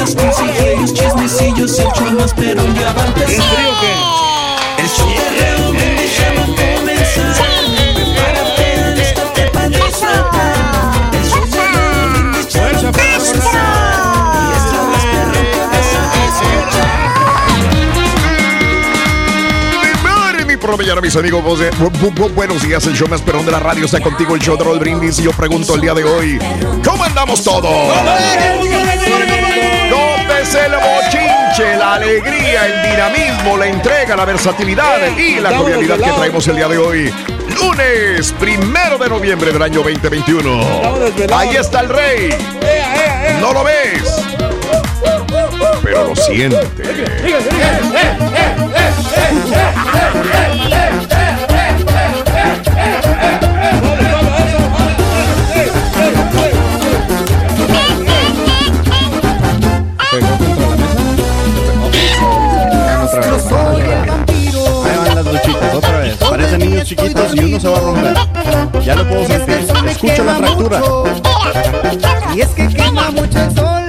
Artistas, consejos, chismecillos, el show más perro ya va a empezar. El show de Raúl comenzar. Prepárate, lístate para disfrutar. El show de Raúl comenzar. Y perro a escuchar. Mi mis amigos. pues, eh, buenos días, el show más perrón de la radio está contigo, el show de Raúl Brindis. Y yo pregunto el día de hoy, ¿cómo andamos todos? Nótese el bochinche, la alegría, el dinamismo, la entrega, la versatilidad y la jovialidad que traemos el día de hoy. Lunes, primero de noviembre del año 2021. Ahí está el rey. ¿No lo ves? Pero lo siente. Ahí van las luchitas, otra vez. Parecen niños chiquitos y uno se va a romper. Ya lo puedo sentir. Escucho la fractura. Y es que quema mucho el sol.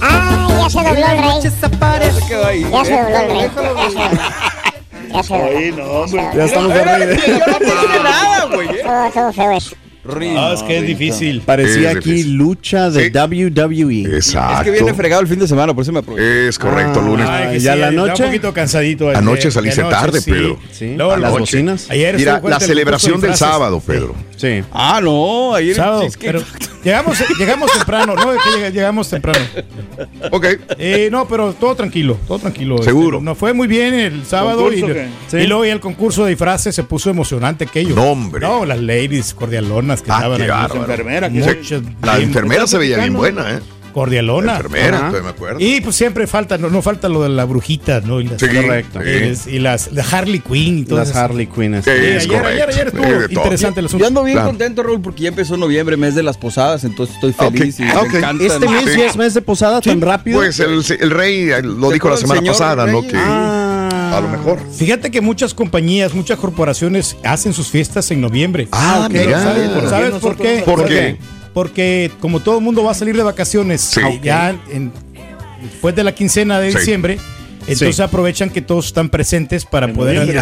Ah, ya se dobló el rey. Ya se dobló el rey. Ya se dobló. Ya se dobló. Ya estamos de rey. Todo, todo feo eso. Ah, es que es difícil. Parecía Es aquí difícil. lucha de Sí. WWE. Exacto. Es que viene fregado el fin de semana, por eso me aproveché. Es correcto, Ah. lunes. Ay, que ¿ya sí, la noche? Un poquito cansadito. Anoche saliste de noche, tarde, sí. Pedro. Sí, Luego, a las luego- bocinas. Ayer Mira, la celebración del sábado, Pedro. Sí. Ah, no, ayer Sábado, es que- pero llegamos, llegamos temprano, ¿no? Es que lleg- llegamos temprano. Ok. Eh, no, pero todo tranquilo, todo tranquilo. Seguro. Este, nos fue muy bien el sábado y, y luego ya el concurso de disfraces se puso emocionante aquello. No, hombre. No, las ladies cordialonas que Ah, estaban ahí. enfermera, que La bien- enfermera se veía bien buena, ¿eh? Cordialona. La enfermera, todavía me acuerdo. Y pues siempre falta, no, no falta lo de la brujita, ¿no? Y las, Sí, correcto. sí. y las- y las de Harley Quinn y todo Las. Harley Quinn. Es ayer, ayer, ayer estuvo Sí, interesante el asunto. Yo ando bien Claro. contento, Raúl, porque ya empezó noviembre, mes de las posadas, entonces estoy feliz y me ok. encanta. Este mes Sí. ya es mes de posada tan rápido. Pues el, el rey lo ¿Se dijo la semana pasada? ¿no? Que Ah. A lo mejor. Fíjate que muchas compañías, muchas corporaciones hacen sus fiestas en noviembre. Ah, ok. mira. ¿Sabes, por, ¿sabes por qué? ¿Por Porque- qué? Porque como todo el mundo va a salir de vacaciones Sí. ya en- después de la quincena de Sí. diciembre, Entonces Sí. aprovechan que todos están presentes para poder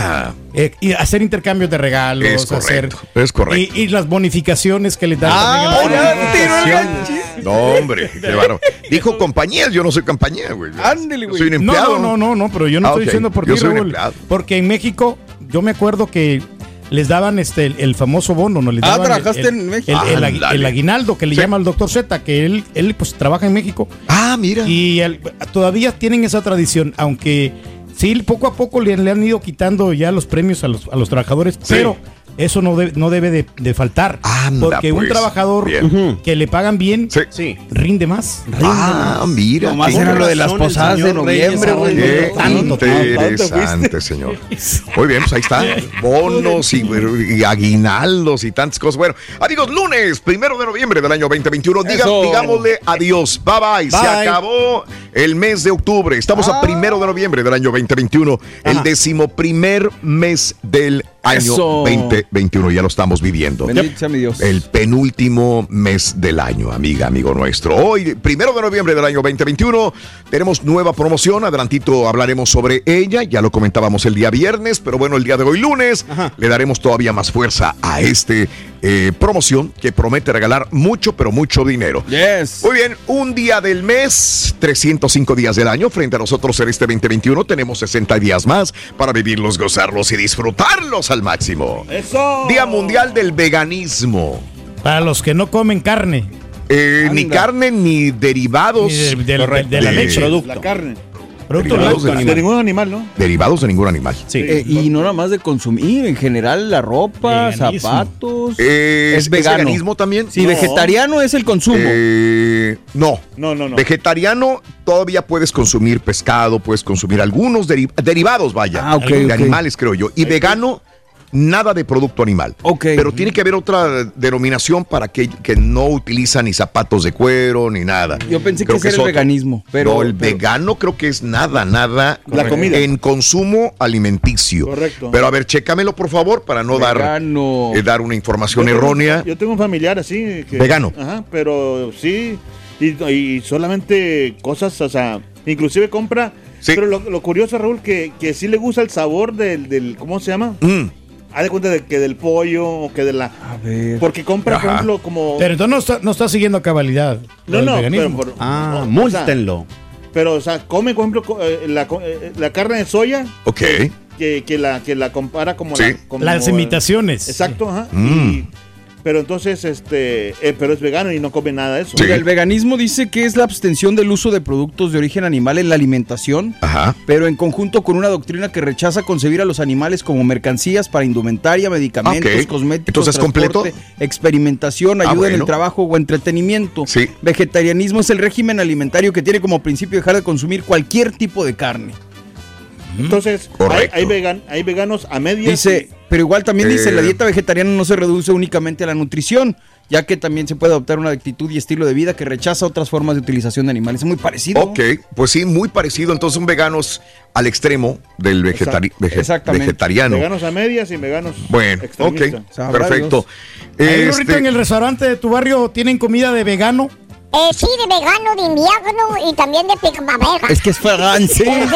eh, y hacer intercambios de regalos, Es correcto, hacer es correcto. Y, y las bonificaciones que le dan Ah, ya. No, hombre, qué bárbaro. Dijo compañías, yo no soy compañía, güey. Ándele, Yo güey. Soy un No, empleado. no, no, no, no, pero yo no Ah, estoy ok. diciendo por ti, Raúl. Porque en México, yo me acuerdo que les daban este el, el famoso bono, ¿no? Les Ah, daban el- ¿trabajaste el, en México? El, el el aguinaldo que le Sí. llama al doctor Z, que él, él pues trabaja en México. Ah, mira. Y el- todavía tienen esa tradición, aunque sí, poco a poco le, le han ido quitando ya los premios a los, a los trabajadores, pero eso no, debe- no debe de, de faltar. Anda, porque un pues. trabajador Bien. que le pagan bien, Sí. rinde más. Ah, mira. Nomás era lo de las posadas de noviembre, Reyes güey. Qué Tanto, interesante, señor. Muy bien, pues ahí está. Bonos y, y aguinaldos y tantas cosas. Bueno, amigos, lunes, primero de noviembre del año 2021. Diga- digámosle adiós. Bye bye. Se acabó el mes de octubre. Estamos a primero de noviembre del año 2021. El decimoprimer mes del año Eso. 2021. Ya lo estamos viviendo. Mi Dios. El penúltimo mes del año, amiga, amigo nuestro. Hoy, primero de noviembre del año 2021, tenemos nueva promoción. Adelantito hablaremos sobre ella. Ya lo comentábamos el día viernes, pero bueno, el día de hoy, lunes, le daremos todavía más fuerza a este eh, promoción que promete regalar mucho, pero mucho dinero. Yes. Muy bien, un día del mes, 305 días del año. Frente a nosotros en este 2021 tenemos 60 días más para vivirlos, gozarlos y disfrutarlos al máximo. ¡Eso! Día Mundial del Veganismo. Para los que no comen carne, Eh, ni carne ni derivados. ni de, de- Correcto. de la De- leche, Producto. La carne. Producto derivados de- De ningún animal, ¿no? Derivados de ningún animal. Sí. Eh, y no nada más de consumir, en general la ropa, Veganismo. zapatos. Eh, es vegano. veganismo también? Sí, No. vegetariano es el consumo. Eh, no. No, no, no. Vegetariano todavía puedes consumir pescado, puedes consumir algunos deri- derivados, vaya, Ah, ok, de animales, creo yo. Y vegano, nada de producto animal. Ok. Pero tiene que haber otra denominación para que, que no utiliza ni zapatos de cuero ni nada. Yo pensé Creo que ese era el otro. veganismo, pero no, el pero- vegano creo que es nada, nada. La comida. En consumo alimenticio. Correcto. Pero a ver, chécamelo por favor para no dar, Vegano. eh, dar una información Yo tengo- errónea. Yo tengo un familiar así. que- Vegano. Ajá, pero sí. Y, y solamente cosas, o sea, inclusive compra. Sí. Pero lo, lo curioso, Raúl, que, que sí le gusta el sabor del, del ¿cómo se llama? Mm, Haz de cuenta de que del pollo o que de la... A ver. Porque compra, por ejemplo, como... Pero entonces no está, no está siguiendo a cabalidad. no, no, pero, por- Ah, o sea, múltenlo. pero, o sea, come, por ejemplo, eh, la, co- eh, la carne de soya ok. que, que la, que la compara como... Sí. la- como- Las imitaciones. Exacto, ajá. Mm. Y- pero entonces, este, eh, pero es vegano y no come nada de eso. Sí. Mira, el veganismo dice que es la abstención del uso de productos de origen animal en la alimentación, Ajá. pero en conjunto con una doctrina que rechaza concebir a los animales como mercancías para indumentaria, medicamentos, cosméticos, Entonces, experimentación, Ah, ayuda en el trabajo o entretenimiento. Sí. Vegetarianismo es el régimen alimentario que tiene como principio dejar de consumir cualquier tipo de carne. Entonces, hay, hay, vegan- hay veganos a medias. Dice, pero igual también dice, Eh. la dieta vegetariana no se reduce únicamente a la nutrición, ya que también se puede adoptar una actitud y estilo de vida que rechaza otras formas de utilización de animales. Es muy parecido. Ok, pues sí, muy parecido. Entonces, un vegano es al extremo del vegetari- Exacto. vege- Exactamente. vegetariano. Veganos a medias y veganos Bueno, ok. Sabrá perfecto. Ahí, Este, en el restaurante de tu barrio tienen comida de vegano. Eh, sí, de vegano, de invierno y también de primavera. Es que es fragante. Sí, es un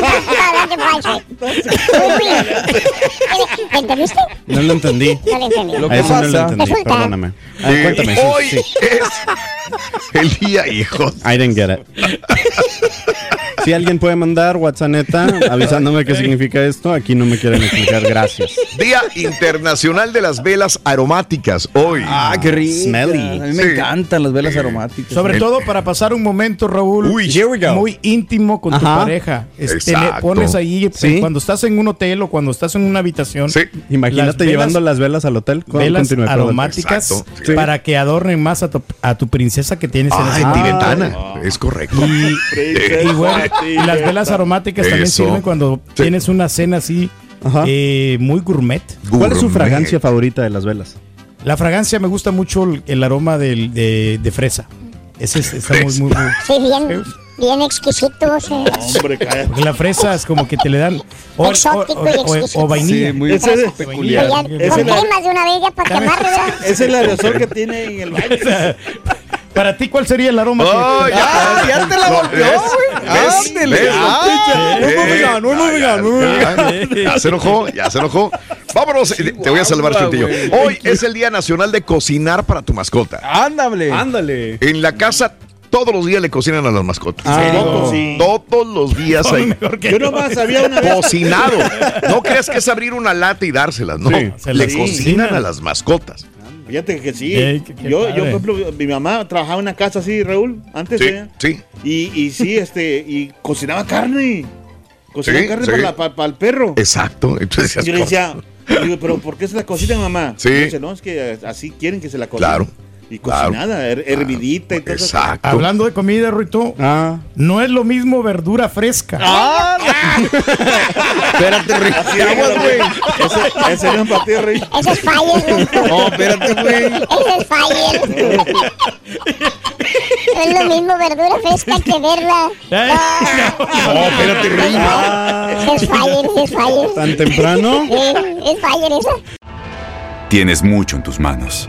restaurante francés. ¿Me entendiste? No lo entendí. No lo entendí. Lo que eso no lo entendí, Resulta- perdóname. Ah, eh, cuéntame, sí, hoy sí. es el día, hijo. I didn't get it. Si alguien puede mandar WhatsApp avisándome qué significa esto, aquí no me quieren explicar, gracias. Día Internacional de las Velas Aromáticas. Hoy. Ah, qué rico. Smelly. A mí me Sí. encantan las velas aromáticas. Sobre El- todo para pasar un momento, Raúl, Uy, here we go. muy íntimo con tu pareja. Este, le pones ahí, eh, Sí. cuando estás en un hotel o cuando estás en una habitación, Sí. Imagínate Las velas- llevando las velas al hotel. Con- velas aromáticas Exacto, sí. para que adornen más a tu, a tu princesa que tienes en Ah, ese en momento. tibetana. Es correcto. Y, y bueno, y las velas aromáticas también Eso. sirven cuando Sí. tienes una cena así eh, muy gourmet. ¿Cuál es su fragancia favorita de las velas? La fragancia me gusta mucho el, el aroma del- de, de fresa. Ese es- está muy, muy, muy- Sí, bien, bien exquisitos. eh. Hombre, cállate. Porque la fresa es como que te le dan. O, Exótico o- y o- o- exquisito. o vainilla. Sí, muy Ese es- peculiar. Con la- cremas de una vez ya para. Es el aerosol que tiene en el baño. Para ti, ¿cuál sería el aroma? Oh, que- ya, Ah, ya te la No, volteó, ¿ves? güey. Ya, se enojó, ya se enojó. Vámonos, te voy a salvar, Chutillo. Hoy es el Día Nacional de Cocinar para tu mascota. Ándale. Ándale. En la casa todos los días le cocinan a las mascotas. Ah, sí. Todos los días Son hay Yo nomás había una vez. cocinado. No creas que es abrir una lata y dárselas, no. Sí, le cocinan. a las mascotas. Fíjate que sí. Ey, qué- qué yo, yo, por ejemplo, mi mamá trabajaba en una casa así, Raúl, antes Sí, ella. sí. Y, y sí, este, y cocinaba carne. Cocinaba Sí, carne sí. para, la- para- para el perro. Exacto. Entonces, Y yo le decía, digo, pero ¿por qué se la cocinan, mamá? Sí. Y dice, no, es que así quieren que se la cocinen. Claro. Y Claro. cocinada, her- hervidita y todo eso. Exacto. Hablando de comida, Ruito, Ah. no es lo mismo verdura fresca. Ah, espérate, güey. Ese, ese era para ti, Rey. Ese es Fire, güey. No, espérate, güey. Ese es Fire. No es lo mismo verdura fresca que verla. Ay, No, espérate, Rick. Ese es Fire, es Fire. ¿Tan temprano? Sí, es Fire esa. Tienes mucho en tus manos.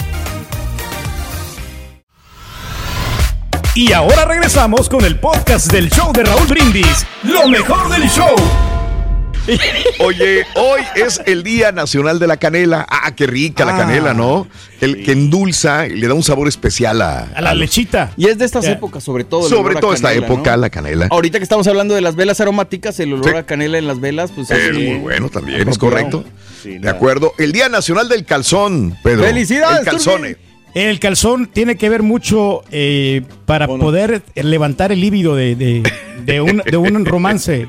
Y ahora regresamos con el podcast del show de Raúl Brindis. Lo mejor del show. Oye, hoy es el Día Nacional de la Canela. Ah, qué rica la Ah. canela, ¿no? El que endulza y le da un sabor especial a, A la lechita. Y es de estas épocas, sobre todo. Sobre todo esta época, ¿no? la canela. Ahorita que estamos hablando de las velas aromáticas, el olor Sí. a canela en las velas, pues Es muy bueno también, es correcto. De acuerdo. El Día Nacional del Calzón, Pedro. ¡Felicidades, El calzone. El calzón tiene que ver mucho eh, para poder levantar el líbido de, de, de un, de un romance.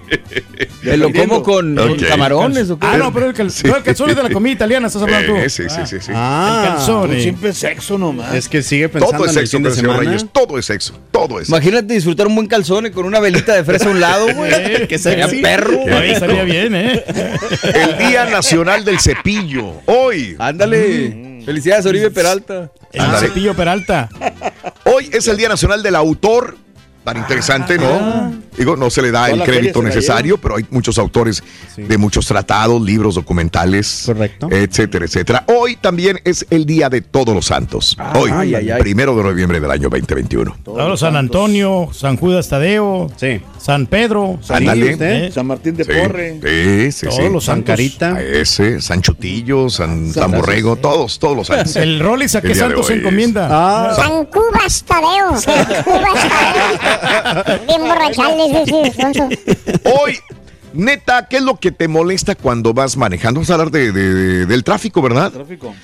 ¿Me lo como con, camarones o qué? Ah, no, pero el, cal- Sí. no, el calzón es de la comida italiana, estás hablando tú. Eh, sí, sí, sí, sí. Ah, el calzón. Pues eh. siempre es sexo nomás. Es que sigue pensando Todo es en el sexo, fin de semana. Reyes. Todo es sexo. Todo es sexo. Imagínate disfrutar un buen calzone con una velita de fresa a un lado, güey. Eh, que sería sí. perro. Ahí estaría bien, ¿eh? El Día Nacional del Cepillo. Hoy. Ándale. Felicidades, Oribe Peralta. El cepillo Peralta. Hoy es el Día Nacional del Autor. Tan interesante, ¿no? Digo, no se le da el crédito necesario, pero hay muchos autores de muchos tratados, libros, documentales, Correcto. etcétera, etcétera. Hoy también es el Día de Todos los Santos. Hoy, ay, ay, ay. primero de noviembre del año 2021. Ahora San Antonio, San Judas Tadeo, Sí. San Pedro, San, Ándale. ¿eh? San Martín de Sí, Porre. sí, sí, Todos sí. los San santos. Carita. Ese, San Chutillo, San, San Borrego, todos, todos los santos. El Rolex a El qué día de santo se hoy. encomienda. Ah, San Cubas Tadeo. San Cubas Tadeo. Bien borrachales ese. Hoy, neta, ¿qué es lo que te molesta cuando vas manejando? Vamos a hablar de, de- del tráfico, ¿verdad? Tráfico.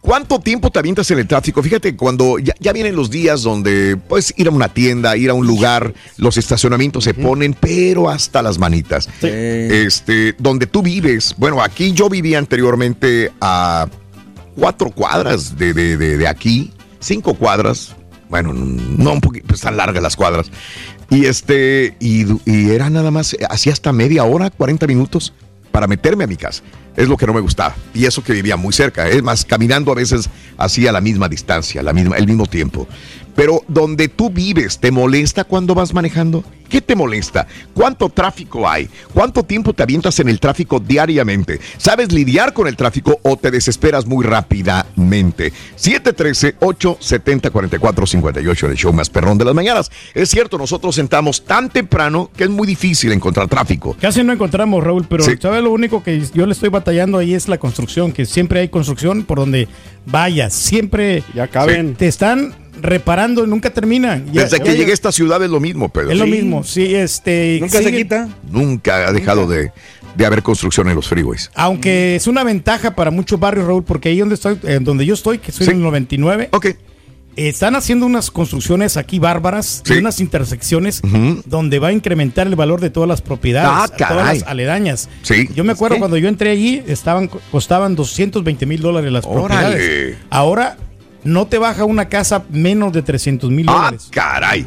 ¿Cuánto tiempo te avientas en el tráfico? Fíjate, cuando ya, ya vienen los días donde puedes ir a una tienda, ir a un lugar, los estacionamientos se ponen, pero hasta las manitas. Este, donde tú vives, bueno, aquí yo vivía anteriormente a cuatro cuadras de, de- de- de aquí, cinco cuadras, bueno, no un poquito, pues están largas las cuadras. Y este, y, y era nada más, hacía hasta media hora, 40 minutos para meterme a mi casa. Es lo que no me gustaba. Y eso que vivía muy cerca. Es más, caminando a veces hacía la misma distancia, la misma, el mismo tiempo. Pero donde tú vives, ¿te molesta cuando vas manejando? ¿Qué te molesta? ¿Cuánto tráfico hay? ¿Cuánto tiempo te avientas en el tráfico diariamente? ¿Sabes lidiar con el tráfico o te desesperas muy rápidamente? 713-870-4458 en el show más perrón de las mañanas. Es cierto, nosotros sentamos tan temprano que es muy difícil encontrar tráfico. Casi no encontramos, Raúl, pero ¿sabes lo único que yo le estoy batallando ahí es la construcción? Que siempre hay construcción por donde vayas. Siempre ya caben. te están reparando nunca terminan. Ya- Desde que ya- llegué a esta ciudad es lo mismo, Pedro. Es lo mismo, sí, este... sigue- Nunca ha dejado de, de haber construcción en los freeways. Aunque es una ventaja para muchos barrios, Raúl, porque ahí donde estoy, eh, donde yo estoy, que soy en el 99, están haciendo unas construcciones aquí bárbaras, de unas intersecciones donde va a incrementar el valor de todas las propiedades, Ah, todas las aledañas. Sí. Yo me acuerdo cuando yo entré allí, estaban costaban 220 mil dólares las Órale. propiedades. Ahora no te baja una casa menos de 300 mil Ah, dólares. caray.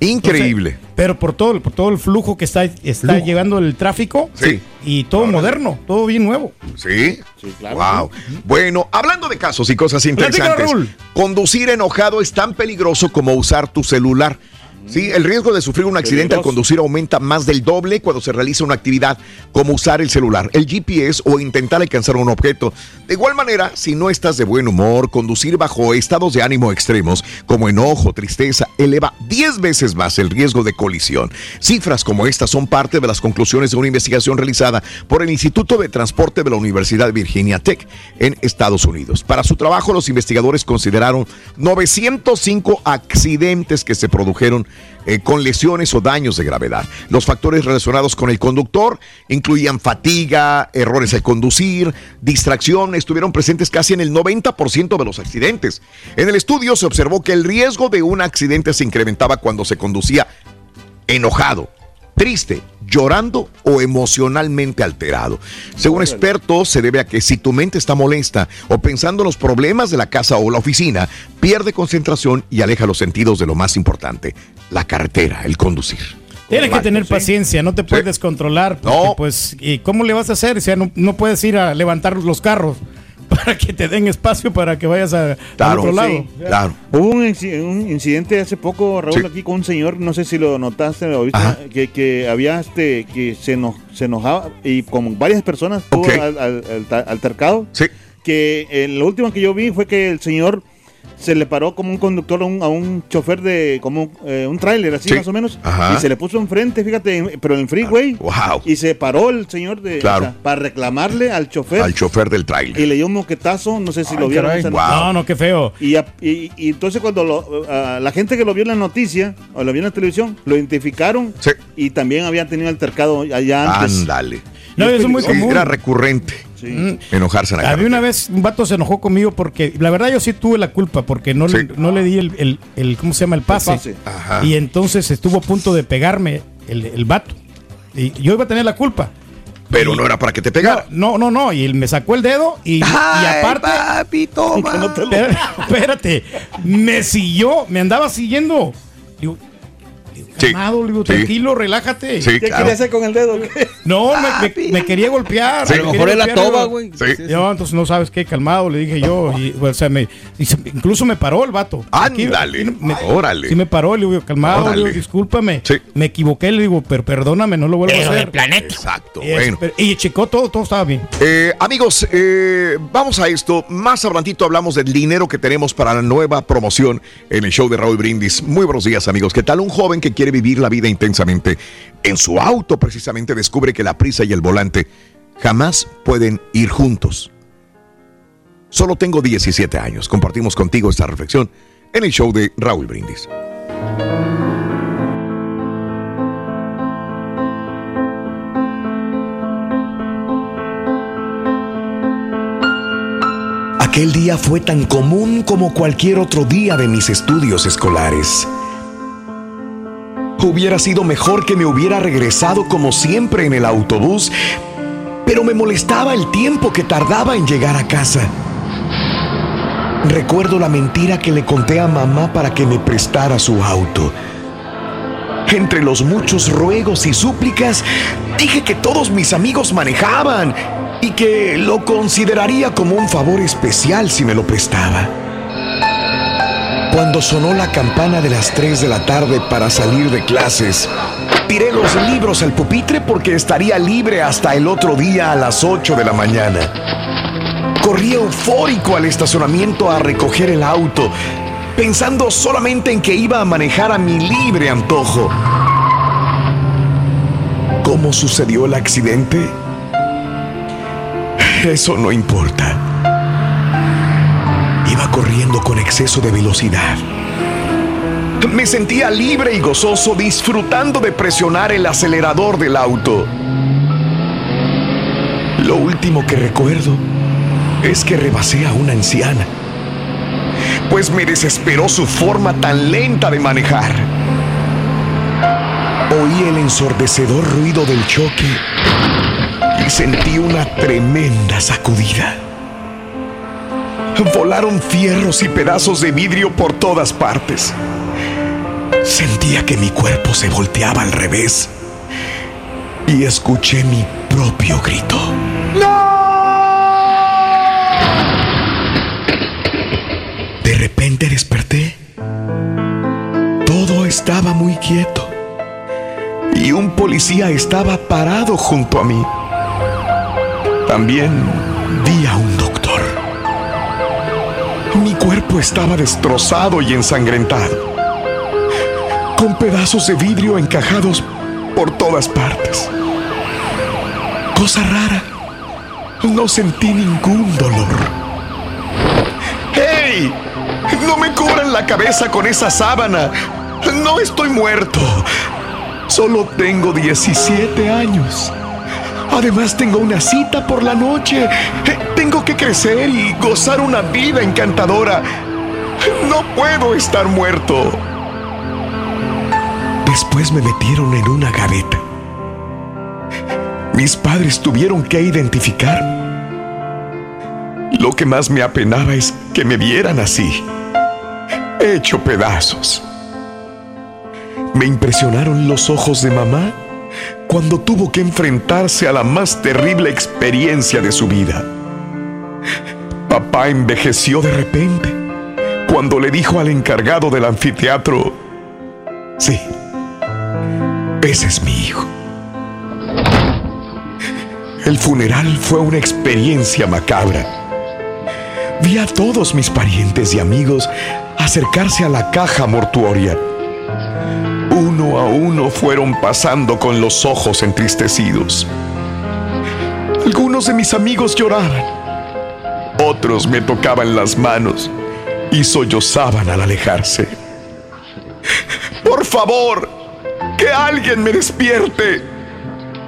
Increíble. Pero por todo, por todo el flujo que está, está llevando el tráfico Sí. y todo moderno, todo bien nuevo. ¿Sí? Wow. Bueno, hablando de casos y cosas interesantes, conducir enojado es tan peligroso como usar tu celular. Sí, el riesgo de sufrir un accidente al conducir aumenta más del doble cuando se realiza una actividad como usar el celular, el GPS o intentar alcanzar un objeto. De igual manera, si no estás de buen humor, conducir bajo estados de ánimo extremos como enojo, tristeza, eleva 10 veces más el riesgo de colisión. Cifras como estas son parte de las conclusiones de una investigación realizada por el Instituto de Transporte de la Universidad de Virginia Tech en Estados Unidos. Para su trabajo, los investigadores consideraron 905 accidentes que se produjeron eh, con lesiones o daños de gravedad. Los factores relacionados con el conductor incluían fatiga, errores al conducir, distracción, estuvieron presentes casi en el 90% de los accidentes. En el estudio se observó que el riesgo de un accidente se incrementaba cuando se conducía enojado, triste, llorando o emocionalmente alterado. Según expertos, se debe a que si tu mente está molesta o pensando en los problemas de la casa o la oficina, pierde concentración y aleja los sentidos de lo más importante, la carretera, el conducir. Tienes que tener sí. paciencia, no te puedes descontrolar. Porque, pues, ¿y ¿cómo le vas a hacer? O sea, no, no puedes ir a levantar los carros para que te den espacio para que vayas a, al otro lado. claro. Hubo un, inci- un incidente hace poco, Raúl, Sí. aquí con un señor, no sé si lo notaste o viste, que, que había este, que se, eno- se enojaba y con varias personas tuvo al, al- al- altercado. Sí. Que eh, lo último que yo vi fue que el señor se le paró como un conductor a un, a un chofer de como eh, un tráiler así Sí. más o menos Ajá. y se le puso enfrente fíjate en- pero en el freeway Wow. y se paró el señor de Claro. o sea, para reclamarle al chofer Al chofer del trailer. y le dio un moquetazo, no sé si lo vieron. Wow. No, no, qué feo. Y, a- y- y entonces cuando lo- a la gente que lo vio en la noticia o lo vio en la televisión, lo identificaron y también habían tenido altercado allá antes. Ándale. No, eso es muy común. Era recurrente Mm. enojarse en la A mí una vez un vato se enojó conmigo porque la verdad yo sí tuve la culpa porque no, le, no le di el, el- el- ¿cómo se llama? El pase. pase. Ajá. Y entonces estuvo a punto de pegarme el, el vato. Y yo iba a tener la culpa. Pero no era para que te pegara. No, no, no. Y él me sacó el dedo y, aparte. papi, toma. Espérate, espérate, me siguió, me andaba siguiendo. Digo, Sí. calmado, le digo, Sí. tranquilo, relájate. Sí, ¿Qué claro. quería hacer con el dedo? No, me, me- me quería golpear. Sí. me A lo mejor es la toba, güey. Sí. Yo, entonces no sabes qué, calmado, le dije yo. Y, o sea, me, y se- incluso me paró el vato. Ándale, órale. Sí me paró, le digo, calmado, le digo, discúlpame. Sí. Me equivoqué, le digo, pero perdóname, no lo vuelvo a hacer. Exacto, Y, bueno. pero- y checó todo, todo estaba bien. Eh, amigos, eh, vamos a esto. Más adelantito hablamos del dinero que tenemos para la nueva promoción en el show de Raúl Brindis. Muy buenos días, amigos. ¿Qué tal? Un joven que quiere vivir la vida intensamente en su auto precisamente descubre que la prisa y el volante jamás pueden ir juntos. Solo tengo 17 años. Compartimos contigo esta reflexión en el show de Raúl Brindis. Aquel día fue tan común como cualquier otro día de mis estudios escolares. Hubiera sido mejor que me hubiera regresado como siempre en el autobús, pero me molestaba el tiempo que tardaba en llegar a casa. Recuerdo la mentira que le conté a mamá para que me prestara su auto. Entre los muchos ruegos y súplicas, dije que todos mis amigos manejaban y que lo consideraría como un favor especial si me lo prestaba. Cuando sonó la campana de las 3 de la tarde para salir de clases, tiré los libros al pupitre porque estaría libre hasta el otro día a las 8 de la mañana. Corrí eufórico al estacionamiento a recoger el auto, pensando solamente en que iba a manejar a mi libre antojo. ¿Cómo sucedió el accidente? Eso no importa. Iba corriendo con exceso de velocidad. Me sentía libre y gozoso disfrutando de presionar el acelerador del auto. Lo último que recuerdo es que rebasé a una anciana, pues me desesperó su forma tan lenta de manejar. Oí el ensordecedor ruido del choque y sentí una tremenda sacudida. Volaron fierros y pedazos de vidrio por todas partes. Sentía que mi cuerpo se volteaba al revés y escuché mi propio grito. De repente desperté. Todo estaba muy quieto y un policía estaba parado junto a mí. También vi a un cuerpo estaba destrozado y ensangrentado, con pedazos de vidrio encajados por todas partes. Cosa rara, no sentí ningún dolor. ¡Hey! No me cubran la cabeza con esa sábana. No estoy muerto. Solo tengo 17 años. Además tengo una cita por la noche. Eh, Tengo que crecer y gozar una vida encantadora. No puedo estar muerto. Después me metieron en una gaveta. Mis padres tuvieron que identificar. Lo que más me apenaba es que me vieran así, hecho pedazos. Me impresionaron los ojos de mamá cuando tuvo que enfrentarse a la más terrible experiencia de su vida. Papá envejeció de repente cuando le dijo al encargado del anfiteatro, sí, ese es mi hijo. El funeral fue una experiencia macabra. Vi a todos mis parientes y amigos acercarse a la caja mortuoria. Uno a uno fueron pasando con los ojos entristecidos. Algunos de mis amigos lloraban. Otros me tocaban las manos y sollozaban al alejarse. Por favor, que alguien me despierte.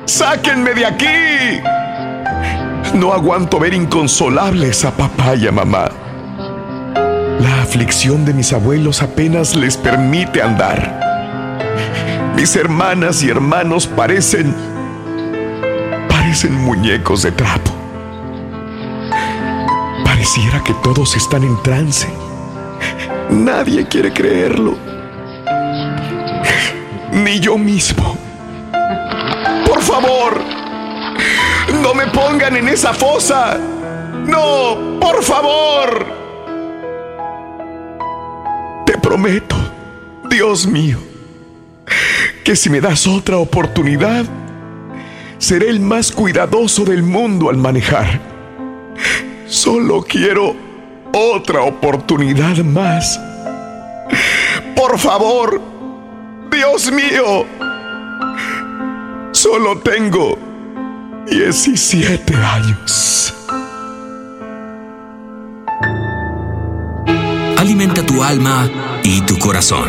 ¡Sáquenme de aquí! No aguanto ver inconsolables a papá y a mamá. La aflicción de mis abuelos apenas les permite andar. Mis hermanas y hermanos parecen... parecen muñecos de trapo. Pareciera que todos están en trance. Nadie quiere creerlo. Ni yo mismo. Por favor, no me pongan en esa fosa. No, por favor. Te prometo, Dios mío, que si me das otra oportunidad, seré el más cuidadoso del mundo al manejar. Solo quiero otra oportunidad más. Por favor, Dios mío, solo tengo 17 años. Alimenta tu alma y tu corazón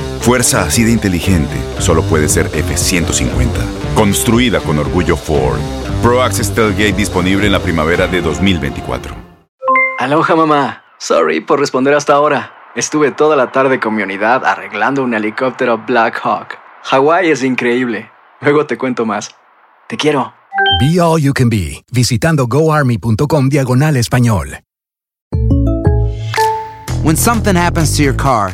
Fuerza así de inteligente solo puede ser F-150. Construida con orgullo Ford. Pro Access Tailgate disponible en la primavera de 2024. Aloha mamá. Sorry por responder hasta ahora. Estuve toda la tarde con mi unidad arreglando un helicóptero Black Hawk. Hawái es increíble. Luego te cuento más. Te quiero. Be All You Can Be, visitando goarmy.com diagonal español. When something happens to your car,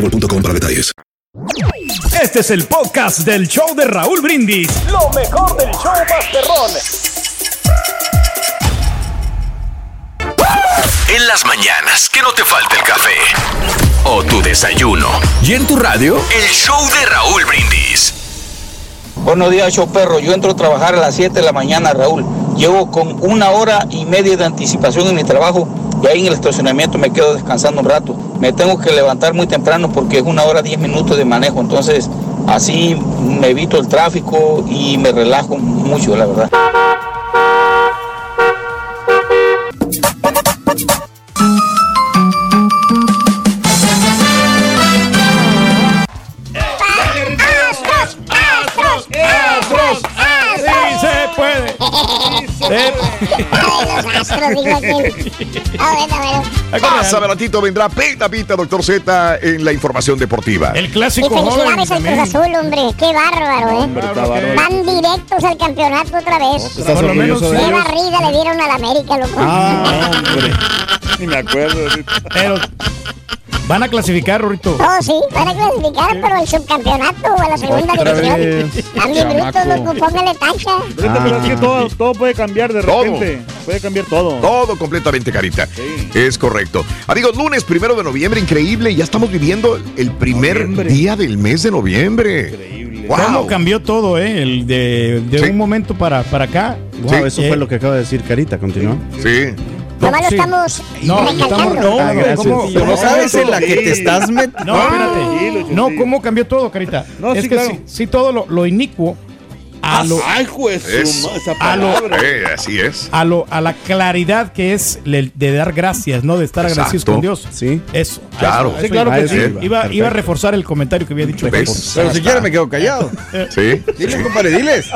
boostmobile.com para detalles. Este es el podcast del show de Raúl Brindis. Lo mejor del show Masterrón. En las mañanas, que no te falte el café. O tu desayuno. Y en tu radio, el show de Raúl Brindis. Buenos días, show perro. Yo entro a trabajar a las 7 de la mañana, Raúl. Llevo con una hora y media de anticipación en mi trabajo y ahí en el estacionamiento me quedo descansando un rato. Me tengo que levantar muy temprano porque es una hora 10 minutos de manejo, entonces así me evito el tráfico y me relajo mucho, la verdad. Bueno. Más adelantito vendrá Pita Pita, doctor Z, en la información deportiva. El Y felicidades al Cruz Azul, hombre. Qué bárbaro, ¿eh? Van directos al campeonato otra vez. ¿Estás Por lo orgulloso menos de Qué ellos? barrida le dieron a la América, loco. Ah, hombre. Ni me acuerdo. Pero van a clasificar, Rorito. Oh, sí, van a clasificar, pero el subcampeonato o a la segunda Otra división. bien brutos, loco, póngale tacha. Pero es que todo, todo puede cambiar de Todo. repente. Puede cambiar todo. Todo completamente, Carita. Es correcto. Amigos, lunes primero de noviembre, increíble. Ya estamos viviendo el primer día del mes de noviembre. Increíble. ¿Cómo cambió todo, eh? El de, de un momento para, para acá. Wow, eso Eh, fue lo que acaba de decir Carita. Continúa. Sí. Nomás lo estamos No, recalcando. no, Ah, gracias. ¿cómo- cómo sabes en la que te estás met- No, espérate. No, ¿cómo cambió todo, Carita? No, es sí, que claro. sí, sí, todo lo, lo inicuo a lo, Ay, juez, Es- esa a lo-. Eh, así es. a lo a la claridad que es le- de dar gracias, ¿no? De estar agradecidos Exacto. con Dios. Sí. Eso. Claro. eso- Sí, claro iba. que sí. iba. Iba, iba a reforzar el comentario que había dicho. Pero si quieres me quedo callado. Sí. Dile, compadre, diles.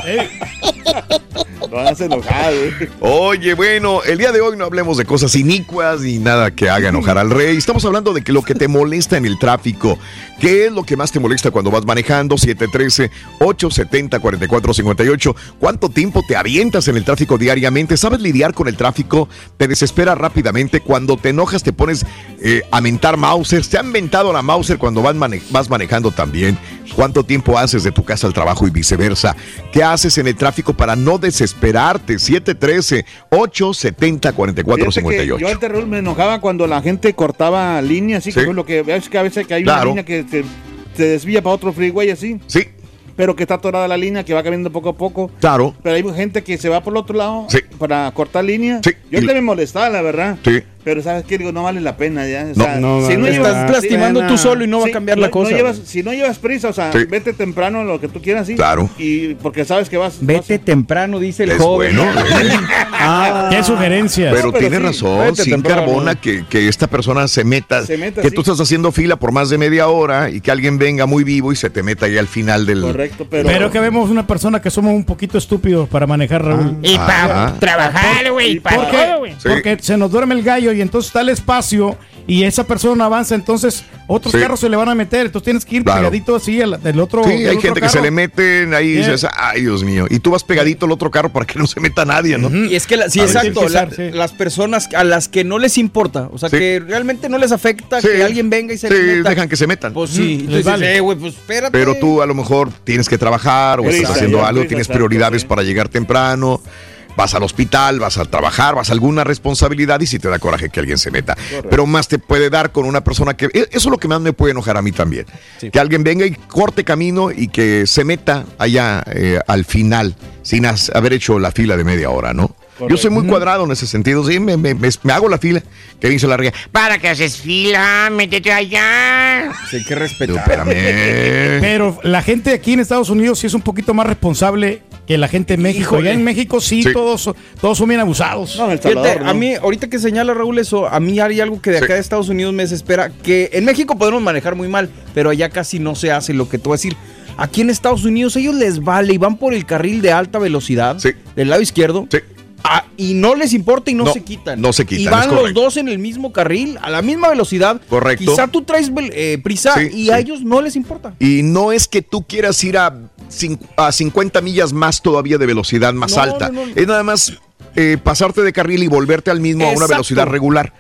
Lo hacer enojar, eh. Oye, bueno, el día de hoy no hablemos de cosas inicuas ni nada que haga enojar al rey. Estamos hablando de que lo que te molesta en el tráfico. ¿Qué es lo que más te molesta cuando vas manejando? 713-870-4458. ¿Cuánto tiempo te avientas en el tráfico diariamente? ¿Sabes lidiar con el tráfico? ¿Te desespera rápidamente? Cuando te enojas te pones eh, a mentar Mauser. ¿Te han mentado la Mauser cuando vas, vas manejando también? ¿Cuánto tiempo haces de tu casa al trabajo y viceversa? ¿Qué haces en el tráfico para no desesperarte? 713-870-4458. Fíjate que Yo al terror me enojaba cuando la gente cortaba líneas, así Sí. que lo que ves que a veces que hay Claro. una línea que se, se desvía para otro freeway así. Sí. Pero que está atorada la línea, que va cambiando poco a poco. Claro. Pero hay gente que se va por el otro lado Sí. para cortar línea. Sí. Yo Y- te me molestaba, la verdad. Sí. Pero sabes qué digo, no vale la pena ya. O No, sea, no si no vale llevas, la Estás lastimando tú solo y no va a cambiar la cosa, llevas- si no llevas prisa, o sea, Sí. vete temprano lo que tú quieras, sí. Claro. Y porque sabes que vas. Vete temprano, dice el Es joven. bueno, Ah, qué sugerencias. Pero, pero tiene sí, razón, sin temprano. carbona que, que esta persona se meta, Se meta, que sí. tú estás haciendo fila por más de media hora y que alguien venga muy vivo y se te meta ahí al final del... Correcto, Pero, que vemos una persona que somos un poquito estúpidos para manejar, Raúl. Y pa' Ah. trabajar, güey, porque se nos duerme el gallo y entonces está el espacio y esa persona avanza, entonces otros Sí. carros se le van a meter, entonces tienes que ir Claro. pegadito así al- del otro. Sí, del hay otro gente que se le meten ahí y Yeah. dices, ay Dios mío, y tú vas pegadito al otro carro para que no se meta nadie, ¿no? Y es que, la- sí, A exacto, la- sí. las personas a las que no les importa, o sea, Sí. que realmente no les afecta Sí. que alguien venga y se Sí, les meta. dejan que se metan. Pues sí, Mm, entonces, les vale. eh, güey, pues espérate. Pero tú a lo mejor tienes que trabajar o estás haciendo algo, tienes exacto, prioridades sí. para llegar temprano, vas al hospital, vas a trabajar, vas a alguna responsabilidad y si te da coraje que alguien se meta. Pero más te puede dar con una persona que... e- Eso es lo que más me puede enojar a mí también. Que alguien venga y corte camino y que se meta allá eh, al final sin haber hecho la fila de media hora, ¿no? Yo soy muy cuadrado en ese sentido, sí, me, me- me- me hago la fila. Que dice la riega, ¿Para qué haces fila? Métete allá. Sí, hay que respetar. Pero la gente aquí en Estados Unidos sí es un poquito más responsable que la gente en México. Híjole. Ya en México sí, Sí. Todos, son- todos son bien abusados. No, en El Fíjate, ¿no? a mí, ahorita que señala Raúl eso, a mí hay algo que de Sí. acá de Estados Unidos me desespera, que en México podemos manejar muy mal, pero allá casi no se hace lo que te voy a decir. Aquí en Estados Unidos ellos les vale y van por el carril de alta velocidad, Sí. del lado izquierdo, Sí. Ah, y no les importa y no, No, se quitan. no se quitan, Y van los dos en el mismo carril, a la misma velocidad. Correcto. Quizá tú traes eh, prisa Sí, y sí. a ellos no les importa. Y no es que tú quieras ir a, a 50 millas más todavía de velocidad más No, alta. no. Es nada más eh, pasarte de carril y volverte al mismo a una velocidad regular.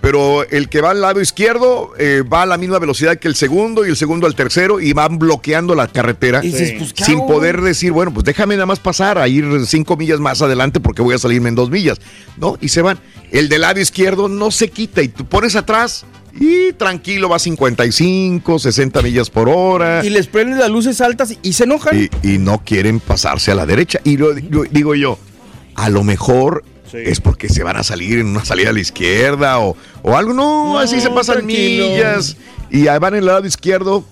Pero el que va al lado izquierdo eh, va a la misma velocidad que el segundo y el segundo al tercero y van bloqueando la carretera pues, ¿qué sin poder decir, bueno, pues déjame nada más pasar a ir cinco millas más adelante porque voy a salirme en dos millas. ¿No? Y se van. El del lado izquierdo no se quita y tú pones atrás y tranquilo va a 55, 60 millas por hora. Y les prenden las luces altas y se enojan. y, y no quieren pasarse a la derecha. Y lo, lo- digo yo, a lo mejor Sí. es porque se van a salir en una salida a la izquierda o, o algo. No, No, así se pasan tranquilo. millas y van en el lado izquierdo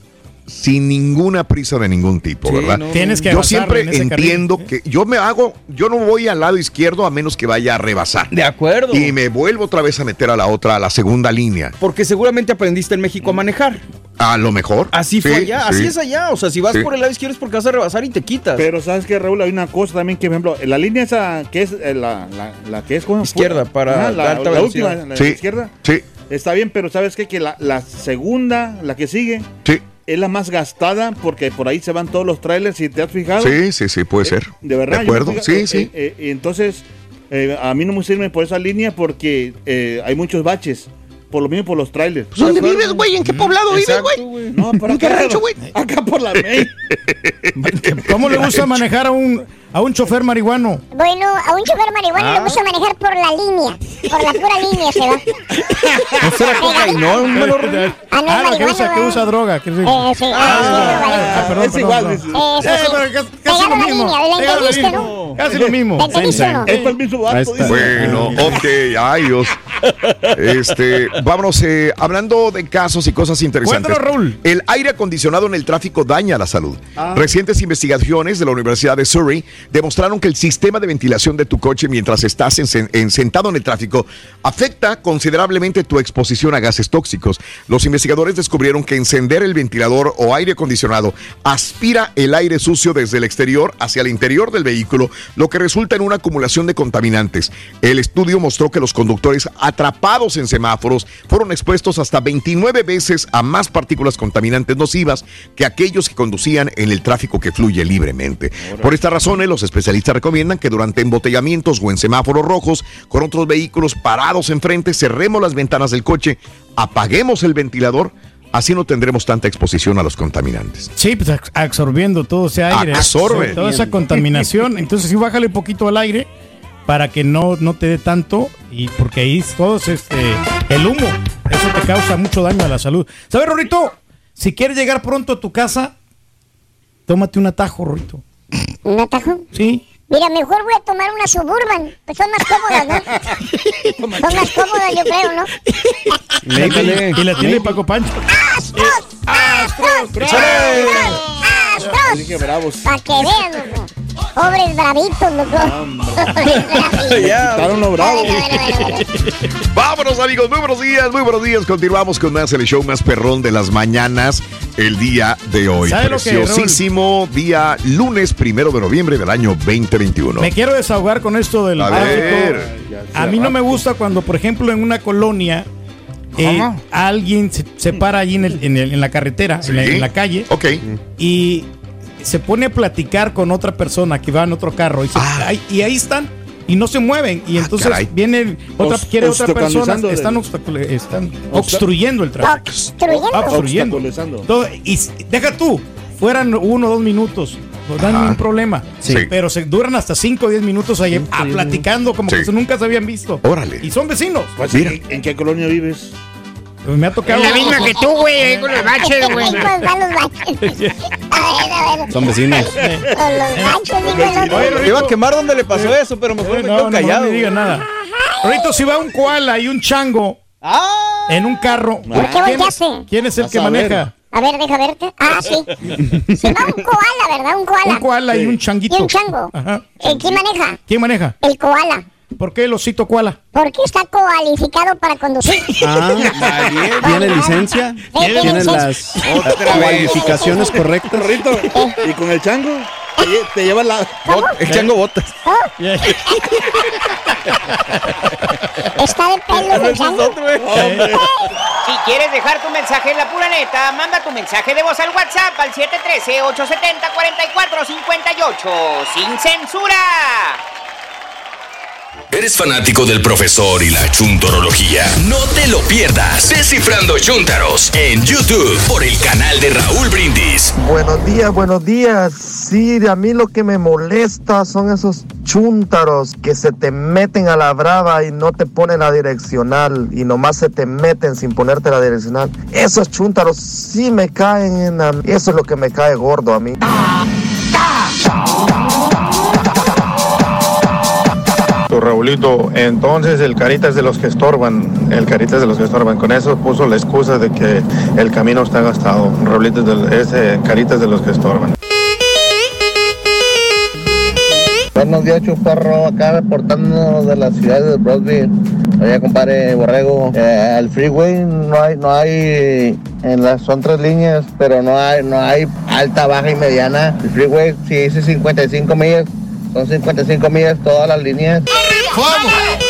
sin ninguna prisa de ningún tipo, Sí, ¿verdad? no. Tienes que yo siempre en ese entiendo carril. que yo me hago, yo no voy al lado izquierdo a menos que vaya a rebasar. De acuerdo. Y me vuelvo otra vez a meter a la otra, a la segunda línea. Porque seguramente aprendiste en México a manejar. A lo mejor. Así fue Sí, allá, sí. así es allá. O sea, si vas Sí. por el lado izquierdo es porque vas a rebasar y te quitas. Pero sabes que Raúl, hay una cosa también que, por ejemplo, la línea esa que es eh, la, la, la que es ¿cómo? Izquierda, para la, alta la última, la Sí. izquierda. Sí, Está bien, pero sabes qué? que la, la segunda, la que sigue, sí, es la más gastada porque por ahí se van todos los trailers, si te has fijado. sí, sí, sí, puede ser. De verdad. De acuerdo, sí, eh, sí. eh, eh, entonces, eh, a mí no me sirve por esa línea porque eh, hay muchos baches. Por lo mismo por los trailers. Pues, ¿Dónde vives, güey? ¿En qué poblado vives, güey? No, ¿En qué rancho, güey? Acá por la main. ¿Cómo le gusta manejar a un, a un chofer marihuano? Bueno, a un chofer marihuano Ah. le gusta manejar por la línea. Por la pura línea se va. ¿No será cocainón, Ah, mano? no es Ah, no, que usa, que ¿verdad? usa droga. que sí. Eh, sí, Ah, ah, perdón, es igual, perdón. es- Eh, casi- lo a mismo. línea, ¿la Pegado a no? Casi lo mismo. Es el mismo. Bueno, ok, ay Dios. Este, vámonos, eh, hablando de casos y cosas interesantes. Raúl. El aire acondicionado en el tráfico daña la salud. Recientes investigaciones de la Universidad de Surrey demostraron que el sistema de ventilación de tu coche mientras estás en- en- sentado en el tráfico afecta considerablemente tu exposición a gases tóxicos. Los investigadores descubrieron que encender el ventilador o aire acondicionado aspira el aire sucio desde el exterior hacia el interior del vehículo, lo que resulta en una acumulación de contaminantes. El estudio mostró que los conductores atrapados en semáforos fueron expuestos hasta 29 veces a más partículas contaminantes nocivas que aquellos que conducían en el tráfico que fluye libremente. Por estas razones, los especialistas recomiendan que durante embotellamientos o en semáforos rojos con otros vehículos parados enfrente, cerremos las ventanas del coche, apaguemos el ventilador, así no tendremos tanta exposición a los contaminantes. Sí, pues abs- absorbiendo todo ese aire. Absorbe. Toda esa contaminación. Entonces sí, bájale un poquito al aire para que no, no te dé tanto. Y porque ahí es todo es este, el humo. Eso te causa mucho daño a la salud. ¿Sabes, Rorito? Si quieres llegar pronto a tu casa, tómate un atajo, Rorito. ¿Un atajo? Sí. Mira, mejor voy a tomar una Suburban. Pues son más cómodas, ¿no? son más cómodas, yo creo, ¿no? Y la tiene Paco Pancho. ¡Astros! ¡Astros! ¡Astros! Dije bravos. Para que vean, loco. Pobres bravitos, loco. Quitaron los bravos. Vámonos, amigos. Muy buenos días, muy buenos días. Continuamos con más el show más perrón de las mañanas el día de hoy. ¿Sabe lo que? Preciosísimo día lunes primero de noviembre del año 2021. Me quiero desahogar con esto del A ver. A mí no me gusta cuando, por ejemplo, en una colonia eh, alguien se, se para allí en, el- en el- en la carretera, en, la, en la calle, Ok. y se pone a platicar con otra persona que va en otro carro y, se- ay, y ahí están y no se mueven y entonces Ah. caray. viene otra quiere otra persona están, están obstruyendo el tráfico Obstruyendo. obstruyendo Obstaculizando. Todo- y s- deja tú fueran uno o dos minutos no dan ningún problema Sí. pero se duran hasta cinco o diez minutos ahí ah, platicando como Sí. que nunca se habían visto Órale. y son vecinos Pues, Mira. ¿en, en qué colonia vives? Pues me ha tocado Es la misma que tú, güey, ahí con los baches, güey. Pues. Son vecinos. Con los baches. Oye, iba a quemar donde le pasó eso, pero mejor Eh, me no, quedo no, callado. no me diga nada Ahorita si va un koala y un chango ¡Ah! en un carro ¿Por qué ¿quién, quién es el Vas que maneja? A ver, deja verte. Ah, sí. Se va un koala, ¿verdad? Un koala. Un koala y un changuito. Y un chango. Ajá. Eh, ¿Quién maneja? ¿Quién maneja? El koala. ¿Por qué el osito koala? Porque está coalificado para conducir. Ah, ¿tiene licencia? tiene ¿Tiene licencia. las cualificaciones correctas? ¿Y con el chango? Te, te lleva la. ¿Cómo? El chango botas. Está de pelos el chango. Si quieres dejar tu mensaje en la pura neta, manda tu mensaje de voz al WhatsApp al 713-870-4458. ¡Sin censura! ¿Eres fanático del profesor y la chuntorología? No te lo pierdas. Descifrando Chuntaros en YouTube por el canal de Raúl Brindis. Buenos días, buenos días. Sí, a mí lo que me molesta son esos chúntaros que se te meten a la brava y no te ponen la direccional y nomás se te meten sin ponerte la direccional. Esos chúntaros sí me caen en la... Eso es lo que me cae gordo a mí. Entonces el Caritas de los que estorban, el Caritas de los que estorban, con eso puso la excusa de que el camino está gastado. Raulito es eh, Caritas de los que estorban. Buenos días, Chuparro. Acá reportándonos de la ciudad de Broadville. Oye, compadre Borrego, eh, el freeway no hay, no hay, en las, son tres líneas, pero no hay, no hay alta, baja y mediana. El freeway, si dice 55 millas, son 55 millas todas las líneas. Vamos!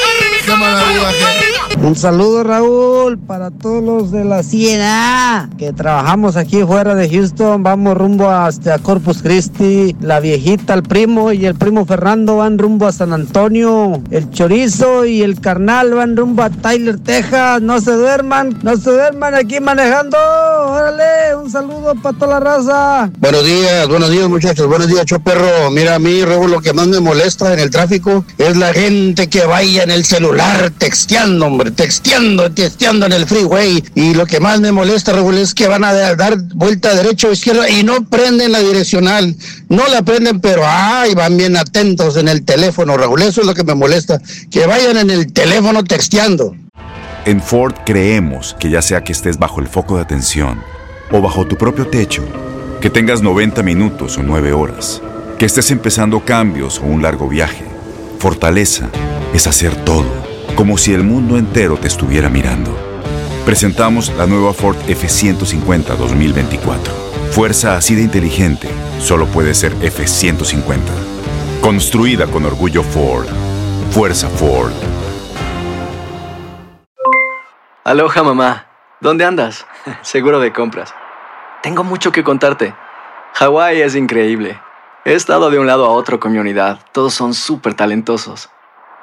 Un saludo Raúl para todos los de la Siena que trabajamos aquí fuera de Houston, vamos rumbo hasta Corpus Christi, la viejita, el primo y el primo Fernando van rumbo a San Antonio, el chorizo y el carnal van rumbo a Tyler, Texas, no se duerman, no se duerman aquí manejando, órale, un saludo para toda la raza. Buenos días, buenos días muchachos, buenos días Choperro. Mira, a mí, Raúl, lo que más me molesta en el tráfico es la gente que vaya en el celular texteando, hombre, texteando, texteando en el freeway. Y lo que más me molesta, Raúl, es que van a da- dar vuelta derecha o izquierda y no prenden la direccional. No la prenden, pero ay, van bien atentos en el teléfono, Raúl. Eso es lo que me molesta, que vayan en el teléfono texteando. En Ford creemos que ya sea que estés bajo el foco de atención o bajo tu propio techo, que tengas 90 minutos o 9 horas, que estés empezando cambios o un largo viaje, fortaleza es hacer todo, como si el mundo entero te estuviera mirando. Presentamos la nueva Ford F150 2024. Fuerza así de inteligente solo puede ser F150. Construida con orgullo Ford. Fuerza Ford. Aloha mamá, ¿dónde andas? Seguro de compras. Tengo mucho que contarte. Hawái es increíble. He estado de un lado a otro con mi unidad. Todos son súper talentosos.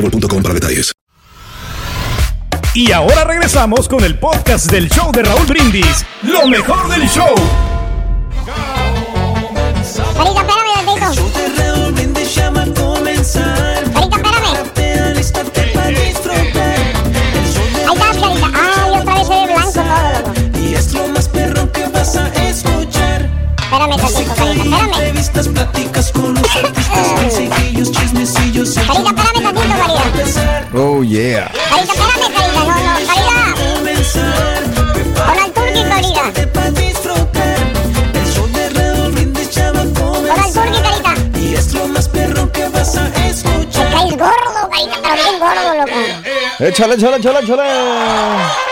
boostmobile.com para detalles. Y ahora regresamos con el podcast del show de Raúl Brindis. Lo mejor del show. Ahorita, espérame. Ahorita, espérame. Ahí estás, Carita. Ay, otra vez blanco todo, loco. Y es lo más perro que vas a escuchar. Espérame, tantito, Carita, espérame. Entrevistas, pláticas con Yeah. Carita, espérame, Carita. No, no, Carita. Con el turqui, Carita. Con el turqui. Y es lo más perro que vas a Te escuchar. caes gordo, Carita, pero bien gordo, loco. Échale, échale, échale, échale.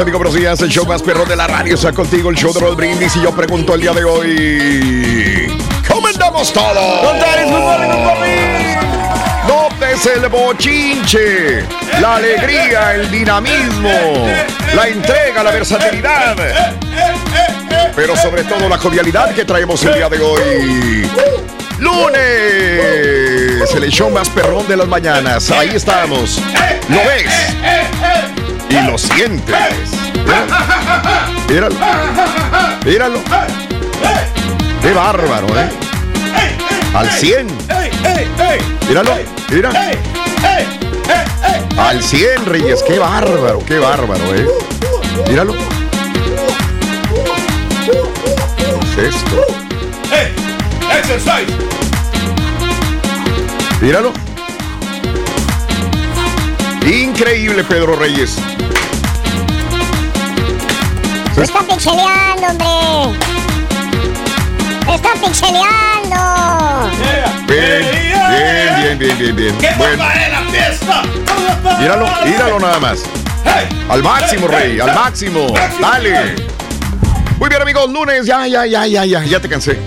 Amigos, buenos días. El show más perrón de la radio está contigo, el show de Rod Brindis. Y yo pregunto el día de hoy: ¿Cómo andamos todos? Nótese el bochinche, la alegría, el dinamismo, la entrega, la versatilidad. Pero sobre todo la jovialidad que traemos el día de hoy. Lunes, el show más perrón de las mañanas. Ahí estamos. ¿Lo ves? Y lo sientes. Míralo. Míralo. Qué bárbaro, ¿eh? Al 100. Míralo. Mira. Al 100, Reyes. Qué bárbaro, qué bárbaro, ¿eh? Míralo. ¿Qué es esto? Míralo. Increíble, Pedro Reyes. Te está pixeleando, hombre. Te está pixeleando. Bien, bien, bien, bien, bien, bien. ¡Que Bueno, la fiesta! míralo, míralo nada más. Al máximo, Rey, al máximo. Dale. Muy bien, amigos, lunes, ya, ya, ya, ya, ya, ya te cansé.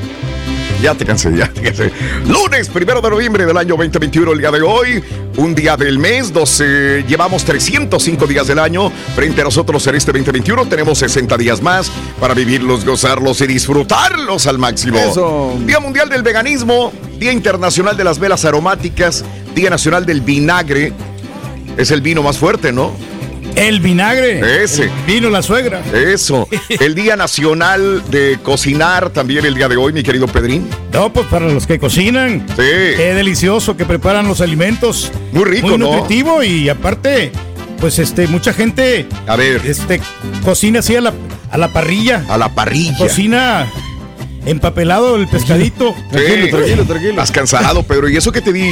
Ya te cansé, ya te cansé. Lunes, primero de noviembre del año 2021, el día de hoy, un día del mes, 12, llevamos 305 días del año. Frente a nosotros en este 2021 tenemos 60 días más para vivirlos, gozarlos y disfrutarlos al máximo. Eso. Día Mundial del Veganismo, Día Internacional de las Velas Aromáticas, Día Nacional del Vinagre. Es el vino más fuerte, ¿no? El vinagre. Ese. El vino la suegra. Eso. El Día Nacional de Cocinar también el día de hoy, mi querido Pedrín. No, pues para los que cocinan. Sí. Qué delicioso que preparan los alimentos. Muy rico, Muy ¿no? nutritivo y aparte, pues este, mucha gente. A ver. Este, cocina así a la, a la parrilla. A la parrilla. Cocina empapelado el pescadito. Sí. Estás cansado, Pedro. Y eso que te di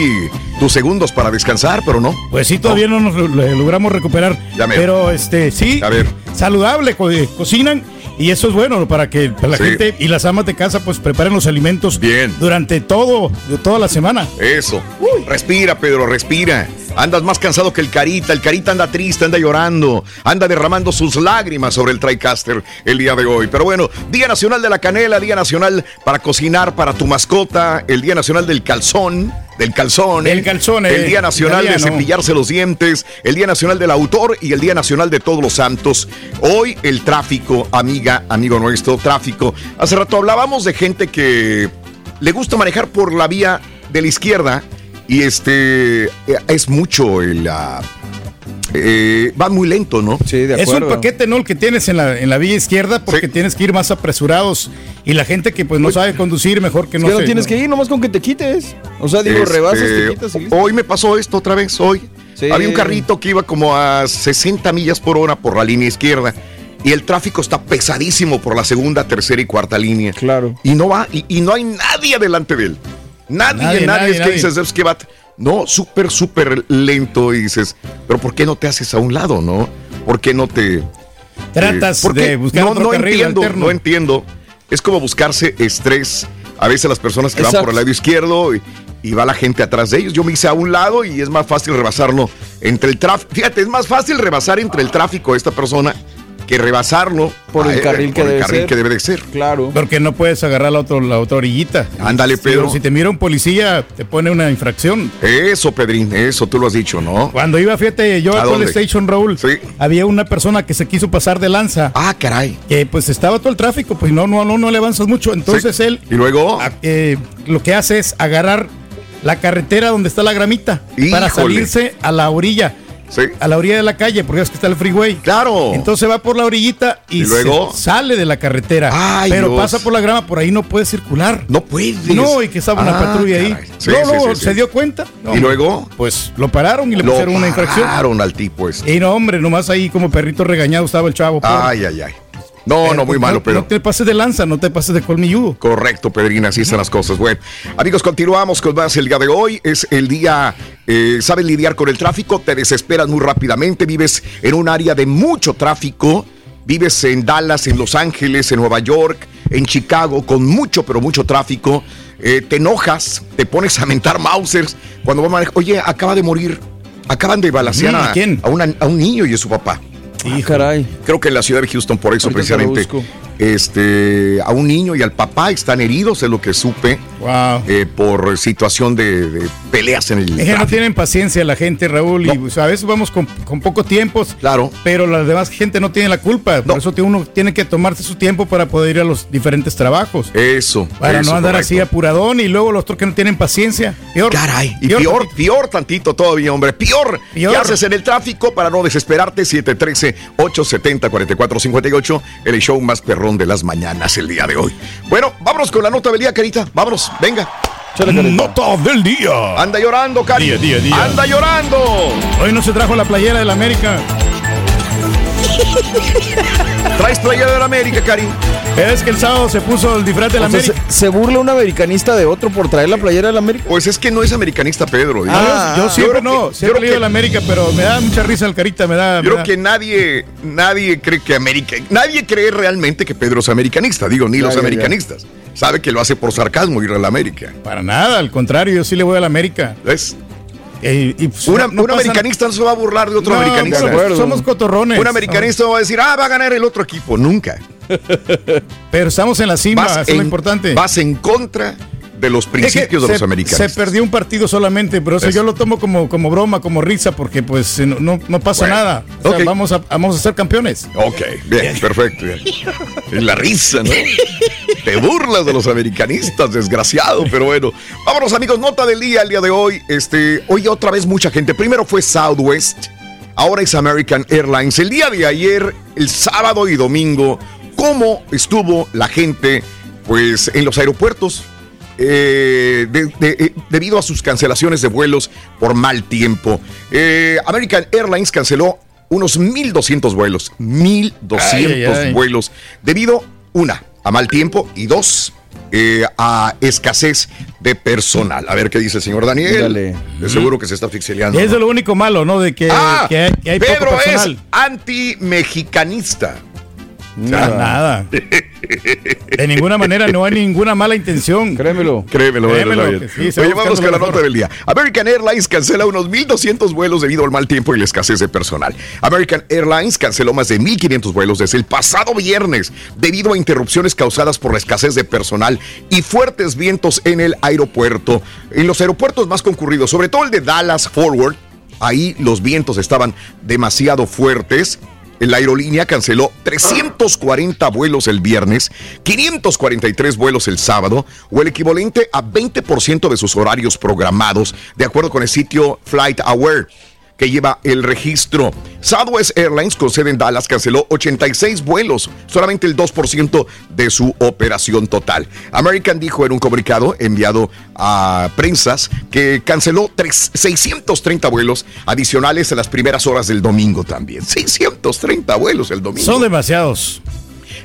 tus segundos para descansar, pero no. Pues sí, todavía no, nos lo- lo logramos recuperar. Ya me- Pero este, sí. A ver. Saludable, co- eh, cocinan. Y eso es bueno para que la Sí. gente y las amas de casa pues preparen los alimentos Bien. durante todo, toda la semana. Eso. Respira, Pedro, respira. Andas más cansado que el Carita. El Carita anda triste, anda llorando, anda derramando sus lágrimas sobre el TriCaster el día de hoy. Pero bueno, Día Nacional de la Canela, Día Nacional para cocinar para tu mascota, el Día Nacional del Calzón, del calzón, Del ¿eh? calzón, el eh, Día Nacional de cepillarse los dientes, el Día Nacional del Autor y el Día Nacional de Todos los Santos. Hoy el tráfico, amiga, amigo nuestro, tráfico. Hace rato hablábamos de gente que le gusta manejar por la vía de la izquierda y este eh, es mucho el, ah, eh, van muy lento, ¿no? Sí, de Es un paquete, ¿no? El que tienes en la, en la vía izquierda porque tienes que ir más apresurados. Y la gente que pues no sabe conducir, mejor que no se- tienes que ir nomás con que te quites. O sea, digo, Este, rebasas, te quitas y listo. Hoy me pasó esto otra vez, hoy. Sí. Había un carrito que iba como a 60 millas por hora por la línea izquierda. Y el tráfico está pesadísimo por la segunda, tercera y cuarta línea. Claro. Y no va, y, y no hay nadie delante de él. Nadie, nadie, Nadie, nadie, es que dices, es que va. No, súper, súper lento. Y dices, pero ¿por qué no te haces a un lado, no? ¿Por qué no te. Tratas ¿por qué? de buscar no, otro no carril entiendo, alterno. no entiendo. Es como buscarse estrés. A veces las personas que van por el lado izquierdo y, y va la gente atrás de ellos. Yo me hice a un lado y es más fácil rebasarlo entre el tráfico. Fíjate, es más fácil rebasar entre el tráfico de esta persona que rebasarlo Por el a- carril que por el debe carril ser. que debe de ser. Claro. Porque no puedes agarrar la, otro, la otra orillita. Ándale, Si- Pedro. Si te mira un policía, te pone una infracción. Eso, Pedrín, eso tú lo has dicho, ¿no? Cuando iba, fíjate, yo ¿A dónde? Station, Raúl, había una persona que se quiso pasar de lanza. Ah, caray. Que pues estaba todo el tráfico, pues no, no, no, no le avanzas mucho. Entonces Sí. él Y luego. a- eh, lo que hace es agarrar la carretera donde está la gramita para salirse a la orilla. Sí. A la orilla de la calle, porque es que está el freeway. Claro. Entonces va por la orillita y, ¿Y luego? se sale de la carretera. Ay, pero Dios. pasa por la grama, por ahí no puede circular. No puedes. No, y que estaba una Ah, patrulla ahí. Sí, no, no, sí, sí. se dio cuenta. No, ¿Y luego? Pues lo pararon y le Lo pusieron una infracción. pararon al tipo este. Y no, hombre, nomás ahí como perrito regañado estaba el chavo. pobre. Ay, ay, ay. No, Pero, no, muy pues, malo, pero. No te pases de lanza, no te pases de colmilludo. Correcto, Pedrina, así están las cosas. Bueno, amigos, continuamos con más el día de hoy. Es el día, eh, sabes lidiar con el tráfico, te desesperas muy rápidamente, vives en un área de mucho tráfico, vives en Dallas, en Los Ángeles, en Nueva York, en Chicago, con mucho, pero mucho tráfico. Eh, te enojas, te pones a mentar Mausers cuando va a manejar. Oye, acaba de morir, acaban de balacear Mm, ¿a a, a un niño y a su papá. Ah, caray. Creo que en la ciudad de Houston, por eso Ahorita precisamente. Este, a un niño y al papá están heridos, es lo que supe, Wow. eh, por situación de, de peleas en el Es que no tienen paciencia la gente, Raúl, y pues, a veces vamos con, con poco tiempo. Claro. Pero la demás gente no tiene la culpa. Por eso uno tiene que tomarse su tiempo para poder ir a los diferentes trabajos. Eso. Para eso, no andar correcto. así apuradón y luego los otros que no tienen paciencia. Peor. Caray, y peor, peor, tantito todavía, hombre. Peor. Peor. ¿Qué haces en el tráfico para no desesperarte? 713-870-4458, el show más de las mañanas el día de hoy. Bueno, vámonos con la nota del día, Carita. Vámonos, venga. Nota del día. Anda llorando, Cari. Día, día, día. Anda llorando. Hoy no se trajo la playera del América. Traes playera de la América, Cari. Es que el sábado se puso el disfraz del O sea, América. ¿se, se burla un americanista de otro por traer la playera del América? Pues es que no es americanista, Pedro. No, yo- yo, siempre no, que- siempre he leído el América, pero me da mucha risa el carita, me da. me Yo creo da- que nadie, nadie cree que América, nadie cree realmente que Pedro es americanista, digo, ni Ya, los ya, ya. americanistas. Sabe que lo hace por sarcasmo ir a la América. Para nada, al contrario, yo sí le voy a la América. ¿Ves? Eh, y, pues, Una- no- no un americanista no se va a burlar de otro No, americanista. somos- somos cotorrones. Un americanista va a decir, ah, va a ganar el otro equipo. Nunca. Pero estamos en la cima, Vas eso es lo importante. Vas en contra de los Es que principios de se, los americanistas. Se perdió un partido solamente, pero eso Eso. yo lo tomo como, como broma, como risa, porque pues no, no, no pasa Bueno, nada. O sea, vamos, a, vamos a ser campeones. Ok, bien, perfecto. bien. La risa, ¿no? Te burlas de los americanistas, desgraciado, pero bueno. Vámonos, amigos, nota del día el día de hoy. Este, hoy otra vez mucha gente. Primero fue Southwest, ahora es American Airlines. El día de ayer, el sábado y domingo, ¿cómo estuvo la gente pues en los aeropuertos? eh, de- de- eh, debido a sus cancelaciones de vuelos por mal tiempo. Eh, American Airlines canceló unos 1.200 vuelos, 1.200 Ay, ay, ay. vuelos, debido, una, a mal tiempo y dos, eh, a escasez de personal. A ver qué dice el señor Daniel. Dale. De seguro que se está fixeleando. Es de lo único malo, ¿no? De que, Ah, que hay, que hay poco Pedro es personal. anti-mexicanista. Nada. Nada. De ninguna manera, no hay ninguna mala intención. Créemelo. Créemelo, bueno, Créemelo, que sí, se Oye, va vamos con la nota del día. American Airlines cancela unos 1.200 vuelos debido al mal tiempo y la escasez de personal. American Airlines canceló más de 1.500 vuelos desde el pasado viernes debido a interrupciones causadas por la escasez de personal y fuertes vientos en el aeropuerto. En los aeropuertos más concurridos, sobre todo el de Dallas Forward, ahí los vientos estaban demasiado fuertes. La aerolínea canceló 340 vuelos el viernes, 543 vuelos el sábado, o el equivalente a 20% de sus horarios programados, de acuerdo con el sitio Flight Aware. Que lleva el registro. Southwest Airlines, con sede en Dallas, canceló 86 vuelos, solamente el 2% de su operación total. American dijo en un comunicado enviado a prensas que canceló tres- 630 vuelos adicionales en las primeras horas del domingo también. 630 vuelos el domingo. Son demasiados.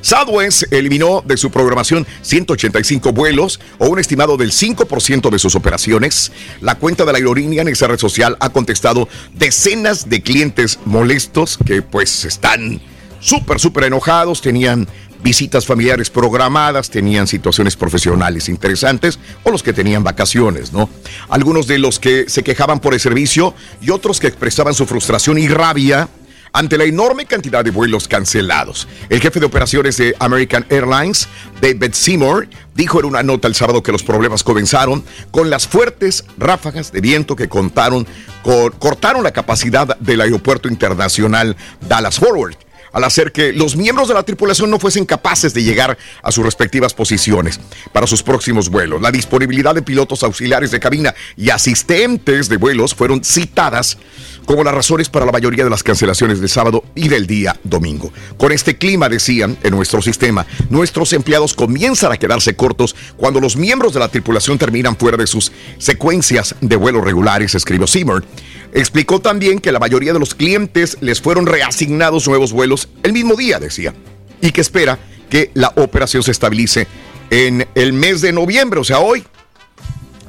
Southwest eliminó de su programación 185 vuelos o un estimado del 5% de sus operaciones. La cuenta de la aerolínea en esa red social ha contestado decenas de clientes molestos que pues están súper, súper enojados, tenían visitas familiares programadas, tenían situaciones profesionales interesantes o los que tenían vacaciones, ¿no? Algunos de los que se quejaban por el servicio y otros que expresaban su frustración y rabia ante la enorme cantidad de vuelos cancelados. El jefe de operaciones de American Airlines, David Seymour, dijo en una nota el sábado que los problemas comenzaron con las fuertes ráfagas de viento que contaron, co- cortaron la capacidad del aeropuerto internacional Dallas Forward al hacer que los miembros de la tripulación no fuesen capaces de llegar a sus respectivas posiciones para sus próximos vuelos. La disponibilidad de pilotos auxiliares de cabina y asistentes de vuelos fueron citadas como las razones para la mayoría de las cancelaciones del sábado y del día domingo. Con este clima, decían, en nuestro sistema, nuestros empleados comienzan a quedarse cortos cuando los miembros de la tripulación terminan fuera de sus secuencias de vuelos regulares, escribió Seymour. Explicó también que la mayoría de los clientes les fueron reasignados nuevos vuelos el mismo día, decía, y que espera que la operación se estabilice en el mes de noviembre, o sea, hoy.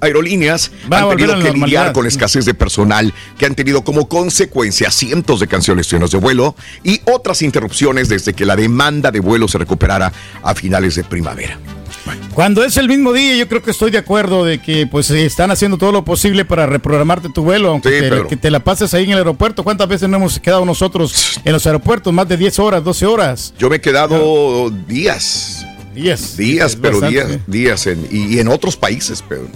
Aerolíneas Va han tenido que lidiar con la escasez de personal que han tenido como consecuencia cientos de cancelaciones de vuelo y otras interrupciones desde que la demanda de vuelo se recuperara a finales de primavera. Cuando es el mismo día, yo creo que estoy de acuerdo de que pues eh, están haciendo todo lo posible para reprogramarte tu vuelo, aunque Sí, te, que te la pases ahí en el aeropuerto. ¿Cuántas veces no hemos quedado nosotros en los aeropuertos? Más de 10 horas, 12 horas. Yo me he quedado días. Días. Días, pero bastante, días, días en- y, y en otros países, pero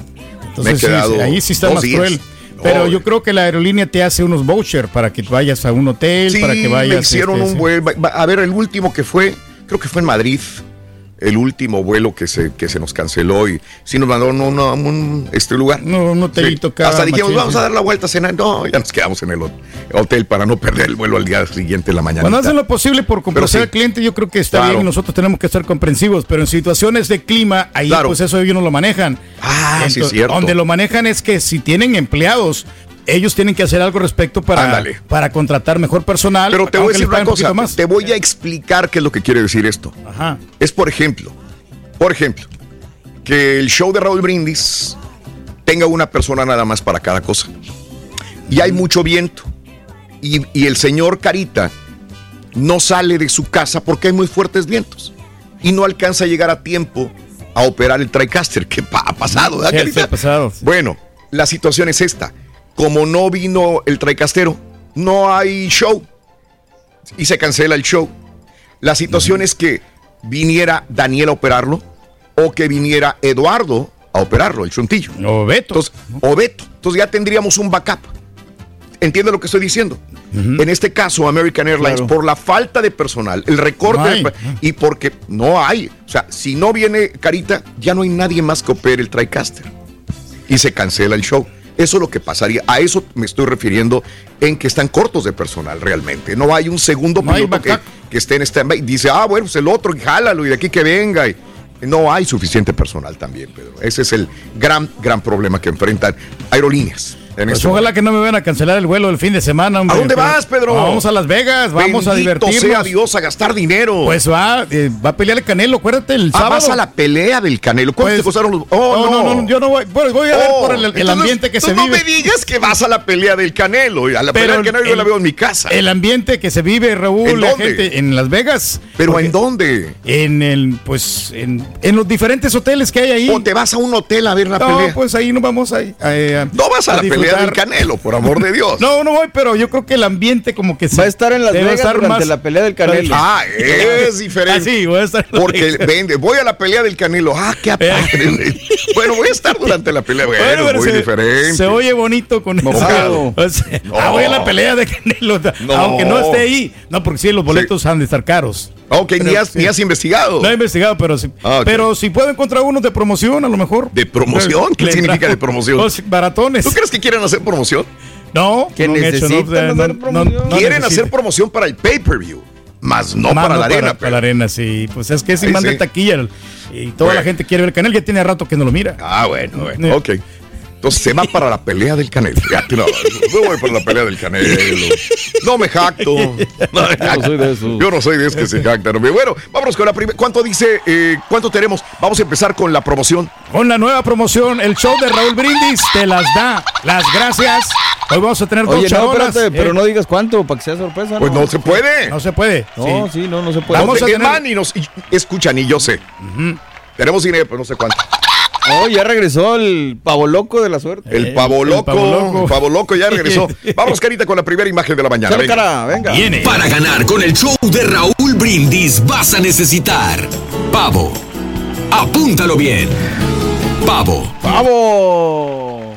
Entonces, me he sí, quedado sí, ahí sí está más días. cruel. Pero yo creo que la aerolínea te hace unos vouchers para que vayas a un hotel, Sí, para que vayas. me hicieron este, un va- A ver, el último que fue, creo que fue en Madrid. El último vuelo que se, que se nos canceló y sí nos mandaron un, un, este lugar. No, un hotelito cada Hasta dijimos, machín, vamos sí. a dar la vuelta a cenar. No, ya nos quedamos en el hot- hotel para no perder el vuelo al día siguiente en la mañana. Cuando hacen lo posible por complacer sí. al cliente, yo creo que está Claro. bien. Nosotros tenemos que ser comprensivos, pero en situaciones de clima, ahí Claro. pues eso ellos no lo manejan. Ah, sí, es cierto. Donde lo manejan es que si tienen empleados, ellos tienen que hacer algo al respecto para, Ándale. para contratar mejor personal. Pero te voy a decir una un cosa, más. te voy a explicar qué es lo que quiere decir esto. Ajá. Es por ejemplo, por ejemplo, que el show de Raúl Brindis tenga una persona nada más para cada cosa. Y hay mucho viento. Y, y el señor Carita no sale de su casa porque hay muy fuertes vientos. Y no alcanza a llegar a tiempo a operar el TriCaster. ¿Qué pa- ha pasado? ¿verdad, Sí, Carita? ha pasado. Bueno, la situación es esta. Como no vino el TriCastero, no hay show. Y se cancela el show. La situación es que viniera Daniel a operarlo o que viniera Eduardo a operarlo, el chuntillo. O Beto. Entonces, o Beto. Entonces ya tendríamos un backup. ¿Entiende lo que estoy diciendo? En este caso, American Airlines, Claro. por la falta de personal, el recorte No hay. de- y porque no hay. O sea, si no viene Carita, ya no hay nadie más que opere el TriCaster. Y se cancela el show. Eso es lo que pasaría. A eso me estoy refiriendo en que están cortos de personal realmente. No hay un segundo No piloto que, esté en stand-by. Dice, ah, bueno, pues el otro, y jálalo y de aquí que venga. Y no hay suficiente personal también, Pedro. Ese es el gran, gran problema que enfrentan aerolíneas. En Pues ojalá que no me vayan a cancelar el vuelo el fin de semana. hombre. ¿A dónde Pero- vas, Pedro? Vamos a Las Vegas, vamos a divertirnos. sea Dios a gastar dinero. Pues va, eh, va a pelear el Canelo, acuérdate, el Ah, sábado. vas a la pelea del Canelo. ¿Cuánto Pues- te costaron los.? Oh, no, no, no, no, yo no voy. Bueno, voy a ver por el, el entonces, ambiente que tú se no vive. me digas que vas a la pelea del Canelo. A la pelea del Canelo yo la veo en mi casa. El ambiente que se vive, Raúl, ¿En la dónde? gente en Las Vegas. ¿Pero en dónde? En el, pues, en, en los diferentes hoteles que hay ahí. ¿O te vas a un hotel a ver la no, pelea? pues ahí no vamos a, a- a- No vas a, la pelea del Canelo, por amor de Dios. No, no voy, pero yo creo que el ambiente como que Va a estar en Las debe Vegas estar durante más- la pelea del Canelo. Ah, es diferente. Ah, sí, voy a estar en Las Porque vende, voy a la pelea del Canelo. Ah, qué padre, güey. Bueno, voy a estar durante la pelea. Bueno, Bueno, pero muy se, diferente. se oye bonito con Mojado. eso. O sea, No. ah, voy a la pelea de Canelo, No. aunque no esté ahí. No, porque sí, los boletos han de estar caros. Ok, ni Pero has, sí. ni has investigado. No he investigado, pero sí. Ah. Pero si puedo encontrar unos de promoción, a lo mejor. ¿De promoción? ¿Qué significa de promoción? Los baratones. ¿Tú crees que quieren hacer promoción? No, que no hecho, no, hacer no, promoción. no Quieren hacer promoción para el pay-per-view, más no Más para no la arena. Para, la arena, sí. Pues es que imán de sí. taquilla el- y toda Bueno. la gente quiere ver el canal. Ya tiene rato que no lo mira. Ah, bueno, bueno. Ok. Entonces se va para la pelea del Canelo. No, yo voy para la pelea del Canelo. No me jacto. No me jacto. soy de esos. Yo no soy de esos que se jactan. Bueno, vámonos con la primera. ¿Cuánto dice? eh, ¿Cuánto tenemos? Vamos a empezar con la promoción. Con la nueva promoción, el show de Raúl Brindis te las da. Las gracias. Hoy vamos a tener dos Oye, no, charolas. espérate, pero Eh, no digas cuánto para que sea sorpresa. Pues no se puede. No se puede. No, sí, no, no se puede. Vamos a tener... y nos y- escuchan y yo sé. Tenemos dinero, pero no sé cuánto. Oh, ya regresó el pavo loco de la suerte. El pavo loco, el pavo loco ya regresó. Vamos, Carita, con la primera imagen de la mañana. Venga. cara, venga. Para ganar con el show de Raúl Brindis vas a necesitar pavo. Apúntalo bien. Pavo. ¡Pavo!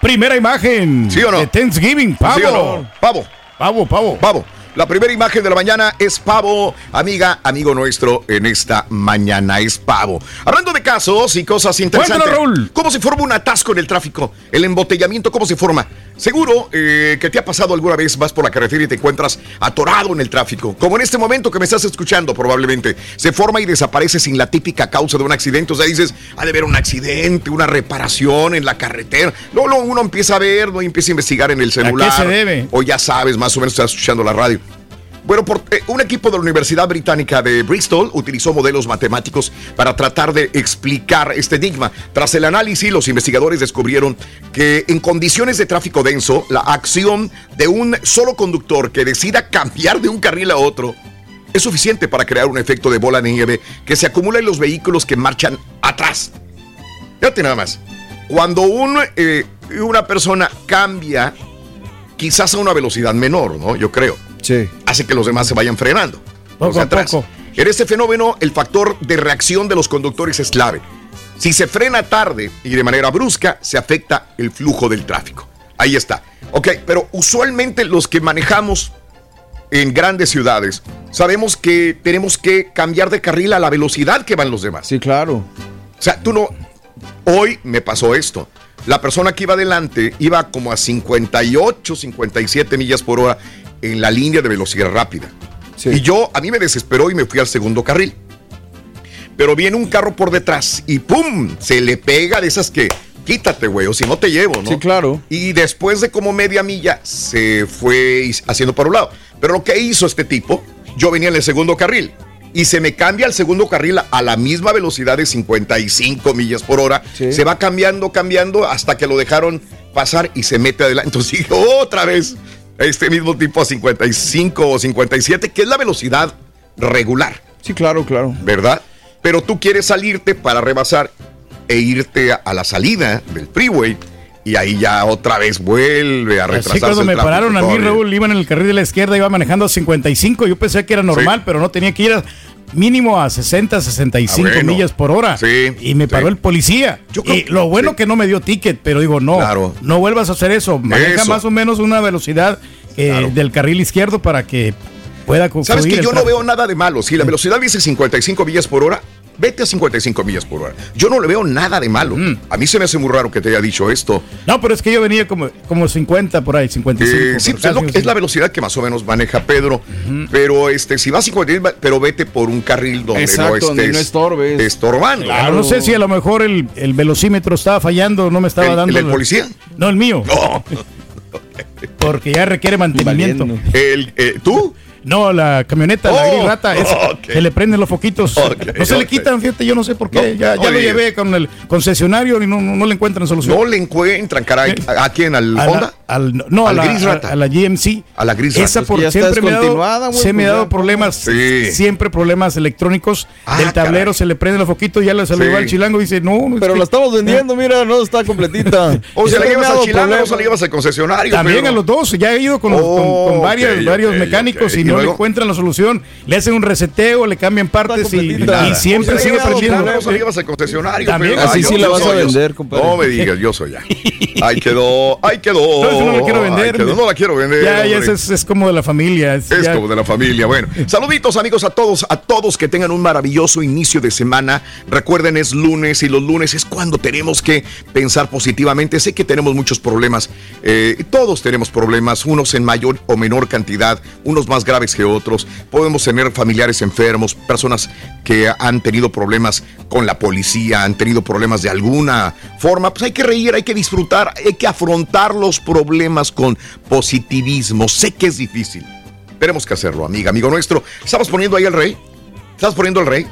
Primera imagen. ¿Sí o no? De Thanksgiving, pavo. ¿Sí o no? Pavo. Pavo, pavo. Pavo. La primera imagen de la mañana es Pavo, amiga, amigo nuestro en esta mañana es Pavo. Hablando de casos y cosas interesantes. Raúl. ¿Cómo se forma un atasco en el tráfico? El embotellamiento, ¿cómo se forma? Seguro eh, que te ha pasado alguna vez, vas por la carretera y te encuentras atorado en el tráfico. Como en este momento que me estás escuchando probablemente. Se forma y desaparece sin la típica causa de un accidente. O sea, dices, ha de haber un accidente, una reparación en la carretera. Luego, uno empieza a ver, no empieza a investigar en el celular. se debe? O ya sabes, más o menos estás escuchando la radio. Bueno, por, eh, un equipo de la Universidad Británica de Bristol utilizó modelos matemáticos para tratar de explicar este enigma. Tras el análisis, los investigadores descubrieron que en condiciones de tráfico denso, la acción de un solo conductor que decida cambiar de un carril a otro es suficiente para crear un efecto de bola de nieve que se acumula en los vehículos que marchan atrás. Fíjate nada más. Cuando eh, una persona cambia, quizás a una velocidad menor, ¿no? Yo creo. Sí. Hace que los demás se vayan frenando. Poco a atrás. poco. En este fenómeno, el factor de reacción de los conductores es clave. Si se frena tarde y de manera brusca, se afecta el flujo del tráfico. Ahí está. Ok, pero usualmente los que manejamos en grandes ciudades, sabemos que tenemos que cambiar de carril a la velocidad que van los demás. Sí, claro. O sea, tú no. Hoy me pasó esto. La persona que iba adelante iba como a 58, 57 millas por hora en la línea de velocidad rápida. Y yo, a mí me desesperó y me fui al segundo carril. Pero viene un carro por detrás y ¡pum! Se le pega de esas que quítate, güey, o si no te llevo, ¿no? Sí, claro. Y después de como media milla se fue haciendo para un lado. Pero lo que hizo este tipo, yo venía en el segundo carril y se me cambia al segundo carril a la misma velocidad de 55 millas por hora. Se va cambiando, cambiando hasta que lo dejaron pasar y se mete adelante. Entonces dije, otra vez, este mismo tipo a 55 o 57, que es la velocidad regular. Sí, claro, claro. ¿Verdad? Pero tú quieres salirte para rebasar e irte a, a la salida del freeway y ahí ya otra vez vuelve a retrasarse Así cuando el me tráfico pararon a mí. Raúl, iba en el carril de la izquierda, iba manejando a 55. Yo pensé que era normal, pero no tenía que ir a- mínimo a 60, 65 Ah, bueno. millas por hora. y me paró el policía. y lo bueno que no me dio ticket, pero digo, no, no vuelvas a hacer eso. Maneja Eso. más o menos una velocidad eh, del carril izquierdo para que pueda Sabes que yo no veo nada de malo. Si la velocidad dice 55 millas por hora, vete a 55 millas por hora. Yo no le veo nada de malo. Mm. A mí se me hace muy raro que te haya dicho esto. No, pero es que yo venía como, como 50 por ahí, 55. Eh, sí, por pues es, lo- es la velocidad que más o menos maneja Pedro. Pero este, si vas a 50, pero vete por un carril donde no estés donde no estorbes. estorbando. Claro, no sé si a lo mejor el, el velocímetro estaba fallando, no me estaba ¿El- dando. el del policía? No, el mío. Porque ya requiere mantenimiento. El, eh, ¿Tú? No, la camioneta, la Oh, gris rata, esa, se le prenden los foquitos. no se le quitan, fíjate, yo no sé por qué. No, ya ya no lo llevé con el concesionario y no, no, no le encuentran solución. No le encuentran, caray. ¿A, a quién? ¿Al A la- Honda? al- no, a Al la, Gris Rata. a- a la GMC. A la gris Esa rata. por ya está siempre me ha dado, se me ha pues dado problemas, Sí. siempre problemas electrónicos. Ah, del tablero caray. se le prende los foquitos, ya le se lo Sí. lleva al chilango y dice, no, no Pero la estamos vendiendo, mira, no está completita. O se la llevas al chilango o se la llevas al concesionario. También a los dos, ya he ido con, varios, mecánicos y ¿Y no le encuentran la solución. Le hacen un reseteo, le cambian partes y, y siempre O se la sigue perdiendo. llevas al concesionario. También, pero- así Ay, sí yo- la vas a soy- vender, compadre. No me digas, yo soy ya. Ahí quedó, ahí quedó. No, no la quiero vender. Ay, que no la quiero vender. Ya, ya es, es- como de la familia. Es, como de la familia. Bueno, saluditos amigos a todos, a todos que tengan un maravilloso inicio de semana. Recuerden, es lunes y los lunes es cuando tenemos que pensar positivamente. Sé que tenemos muchos problemas, eh, todos tenemos problemas, unos en mayor o menor cantidad, unos más graves que otros. Podemos tener familiares enfermos, personas que han tenido problemas con la policía, han tenido problemas de alguna forma. Pues hay que reír, hay que disfrutar, hay que afrontar los problemas con positivismo. Sé que es difícil. Tenemos que hacerlo, amiga, amigo nuestro. ¿Estamos poniendo ahí al rey? ¿Estás poniendo al rey?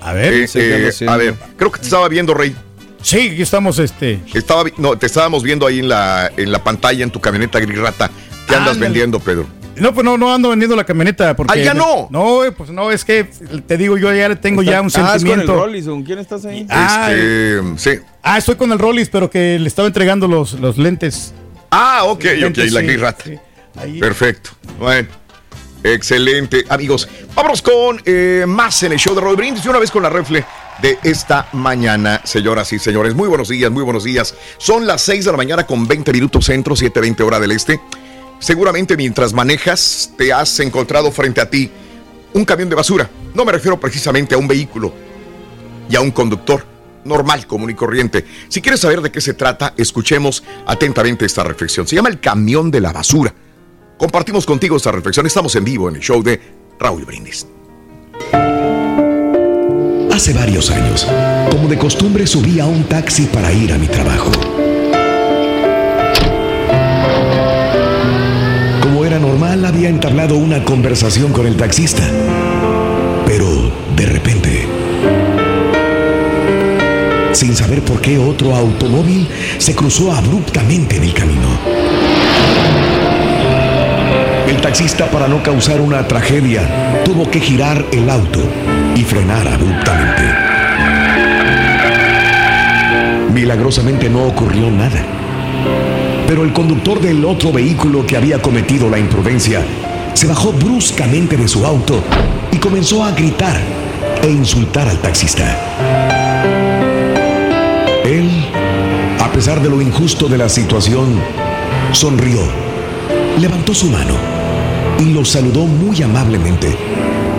A ver, Eh, eh, a ver, creo que te estaba viendo, rey. Sí, aquí estamos, este. Estaba, no, te estábamos viendo ahí en la, en la pantalla, en tu camioneta gris rata. ¿Qué andas Ándale. vendiendo, Pedro? No, pues no, no ando vendiendo la camioneta porque. Ah, ¿ya no? No, pues no, es que te digo, yo ya le tengo ya un Ah, es con el sentimiento. Rollis, ¿con quién estás ahí? Ah, Este, sí. Ah, estoy con el Rollis, pero que le estaba entregando los, los lentes. Ah, ok, Los ok, lentes, la sí, gris rata. sí. Ahí. Perfecto. Bueno. Excelente, amigos. Vámonos con eh, más en el show de Roy Brindis y una vez con la refle de esta mañana, señoras y señores. Muy buenos días, muy buenos días. Son las 6 de la mañana con 20 minutos centro, 7:20 hora del este. Seguramente mientras manejas te has encontrado frente a ti un camión de basura. No me refiero precisamente a un vehículo y a un conductor normal, común y corriente. Si quieres saber de qué se trata, escuchemos atentamente esta reflexión. Se llama el camión de la basura. Compartimos contigo esta reflexión. Estamos en vivo en el show de Raúl Brindis. Hace varios años, como de costumbre, subí a un taxi para ir a mi trabajo. Como era normal, había entablado una conversación con el taxista. Pero, de repente, sin saber por qué otro automóvil se cruzó abruptamente en el camino. El taxista, para no causar una tragedia, tuvo que girar el auto y frenar abruptamente. Milagrosamente no ocurrió nada. Pero el conductor del otro vehículo que había cometido la imprudencia se bajó bruscamente de su auto y comenzó a gritar e insultar al taxista. Él, a pesar de lo injusto de la situación, sonrió, levantó su mano y lo saludó muy amablemente,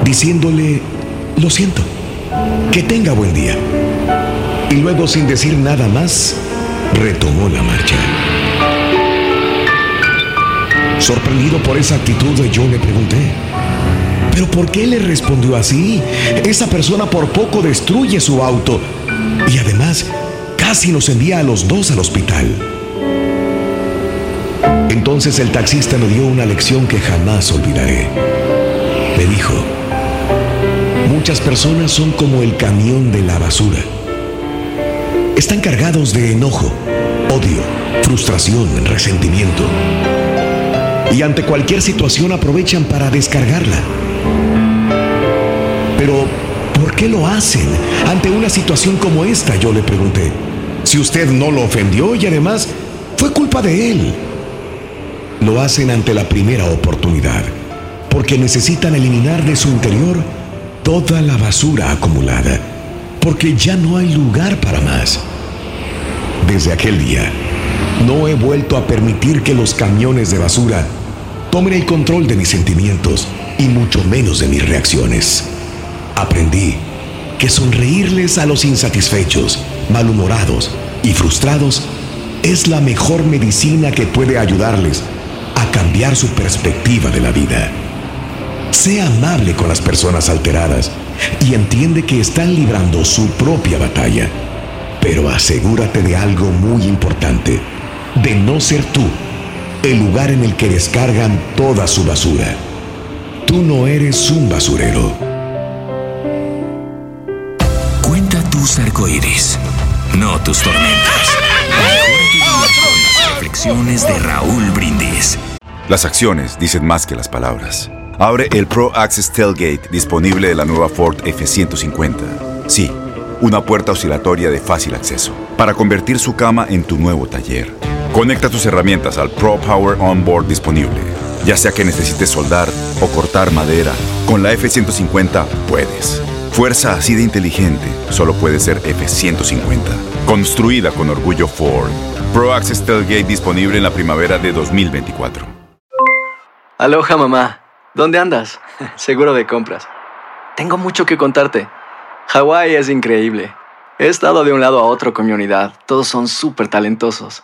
diciéndole, lo siento, que tenga buen día. Y luego, sin decir nada más, retomó la marcha. Sorprendido por esa actitud, yo le pregunté, ¿pero por qué le respondió así? Esa persona por poco destruye su auto y además casi nos envía a los dos al hospital. Entonces el taxista me dio una lección que jamás olvidaré. Me dijo, muchas personas son como el camión de la basura. Están cargados de enojo, odio, frustración, resentimiento. Y ante cualquier situación aprovechan para descargarla. Pero, ¿por qué lo hacen ante una situación como esta? Yo le pregunté. Si usted no lo ofendió y además fue culpa de él. Lo hacen ante la primera oportunidad, porque necesitan eliminar de su interior toda la basura acumulada, porque ya no hay lugar para más. Desde aquel día, no he vuelto a permitir que los camiones de basura tomen el control de mis sentimientos y mucho menos de mis reacciones. Aprendí que sonreírles a los insatisfechos, malhumorados y frustrados es la mejor medicina que puede ayudarles a cambiar su perspectiva de la vida. Sea amable con las personas alteradas y entiende que están librando su propia batalla. Pero asegúrate de algo muy importante, de no ser tú el lugar en el que descargan toda su basura. Tú no eres un basurero. Cuenta tus arcoíris, no tus tormentas. Las reflexiones de Raúl Brindis. Las acciones dicen más que las palabras. Abre el Pro Access Tailgate disponible de la nueva Ford F-150. Sí, una puerta oscilatoria de fácil acceso para convertir su cama en tu nuevo taller. Conecta tus herramientas al Pro Power Onboard disponible. Ya sea que necesites soldar o cortar madera, con la F-150 puedes. Fuerza así de inteligente solo puede ser F-150. Construida con orgullo Ford. Pro Access Tailgate disponible en la primavera de 2024. Aloha mamá, ¿dónde andas? Seguro de compras. Tengo mucho que contarte. Hawái es increíble. He estado de un lado a otro con mi unidad. Todos son súper talentosos.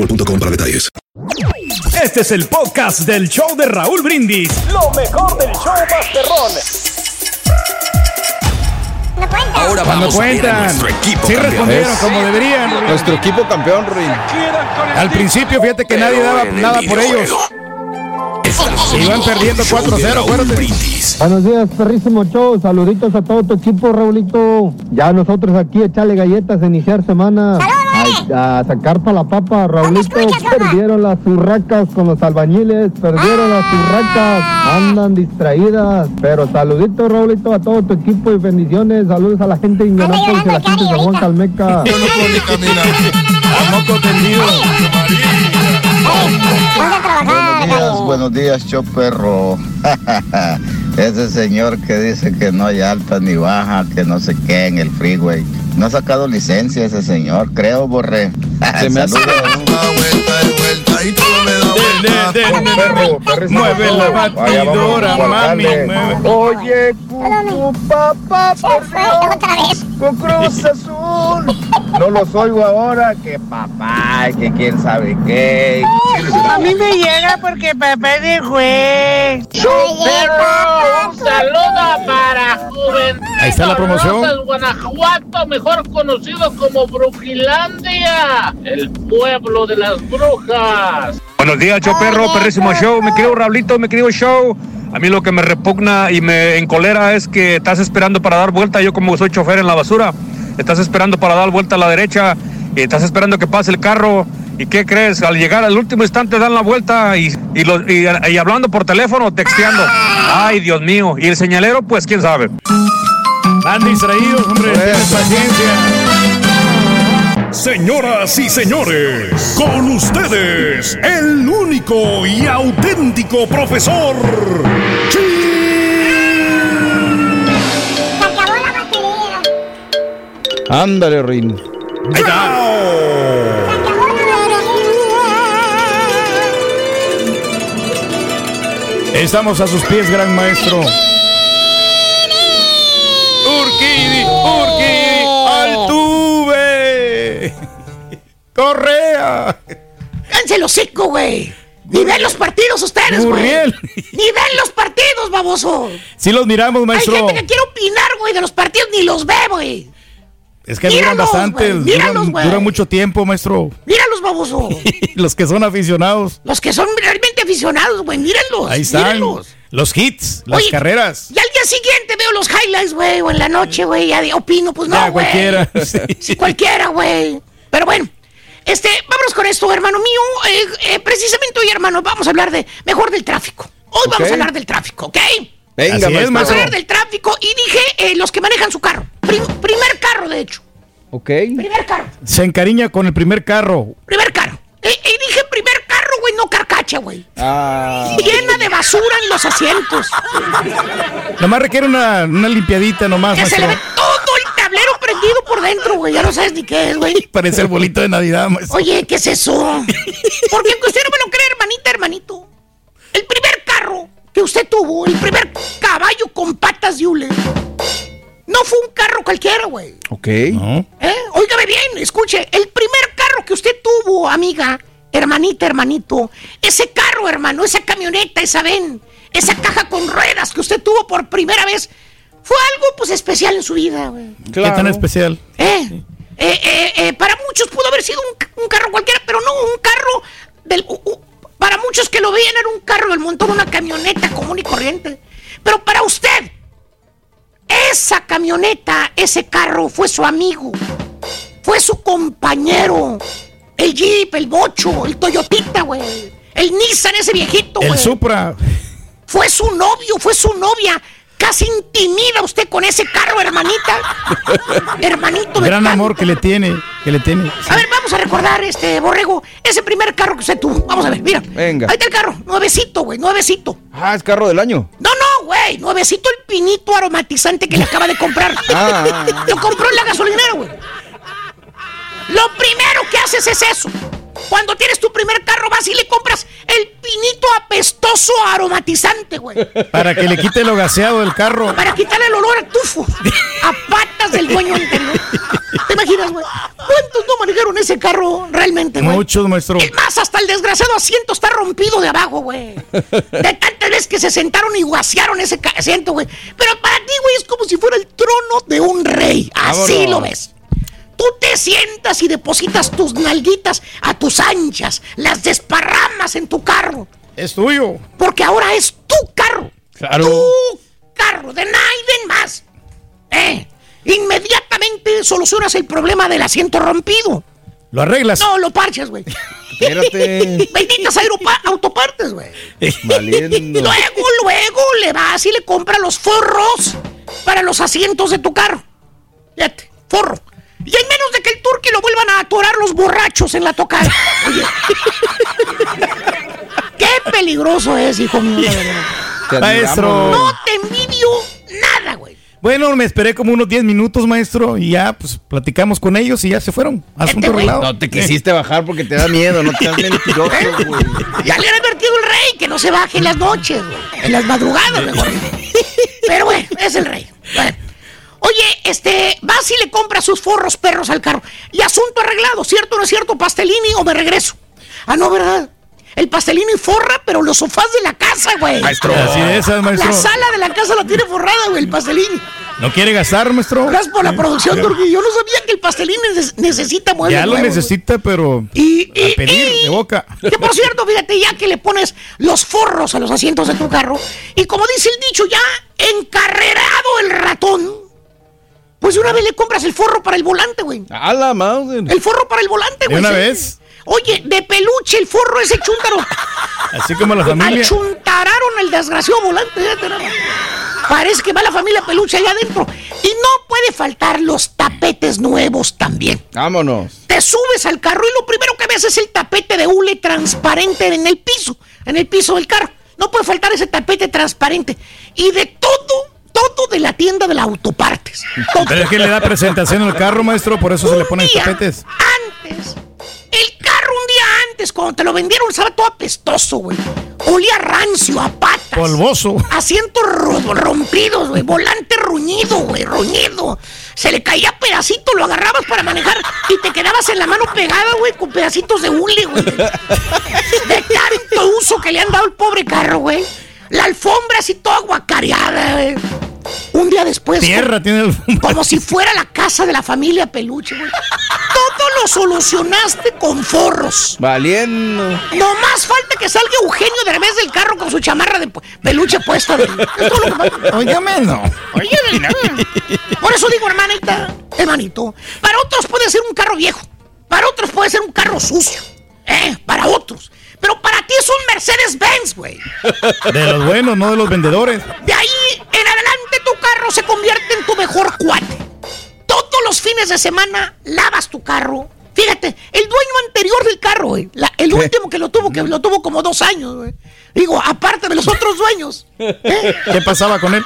boostmobile.com para detalles. Este es el podcast del show de Raúl Brindis. Lo mejor del show Masterrón. Ahora vamos a ver a nuestro equipo Sí campeón. respondieron como deberían. Nuestro equipo campeón, Ruin. Al principio, fíjate que nadie daba nada por ellos. Iban perdiendo 4-0, acuérdate. Buenos días, perrísimo show. Saluditos a todo tu equipo, Raulito. Ya nosotros aquí echarle galletas iniciar semana. A, a sacar para la papa, Raulito. Perdieron las urracas con los albañiles. Perdieron las urracas. Andan distraídas. Pero saluditos, Raulito, a todo tu equipo y bendiciones. Saludos a la gente de Indianápolis y a la gente de Juan Calmeca. Buenos días, buenos días, choperro. Ese señor que dice que no hay alta ni baja, que no se qué en el freeway. No ha sacado licencia ese señor, creo, Borre. Se me hace- Mueve la batidora, mami. mueve. Oye, cucu, papá, por Dios, con Cruz Azul. No los oigo ahora, que papá, que quién sabe qué. A mí me llega porque papá de juez. ¡Un saludo para Juventud! Ahí está la promoción. Guanajuato, mejor conocido como Brujilandia, el pueblo de las brujas. Buenos días, show perro, perrísimo show. Mi querido Raulito, mi querido show. A mí lo que me repugna y me encolera es que estás esperando para dar vuelta. Yo como soy chofer en la basura, estás esperando para dar vuelta a la derecha y estás esperando que pase el carro. ¿Y qué crees? Al llegar al último instante dan la vuelta y, y, los- y- y hablando por teléfono, texteando. Ay, Dios mío. Y el señalero, pues quién sabe. Van distraídos, hombre. Tienen paciencia. Señoras y señores, con ustedes, el único y auténtico profesor. Ándale, Ruin. Ahí está. Estamos a sus pies, gran maestro. Urquidi, Urquidi, Correa. ¡Cánse el hocico, güey! ¡Ni ven los partidos ustedes, güey! ¡Ni ven los partidos, baboso! Sí los miramos, maestro. Hay gente que quiere opinar, güey, de los partidos, ni los ve, güey. Es que duran Míralos, bastante, güey, míralos, duran, güey. duran mucho tiempo, maestro. Míralos, baboso. Los que son aficionados. Los que son realmente aficionados, güey, mírenlos. Ahí están. mírenlos. Los hits, las Oye, carreras. Y al día siguiente veo los highlights, güey, o en la noche, güey, ya opino, pues no, güey. cualquiera. Sí, cualquiera, güey. Pero bueno, este, vámonos con esto, hermano mío. Eh, eh, precisamente hoy, hermano, vamos a hablar de, mejor del tráfico. Hoy vamos a hablar del tráfico, ¿ok? Venga, Así es. Vamos a hablar del tráfico y dije eh, los que manejan su carro. Prim- primer carro, de hecho. Ok. Primer carro. Se encariña con el primer carro. Primer carro. Eh, dije primer carro, güey, no carcacha, güey. Ah. Llena de basura en los asientos. Nomás requiere una, una limpiadita nomás, Que se le maestro. ve todo el tablero prendido por dentro, güey. Ya no sabes ni qué es, güey. Parece el bolito de Navidad, maestro. Oye, ¿qué es eso? Porque aunque usted no me lo cree, hermanita, hermanito, el primer carro que usted tuvo, el primer caballo con patas de hule, no fue un carro cualquiera, güey. Ok. ¿Eh? Óigame bien, escuche, el primer carro que usted tuvo, amiga, hermanita, hermanito, ese carro, hermano, esa camioneta, esa ven, esa caja con ruedas que usted tuvo por primera vez, fue algo pues especial en su vida, güey. ¿Qué tan especial? ¿Eh? Eh, eh, eh, para muchos pudo haber sido un, un carro cualquiera, pero no, un carro del... para muchos que lo veían era un carro del montón, una camioneta común y corriente. Pero para usted, esa camioneta, ese carro fue su amigo, fue su compañero. El Jeep, el Bocho, el Toyotita, güey. El Nissan, ese viejito, El güey. Supra. Fue su novio, fue su novia. Casi intimida usted con ese carro, hermanita. Hermanito, Gran amor que le tiene, que le tiene. a ver, vamos a recordar, este, Borrego, ese primer carro que usted tuvo. Vamos a ver, mira. Venga. Ahí está el carro, nuevecito, güey, nuevecito. Ah, es carro del año. No, no, güey, nuevecito el pinito aromatizante que le acaba de comprar. Ah, ah, ah. Lo compró en la gasolinera, güey. Lo primero que haces es eso. Cuando tienes tu primer carro, vas y le compras el pinito apestoso aromatizante, güey. Para que le quite lo gaseado del carro. Para quitarle el olor a tufo. A patas del dueño anterior. ¿Te imaginas, güey? ¿Cuántos no manejaron ese carro realmente, güey? Muchos, maestro. Es más, hasta el desgraciado asiento está rompido de abajo, güey. De tantas veces que se sentaron y guasearon ese asiento, güey. Pero para ti, güey, es como si fuera el trono de un rey. Así Vámonos. lo ves. Tú te sientas y depositas tus nalguitas a tus anchas, las desparramas en tu carro. Es tuyo. Porque ahora es tu carro. Claro. Tu carro, de nadie más. Eh, inmediatamente solucionas el problema del asiento rompido. Lo arreglas. No, lo parches, güey. Espérate. Benditas autopartes, güey. Valiendo. Luego, luego le vas y le compras los forros para los asientos de tu carro. Fíjate, forro. Y en menos de que el turqui lo vuelvan a atorar los borrachos en la tocada. Oye. Qué peligroso es, hijo mío. Maestro. No te envidio nada, güey. Bueno, me esperé como unos 10 minutos, maestro, y ya, pues, platicamos con ellos y ya se fueron. Asunto arreglado. No te quisiste bajar porque te da miedo, no te das mentiroso, güey. Ya le han advertido el rey que no se baje en las noches, güey. En las madrugadas, mejor. Pero bueno, es el rey. Bueno. Oye, este, vas y le compras sus forros perros al carro. Y asunto arreglado, ¿cierto o no es cierto? Pastelini o me regreso. Ah, no, ¿verdad? El pastelini forra, pero los sofás de la casa, güey. Maestro. Así de esas, maestro. La sala de la casa la tiene forrada, güey, el pastelini. ¿No quiere gastar, maestro? Gracias por la producción, Turquía. Yo no sabía que el pastelini neces- necesita muebles Ya lo nuevos, güey. necesita, pero Y, y- a pedir y- de boca. Que por cierto, fíjate, ya que le pones los forros a los asientos de tu carro, y como dice el dicho, ya encarrerado el ratón, pues una vez le compras el forro para el volante, güey. A la madre. El forro para el volante, ¿De güey. una sí. vez? Oye, de peluche el forro ese chúntaro. Así como la familia. Achuntararon el desgraciado volante. Parece que va la familia peluche allá adentro. Y no puede faltar los tapetes nuevos también. Vámonos. Te subes al carro y lo primero que ves es el tapete de hule transparente en el piso, en el piso del carro. No puede faltar ese tapete transparente. Y de todo, todo de la tienda de la autopartes. Pero es que le da presentación al carro, maestro, por eso se le ponen tapetes. Antes, el carro un día antes, cuando te lo vendieron, estaba todo apestoso, güey. Olía rancio, a patas. Polvoso. Asientos ro- rompidos, güey. Volante ruñido, güey, ruñido. Se le caía pedacito, lo agarrabas para manejar y te quedabas en la mano pegada, güey, con pedacitos de hule, güey. De tanto uso que le han dado al pobre carro, güey. La alfombra así toda aguacareada, güey. Un día después. Tierra tiene el... Como si fuera la casa de la familia peluche, güey. Todo lo solucionaste con forros. Valiendo. No más falta que salga Eugenio de revés del carro con su chamarra de peluche puesta. güey. Es todo lo que falta. Óigame, no. Óyeme, no. Por eso digo, hermanita, hermanito, para otros puede ser un carro viejo, para otros puede ser un carro sucio, eh, para otros. Pero para ti es un Mercedes-Benz, güey. De los buenos, no de los vendedores. De ahí en adelante tu carro se convierte en tu mejor cuate. Todos los fines de semana lavas tu carro. Fíjate, el dueño anterior del carro, güey. la- el último que lo tuvo, que lo tuvo como dos años, güey. Digo, aparte de los otros dueños. ¿eh? ¿Qué pasaba con él?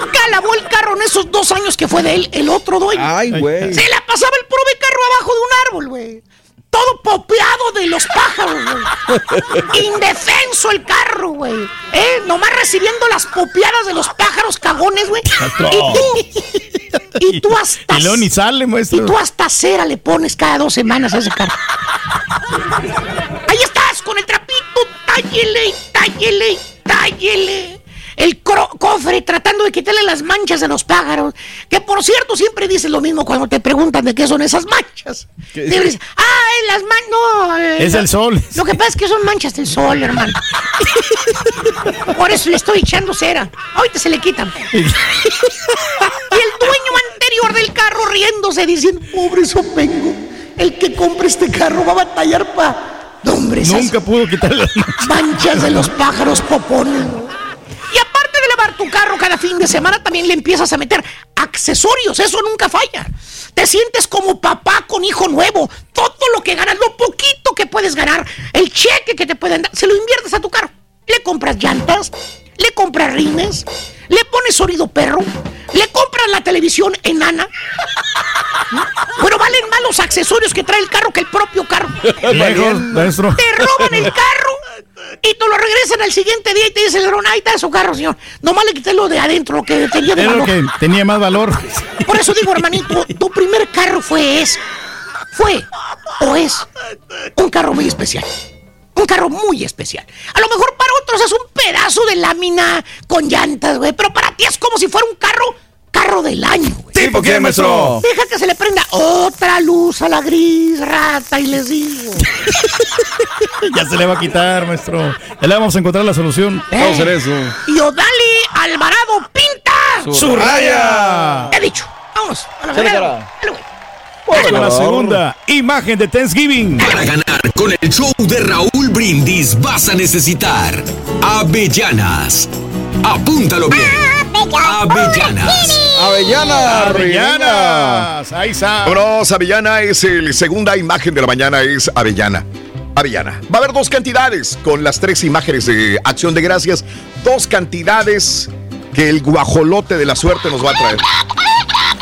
nunca lavó el carro en esos dos años que fue de él, el otro dueño. Ay, güey. Se la pasaba el pobre carro abajo de un árbol, güey. Todo popeado de los pájaros, güey. Indefenso el carro, güey. ¿Eh? Nomás recibiendo las popeadas de los pájaros cagones, güey. Y tú, y tú hasta. Y ni sale, maestro. Y tú hasta cera le pones cada dos semanas a ese carro. Ahí estás con el trapito, tállele tállele tállele. El cofre tratando de quitarle las manchas de los pájaros. Que por cierto, siempre dices lo mismo cuando te preguntan de qué son esas manchas. Ah, eh, las manchas. No, eh, Es el sol. Lo que pasa es que son manchas del sol, hermano. Por eso le estoy echando cera. Ahorita se le quitan. Y el dueño anterior del carro riéndose diciendo, pobre sopengo, el que compre este carro va a batallar para... No, hombre, Nunca pudo quitarle las manchas. manchas de los pájaros popones. Y aparte de lavar tu carro cada fin de semana, también le empiezas a meter accesorios. Eso nunca falla. Te sientes como papá con hijo nuevo. Todo lo que ganas, lo poquito que puedes ganar, el cheque que te pueden dar, se lo inviertes a tu carro. Le compras llantas, le compras rines, le pones sonido perro, le compras la televisión enana. Pero valen más los accesorios que trae el carro que el propio carro. Lejos, maestro. Te roban el carro y te lo regresan al siguiente día y te dicen, ladrón, ahí está su carro, señor. Nomás le quité lo de adentro, lo que tenía de Era lo valor. que tenía más valor. Por eso digo, hermanito, tu primer carro fue ese. Fue o es un carro muy especial. Un carro muy especial. A lo mejor para otros es un pedazo de lámina con llantas, güey. Pero para ti es como si fuera un carro, carro del año, güey. ¿Tipo qué, maestro? Deja que se le prenda otra luz a la gris rata y les digo. ya se le va a quitar, maestro. Ya le vamos a encontrar la solución. Vamos a hacer eso. Y Odali Alvarado pinta Su raya. He dicho. Vamos. A la verga. la segunda imagen de Thanksgiving. Para ganar con el show de Raúl Brindis vas a necesitar avellanas. Apúntalo bien. Avellanas. Avellana, Avellanas. Ahí está. Vámonos, Avellana es el segunda imagen de la mañana, es Avellana. Avellana. Va a haber dos cantidades con las tres imágenes de Acción de Gracias. Dos cantidades que el guajolote de la suerte nos va a traer.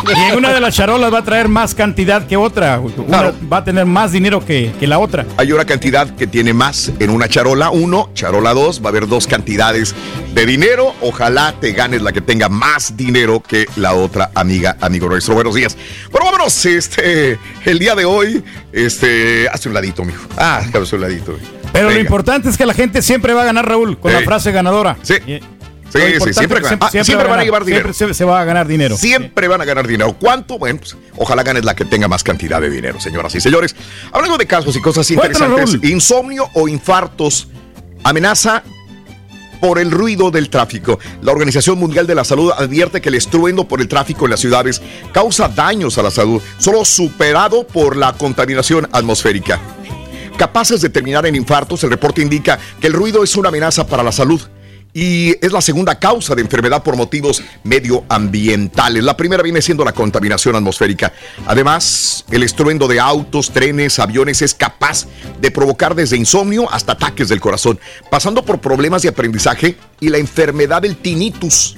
Y en una de las charolas va a traer más cantidad que otra. Una va a tener más dinero que, que la otra. Hay una cantidad que tiene más en una charola uno, charola dos. Va a haber dos cantidades de dinero. Ojalá te ganes la que tenga más dinero que la otra amiga, amigo nuestro. Buenos días. Bueno, vámonos. Este, el día de hoy, este, hazte un ladito, mijo. Ah, hazte un ladito. Pero lo importante es que la gente siempre va a ganar, Raúl, con la frase ganadora. Sí. Sí, sí, siempre. Ah, siempre van a llevar dinero. Siempre se, va a ganar dinero. Siempre van a ganar dinero. ¿Cuánto? Bueno, pues ojalá ganes la que tenga más cantidad de dinero, señoras y señores. Hablando de casos y cosas interesantes, insomnio o infartos amenaza por el ruido del tráfico. La Organización Mundial de la Salud advierte que el estruendo por el tráfico en las ciudades causa daños a la salud, solo superado por la contaminación atmosférica. Capaces de terminar en infartos, el reporte indica que el ruido es una amenaza para la salud y es la segunda causa de enfermedad por motivos medioambientales. La primera viene siendo la contaminación atmosférica. Además, el estruendo de autos, trenes, aviones es capaz de provocar desde insomnio hasta ataques del corazón, pasando por problemas de aprendizaje y la enfermedad del tinnitus.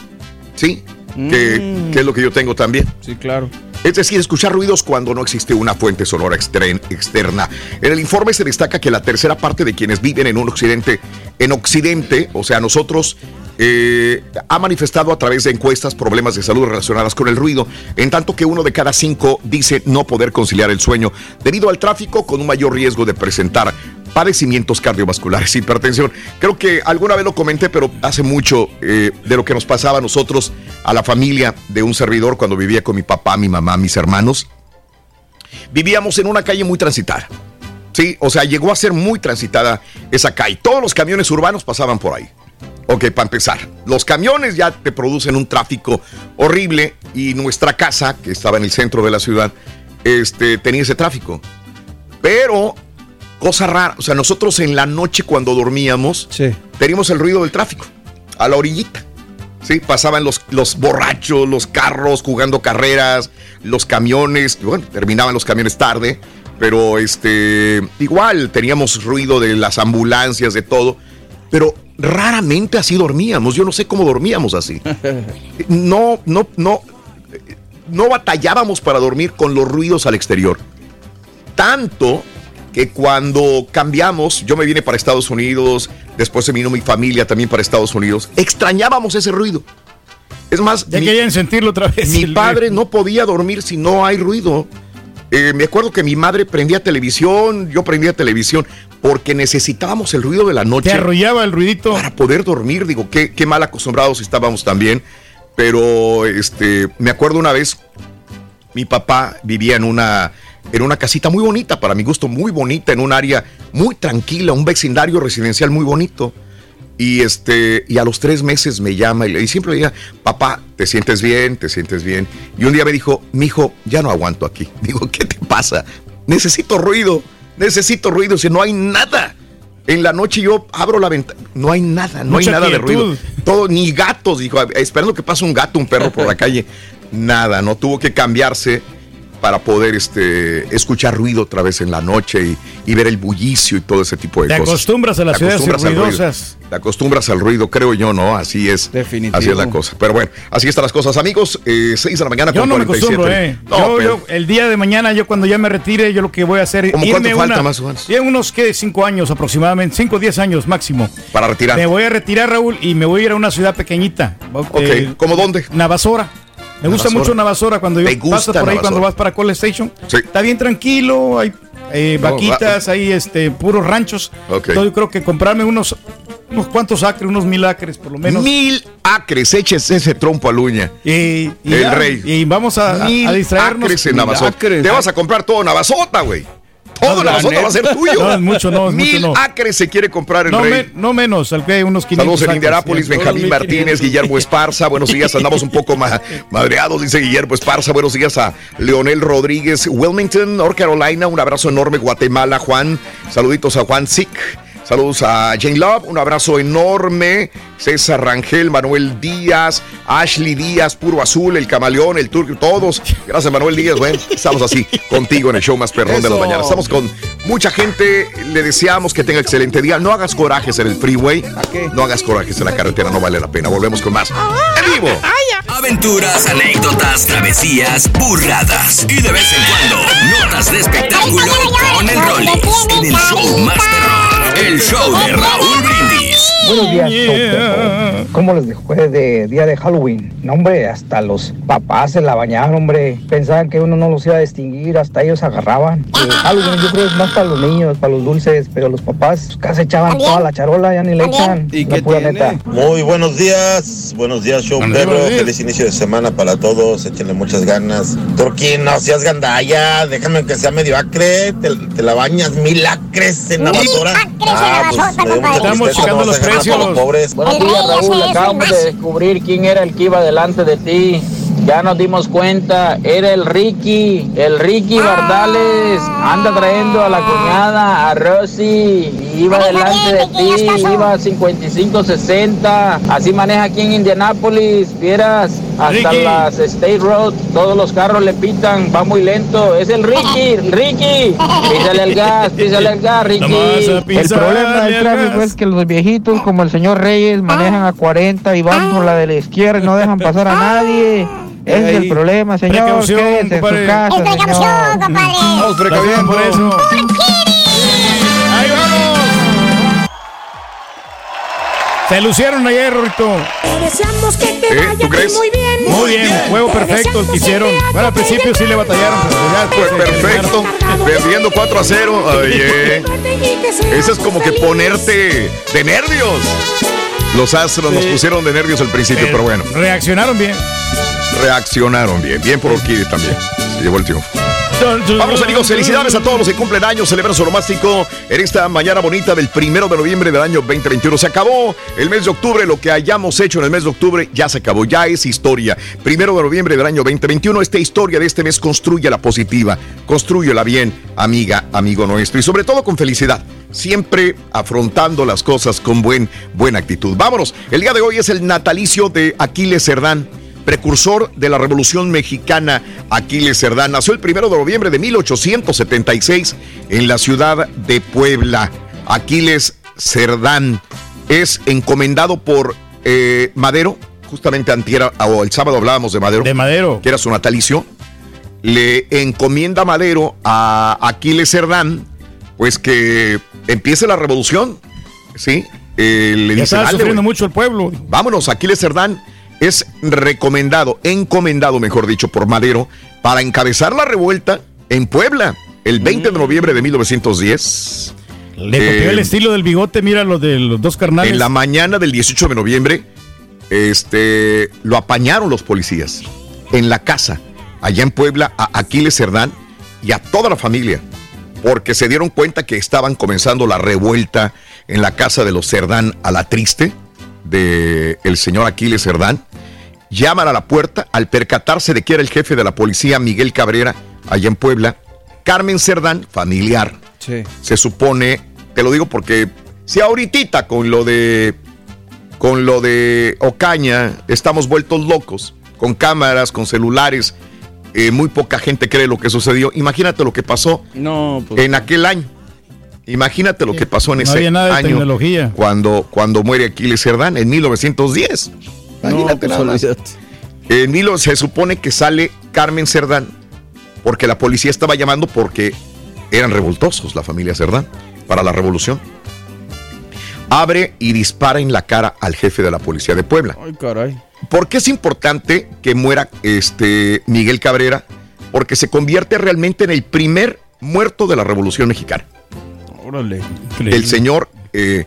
¿Sí? Que, que es lo que yo tengo también. Sí, claro. Es decir, escuchar ruidos cuando no existe una fuente sonora externa. En el informe se destaca que la tercera parte de quienes viven en un occidente, en occidente, o sea, nosotros, eh, ha manifestado a través de encuestas problemas de salud relacionadas con el ruido, en tanto que uno de cada cinco dice no poder conciliar el sueño debido al tráfico con un mayor riesgo de presentar padecimientos cardiovasculares, hipertensión. Creo que alguna vez lo comenté, pero hace mucho eh, de lo que nos pasaba a nosotros, a la familia de un servidor cuando vivía con mi papá, mi mamá, mis hermanos. Vivíamos en una calle muy transitada. Sí, o sea, llegó a ser muy transitada esa calle. Todos los camiones urbanos pasaban por ahí. Ok, para empezar, los camiones ya te producen un tráfico horrible y nuestra casa, que estaba en el centro de la ciudad, este, tenía ese tráfico. Pero, cosa rara, o sea, nosotros en la noche cuando dormíamos, teníamos el ruido del tráfico, a la orillita. Sí, pasaban los, los borrachos, los carros jugando carreras, los camiones, bueno, terminaban los camiones tarde, pero este, igual teníamos ruido de las ambulancias, de todo, pero raramente así dormíamos. Yo no sé cómo dormíamos así. No, no, no, no batallábamos para dormir con los ruidos al exterior. Tanto que cuando cambiamos, yo me vine para Estados Unidos, después se vino mi familia también para Estados Unidos, extrañábamos ese ruido. Es más, ya querían sentirlo otra vez. Mi padre no podía dormir si no hay ruido. Eh, me acuerdo que mi madre prendía televisión, yo prendía televisión, porque necesitábamos el ruido de la noche. Te arrullaba el ruidito. Para poder dormir, digo, qué, qué mal acostumbrados estábamos también. Pero este, me acuerdo una vez, mi papá vivía en una, en una casita muy bonita, para mi gusto, muy bonita, en un área muy tranquila, un vecindario residencial muy bonito. Y este, y a los tres meses me llama y, le, y siempre le decía, papá, ¿te sientes bien? ¿Te sientes bien? Y un día me dijo, mi hijo, ya no aguanto aquí. Digo, ¿qué te pasa? Necesito ruido, necesito ruido, si no hay nada. En la noche yo abro la ventana, no hay nada, no Mucha hay nada de ruido. Todo, ni gatos, dijo, esperando que pase un gato, un perro por la calle. Nada, no tuvo que cambiarse para poder este, escuchar ruido otra vez en la noche y, y ver el bullicio y todo ese tipo de Te cosas. acostumbras a las Te ciudades ruidosas. Te acostumbras al ruido, creo yo, ¿no? Así es. Así es la cosa. Pero bueno, así están las cosas, amigos. Eh, 6 de la mañana Yo con no me 47. acostumbro, eh. No, yo, pero- yo, el día de mañana, yo cuando ya me retire, yo lo que voy a hacer ¿Cómo irme cuánto falta una- más o menos? ya unos que cinco años aproximadamente, cinco o diez años máximo. Para retirar. Me voy a retirar, Raúl, y me voy a ir a una ciudad pequeñita. Ok, ¿cómo dónde? Navasora. Me gusta mucho Navasora cuando yo ¿Te gusta paso por ahí cuando vas para Call Station. Sí. Está bien tranquilo, hay eh, No, vaquitas, hay este puros ranchos. Ok. Entonces yo creo que comprarme unos unos cuantos acres, unos mil acres por lo menos. Mil acres, eches ese trompo a luña. Y, y el ya, rey. Y vamos a, Mil a distraernos. acres en Navasota. acres. Te vas a comprar todo Navasota, güey. Todo la Navasota va a ser tuyo. No, es mucho, no, es mucho, Mil no. acres se quiere comprar el No, rey. me- no menos, al que hay unos 500 Saludos en Indianápolis, sí. Benjamín Martínez, 1500. Guillermo Esparza. Buenos días, andamos un poco ma- madreados, dice Guillermo Esparza. Buenos días a Leonel Rodríguez, Wilmington, North Carolina. Un abrazo enorme, Guatemala, Juan. Saluditos a Juan Sick. Saludos a Jane Love, un abrazo enorme. César Rangel, Manuel Díaz, Ashley Díaz, Puro Azul, el Camaleón, el Turco, todos. Gracias, Manuel Díaz. Bueno, estamos así contigo en el show más perrón de la mañana. Estamos con mucha gente. Le deseamos que tenga excelente día. No hagas corajes en el freeway. No hagas corajes en la carretera, no vale la pena. Volvemos con más. En vivo. Aventuras, anécdotas, travesías, burradas y de vez en cuando notas de espectáculo con el Rollis en el show más perrón, el show de Raúl Brindis. Buenos días, show perro. ¿Cómo les fue de día de Halloween? No, hombre, hasta los papás se la bañaban, hombre. Pensaban que uno no los iba a distinguir, hasta ellos agarraban. Eh, Halloween yo creo es más para los niños, para los dulces, pero los papás pues, casi echaban toda la charola, ya ni le echan. ¿Y la qué pura tiene? neta. Muy buenos días, buenos días, show perro. Feliz inicio de semana para todos. Échenle muchas ganas. Turquín, no seas gandalla. Déjame que sea medio acre. Te, te la bañas mil acres en la basura. acres en la basura, me dio mucha Estamos tristeza, checando no los vas a dejar Buenos días, Raúl. Acabamos de descubrir quién era el que iba delante de ti. Ya nos dimos cuenta, era el Ricky, el Ricky Bardales. Anda trayendo a la cuñada, a Rosy. y Iba delante de ti, iba a 55-60. Así maneja aquí en Indianápolis. Vieras, hasta Ricky. las State Road, todos los carros le pitan, va muy lento. Es el Ricky, Ricky. Písale el gas, písale el gas, Ricky. El problema del el tráfico es que los viejitos como el señor Reyes manejan a 40 y van por la de la izquierda y no dejan pasar a nadie. Ese es el problema, señor. Precaución, Quédese en su compadre. casa, Es precaución, señor. compadre. Vamos precaviendo. por eso. ¡Ahí vamos! Se lucieron ayer, Rorito. deseamos que te ¿Eh? ¿Tú crees? muy bien. Muy bien, juego perfecto el que hicieron. Bueno, al principio sí le batallaron, pero ya Pues perfecto. Perdiendo 4 a 0. Oye. Eso es como que ponerte de nervios. Los astros nos pusieron de nervios al principio, pero bueno. Reaccionaron bien. Reaccionaron bien. Bien por Orquídea también. Se llevó el triunfo. Vamos amigos, felicidades a todos los que cumplen años, celebran su romástico en esta mañana bonita del primero de noviembre del año 2021. Se acabó el mes de octubre, lo que hayamos hecho en el mes de octubre ya se acabó, ya es historia. Primero de noviembre del año 2021, esta historia de este mes construye la positiva, construyela bien, amiga, amigo nuestro, y sobre todo con felicidad. Siempre afrontando las cosas con buen, buena actitud. Vámonos, el día de hoy es el natalicio de Aquiles Cerdán precursor de la Revolución Mexicana, Aquiles Cerdán. Nació el primero de noviembre de 1876 en la ciudad de Puebla. Aquiles Cerdán. es encomendado por eh, Madero, justamente antiera, o el sábado hablábamos de Madero. De Madero. Que era su natalicio. Le encomienda Madero a Aquiles Cerdán, pues que empiece la revolución, ¿sí? Eh, le Ya dice, estaba "Dale, sufriendo güey". mucho el pueblo. Vámonos, Aquiles Cerdán es recomendado, encomendado, mejor dicho, por Madero para encabezar la revuelta en Puebla el 20 de noviembre de 1910. Le copió Eh, el estilo del bigote, mira lo de los dos carnales. En la mañana del 18 de noviembre, este, lo apañaron los policías en la casa, allá en Puebla, a Aquiles Cerdán y a toda la familia, porque se dieron cuenta que estaban comenzando la revuelta en la casa de los Cerdán a la triste de el señor Aquiles Cerdán. Llaman a la puerta al percatarse de que era el jefe de la policía Miguel Cabrera allá en Puebla. Carmen Cerdán, familiar, Sí. se supone, te lo digo porque si ahorita con lo de con lo de Ocaña estamos vueltos locos, con cámaras, con celulares, eh, muy poca gente cree lo que sucedió. Imagínate lo que pasó No, pues. en aquel año. Imagínate lo que pasó en No ese había nada de año tecnología. cuando cuando muere Aquiles Cerdán en 1910. Imagínate pues, nada más. olvídate. En Milo se supone que sale Carmen Cerdán porque la policía estaba llamando porque eran revoltosos la familia Cerdán para la revolución. Abre y dispara en la cara al jefe de la policía de Puebla. Ay, caray. ¿Por qué es importante que muera este Miguel Cabrera? Porque se convierte realmente en el primer muerto de la Revolución Mexicana. Órale. El señor eh,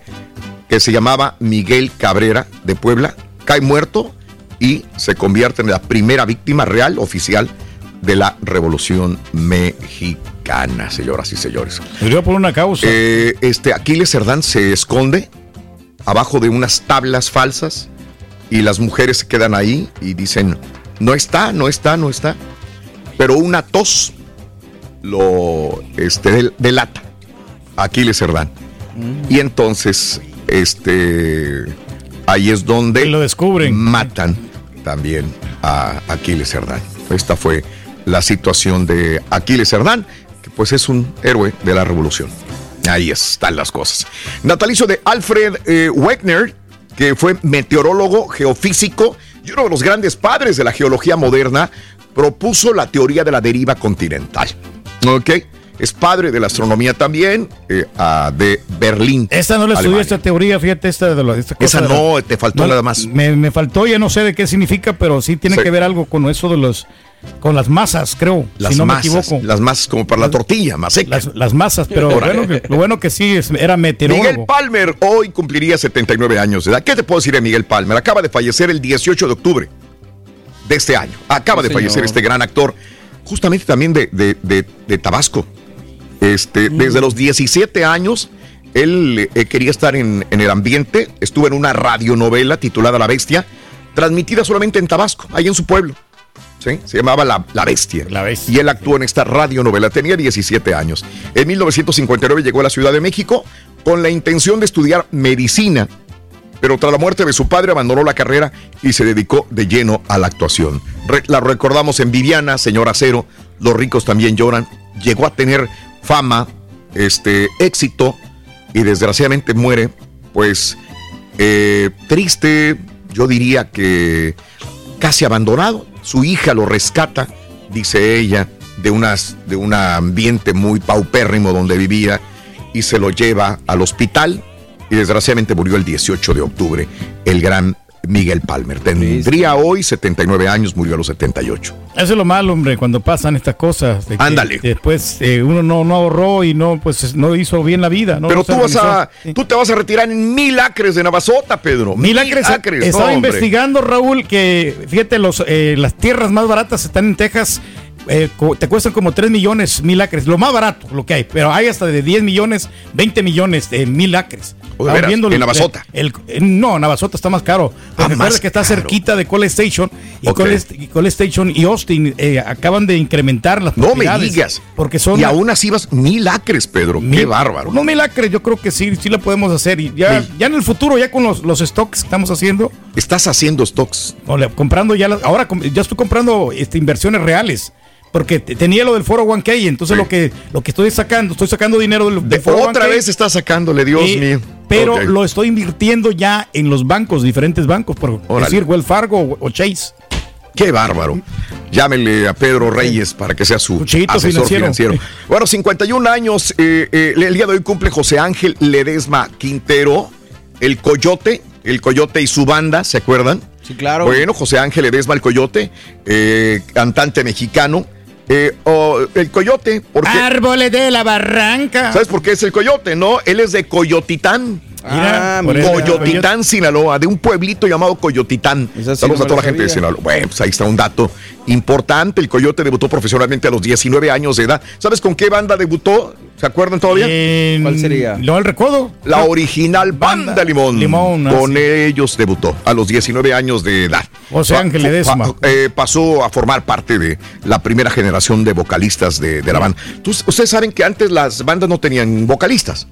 que se llamaba Miguel Cabrera de Puebla cae muerto y se convierte en la primera víctima real oficial de la Revolución Mexicana, señoras y señores. Por una causa. Eh, este Aquiles Cerdán se esconde abajo de unas tablas falsas y las mujeres se quedan ahí y dicen, no está, no está, no está. Pero una tos lo este, del- delata Aquiles Cerdán. Y entonces, este, ahí es donde lo descubren. Matan también a Aquiles Cerdán. Esta fue la situación de Aquiles Cerdán, que pues es un héroe de la revolución. Ahí están las cosas. Natalicio de Alfred eh, Wegener, que fue meteorólogo, geofísico y uno de los grandes padres de la geología moderna, propuso la teoría de la deriva continental. ¿Ok? Es padre de la astronomía también, eh, ah, de Berlín. Esta no la estudié, esta teoría, fíjate, esta de lo, esta cosa Esa de la- no, te faltó nada más. Me, me faltó, ya no sé de qué significa, pero sí tiene Sí. que ver algo con eso de los, con las masas, creo, Las si no masas, me equivoco. las masas como para la tortilla, más seca. Las, las masas, pero Órale. bueno, que- lo bueno que sí, es- era Miguel meteorólogo. Palmer hoy cumpliría 79 años de edad. ¿Qué te puedo decir de Miguel Palmer? Acaba de fallecer el 18 de octubre de este año. Acaba Sí, de fallecer señor. este gran actor, justamente también de, de- de- de Tabasco. Este, Mm. Desde los 17 años, él eh, quería estar en, en el ambiente. Estuvo en una radionovela titulada La Bestia, transmitida solamente en Tabasco, ahí en su pueblo. ¿sí? Se llamaba La, La Bestia. La Bestia. Y él actuó en esta radionovela. Tenía 17 años. En 1959 llegó a la Ciudad de México con la intención de estudiar medicina, pero tras la muerte de su padre abandonó la carrera y se dedicó de lleno a la actuación. Re- la recordamos en Viviana, Señora Cero, Los ricos también lloran. Llegó a tener fama, este, éxito y desgraciadamente muere, pues eh, triste, yo diría que casi abandonado. Su hija lo rescata, dice ella, de, unas, de un ambiente muy paupérrimo donde vivía y se lo lleva al hospital y desgraciadamente murió el 18 de octubre el gran Miguel Palmer. Tendría hoy 79 años, murió a los 78. Eso es lo malo, hombre, cuando pasan estas cosas. de que Ándale. Después eh, uno no, no ahorró y no, pues no hizo bien la vida. No, Pero no tú vas a, tú te vas a retirar en mil acres de Navasota, Pedro. Mil acres. Estaba no, hombre. investigando, Raúl, que fíjate, los, eh, las tierras más baratas están en Texas. Eh, te cuestan como 3 millones mil acres, lo más barato, lo que hay, pero hay hasta de 10 millones, 20 millones de mil acres. ¿O de Estaba veras? ¿En Navasota? el- el- no, Navasota está más caro. Ah, recuerda que está caro. cerquita de Cole Station y, Ok. Cole, y Cole Station y Austin eh, acaban de incrementar las No me digas. Porque son y aún así vas mil acres, Pedro. Qué Mil- bárbaro. No mil acres, yo creo que sí, sí la podemos hacer. Y ya, ya en el futuro, ya con los, los stocks que estamos haciendo, Estás haciendo stocks. le- comprando ya las, ahora ya estoy comprando este, inversiones reales. Porque te- tenía lo del foro 1K, entonces lo que lo que estoy sacando, estoy sacando dinero del, del foro Otra 1K, vez está sacándole, Dios y- mío. Pero lo estoy invirtiendo ya en los bancos, diferentes bancos, por Órale. decir Wells Fargo o, Chase. Qué bárbaro. Llámenle a Pedro Reyes para que sea su Cuchillito asesor financiero. financiero. Bueno, 51 años. eh, eh, el día de hoy cumple José Ángel Ledesma Quintero, el Coyote, el Coyote y su banda, ¿se acuerdan? Sí, claro. Bueno, José Ángel Ledesma, el Coyote, eh, cantante mexicano. Eh, o el Coyote, porque... Árboles de la barranca. ¿Sabes por qué es el Coyote? No, él es de Coyotitán. Mira, eso, Coyotitán, Sinaloa, de un pueblito llamado Coyotitán. Sí Saludos no a toda la gente de. Sinaloa. Bueno, pues ahí está un dato importante. El Coyote debutó profesionalmente a los 19 años de edad. ¿Sabes con qué banda debutó? ¿Se acuerdan todavía? ¿Cuál sería? No, el recodo. La original Banda, Limón. Limón, Con ellos debutó a los 19 años de edad. José Pa- Ángel pa- Ledesma. eh, pasó a formar parte de la primera generación de vocalistas de, de la banda. Tú- Ustedes saben que antes las bandas no tenían vocalistas.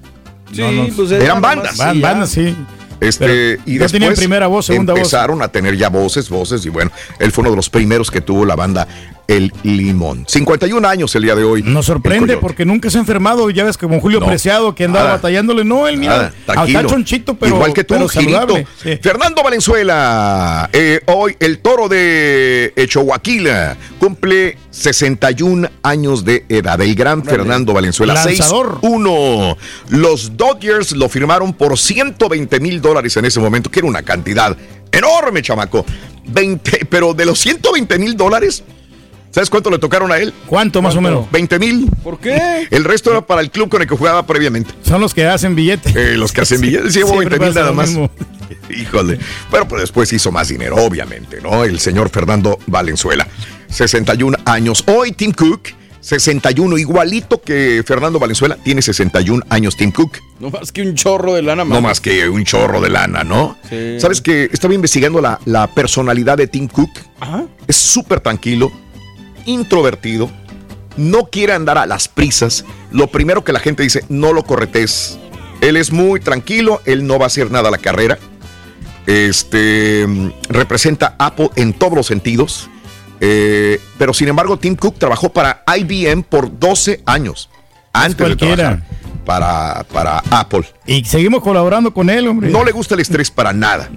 Sí, No, no. pues Eran bandas. sí, bandas, sí. Este, Pero y ya tenían después primera voz, segunda voz. empezaron a tener ya voces, voces, y bueno, él fue uno de los primeros que tuvo la banda El Limón. 51 años el día de hoy. Nos sorprende porque nunca se ha enfermado. Ya ves que con Julio No, Preciado, que andaba nada. batallándole. No, él mira, está chonchito, pero, Igual que tú, pero Girito. saludable. Sí. Fernando Valenzuela, eh, hoy el toro de Echoaquila cumple 61 años de edad. El gran Fernando Valenzuela, Lanzador. 6-1. Los Dodgers lo firmaron por 120 mil dólares en ese momento, que era una cantidad enorme, chamaco. 20, pero de los 120 mil dólares, ¿sabes cuánto le tocaron a él? ¿Cuánto más o menos? 20 mil. ¿Por qué? El resto era para el club con el que jugaba previamente. Son los que hacen billetes. Eh, los que hacen billetes, llevo Siempre 20 mil nada más. mismo. Híjole. Pero pues después hizo más dinero, obviamente, ¿no? El señor Fernando Valenzuela. 61 años. Hoy Tim Cook, 61, igualito que Fernando Valenzuela, tiene 61 años Tim Cook. No más que un chorro de lana No más que un chorro de lana, ¿no? Sí. ¿Sabes que Estaba investigando la, la personalidad de Tim Cook. Ajá. Es súper tranquilo, introvertido, no quiere andar a las prisas. Lo primero que la gente dice, no lo corretes. Él es muy tranquilo, él no va a hacer nada a la carrera. Este representa Apple en todos los sentidos. Eh, pero sin embargo, Tim Cook trabajó para IBM por 12 años antes de cualquiera. trabajar para, para Apple. Y seguimos colaborando con él, hombre. No le gusta el estrés para nada.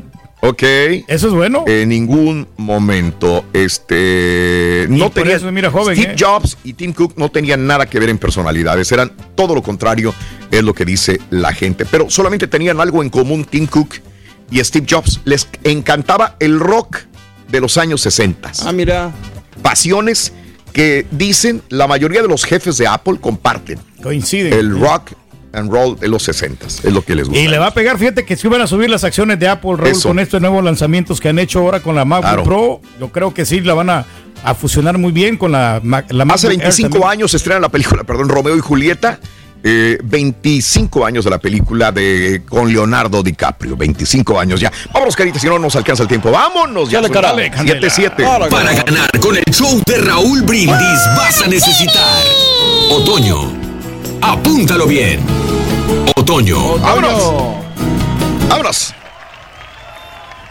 ¿Ok? Eso es bueno. En ningún momento, este, no tenía, eso, mira, joven, Steve ¿eh? Jobs y Tim Cook no tenían nada que ver en personalidades, eran todo lo contrario, es lo que dice la gente. Pero solamente tenían algo en común Tim Cook y Steve Jobs. Les encantaba el rock de los años 60. Ah, mira. Pasiones que dicen la mayoría de los jefes de Apple comparten. Coinciden. El rock and roll de los 60 es lo que les gusta. Y le va a pegar, fíjate que si van a subir las acciones de Apple, Raúl, Eso. con estos nuevos lanzamientos que han hecho ahora con la MacBook Claro. Pro. Yo creo que sí la van a, a fusionar muy bien con la, Mac- la Hace MacBook Air 25 también. años se estrena la película, perdón, Romeo y Julieta. Eh, 25 años de la película de con Leonardo DiCaprio. 25 años ya. Vámonos, carita, si no nos alcanza el tiempo. Vámonos ya. Dale, cara. Dale, 7-7. Para ganar con el show de Raúl Brindis vas a necesitar otoño. Apúntalo bien. Otoño. Vámonos. Vámonos.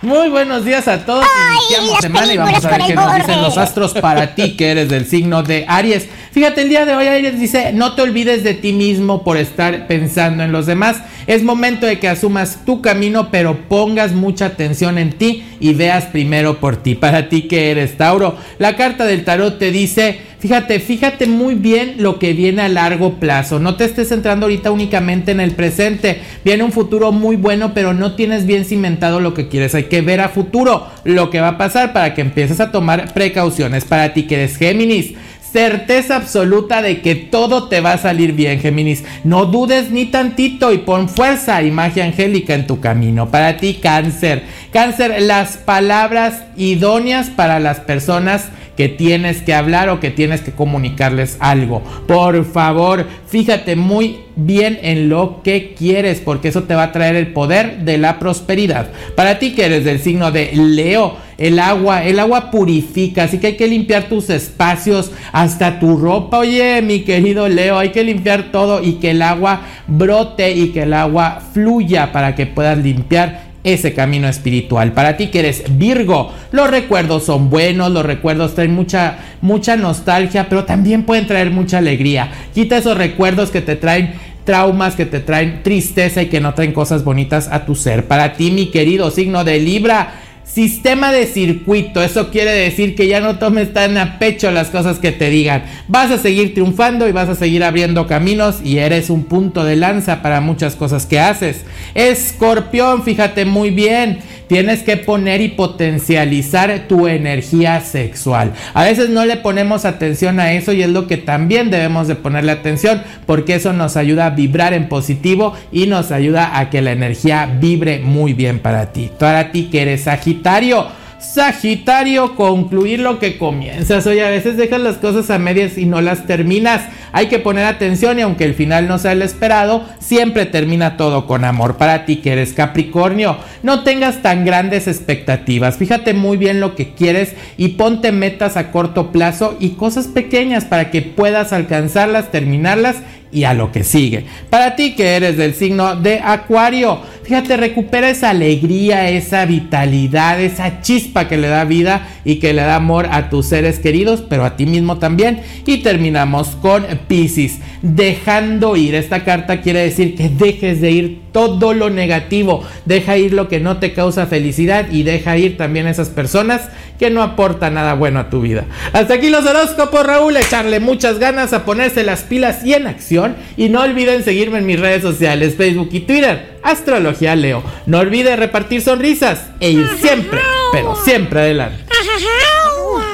Muy buenos días a todos. Iniciamos las semana y vamos a ver qué nos dicen los astros para ti, que eres del signo de Aries. Fíjate, el día de hoy Aries dice, no te olvides de ti mismo por estar pensando en los demás. Es momento de que asumas tu camino, pero pongas mucha atención en ti y veas primero por ti. Para ti que eres Tauro, la carta del tarot te dice, fíjate, fíjate muy bien lo que viene a largo plazo. No te estés centrando ahorita únicamente en el presente. Viene un futuro muy bueno, pero no tienes bien cimentado lo que quieres. Hay que ver a futuro lo que va a pasar para que empieces a tomar precauciones. Para ti que eres Géminis. Certeza absoluta de que todo te va a salir bien, Géminis. No dudes ni tantito y pon fuerza y magia angélica en tu camino. Para ti, cáncer. Cáncer, las palabras idóneas para las personas que tienes que hablar o que tienes que comunicarles algo. Por favor, fíjate muy bien en lo que quieres porque eso te va a traer el poder de la prosperidad. Para ti que eres del signo de Leo, el agua, el agua purifica, así que hay que limpiar tus espacios, hasta tu ropa. Oye, mi querido Leo, hay que limpiar todo y que el agua brote y que el agua fluya para que puedas limpiar ese camino espiritual. Para ti que eres Virgo, los recuerdos son buenos, los recuerdos traen mucha, mucha nostalgia, pero también pueden traer mucha alegría. Quita esos recuerdos que te traen traumas, que te traen tristeza y que no traen cosas bonitas a tu ser. Para ti, mi querido signo de Libra, Sistema de circuito, eso quiere decir que ya no tomes tan a pecho las cosas que te digan. Vas a seguir triunfando y vas a seguir abriendo caminos y eres un punto de lanza para muchas cosas que haces. Escorpión, fíjate muy bien. Tienes que poner y potencializar tu energía sexual. A veces no le ponemos atención a eso y es lo que también debemos de ponerle atención porque eso nos ayuda a vibrar en positivo y nos ayuda a que la energía vibre muy bien para ti. Para ti que eres Sagitario Sagitario, concluir lo que comienzas. Oye, a veces dejas las cosas a medias y no las terminas. Hay que poner atención y aunque el final no sea el esperado, siempre termina todo con amor. Para ti que eres Capricornio, no tengas tan grandes expectativas. Fíjate muy bien lo que quieres y ponte metas a corto plazo y cosas pequeñas para que puedas alcanzarlas, terminarlas y a lo que sigue. Para ti que eres del signo de Acuario, fíjate, recupera esa alegría, esa vitalidad, esa chispa que le da vida y que le da amor a tus seres queridos, pero a ti mismo también. Y terminamos con Pisces, dejando ir. Esta carta quiere decir que dejes de ir todo lo negativo, deja ir lo que no te causa felicidad y deja ir también esas personas que no aportan nada bueno a tu vida. Hasta aquí los horóscopos, Raúl, echarle muchas ganas a ponerse las pilas y en acción y no olviden seguirme en mis redes sociales, Facebook y Twitter, Astrología Leo. No olviden repartir sonrisas e ir siempre, pero siempre adelante.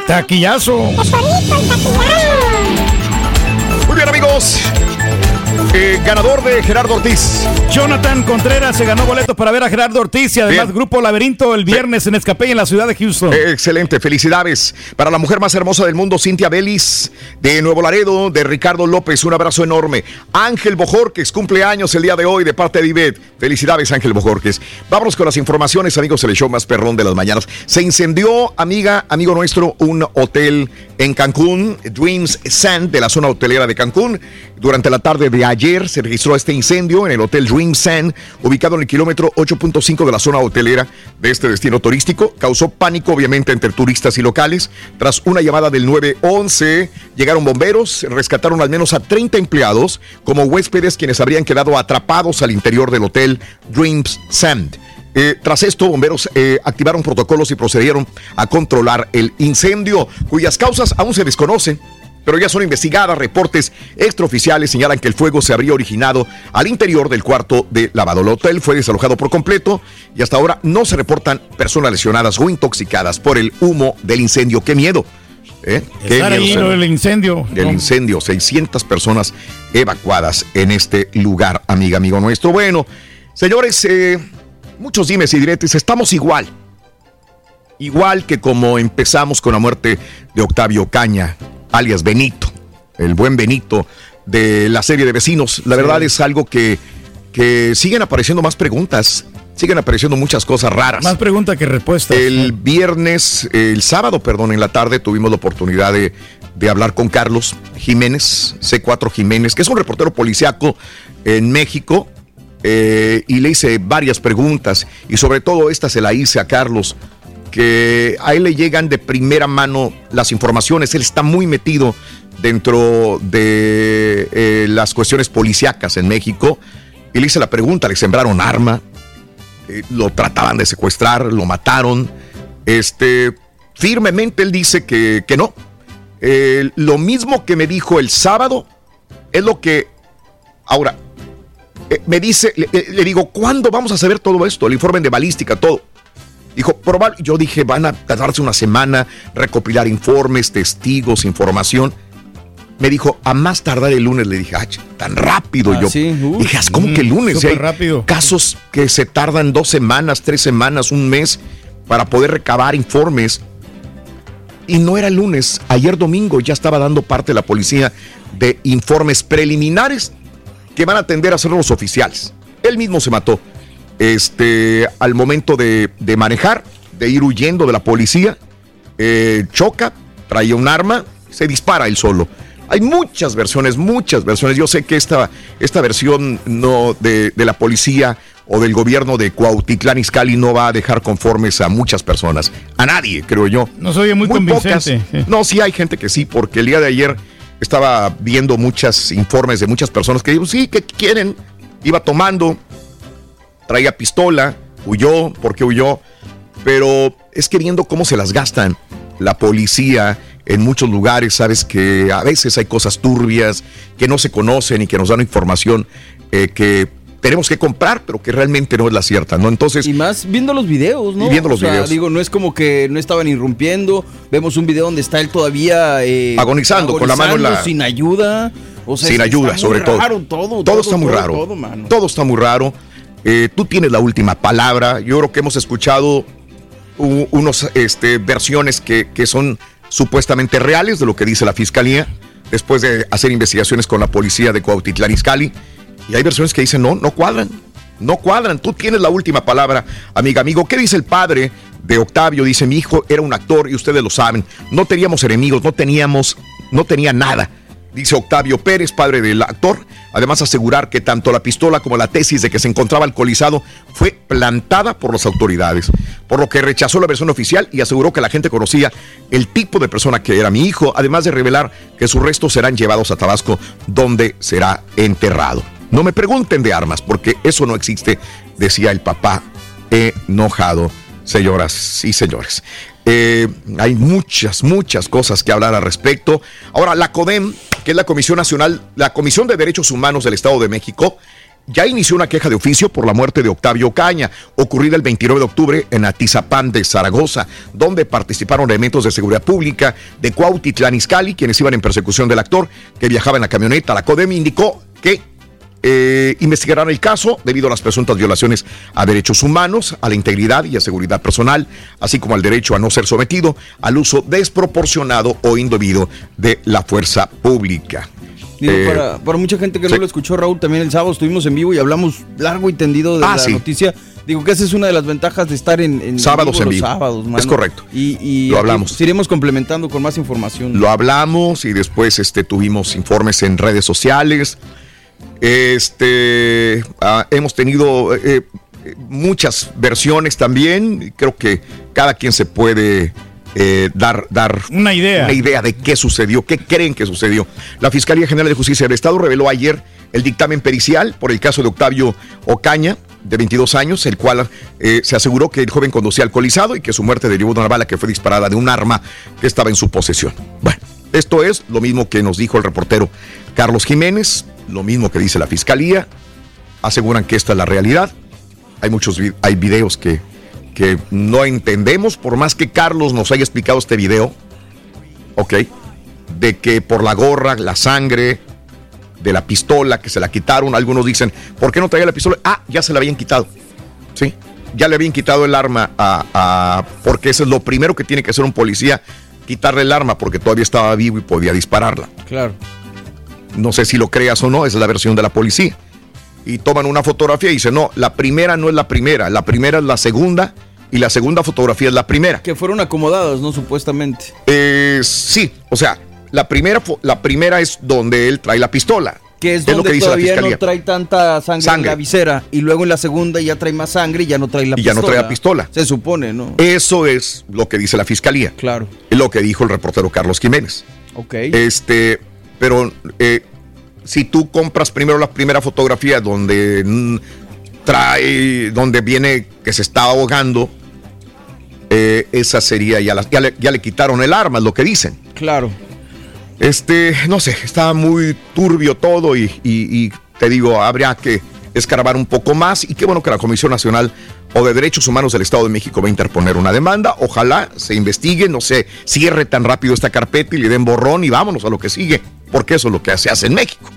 Taquillazo. Muy bien amigos, eh, ganador de Gerardo Ortiz. Jonathan Contreras se ganó boletos para ver a Gerardo Ortiz y además Grupo Laberinto el viernes en Escapé en la ciudad de Houston. Eh, excelente, felicidades para la mujer más hermosa del mundo, Cintia Belis, de Nuevo Laredo, de Ricardo López, un abrazo enorme. Ángel Bojorques, cumpleaños el día de hoy de parte de Ivette. Felicidades, Ángel Bojorques. Vámonos con las informaciones, amigos, el show más perrón de las mañanas. Se incendió, amiga, amigo nuestro, un hotel en Cancún, Dreams Sand, de la zona hotelera de Cancún. Durante la tarde de ayer se registró este incendio en el Hotel Dream Sand, ubicado en el kilómetro 8.5 de la zona hotelera de este destino turístico. Causó pánico, obviamente, entre turistas y locales. Tras una llamada del 911, llegaron bomberos, rescataron al menos a 30 empleados como huéspedes quienes habrían quedado atrapados al interior del Hotel Dreams Sand. Eh, tras esto, bomberos eh, activaron protocolos y procedieron a controlar el incendio, cuyas causas aún se desconocen pero ya son investigadas. Reportes extraoficiales señalan que el fuego se habría originado al interior del cuarto de lavado. El hotel fue desalojado por completo y hasta ahora no se reportan personas lesionadas o intoxicadas por el humo del incendio. ¡Qué miedo! ¿Eh? ¿Qué miedo, el incendio. El incendio, 600 personas evacuadas en este lugar, amiga, amigo nuestro. Bueno, señores, eh, muchos dimes y diretes, estamos igual. Igual que como empezamos con la muerte de Octavio Caña, alias Benito, el buen Benito de la serie de vecinos. La verdad es algo que, que siguen apareciendo más preguntas. Siguen apareciendo muchas cosas raras. Más preguntas que respuestas. El viernes, el sábado, perdón, en la tarde tuvimos la oportunidad de, de hablar con Carlos Jiménez, C4 Jiménez, que es un reportero policiaco en México. Eh, y le hice varias preguntas y sobre todo esta se la hice a Carlos que a él le llegan de primera mano las informaciones. Él está muy metido dentro de eh, las cuestiones policíacas en México. Y le hice la pregunta, le sembraron arma, eh, lo trataban de secuestrar, lo mataron. Este, firmemente él dice que, no. Eh, lo mismo que me dijo el sábado es lo que... Ahora, me dice, le, le digo, ¿cuándo vamos a saber todo esto? El informe de balística, todo. Dijo, probable. Yo dije, van a tardarse una semana, recopilar informes, testigos, información. Me dijo, a más tardar el lunes. Le dije, ah, tan rápido. Ah, yo sí, dije, ¿cómo que el lunes? súper Hay rápido. Casos que se tardan dos semanas, tres semanas, un mes para poder recabar informes. Y no era el lunes. Ayer domingo ya estaba dando parte la policía de informes preliminares que van a atender a ser los oficiales. Él mismo se mató este, al momento de, de manejar, de ir huyendo de la policía, eh, choca, traía un arma, se dispara él solo. Hay muchas versiones, muchas versiones. Yo sé que esta, esta versión no de, de la policía o del gobierno de Cuautitlán Izcalli no va a dejar conformes a muchas personas. A nadie, creo yo. No se oye muy, convincente. pocas. No, sí hay gente que sí, porque el día de ayer estaba viendo muchos informes de muchas personas que digo, sí, que quieren, iba tomando, traía pistola, huyó, ¿por qué huyó? Pero es que viendo cómo se las gastan la policía en muchos lugares, sabes que a veces hay cosas turbias que no se conocen y que nos dan información eh, que tenemos que comprar, pero que realmente no es la cierta, ¿no? Entonces. Y más viendo los videos, ¿no? Y viendo los O sea, videos. Digo, no es como que no estaban irrumpiendo. Vemos un video donde está él todavía. eh, Agonizando, con la mano en la- Sin ayuda. O sea, sin ayuda, sobre todo. raro todo, todo, está muy todo, raro. todo, mano. Todo está muy raro. Eh, tú tienes la última palabra. Yo creo que hemos escuchado u- unos este, versiones que, que son supuestamente reales de lo que dice la fiscalía después de hacer investigaciones con la policía de Cuautitlán. Y hay versiones que dicen no, no cuadran. No cuadran. Tú tienes la última palabra, amiga, amigo. ¿Qué dice el padre de Octavio? Dice, mi hijo era un actor y ustedes lo saben. No teníamos enemigos, no teníamos, no tenía nada. Dice Octavio Pérez, padre del actor. Además, asegurar que tanto la pistola como la tesis de que se encontraba alcoholizado fue plantada por las autoridades, por lo que rechazó la versión oficial y aseguró que la gente conocía el tipo de persona que era mi hijo, además de revelar que sus restos serán llevados a Tabasco, donde será enterrado. No me pregunten de armas, porque eso no existe, decía el papá enojado, señoras y señores. Eh, hay muchas, muchas cosas que hablar al respecto. Ahora, la CODEM, que es la Comisión Nacional, la Comisión de Derechos Humanos del Estado de México, ya inició una queja de oficio por la muerte de Octavio Caña, ocurrida el 29 de octubre en Atizapán de Zaragoza, donde participaron elementos de seguridad pública de Cuautitlán Izcalli, quienes iban en persecución del actor que viajaba en la camioneta. La CODEM indicó que eh, investigarán el caso debido a las presuntas violaciones a derechos humanos, a la integridad y a seguridad personal, así como al derecho a no ser sometido al uso desproporcionado o indebido de la fuerza pública. Digo, Eh, para, para mucha gente que sí. no lo escuchó, Raúl, también el sábado estuvimos en vivo y hablamos largo y tendido de Ah, la sí. noticia. Digo que esa es una de las ventajas de estar en, en Sábados en los vivo. sábados, mano. Es correcto. Y, y Lo hablamos. Iremos complementando con más información. Lo hablamos y después este, tuvimos informes en redes sociales. Este, ah, hemos tenido eh, eh, muchas versiones también. Creo que cada quien se puede eh, dar, dar una idea. una idea de qué sucedió, qué creen que sucedió. La Fiscalía General de Justicia del Estado reveló ayer el dictamen pericial por el caso de Octavio Ocaña, de 22 años, el cual eh, se aseguró que el joven conducía alcoholizado y que su muerte derivó de una bala que fue disparada de un arma que estaba en su posesión. Bueno, esto es lo mismo que nos dijo el reportero Carlos Jiménez, lo mismo que dice la Fiscalía, aseguran que esta es la realidad. Hay muchos hay videos que, que no entendemos, por más que Carlos nos haya explicado este video, ¿ok? De que por la gorra, la sangre, de la pistola, que se la quitaron, algunos dicen, ¿por qué no traía la pistola? Ah, ya se la habían quitado, ¿sí? Ya le habían quitado el arma a, a- porque eso es lo primero que tiene que hacer un policía, quitarle el arma porque todavía estaba vivo y podía dispararla. Claro. No sé si lo creas o no, esa es la versión de la policía. Y toman una fotografía y dicen, no, la primera no es la primera, la primera es la segunda y la segunda fotografía es la primera. Que fueron acomodadas, ¿no? Supuestamente. Eh, sí, o sea, la primera, la primera es donde él trae la pistola. Que es lo donde que dice la todavía fiscalía. no trae tanta sangre, Sangre. en la visera. Y luego en la segunda ya trae más sangre y ya no trae la Y ya pistola. no trae la pistola. Se supone, ¿no? Eso es lo que dice la fiscalía. Claro. Lo que dijo el reportero Carlos Jiménez. Ok. Este, pero eh, si tú compras primero la primera fotografía donde trae, donde viene que se está ahogando, eh, esa sería, ya, la- ya, le, ya le quitaron el arma, es lo que dicen. Claro. Este, no sé, está muy turbio todo y, y- y te digo, habría que escarbar un poco más y qué bueno que la Comisión Nacional o de Derechos Humanos del Estado de México va a interponer una demanda. Ojalá se investigue, no se cierre tan rápido esta carpeta y le den borrón y vámonos a lo que sigue, porque eso es lo que se hace en México.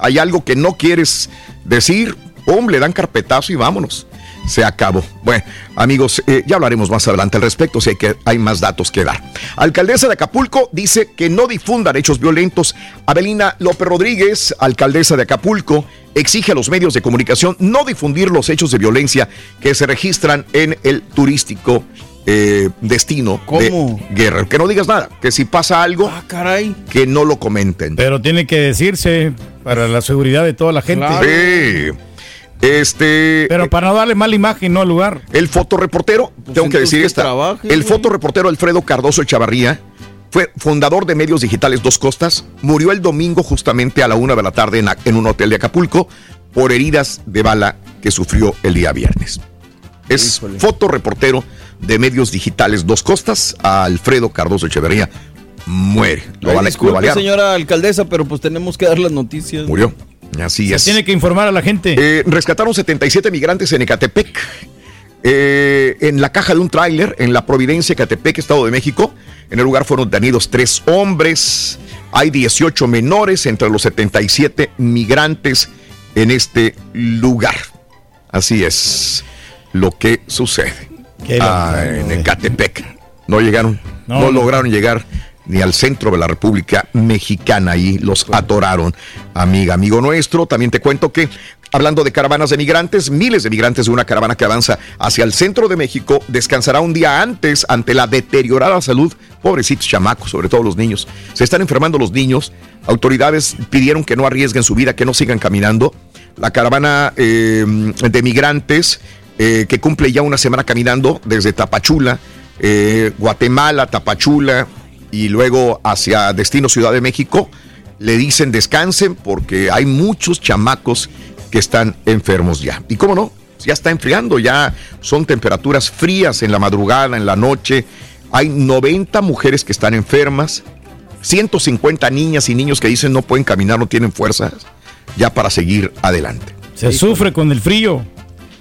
Hay algo que no quieres decir, pum, le dan carpetazo y vámonos. Se acabó. Bueno, amigos, eh, ya hablaremos más adelante al respecto, si hay, que, hay más datos que dar. Alcaldesa de Acapulco dice que no difundan hechos violentos. Abelina López Rodríguez, alcaldesa de Acapulco, exige a los medios de comunicación no difundir los hechos de violencia que se registran en el turístico eh, destino ¿Cómo? de Guerrero. Que no digas nada, que si pasa algo, caray. que no lo comenten. Pero tiene que decirse para la seguridad de toda la gente. Sí. Este. Pero para no darle mala imagen, no al lugar. El fotoreportero, tengo que decir esta. el fotoreportero Alfredo Cardoso Chavarría fue fundador de Medios Digitales Dos Costas. Murió el domingo justamente a la una de la tarde en, en un hotel de Acapulco por heridas de bala que sufrió el día viernes. Es fotoreportero de Medios Digitales Dos Costas, Alfredo Cardoso Echeverría. Muere. Lo van a disculpe, señora alcaldesa, pero pues tenemos que dar las noticias. Murió. Así Se es. tiene que informar a la gente. Eh, rescataron 77 migrantes en Ecatepec. eh, en la caja de un tráiler en la Providencia, Ecatepec, Estado de México. En el lugar fueron detenidos tres hombres. Hay 18 menores entre los 77 migrantes en este lugar. Así es lo que sucede. Ah, en Ecatepec. No llegaron, no, lograron llegar ni al centro de la República Mexicana. Ahí los atoraron, amiga, amigo nuestro. También te cuento que, hablando de caravanas de migrantes, miles de migrantes de una caravana que avanza hacia el centro de México descansará un día antes ante la deteriorada salud. Pobrecitos chamacos, sobre todo los niños. Se están enfermando los niños. Autoridades pidieron que no arriesguen su vida, que no sigan caminando. La caravana eh, de migrantes eh, que cumple ya una semana caminando desde Tapachula, eh, Guatemala, Tapachula y luego hacia destino Ciudad de México, le dicen descansen porque hay muchos chamacos que están enfermos ya. Y cómo no, ya está enfriando, ya son temperaturas frías en la madrugada, en la noche. Hay 90 mujeres que están enfermas, 150 niñas y niños que dicen no pueden caminar, no tienen fuerzas ya para seguir adelante. Se sufre con el frío.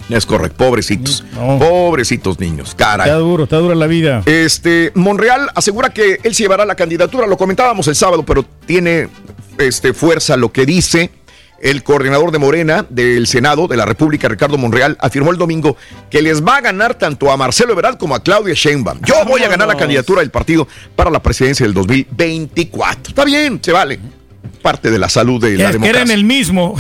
Es correcto, pobrecitos. Pobrecitos niños, caray. Está duro, está dura la vida. Este, Monreal asegura que él se llevará la candidatura, lo comentábamos el sábado, pero tiene este, fuerza lo que dice. El coordinador de Morena del Senado de la República, Ricardo Monreal, afirmó el domingo que les va a ganar tanto a Marcelo Ebrard como a Claudia Sheinbaum. Yo voy a ganar la candidatura del partido para la presidencia del 2024. Está bien, se vale. Parte de la salud de la democracia. el mismo.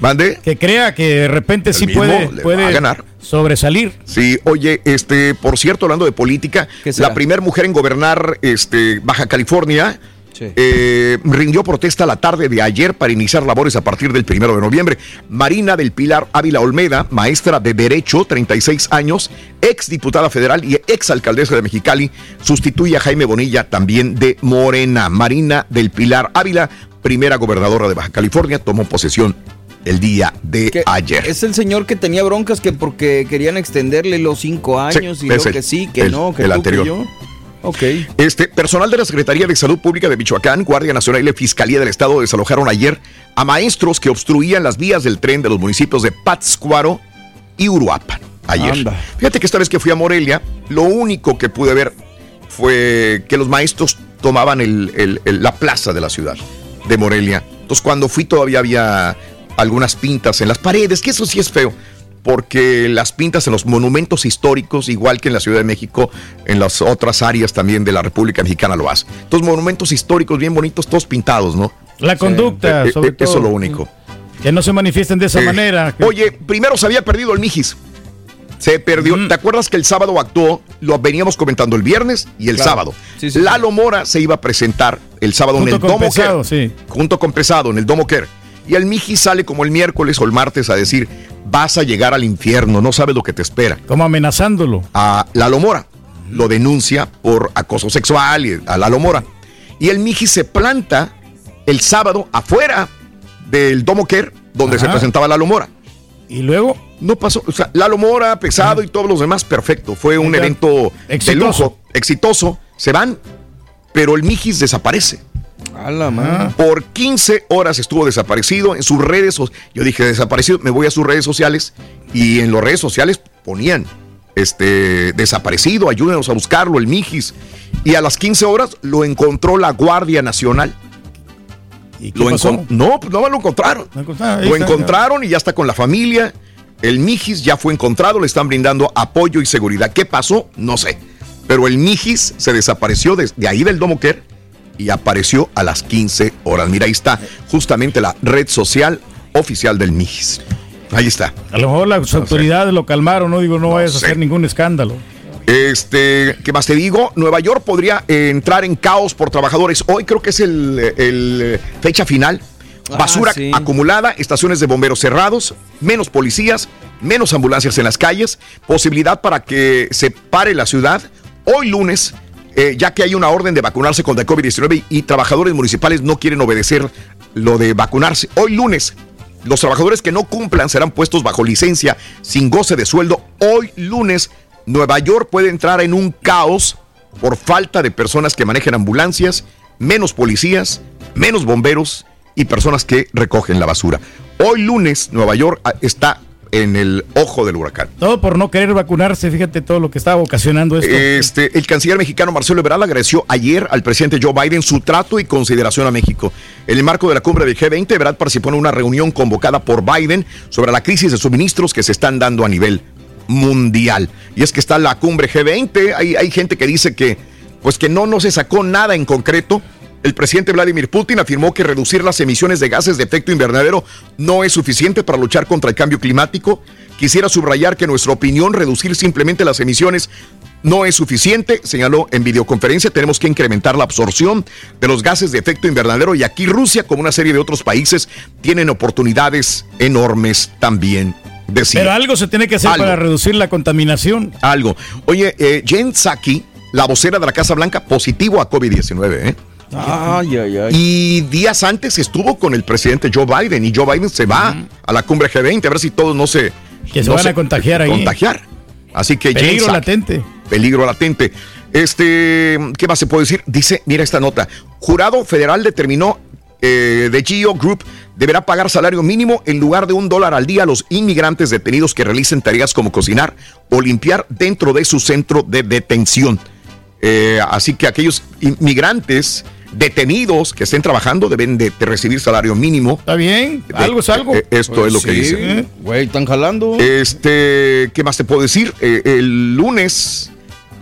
¿Mande? Que crea que de repente sí puede, puede ganar. sobresalir. Sí, oye, este, por cierto, hablando de política, la primera mujer en gobernar este, Baja California eh, rindió protesta la tarde de ayer para iniciar labores a partir del primero de noviembre. Marina del Pilar Ávila Olmeda, maestra de Derecho, 36 años, ex diputada federal y ex alcaldesa de Mexicali, sustituye a Jaime Bonilla, también de Morena. Marina del Pilar Ávila, primera gobernadora de Baja California, tomó posesión el día de ayer. Es el señor que tenía broncas que porque querían extenderle los cinco años y el- que sí, que el- no, que el tú, que anterior. yo. Ok. Este personal de la Secretaría de Salud Pública de Michoacán, Guardia Nacional y la Fiscalía del Estado desalojaron ayer a maestros que obstruían las vías del tren de los municipios de Pátzcuaro y Uruapan. Ayer. Anda. Fíjate que esta vez que fui a Morelia, lo único que pude ver fue que los maestros tomaban el- el- el- la plaza de la ciudad de Morelia. Entonces, cuando fui todavía había algunas pintas en las paredes, que eso sí es feo, porque las pintas en los monumentos históricos, igual que en la Ciudad de México, en las otras áreas también de la República Mexicana lo hacen. Entonces, monumentos históricos bien bonitos, todos pintados, ¿no? La conducta, Eh, eh, Eso es lo único. Que no se manifiesten de esa Eh, manera. Oye, primero se había perdido el Mijis. Se perdió. Mm. ¿Te acuerdas que el sábado actuó? Lo veníamos comentando el viernes y el Claro. sábado. Sí, sí, Lalo Mora se iba a presentar el sábado Junto en el con Domo Pesado, Care. Junto con Pesado, en el Domo Care. Y el Mijis sale como el miércoles o el martes a decir: vas a llegar al infierno, no sabes lo que te espera. Como amenazándolo. A Lalo Mora. Lo denuncia por acoso sexual y a Lalo Mora. Y el Mijis se planta el sábado afuera del Domo Care, donde se presentaba Lalo Mora. Y luego. No pasó. O sea, Lalo Mora, Pesado y todos los demás, perfecto. Fue un Exacto. evento de Exitoso. lujo, exitoso. Se van, pero el Mijis desaparece. A la madre. Por 15 horas estuvo desaparecido en sus redes. Yo dije desaparecido, me voy a sus redes sociales y en las redes sociales ponían este desaparecido, ayúdenos a buscarlo, el Mijis. Y a las 15 horas lo encontró la Guardia Nacional. ¿Y qué Lo pasó? no, pues no lo encontraron. Lo encontraron y ya está con la familia. El Mijis ya fue encontrado, le están brindando apoyo y seguridad. ¿Qué pasó? No sé. Pero el Mijis se desapareció desde ahí del Domo Care y apareció a las 15 horas. Mira, ahí está justamente la red social oficial del Mijis. Ahí está. A lo mejor las autoridades lo calmaron, no digo, no, vayas a hacer ningún escándalo. Este, ¿qué más te digo? Nueva York podría eh, entrar en caos por trabajadores. Hoy creo que es el, el, eh, fecha final. Ah, Basura sí. acumulada, estaciones de bomberos cerrados, menos policías, menos ambulancias en las calles, posibilidad para que se pare la ciudad. Hoy lunes, eh, ya que hay una orden de vacunarse contra el COVID-19 y, trabajadores municipales no quieren obedecer lo de vacunarse. Hoy lunes, los trabajadores que no cumplan serán puestos bajo licencia sin goce de sueldo. Hoy lunes, Nueva York puede entrar en un caos por falta de personas que manejen ambulancias, menos policías, menos bomberos y personas que recogen la basura. Hoy lunes, Nueva York ah, está en el ojo del huracán. Todo por no querer vacunarse, fíjate todo lo que estaba ocasionando esto. Este, el canciller mexicano Marcelo Ebrard agradeció ayer al presidente Joe Biden su trato y consideración a México. En el marco de la cumbre del G20, Ebrard participó en una reunión convocada por Biden sobre la crisis de suministros que se están dando a nivel mundial. Y es que está la cumbre G20, hay, hay gente que dice que, pues que no, no se sacó nada en concreto. El presidente Vladimir Putin afirmó que reducir las emisiones de gases de efecto invernadero no es suficiente para luchar contra el cambio climático. Quisiera subrayar que en nuestra opinión reducir simplemente las emisiones no es suficiente, señaló en videoconferencia, tenemos que incrementar la absorción de los gases de efecto invernadero y aquí Rusia, como una serie de otros países, tienen oportunidades enormes también. Decía. Pero algo se tiene que hacer Algo. para reducir la contaminación. Algo. Oye, eh, Jen Psaki, la vocera de la Casa Blanca, positivo a COVID-19, ¿eh? Ay, ay, ay. Y días antes estuvo con el presidente Joe Biden y Joe Biden se va a la cumbre G20 a ver si todos no se Que se no van a contagiar ahí. Contagiar. Así que Peligro latente. Peligro latente. Este, ¿qué más se puede decir? Dice, mira esta nota. Jurado federal determinó eh, de Geo Group deberá pagar salario mínimo en lugar de un dólar al día a los inmigrantes detenidos que realicen tareas como cocinar o limpiar dentro de su centro de detención. Eh, así que aquellos inmigrantes detenidos que estén trabajando deben de, de recibir salario mínimo. Está bien, algo es algo. eh, esto Pues es lo que sí, dice. Güey, están jalando. Este, ¿qué más te puedo decir? Eh, el lunes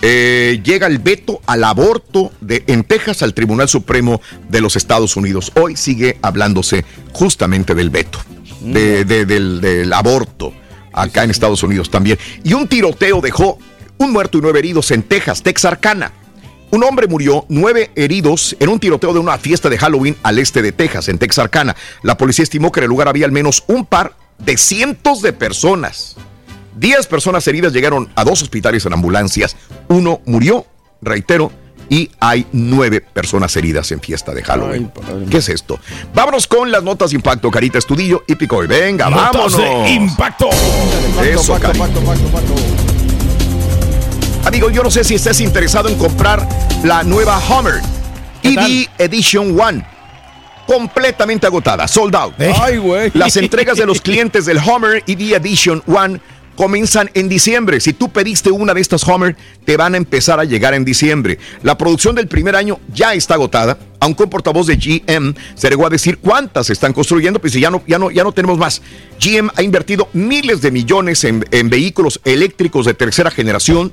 eh, llega el veto al aborto de, en Texas al Tribunal Supremo de los Estados Unidos. Hoy sigue hablándose justamente del veto, de- de- del, del aborto acá en Estados Unidos también. Y un tiroteo dejó un muerto y nueve heridos en Texas, Texarkana. Un hombre murió, nueve heridos en un tiroteo de una fiesta de Halloween al este de Texas, en Texarkana. La policía estimó que en el lugar había al menos un par de cientos de personas. Diez personas heridas llegaron a dos hospitales en ambulancias. Uno murió, reitero, y hay nueve personas heridas en fiesta de Halloween. ¿Qué es esto? Vámonos con las notas de impacto, Carita Estudillo y Picoy. Venga, Notas vámonos. de impacto. Eso, Carita. Amigo, yo no sé si estés interesado en comprar la nueva Hummer EV Edition One. Completamente agotada, sold out. Ay, güey. Las entregas de los clientes del Hummer EV Edition One comienzan en diciembre. Si tú pediste una de estas Hummer, te van a empezar a llegar en diciembre. La producción del primer año ya está agotada. Aunque un portavoz de GM se llegó a decir cuántas se están construyendo, pues ya no, ya no, ya no tenemos más. GM ha invertido miles de millones en, en vehículos eléctricos de tercera generación.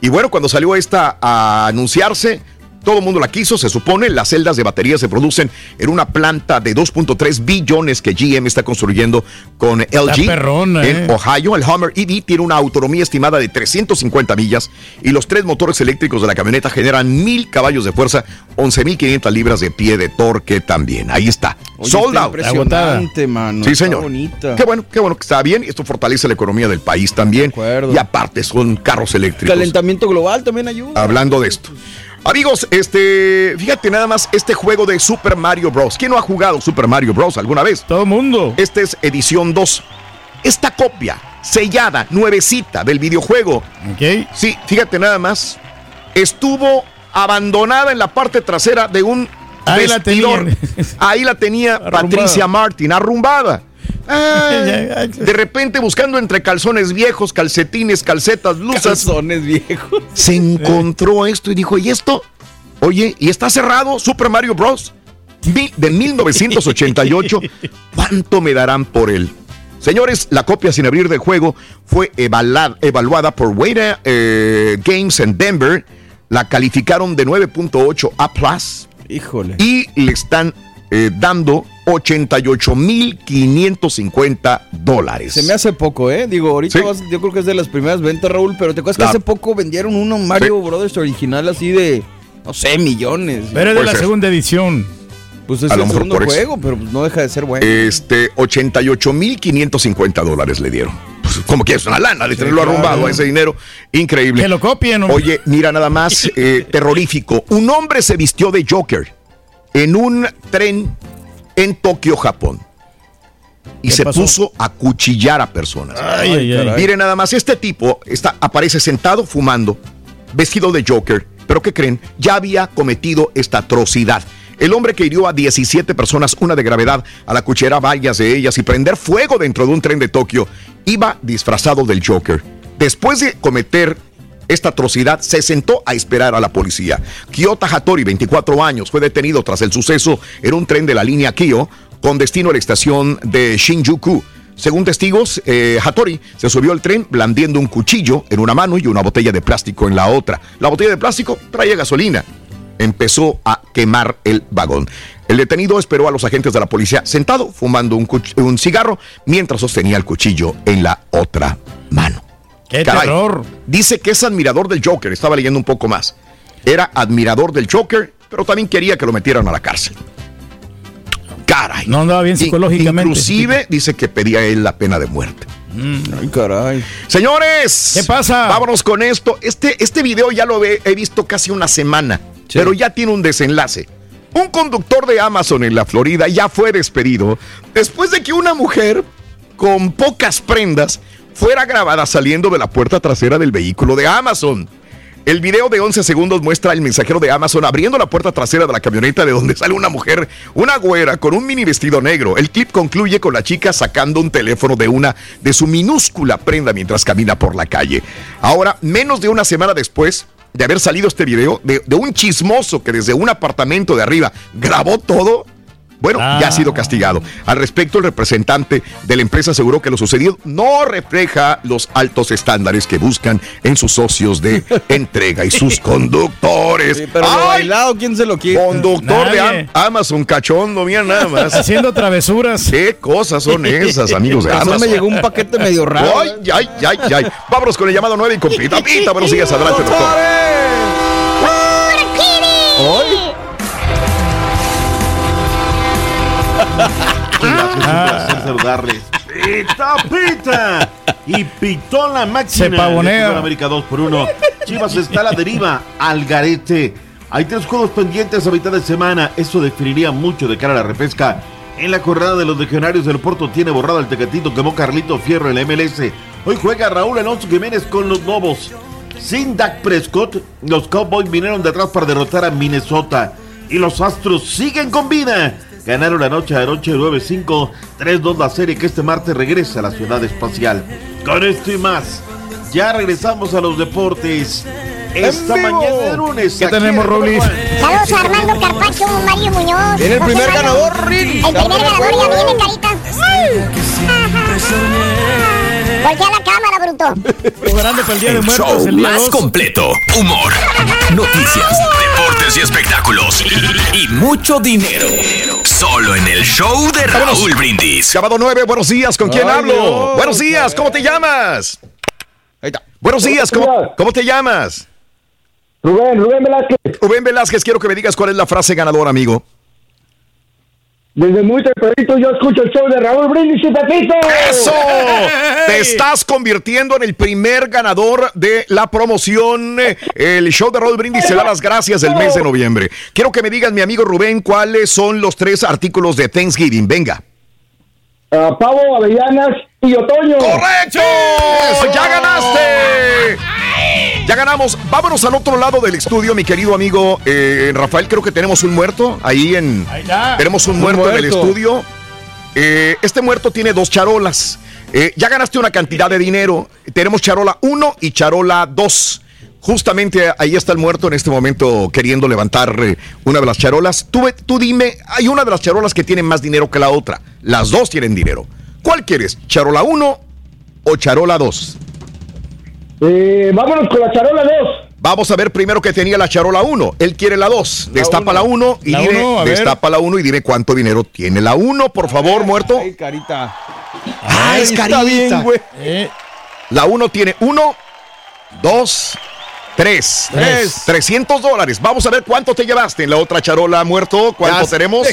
Y bueno, cuando salió esta a anunciarse, todo el mundo la quiso, se supone. Las celdas de batería se producen en una planta de 2.3 billones que GM está construyendo con LG perrona, en eh. Ohio. El Hummer EV tiene una autonomía estimada de 350 millas y los tres motores eléctricos de la camioneta generan 1000 caballos de fuerza, 11.500 libras de pie de torque también. Ahí está. Oye, Sold está out. Impresionante, mano. Sí, señor. bonita. Qué bueno, qué bueno que está bien. Esto fortalece la economía del país también. Y aparte son carros eléctricos. Calentamiento global también ayuda. Hablando de esto. Amigos, este, fíjate nada más este juego de Super Mario Bros. ¿Quién no ha jugado Super Mario Bros. alguna vez? Todo el mundo. Este es edición 2. Esta copia sellada, nuevecita del videojuego. Ok. Sí, fíjate nada más. Estuvo abandonada en la parte trasera de un Ahí la vestidor. tenían. Ahí la tenía Patricia Martin, arrumbada. Ay, de repente buscando entre calzones viejos, calcetines, calcetas, blusas. Calzones viejos. Se encontró esto y dijo, ¿y esto? Oye, ¿y está cerrado Super Mario Bros? De 1988. ¿Cuánto me darán por él? Señores, la copia sin abrir del juego fue evaluada, evaluada por Weta eh, Games en Denver. La calificaron de 9.8 A+. Híjole. Y le están eh, dando 88.550 dólares. Se me hace poco, ¿eh? Digo, ahorita Sí. vas- yo creo que es de las primeras ventas, Raúl, pero te acuerdas que hace poco vendieron uno Mario Brothers original así de, no sé, millones. Pero es de la segunda edición. Pues es A el lo mejor segundo por eso. juego, pero pues no deja de ser bueno. Este, 88.550 dólares le dieron. Pues, como que es una lana de Sí, tenerlo claro. arrumbado a ese dinero. Increíble. Que lo copien. hombre. Oye, mira nada más, eh, terrorífico. Un hombre se vistió de Joker en un tren en Tokio, Japón. Y ¿Qué se pasó? puso a cuchillar a personas. Ay, ay, ay. Miren nada más, este tipo está, aparece sentado fumando, vestido de Joker, pero ¿qué creen? Ya había cometido esta atrocidad. El hombre que hirió a 17 personas, una de gravedad, a la cuchera varias de ellas y prender fuego dentro de un tren de Tokio, iba disfrazado del Joker. Después de cometer esta atrocidad, se sentó a esperar a la policía. Kiyota Hattori, 24 años, fue detenido tras el suceso en un tren de la línea Kyo con destino a la estación de Shinjuku. Según testigos, eh, Hattori se subió al tren blandiendo un cuchillo en una mano y una botella de plástico en la otra. La botella de plástico traía gasolina. Empezó a quemar el vagón. El detenido esperó a los agentes de la policía sentado, fumando un cigarro, mientras sostenía el cuchillo en la otra mano. ¡Qué Caray. terror! Dice que es admirador del Joker, estaba leyendo un poco más. Era admirador del Joker, pero también quería que lo metieran a la cárcel. Caray. No andaba bien psicológicamente. Inclusive dice que pedía él la pena de muerte. Ay, caray. Señores, ¿Qué pasa? Vámonos con esto. Este, este video ya lo he, he visto casi una semana, pero ya tiene un desenlace. Un conductor de Amazon en la Florida ya fue despedido después de que una mujer con pocas prendas fuera grabada saliendo de la puerta trasera del vehículo de Amazon. El video de 11 segundos muestra al mensajero de Amazon abriendo la puerta trasera de la camioneta de donde sale una mujer, una güera con un mini vestido negro. El clip concluye con la chica sacando un teléfono de una de su minúscula prenda mientras camina por la calle. Ahora, menos de una semana después de haber salido este video, de, de un chismoso que desde un apartamento de arriba grabó todo, bueno, ya ha sido castigado. Al respecto, el representante de la empresa aseguró que lo sucedido no refleja los altos estándares que buscan en sus socios de entrega y sus conductores. Sí, pero lo bailado, ¿quién se lo quiere? Conductor de Nadie. Amazon, cachondo, mira nada más. Haciendo travesuras. ¿Qué cosas son esas, amigos de Amazon? me llegó un paquete medio raro. Ay, ay, ay, ay. Vámonos con el llamado 9 y con Pita Pita. Buenos días, adelante, doctor. Gracias, un placer saludarles. Pita, pita. Y pitó la máquina. Se pavonea. América 2 por 1. Chivas está a la deriva al garete. Hay tres juegos pendientes a mitad de semana. Eso definiría mucho de cara a la repesca. En la jornada de los legionarios del Porto tiene borrado el tecatito quemó Carlito Fierro en la MLS. Hoy juega Raúl Alonso Jiménez con los Lobos. Sin Dak Prescott, los Cowboys vinieron de atrás para derrotar a Minnesota. Y los Astros siguen con vida. Ganaron la noche de noche 9-5, 3-2 la serie que este martes regresa a la ciudad espacial. Con esto y más, ya regresamos a los deportes. Esta ¡En vivo! mañana de lunes. ¿Qué tenemos? Juan. Saludos a Armando Carpacho, Mario Muñoz. Viene el José primer Mario. ganador, Rin. El primer me ganador ya viene, carita. Voltea la cámara, bruto. Cobrando para el Día de Muertos show el día más 2. completo. Humor, noticias, deportes y espectáculos. Y, y mucho dinero. Solo en el show de Raúl Brindis. Sábado 9, buenos días, ¿con quién Ay, hablo? Dios. buenos días, ¿cómo te llamas? Ahí está. Buenos días, ¿cómo, cómo te llamas? Rubén, Rubén Velázquez, Rubén Velázquez, quiero que me digas cuál es la frase ganadora, amigo. Desde muy tempranito yo escucho el show de Raúl Brindis y Pepito. ¡Eso! Te estás convirtiendo en el primer ganador de la promoción. El show de Raúl Brindis se da las gracias del mes de noviembre. Quiero que me digas, mi amigo Rubén, cuáles son los tres artículos de Thanksgiving. Venga. Ah, pavo, avellanas y otoño. ¡Correcto! ¡Ya ganaste! Ya ganamos. Vámonos al otro lado del estudio, mi querido amigo eh, Rafael. Creo que tenemos un muerto ahí en. Ahí está. Tenemos un Un muerto, en el estudio. Eh, este muerto tiene dos charolas. Eh, ya ganaste una cantidad de dinero. Tenemos charola 1 y charola 2. Justamente ahí está el muerto en este momento queriendo levantar una de las charolas. Tú, tú dime, hay una de las charolas que tiene más dinero que la otra. Las dos tienen dinero. ¿Cuál quieres? ¿Charola 1 o charola 2? Eh, vámonos con la charola 2. Vamos a ver primero que tenía la charola 1. Él quiere la 2. Destapa la 1 y La dime, uno, a ver. destapa la 1 y dime cuánto dinero tiene la 1, por favor, muerto. Ay, carita. Ah, es está carita. bien, güey. Eh, La 1 tiene 1, 2, 3. Tres. 300 dólares. Vamos a ver cuánto te llevaste en la otra charola, muerto. ¿Cuánto Ya tenemos?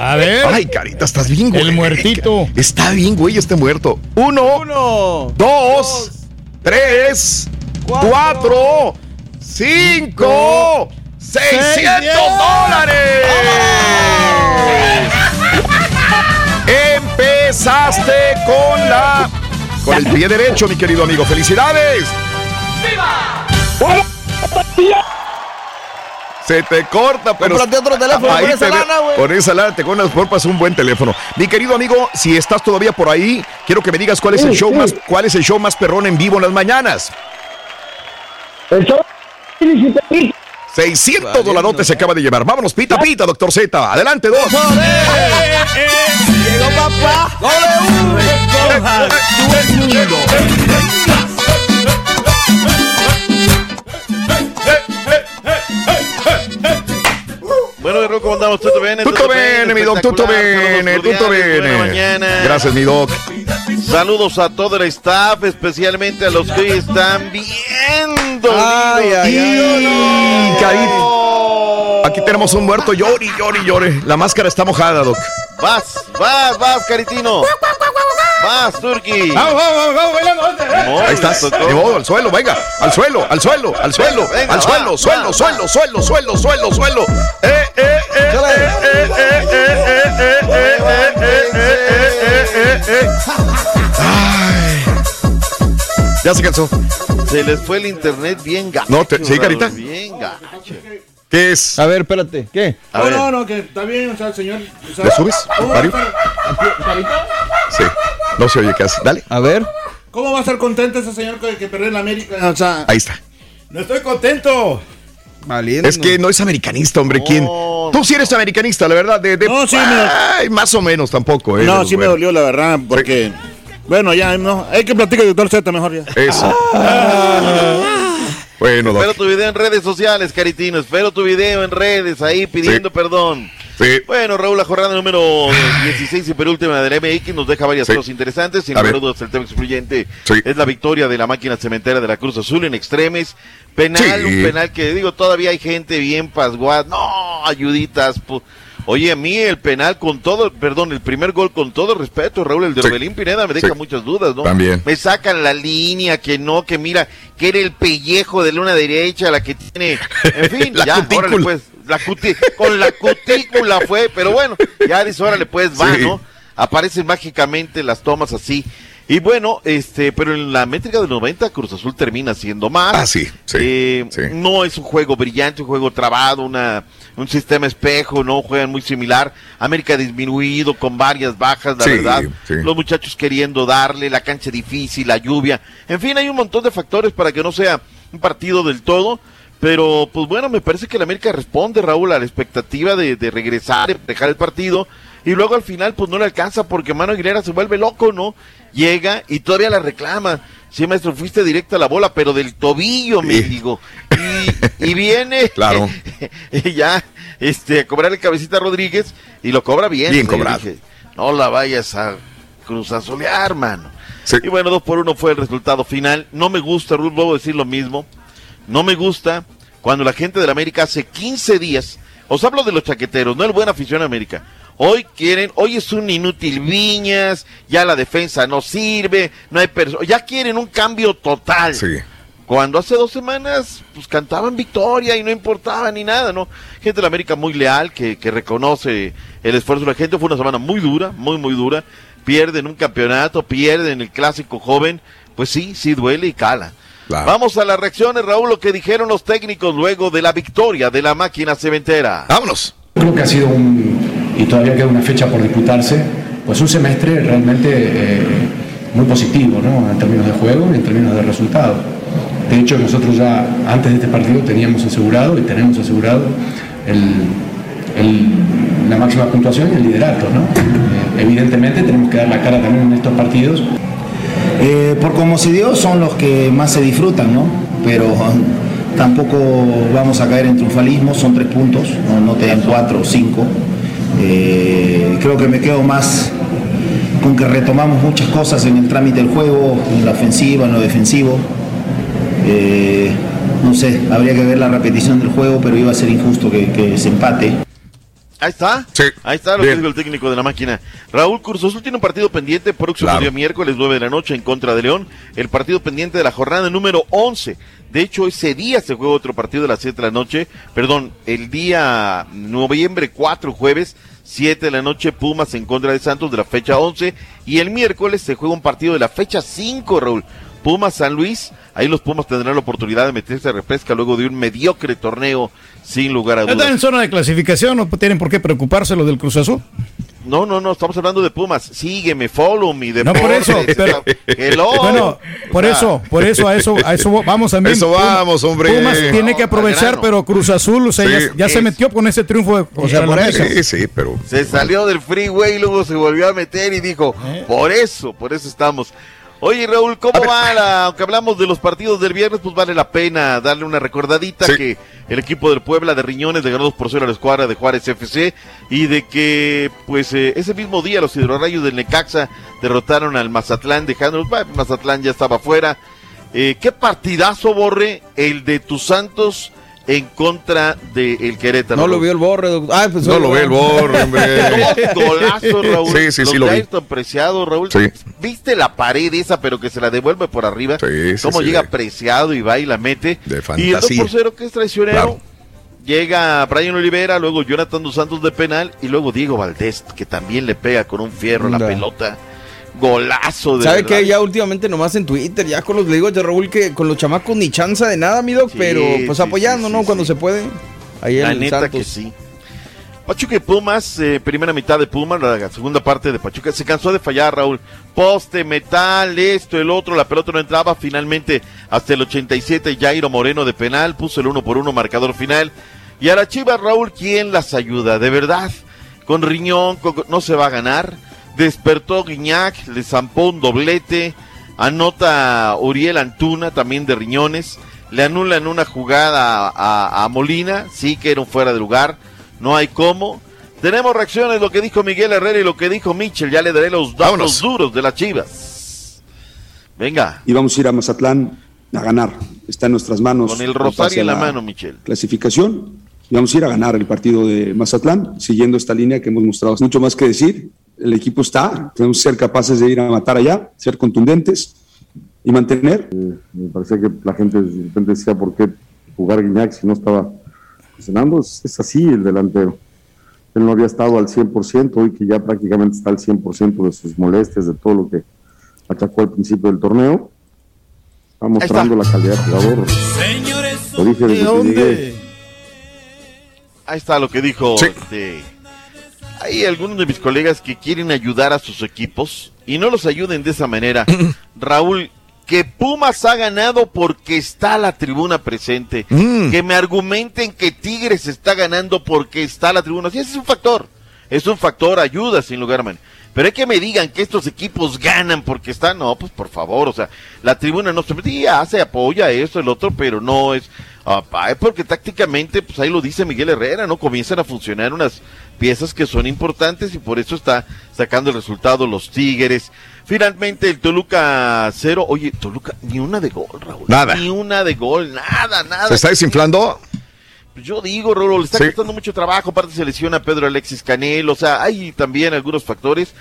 A ver. Ay, carita, estás bien, güey. El muertito. Está bien, güey, este muerto. Uno, dos, tres, cuatro, cinco, seiscientos dólares. Empezaste con la. Con el pie derecho, mi querido amigo. ¡Felicidades! Se te corta, pero. Cómprate otro teléfono Ahí con esa te lana, güey. Con esa lana te compras porpas un buen teléfono. Mi querido amigo, si estás todavía por ahí, quiero que me digas cuál es el Sí, show sí. más, cuál es el show más perrón en vivo en las mañanas. El show. 600 dolarotes se acaba de llevar. Vámonos, pita, pita, doctor Z. Adelante, dos. Llegó papá. Bueno, Raúl, ¿cómo andamos? ¿Tutto bene? Tutto bene, mi doc, cordiales, buena bene. mañana. Gracias, mi doc. Saludos a todo el staff, especialmente a los que están viendo. Ay, ay, Y, carita. Aquí tenemos un muerto, llore, llore, llore. La máscara está mojada, doc. Vas, vas, vas, Caritino. Más, Turki. Vamos, vamos, vamos, bailando. Ahí estás. Llevó al suelo, venga. Al suelo, al suelo, al suelo. Al suelo, suelo, suelo, suelo, suelo, suelo, suelo. Eh, eh, eh, eh, eh. Ya se cansó. Se les fue el internet bien gacho. No, sí, carita. Bien gacho. ¿Qué es? A ver, espérate. ¿Qué? A No, ver. no, no, que está bien, o sea, el señor. o sea, ¿Le subes, ¿cómo va, a Mario? Sí. No se oye casi. Dale. A ver. ¿Cómo va a estar contento ese señor que, que perdió en la América? O sea, Ahí está. no estoy contento. Valiendo. Es que no es americanista, hombre. ¿Quién? Tú sí eres americanista, la verdad. De, de- No, sí, me- Ay, más o menos tampoco. eh, No, sí me dolió, la verdad, porque. Bueno, ya, no. Hay que platicar de doctor Z mejor ya. Eso. Bueno, doc. Espero tu video en redes sociales, Caritino. Espero tu video en redes ahí pidiendo perdón. Sí. Bueno, Raúl, la jornada número 16 y penúltima del MX nos deja varias Sí. cosas interesantes. Sin dudas, el tema excluyente Sí. es la victoria de la máquina cementera de la Cruz Azul en extremes. Penal, un penal que digo, todavía hay gente bien pasguada. No, ayuditas. pu- Oye, a mí el penal con todo, perdón, el primer gol con todo respeto, Raúl, el de Sí. Pineda me deja Sí. muchas dudas, ¿no? También. Me sacan la línea, que no, que mira, que era el pellejo de luna derecha, la que tiene, en fin, La ya, cutícula. órale pues, la cuti- con la cutícula fue, pero bueno, ya dice, órale pues, va, Sí. ¿no? Aparecen mágicamente las tomas así. Y bueno, este, pero en la métrica del 90 Cruz Azul termina siendo más. Ah, sí, sí, Eh, sí. No es un juego brillante, un juego trabado, una, un sistema espejo, no juegan muy similar. América disminuido con varias bajas, la Sí, verdad. sí. Los muchachos queriendo darle, la cancha difícil, la lluvia. En fin, hay un montón de factores para que no sea un partido del todo. Pero, pues bueno, me parece que la América responde, Raúl, a la expectativa de, de regresar, de dejar el partido. Y luego al final, pues no le alcanza porque Mano Aguilera se vuelve loco, ¿no? Llega y todavía la reclama. Sí, maestro, fuiste directo a la bola, pero del tobillo, me digo. Y, y viene Claro. ya este, a cobrarle cabecita a Rodríguez y lo cobra bien. Bien cobrado. dije, no la vayas a cruzazolear, mano. Y bueno, dos por uno fue el resultado final. No me gusta, Ruth, a decir lo mismo. No me gusta cuando la gente de la América hace 15 días, os hablo de los chaqueteros, no el buen afición a América. Hoy quieren, hoy es un inútil Viñas, ya la defensa no sirve, no hay personas, ya quieren un cambio total. Sí. Cuando hace dos semanas, pues cantaban victoria y no importaba ni nada, ¿no? Gente de la América muy leal, que, que reconoce el esfuerzo de la gente. Fue una semana muy dura, muy, muy dura. Pierden un campeonato, pierden el clásico joven. Pues sí, sí duele y cala. Vamos a las reacciones, Raúl, lo que dijeron los técnicos luego de la victoria de la máquina cementera. Vámonos. Creo que ha sido un, y todavía queda una fecha por disputarse, pues un semestre realmente eh, muy positivo, ¿no? En términos de juego y en términos de resultado. De hecho, nosotros ya antes de este partido teníamos asegurado y tenemos asegurado el- el- la máxima puntuación y el liderato, ¿no? Eh, evidentemente tenemos que dar la cara también en estos partidos. Eh, por como se dio, son los que más se disfrutan, ¿no? Pero tampoco vamos a caer en triunfalismo, son tres puntos, no, no te dan cuatro o cinco. Eh, creo que me quedo más con que retomamos muchas cosas en el trámite del juego, en la ofensiva, en lo defensivo. Eh, no sé, habría que ver la repetición del juego, pero iba a ser injusto que, que se empate. Ahí está. Sí. Ahí está lo Bien. que dijo el técnico de la máquina. Raúl Azul tiene un partido pendiente próximo Claro. día miércoles 9 de la noche en contra de León. El partido pendiente de la jornada número 11. De hecho, ese día se juega otro partido de las 7 de la noche. Perdón, el día noviembre 4, jueves, 7 de la noche, Pumas en contra de Santos de la fecha 11. Y el miércoles se juega un partido de la fecha 5, Raúl. Pumas San Luis. Ahí los Pumas tendrán la oportunidad de meterse a repesca luego de un mediocre torneo, sin lugar a Están dudas. en zona de clasificación, no tienen por qué preocuparse lo del Cruz Azul. No, no, no, estamos hablando de Pumas. Sígueme, follow me. No, por eso, pero- Hello. Bueno, por O sea, eso, por eso, a eso, a eso vamos también. Eso vamos, hombre. Pumas tiene que aprovechar, pero Cruz Azul, o sea, Sí. ya, ya se metió con ese triunfo de contra la América. Sí, sí, pero. Se salió del freeway y luego se volvió a meter y dijo, Eh. por eso, por eso estamos. Oye, Raúl, ¿cómo va? La, aunque hablamos de los partidos del viernes, pues vale la pena darle una recordadita Sí. que el equipo del Puebla de Riñones le ganó 2 por 0 a la escuadra de Juárez FC y de que, pues, eh, ese mismo día los hidrorrayos del Necaxa derrotaron al Mazatlán, dejándolos, bah, Mazatlán ya estaba fuera. Eh, ¿Qué partidazo, Borre, el de tus Santos en contra del Querétaro? No lo vio el borre. Ah, pues No lo ve el borre, hombre. Dos golazos, Raúl. Sí, sí, Los sí lo de vi. Ayrton Preciado, Raúl. Sí. ¿Viste la pared esa, pero que se la devuelve por arriba? Sí, sí, Cómo sí. llega Preciado y va y la mete. De Y el 2 fantasía. por 0 que es traicionero. Claro. Llega Brian Olivera, luego Jonathan Dos Santos de penal y luego Diego Valdés, que también le pega con un fierro la pelota. Golazo de ¿Sabe verdad. qué? Ya últimamente nomás en Twitter, ya con los le digo de Raúl que con los chamacos ni chanza de nada, mi doc, Sí, pero pues sí, apoyando, sí, ¿no? Cuando se puede. Ahí La en neta Santos. que sí. Pachuca y Pumas, eh, primera mitad de Pumas, la segunda parte de Pachuca. Se cansó de fallar, Raúl. Poste, metal, esto, el otro, la pelota no entraba. Finalmente, hasta el 87, Jairo Moreno de penal, puso el uno por uno, marcador final. Y a la Chivas, Raúl, ¿quién las ayuda? De verdad, con Riñón, con- no se va a ganar. Despertó Guiñac, le zampó un doblete. Anota Uriel Antuna, también de Riñones. Le anulan una jugada a, a Molina, sí que era un fuera de lugar. No hay cómo. Tenemos reacciones, lo que dijo Miguel Herrera y lo que dijo Mitchell. Ya le daré los datos Vámonos. duros de las Chivas. Venga, y vamos a ir a Mazatlán a ganar. Está en nuestras manos. con el rosario en la mano, Michel. Clasificación. Y vamos a ir a ganar el partido de Mazatlán, siguiendo esta línea que hemos mostrado. Mucho más que decir. El equipo está. Tenemos que ser capaces de ir a matar allá, ser contundentes y mantener. Me parecía que la gente de repente decía por qué jugar Guiñac si no estaba funcionando. Es, es así el delantero. Él no había estado al 100%, hoy que ya prácticamente está al 100% de sus molestias, de todo lo que achacó al principio del torneo. Está mostrando la calidad de jugador. Lo dije desde que llegué. Ahí está lo que dijo. Sí. este, hay algunos de mis colegas que quieren ayudar a sus equipos y no los ayuden de esa manera. Raúl, que Pumas ha ganado porque está la tribuna presente. Mm. Que me argumenten que Tigres está ganando porque está la tribuna. Sí, ese es un factor. Es un factor, ayuda sin lugar a man. Pero hay que me digan que estos equipos ganan porque están, no, pues por favor, o sea, la tribuna no se sí, hace, apoya esto, el otro, pero no es, ah, pa, es porque tácticamente, pues ahí lo dice Miguel Herrera, ¿no? Comienzan a funcionar unas piezas que son importantes y por eso está sacando el resultado los Tigres. Finalmente el Toluca cero, oye, Toluca, ni una de gol, Raúl. Nada. Ni una de gol, nada, nada. ¿Se está desinflando? Yo digo, Rolo, le está Sí. costando mucho trabajo, aparte se lesiona Pedro Alexis Canel, o sea, hay también algunos factores.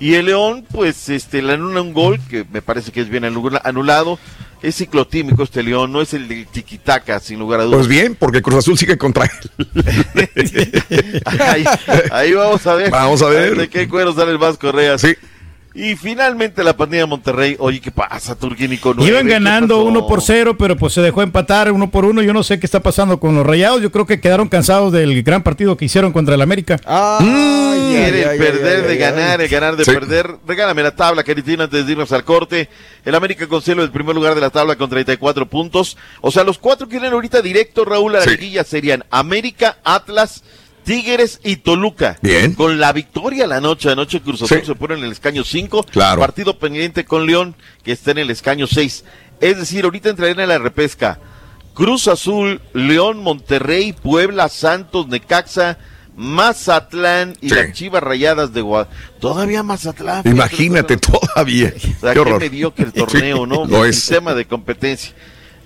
Y el León, pues, este, le anula un gol, que me parece que es bien anula- anulado. Es ciclotímico este León, no es el de tiquitaca, sin lugar a dudas. Pues bien, porque Cruz Azul sigue contra él. ahí, ahí vamos a ver. Vamos a ver. ¿De qué cuero sale el Vasco Correa? Sí. Y finalmente la pandilla de Monterrey. Oye, ¿qué pasa, Turquini? Con? Iban ¿Qué ganando uno por cero, pero pues se dejó empatar uno por uno. Yo no sé qué está pasando con los rayados. Yo creo que quedaron cansados del gran partido que hicieron contra el América. Quiere el perder de ganar, el ganar de Sí. perder. Regálame la tabla, Caritina, antes de irnos al corte. El América con celo el primer lugar de la tabla con 34 puntos. O sea, los cuatro que vienen ahorita directo, Raúl, a la Sí. liguilla serían América, Atlas, Tigres y Toluca. Bien. Con la victoria la noche, anoche Cruz Azul Sí. se pone en el escaño 5. Claro. Partido pendiente con León, que está en el escaño 6. Es decir, ahorita entrarían en la repesca. Cruz Azul, León, Monterrey, Puebla, Santos, Necaxa, Mazatlán y Sí. las Chivas Rayadas de Guadalajara. Todavía Mazatlán. Imagínate todavía. o sea, Qué qué mediocre el torneo, Sí, ¿no? El es. sistema de competencia.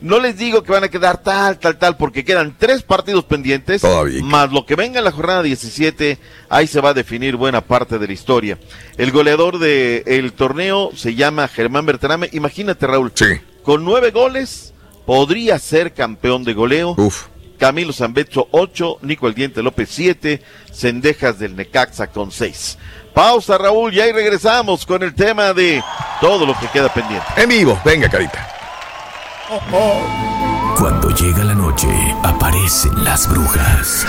No les digo que van a quedar tal, tal, tal, porque quedan tres partidos pendientes. Todavía. Más lo que venga en la jornada 17, ahí se va a definir buena parte de la historia. El goleador del torneo se llama Germán Berterame. Imagínate, Raúl. Sí. Con nueve goles, podría ser campeón de goleo. Uf. Camilo Zambetso 8, Nico El Diente López 7, Cendejas del Necaxa con 6. Pausa, Raúl, y ahí regresamos con el tema de todo lo que queda pendiente. En vivo, venga, carita. Cuando llega la noche, aparecen las brujas.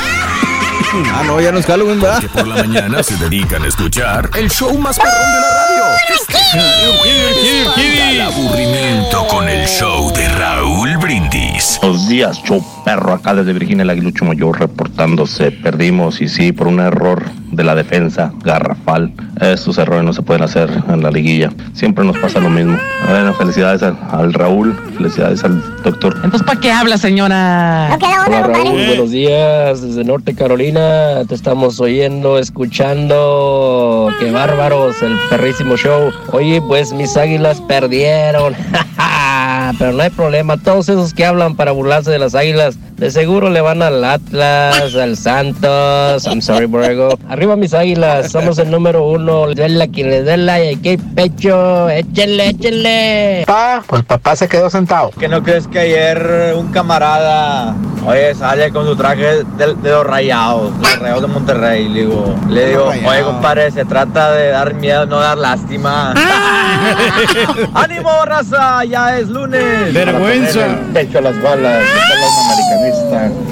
Ah, no, ya no es Halloween, ¿verdad? Que por la mañana se dedican a escuchar el show más perrón de la radio. El aburrimiento con el show de Raúl Brindis. Buenos días, show perro, acá desde Virginia el Aguilucho Mayor reportándose. Perdimos y sí, por un error de la defensa garrafal. Estos errores no se pueden hacer en la liguilla. Siempre nos pasa lo mismo. Bueno, felicidades al, al Raúl, felicidades al doctor. Entonces, ¿para qué habla, señora? Hola Raúl, buenos días desde Norte Carolina. Te estamos oyendo, escuchando. Qué bárbaros, el perrísimo show. Oye, pues mis águilas perdieron. Pero no hay problema. Todos esos que hablan para burlarse de las águilas, de seguro le van al Atlas, al Santos. I'm sorry, Borrego. Arriba mis águilas, somos el número uno. Dela quien le dela y aquí hay pecho. Échenle, échenle. Pa, pues papá se quedó sentado. ¿Que no crees que ayer un camarada, oye, sale con su traje de, de los rayados, los rayados de Monterrey? Le digo, le digo, oye, compadre, se trata de dar miedo, no dar lástima. ¡Ánimo, raza! Ya es lunes. Vergüenza. Pecho a las balas,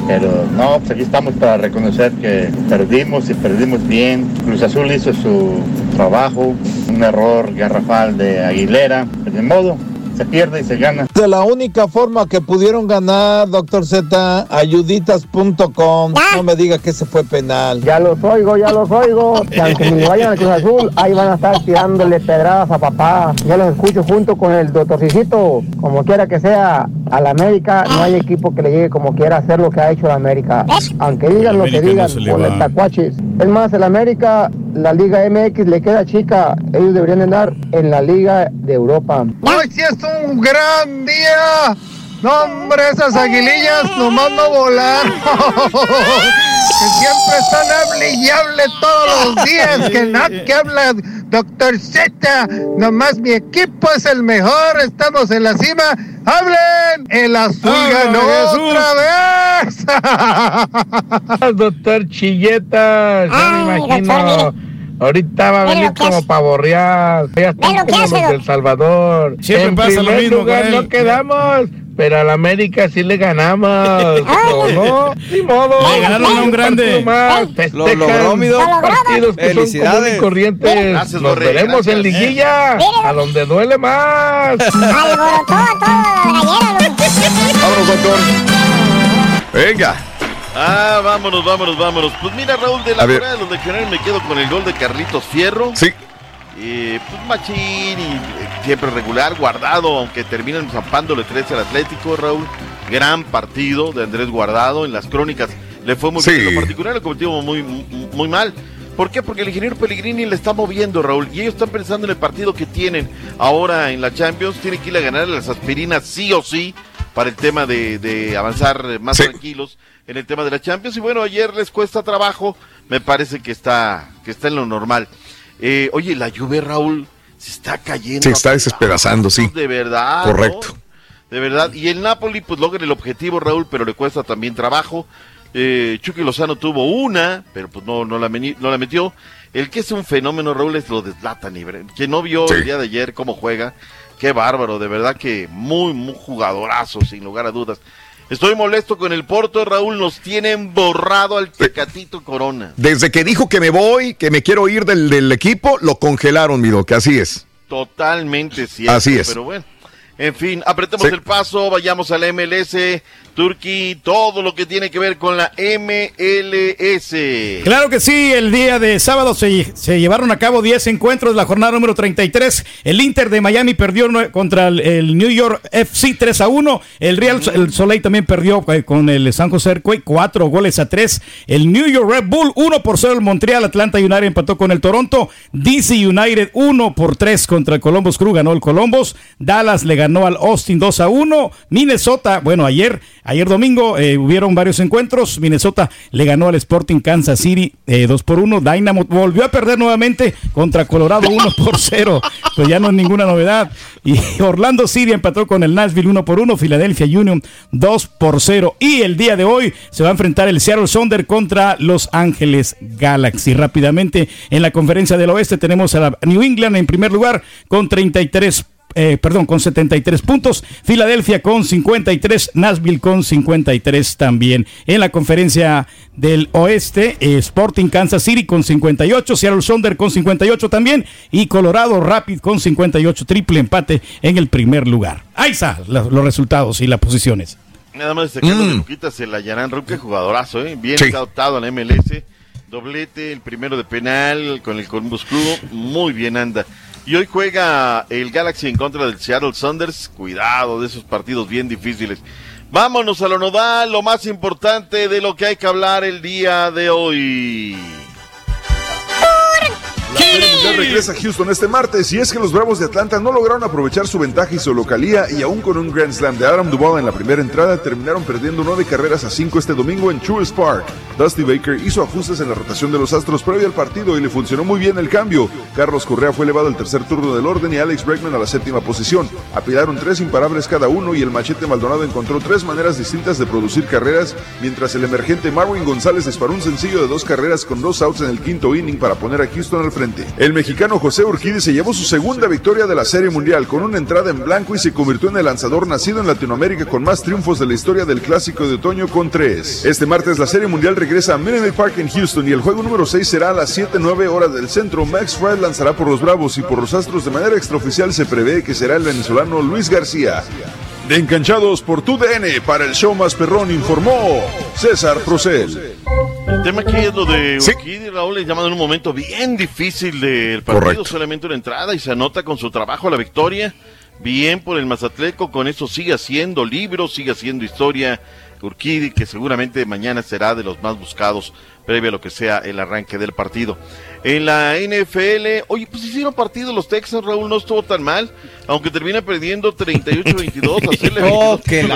pero no, pues aquí estamos para reconocer que perdimos y perdimos bien. Cruz Azul hizo su trabajo, un error garrafal de Aguilera, de modo, se pierde y se gana. De la única forma que pudieron ganar, doctor Z, ayuditas.com. No me diga que ese fue penal. Ya los oigo, ya los oigo. Que aunque ni vayan al Cruz Azul, ahí van a estar tirándole pedradas a papá. Ya los escucho junto con el doctorcito. Como quiera que sea, a la América no hay equipo que le llegue como quiera hacer lo que ha hecho la América. Aunque digan lo que digan se por el tacuaches. Es más, el América, la Liga MX le queda chica. Ellos deberían de andar en la Liga de Europa. Hoy sí es un gran día. No, hombre, esas aguilillas nomás no volar. que siempre están hable y hable todos los días. Que no, que habla doctor Z. Nomás mi equipo es el mejor. Estamos en la cima. ¡Hablen! El azul ganó otra vez. doctor Chilletas, ya me imagino. doctor, Ahorita va a venir como para borrear. Ya están como los del Salvador. Siempre en pasa lo primer mismo lugar con él. no quedamos, pero a la América sí le ganamos. ¿O no? Ni modo. Le ganaron a un grande. Partido más. Lo logró, mi partidos que son Felicidades. y corrientes. Gracias, Nos veremos en liguilla. A donde duele más. Alborotó a. Vámonos, doctor. Venga. Ah, vámonos, vámonos, vámonos. Pues mira, Raúl, de la A ver. Corea de los legionarios me quedo con el gol de Carlitos Fierro. Sí. Eh, pues machín y eh, siempre regular, guardado, aunque terminan zampándole 13 al Atlético, Raúl. Gran partido de Andrés Guardado. En las crónicas le fue muy Sí. bien. En lo particular le cometió muy, muy, muy mal. ¿Por qué? Porque el ingeniero Pellegrini le está moviendo, Raúl. Y ellos están pensando en el partido que tienen ahora en la Champions. Tienen que ir a ganar las aspirinas sí o sí para el tema de, de avanzar más Sí. tranquilos en el tema de la Champions. Y bueno, ayer les cuesta trabajo. Me parece que está, que está en lo normal. Eh, oye, la lluvia, Raúl, se está cayendo. Se está despedazando, sí. de verdad. Correcto. ¿no? De verdad. Y el Napoli, pues logra el objetivo, Raúl, pero le cuesta también trabajo. Eh, Chucky Lozano tuvo una, pero pues no, no, la, meni- no la metió. El que es un fenómeno, Raúl, es lo de Zlatan Que no vio Sí. el día de ayer cómo juega. Qué bárbaro, de verdad que muy, muy jugadorazo, sin lugar a dudas. Estoy molesto con el Porto, Raúl, nos tienen borrado al Tecatito Corona. Desde que dijo que me voy, que me quiero ir del, del equipo, lo congelaron, mi doc. Así es. Totalmente cierto. Así es. Pero bueno. En fin, apretemos Sí. el paso, vayamos a la MLS, Turquía, todo lo que tiene que ver con la MLS. Claro que sí, el día de sábado se, se llevaron a cabo 10 encuentros, la jornada número 33. El Inter de Miami perdió contra el, el New York FC 3 a 1. El Real el Soleil también perdió eh, con el San José Earthquake 4 goles a 3. El New York Red Bull 1 por 0 el Montreal. Atlanta United empató con el Toronto. DC United 1 por 3 contra el Columbus Crew ganó el Columbus. Dallas le ganó al Austin 2 a 1. Minnesota, bueno, ayer, ayer domingo eh, hubieron varios encuentros. Minnesota le ganó al Sporting Kansas City 2 por 1. Dynamo volvió a perder nuevamente contra Colorado 1 por 0. Pues ya no es ninguna novedad. Y Orlando City empató con el Nashville 1 por 1. Philadelphia Union 2 por 0. Y el día de hoy se va a enfrentar el Seattle Sonder contra Los Ángeles Galaxy. Rápidamente en la conferencia del oeste tenemos a la New England en primer lugar con 33 eh, perdón, con 73 puntos, Filadelfia con 53, Nashville con 53 también. En la conferencia del oeste, eh, Sporting Kansas City con 58, Seattle Sonder con 58 también y Colorado Rapid con 58, triple empate en el primer lugar. Ahí está los, resultados y las posiciones. Nada más destacando mm. Luquitas el Ayaran Ruque, jugadorazo, ¿eh? bien adoptado en la MLS, doblete, el primero de penal con el Columbus Crew, muy bien anda. Y hoy juega el Galaxy en contra del Seattle Saunders. Cuidado de esos partidos bien difíciles. Vámonos a lo nodal, lo más importante de lo que hay que hablar el día de hoy. La regresa a Houston este martes y es que los Bravos de Atlanta no lograron aprovechar su ventaja y su localía y aún con un Grand Slam de Adam Duvall en la primera entrada terminaron perdiendo nueve carreras a cinco este domingo en Truist Park. Dusty Baker hizo ajustes en la rotación de los Astros previo al partido y le funcionó muy bien el cambio. Carlos Correa fue elevado al tercer turno del orden y Alex Bregman a la séptima posición. Apilaron tres imparables cada uno y el machete Maldonado encontró tres maneras distintas de producir carreras, mientras el emergente Marwin González disparó un sencillo de dos carreras con dos outs en el quinto inning para poner a Houston al El mexicano José Urquidi se llevó su segunda victoria de la Serie Mundial con una entrada en blanco y se convirtió en el lanzador nacido en Latinoamérica con más triunfos de la historia del Clásico de Otoño con tres. Este martes la Serie Mundial regresa a Minute Park en Houston y el juego número 6 será a las 7-9 horas del centro. Max Fried lanzará por los Bravos y por los Astros de manera extraoficial se prevé que será el venezolano Luis García. De Enganchados por tu DN para el show más perrón informó César Procel. El tema aquí es lo de y Raúl le llaman en un momento bien difícil del partido, solamente una entrada y se anota con su trabajo la victoria. Bien por el Mazatleco, con eso sigue haciendo libros, sigue haciendo historia. Urquidi, que seguramente mañana será de los más buscados previo a lo que sea el arranque del partido. En la NFL, oye, pues hicieron partido los Texans, Raúl, no estuvo tan mal, aunque termina perdiendo 38-22, hacerle oh, qué,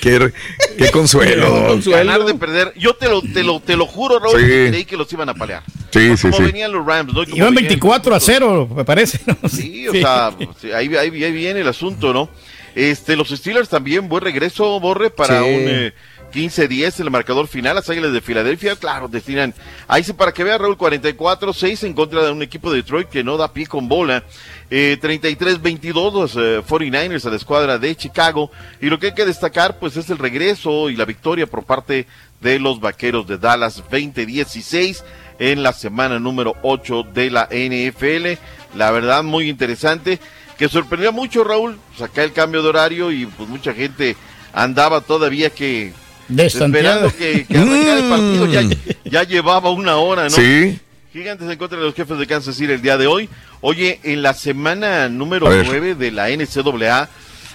qué, qué, consuelo. Ganar de perder, yo te lo, te lo, te lo juro, Raúl, creí que los iban a palear. Sí, sí, como venían los Rams, ¿no? Iban 24 a 0, me parece. Sí, o sea, ahí, ahí, viene el asunto, ¿no? Este, los Steelers también, buen regreso, Borre, para un... Eh, 15-10 el marcador final. Las Águilas de Filadelfia, claro, destinan. Ahí sí, para que vea Raúl, 44-6 en contra de un equipo de Detroit que no da pie con bola. Eh, 33-22 los 49ers eh, a la escuadra de Chicago. Y lo que hay que destacar, pues, es el regreso y la victoria por parte de los vaqueros de Dallas 20-16 en la semana número 8 de la NFL. La verdad, muy interesante. Que sorprendió mucho, Raúl. Saca el cambio de horario y pues mucha gente andaba todavía que Esperando que, que el partido ya, mm. ya, llevaba una hora, ¿no? Sí. Gigantes en contra de los jefes de Kansas City el día de hoy. Oye, en la semana número 9 de la NCAA,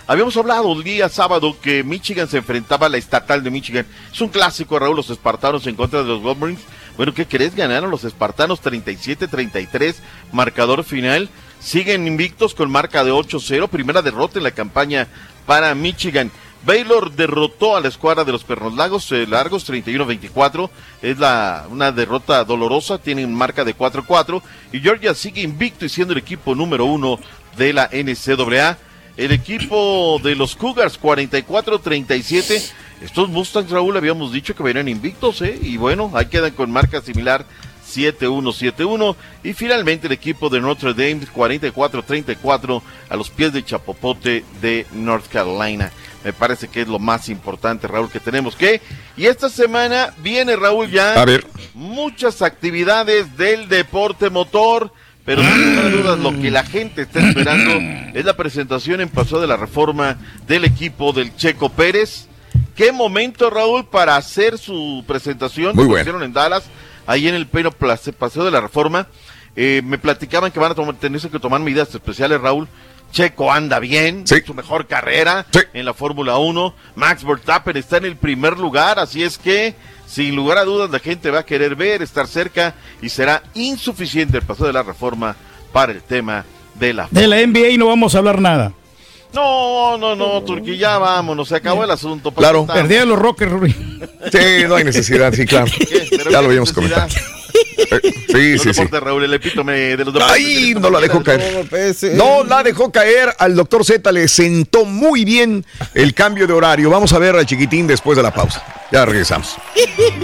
habíamos hablado el día sábado que Michigan se enfrentaba a la estatal de Michigan. Es un clásico, Raúl, los espartanos en contra de los Wolverines. Bueno, ¿qué crees? Ganaron los espartanos 37-33, marcador final. Siguen invictos con marca de 8-0, primera derrota en la campaña para Michigan. Baylor derrotó a la escuadra de los Perros Lagos, eh, Largos 31-24. Es la, una derrota dolorosa, tienen marca de 4-4. Y Georgia sigue invicto y siendo el equipo número uno de la NCAA. El equipo de los Cougars 44-37. Estos Mustangs, Raúl, habíamos dicho que venían invictos, ¿eh? Y bueno, ahí quedan con marca similar 7-1-7-1. Y finalmente el equipo de Notre Dame 44-34 a los pies de Chapopote de North Carolina. Me parece que es lo más importante, Raúl, que tenemos que. Y esta semana viene, Raúl, ya. A ver. Muchas actividades del deporte motor. Pero sin dudas, lo que la gente está esperando es la presentación en Paso de la Reforma del equipo del Checo Pérez. Qué momento, Raúl, para hacer su presentación. Muy bueno. hicieron en Dallas, ahí en el Peno Paseo de la Reforma. Eh, me platicaban que van a tomar, tenerse que tomar medidas especiales, Raúl, Checo anda bien, su mejor carrera en la Fórmula 1. Max Verstappen está en el primer lugar, así es que sin lugar a dudas la gente va a querer ver, estar cerca y será insuficiente el paso de la reforma para el tema de la De la NBA no vamos a hablar nada. No, no, no, Turquía, ya vámonos, se acabó el asunto. ¿para Claro. qué estamos? Perdía los Rockers, Rubí. Sí, no hay necesidad, sí, claro. ¿Pero Ya lo habíamos comentado. Eh, Sí, Los sí, sí. Raúl, el epítome de los deportes. Ay, no la dejó caer. No la dejó caer. Al doctor Z le sentó muy bien el cambio de horario. Vamos a ver al chiquitín después de la pausa. Ya regresamos.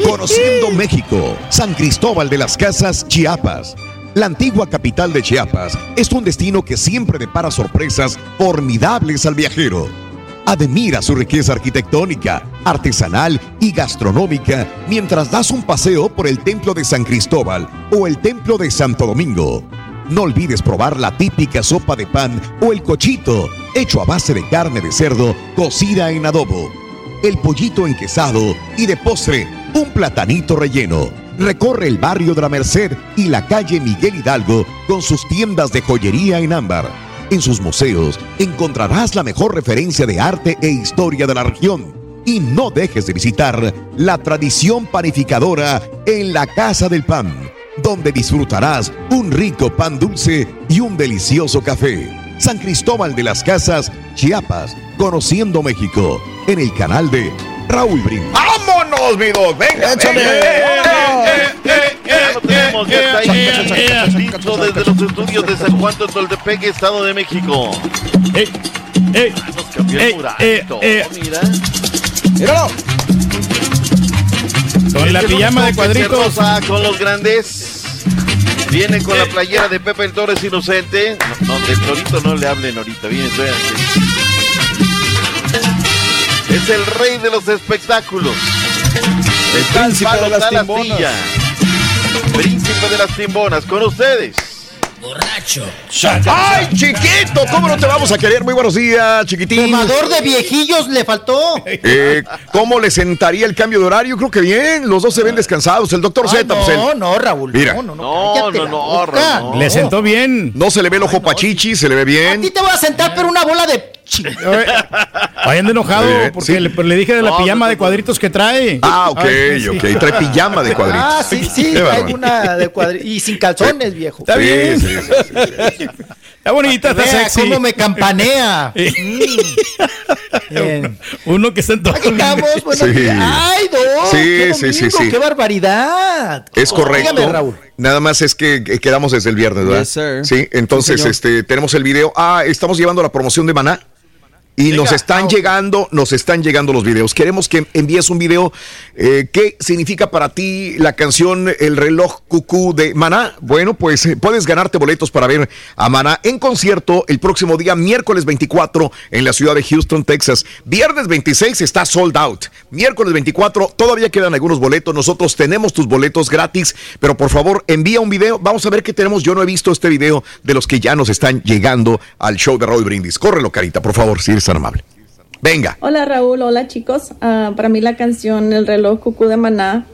Conociendo México, San Cristóbal de las Casas, Chiapas. La antigua capital de Chiapas es un destino que siempre depara sorpresas formidables al viajero. Admira su riqueza arquitectónica, artesanal y gastronómica mientras das un paseo por el Templo de San Cristóbal o el Templo de Santo Domingo. No olvides probar la típica sopa de pan o el cochito, hecho a base de carne de cerdo cocida en adobo el pollito enquesado y de postre un platanito relleno. Recorre el barrio de la Merced y la calle Miguel Hidalgo con sus tiendas de joyería en ámbar. En sus museos encontrarás la mejor referencia de arte e historia de la región. Y no dejes de visitar la tradición panificadora en la Casa del Pan, donde disfrutarás un rico pan dulce y un delicioso café. San Cristóbal de las Casas, Chiapas, conociendo México, en el canal de Raúl Brindis. ¡Vámonos, mi! ¡Venga! Échale. desde los estudios de San Juan de Toltepeque, Estado de México. Nos cambió el muralito, mira. Míralo. Con la pijama de cuadritos. con los grandes. Viene con la playera de Pepe el Torres Inocente. No, del Torito no le hablen ahorita. Viene, espérate. Es el rey de los espectáculos. El príncipe de las timbonas. Príncipe de las timbonas. Con ustedes. Borracho. ¡Ay, chiquito! ¿Cómo no te vamos a querer? Muy buenos días, chiquitín. Tomador de viejillos le faltó. Eh, ¿Cómo le sentaría el cambio de horario? Creo que bien. Los dos se ven descansados. El doctor Ay, Z, pues él. no, no, Raúl. Mira. No, no, no. No, no, no. Raúl, no. Le sentó bien. No se le ve el ojo pachichi, se le ve A ti bien. te voy a sentar, pero una bola de. Vayan de enojado porque sí. le, dije de la No, pijama no, de cuadritos que trae. Ah, ok, Ay, sí. ok. Trae pijama de cuadritos. Ah, sí, sí, bárbaro. una de cuadritos. Y sin calzones, viejo. Está Sí, bien. sí, sí, sí, sí. Está bonita, está Vea sexy. cómo me campanea. Mm. Bien. Uno que está en todo. Aquí estamos, Sí. días. ¡Ay, no! Sí, qué sí, sí, sí. ¡Qué barbaridad! Es correcto. Dígame, Raúl. Nada más es que quedamos desde el viernes, ¿verdad? Yes, sir. Sí, entonces Sí, este tenemos el video. Ah, estamos llevando la promoción de Maná. Y nos están llegando, nos están llegando los videos. Queremos que envíes un video. eh, ¿Qué significa para ti la canción El reloj cucú de Maná? Bueno, pues eh, puedes ganarte boletos para ver a Maná en concierto el próximo día, miércoles 24, en la ciudad de Houston, Texas. Viernes 26 está sold out. Miércoles 24 todavía quedan algunos boletos. Nosotros tenemos tus boletos gratis, pero por favor envía un video. Vamos a ver qué tenemos. Yo no he visto este video de los que ya nos están llegando al show de Raúl Brindis. Córrelo, Carita, por favor, si amable. Venga. Hola Raúl, hola chicos. Ah, para mí la canción El reloj cucú de Maná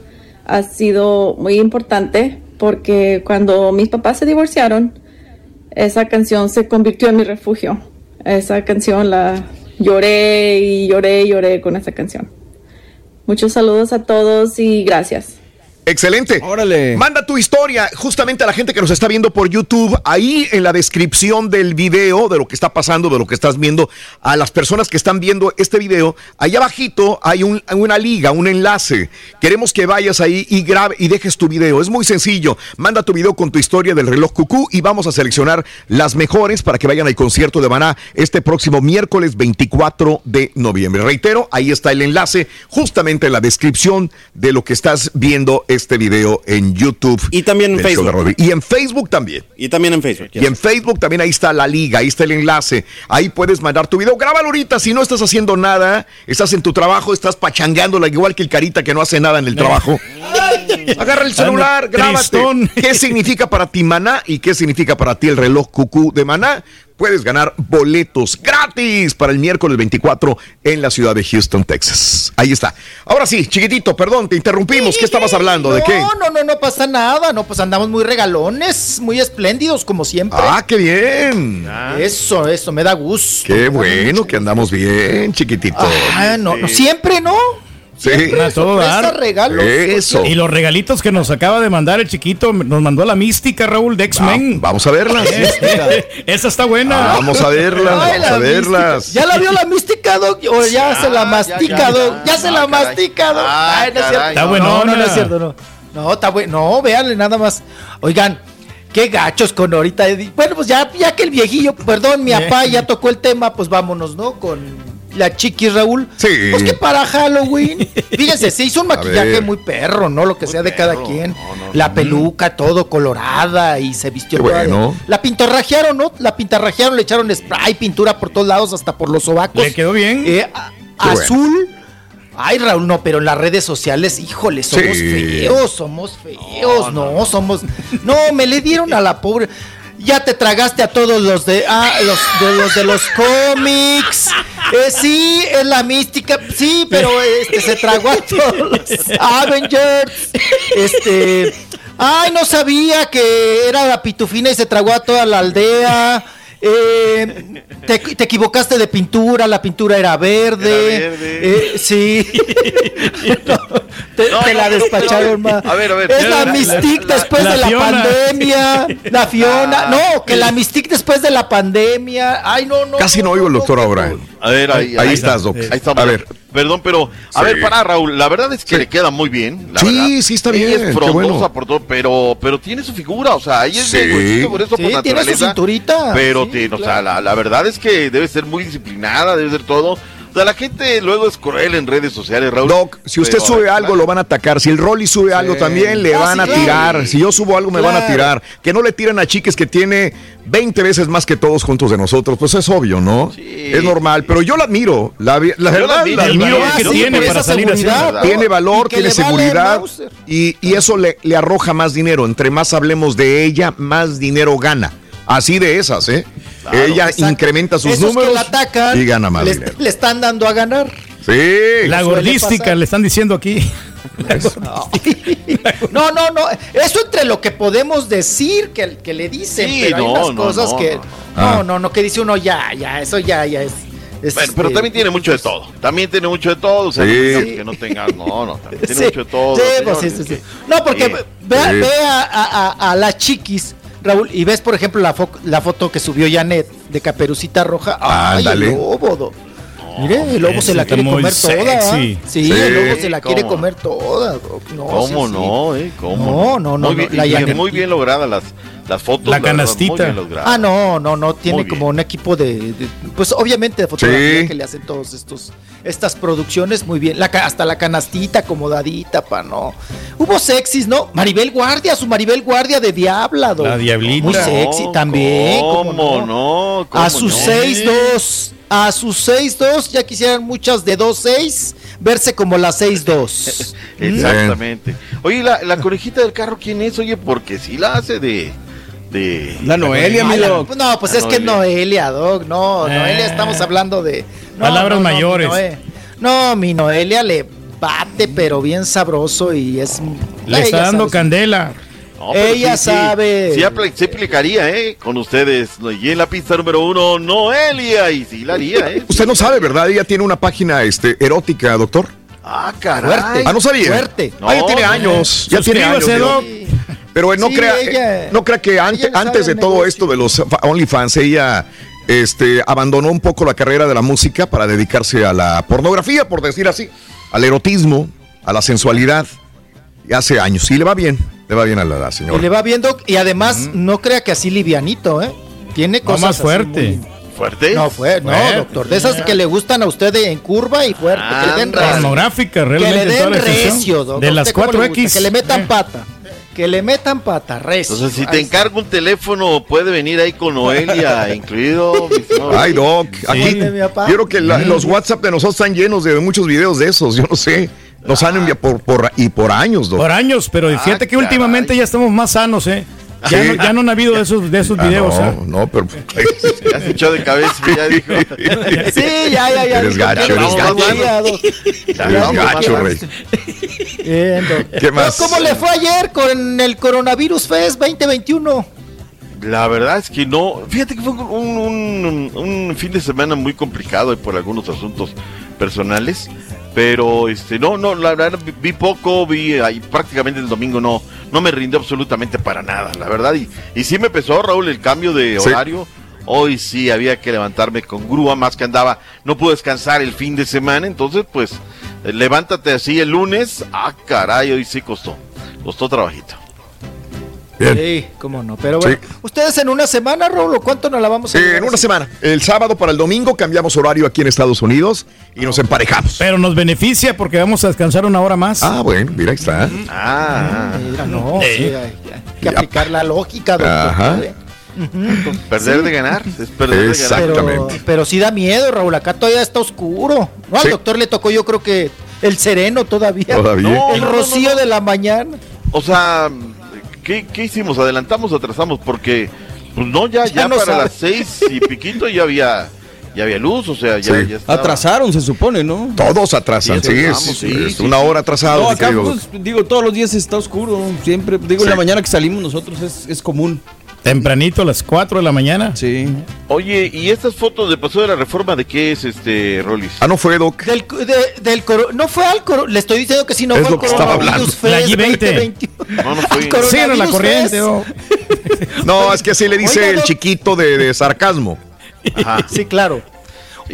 ha sido muy importante porque cuando mis papás se divorciaron, esa canción se convirtió en mi refugio. Esa canción la lloré y lloré y lloré con esa canción. Muchos saludos a todos y gracias. Excelente. Órale. Manda tu historia justamente a la gente que nos está viendo por YouTube. Ahí en la descripción del video, de lo que está pasando, de lo que estás viendo, a las personas que están viendo este video, ahí abajito hay un- una liga, un enlace. Queremos que vayas ahí y grabe y dejes tu video. Es muy sencillo. Manda tu video con tu historia del reloj cucú y vamos a seleccionar las mejores para que vayan al concierto de Maná este próximo miércoles 24 de noviembre. Reitero, ahí está el enlace justamente en la descripción de lo que estás viendo este video en YouTube. Y también en Facebook. Y en Facebook también. Y también en Facebook. Y en Facebook también ahí está la liga, ahí está el enlace. Ahí puedes mandar tu video. Grábalo ahorita. Si no estás haciendo nada, estás en tu trabajo, estás pachangándola igual que el carita que no hace nada en el trabajo. Agarra el celular, Anda, grábate. tristón. ¿Qué significa para ti Maná y qué significa para ti el reloj cucú de Maná? Puedes ganar boletos gratis para el miércoles 24 en la ciudad de Houston, Texas. Ahí está. Ahora sí, chiquitito, perdón, te interrumpimos. ¿Qué estabas hablando? ¿De qué? No, no, no, no pasa nada. No, pues andamos muy regalones, muy espléndidos, como siempre. Ah, qué bien. Eso, eso, me da gusto. Qué bueno que andamos bien, chiquitito. Ah, no, no, siempre no. Sí. A todo dar. Regalos. Eso. Y los regalitos que nos acaba de mandar el chiquito, nos mandó la mística, Raúl, de X-Men. vamos a verlas. Esa está buena. Vamos a verlas, Ay, vamos a verlas. ¿Ya la vio la mística, Doc? ¿O ya se la mastica, Doc? ¿Ya se la mastica, Doc? Ay, no es cierto. Está No, buenona. No, no es cierto, no. No, está bueno. No, véanle nada más. Oigan, qué gachos con ahorita. Eddie. Bueno, pues ya, ya que el viejillo, perdón, mi papá ya tocó el tema, pues vámonos, ¿no? Con la chiquis Raúl. Sí. Pues que para Halloween, fíjense, se hizo un maquillaje muy perro, ¿no? Lo que sea de cada quien. la peluca, todo colorada y se vistió Qué toda de- bueno. La pintarrajearon, ¿no? La pintarrajearon, le echaron spray, pintura por todos lados, hasta por los sobacos. Le quedó bien. Eh, azul. Ay, Raúl, no, pero en las redes sociales, híjole, somos Sí. feos, somos feos, no, somos. No, me le dieron a la pobre. Ya te tragaste a todos los de ah, los de los de los cómics. Eh, sí, es la mística, sí, pero este se tragó a todos los Avengers. Este, ay, no sabía que era la pitufina y se tragó a toda la aldea. Eh, te, te equivocaste de pintura, la pintura era verde. Era verde. Eh, sí. No, te, No, te no, la despacharon no. más. A ver, a ver. Es la, La- Mystique la- después la de la Fiona. pandemia. La Fiona. No, que la Mystique después de la pandemia. Ay, no, no. Casi no oigo al doctor ahora. A ver, ahí, Ahí estás, Doc. Ahí estamos. A ver. Perdón, pero, a Sí. ver, para Raúl, la verdad es que le queda muy bien. La Sí, verdad. sí, está Ella bien, Es qué frondosa bueno. por todo, pero, pero tiene su figura, o sea, ella es Sí. de por eso, Sí, por tiene su cinturita. Pero, Sí, tiene, o sea, la, la verdad es que debe ser muy disciplinada, debe ser todo. O sea, la gente luego es cruel en redes sociales, Raúl. Doc, si usted Pero, sube claro. algo, lo van a atacar. Si el Rolly sube algo también, le Ah, van sí, a claro. tirar. Si yo subo algo, me van a tirar. Que no le tiren a chiques que tiene 20 veces más que todos juntos de nosotros. Pues es obvio, ¿no? Sí. Es normal. Pero yo la admiro. La, la verdad, la admiro. Ah, tiene para salir así. Tiene valor, tiene vale seguridad y, y eso le, le arroja más dinero. Entre más hablemos de ella, más dinero gana. Así de esas, ¿eh? ella Exacto. incrementa sus Esos números que la atacan, y gana más le, dinero. le están dando a ganar. Sí. La gordística, le están diciendo aquí. No, no, no. Eso entre lo que podemos decir que, que le dicen, Sí, pero hay unas no, cosas no, que. no, Ah. No, no, no, que dice uno ya, ya, eso ya, ya es. es, Pero, pero este, también tiene mucho de todo. También tiene mucho de todo. O sea, Sí. que no tenga. No, no, también tiene Sí, mucho de todo. sí, señor. pues sí, sí, sí. No, porque Sí. ve, a, a, a, a la chiquis, Raúl, y ves, por ejemplo, la, fo- la foto que subió Janet de Caperucita Roja. ¡Ay, el lobo! Mire, el lobo se la quiere comer toda. sexy. Sí, Sí, el lobo se la quiere ¿cómo? comer toda. No, ¿Cómo sí, no? Eh? ¿Cómo No, no, no, Muy bien, la muy bien logradas las, las fotos. La canastita. muy bien logradas. Ah, no, no, no, tiene como un equipo de, de- pues obviamente de fotografía Sí. que le hacen todos estos, estas producciones muy bien, la, hasta la canastita acomodadita, pa, no. Hubo sexys, ¿no? Maribel Guardia, su Maribel Guardia de Diabla, do. La Diablita. Muy sexy No, también, ¿Cómo, ¿cómo no? ¿Cómo A sus no? 6-2, a sus 6-2, ya quisieran muchas de 2-6, verse como la 6-2. Exactamente. Oye, la, la conejita del carro, ¿quién es? Oye, porque sí la hace de. de La Noelia, mi Doc. No, pues La es que Noelia. Noelia, Doc, no, Eh. Noelia estamos hablando de... no, Palabras no, no, mi mayores. Noe- No, mi Noelia le bate, pero bien sabroso y es... Le está dando candela. No, Ella sabe. Sí, aplicaría, ¿eh? Con ustedes. Y en la pista número uno, Noelia. Y sí la haría, ¿eh? Usted no sabe, ¿verdad? Ella tiene una página este, erótica, doctor. Ah, caray. Fuerte. Ah, no sabía. Fuerte. Ah, ya No, tiene no. años. Ya tiene años. Doc. Pero no Sí, crea, ella- eh, no crea que ante- antes de todo negocio. esto de los fa- OnlyFans, ella este, abandonó un poco la carrera de la música para dedicarse a la pornografía, por decir así, al erotismo, a la sensualidad. Y hace años. Y le va bien, le va bien a la, la Y señora. le va viendo, y además no crea que así livianito, ¿eh? Tiene No, cosas más así fuerte. muy- ¿Fuerte? No, fue, no, doctor. De esas que le gustan a usted en curva y fuerte. que le den. Pornográfica, Que realmente. le den recio, doctor. De las ¿Usted cómo le gusta? 4X. Que le metan Eh. pata. Que le metan pata, recio. Entonces, si Ahí te está. encargo un teléfono, puede venir ahí con Noelia incluido. Ay, Doc, aquí ¿De mi papá? yo creo que la- los WhatsApp de nosotros están llenos de muchos videos de esos, yo no sé. Nos han enviado por, por, y por años, Doc. Por años, pero fíjate que últimamente ya estamos más sanos, ¿eh? Ya, Sí. no, ya no han habido de esos, de esos Ah, videos, no, ¿eh? no, pero. Ya se echó de cabeza, ya dijo. Sí, ya, ya, ya. Eres gacho, ya eres gacho. Eres gacho, rey. Bien. ¿Qué más? ¿Cómo le fue ayer con el Coronavirus Fest 2021? La verdad es que no. Fíjate que fue un, un- un fin de semana muy complicado eh, por algunos asuntos personales. Pero este, no, no, la verdad vi- poco, vi ahí prácticamente el domingo no, no me rindió absolutamente para nada, la verdad. Y, y sí me pesó, Raúl, el cambio de Sí. horario. Hoy sí había que levantarme con grúa, más que andaba, no pude descansar el fin de semana, entonces pues eh, levántate así el lunes. Ah, caray, hoy sí costó, costó trabajito. Sí, cómo no. Pero bueno, ustedes en una semana, Raúl, ¿o ¿cuánto nos la vamos a Sí, llevar en una así? semana. El sábado para el domingo cambiamos horario aquí en Estados Unidos y nos emparejamos. Pero nos beneficia porque vamos a descansar una hora más. Ah, bueno, mira, ahí está. Ah, Mira, no, Eh. sí, hay, hay que aplicar la lógica, doctor. Ajá. ¿eh? Perder Sí. de ganar, es perder de ganar. Pero, pero sí da miedo, Raúl. Acá todavía está oscuro. No, al Sí. doctor le tocó, yo creo que el sereno todavía. Todavía. No, el no, no, rocío de la mañana. O sea, ¿qué, qué hicimos? ¿Adelantamos o atrasamos? Porque, pues no, ya, Ya ya, no para sabe. las seis y piquito ya había, ya había luz, o sea, ya, Sí. ya estaba. Atrasaron, se supone, ¿no? Todos atrasan, Sí, sí, es, sí, es sí, una sí. hora atrasado. No, acá, querido. pues, digo, todos los días está oscuro. Siempre, digo, Sí. en la mañana que salimos nosotros es, es común. Tempranito a las 4 de la mañana. Sí. Oye, ¿y estas fotos de Paso de la Reforma de qué es este, Rolis? Ah, no fue, Doc. Del, de- del coro- no fue al coro, le estoy diciendo que si no Es fue lo al que estaba coronavirus hablando. Fest La G20. 2021. No, no Al fue. coronavirus la corriente, oh. No, es que así le dice Oiga, el chiquito de, de sarcasmo. Ajá. Sí, claro.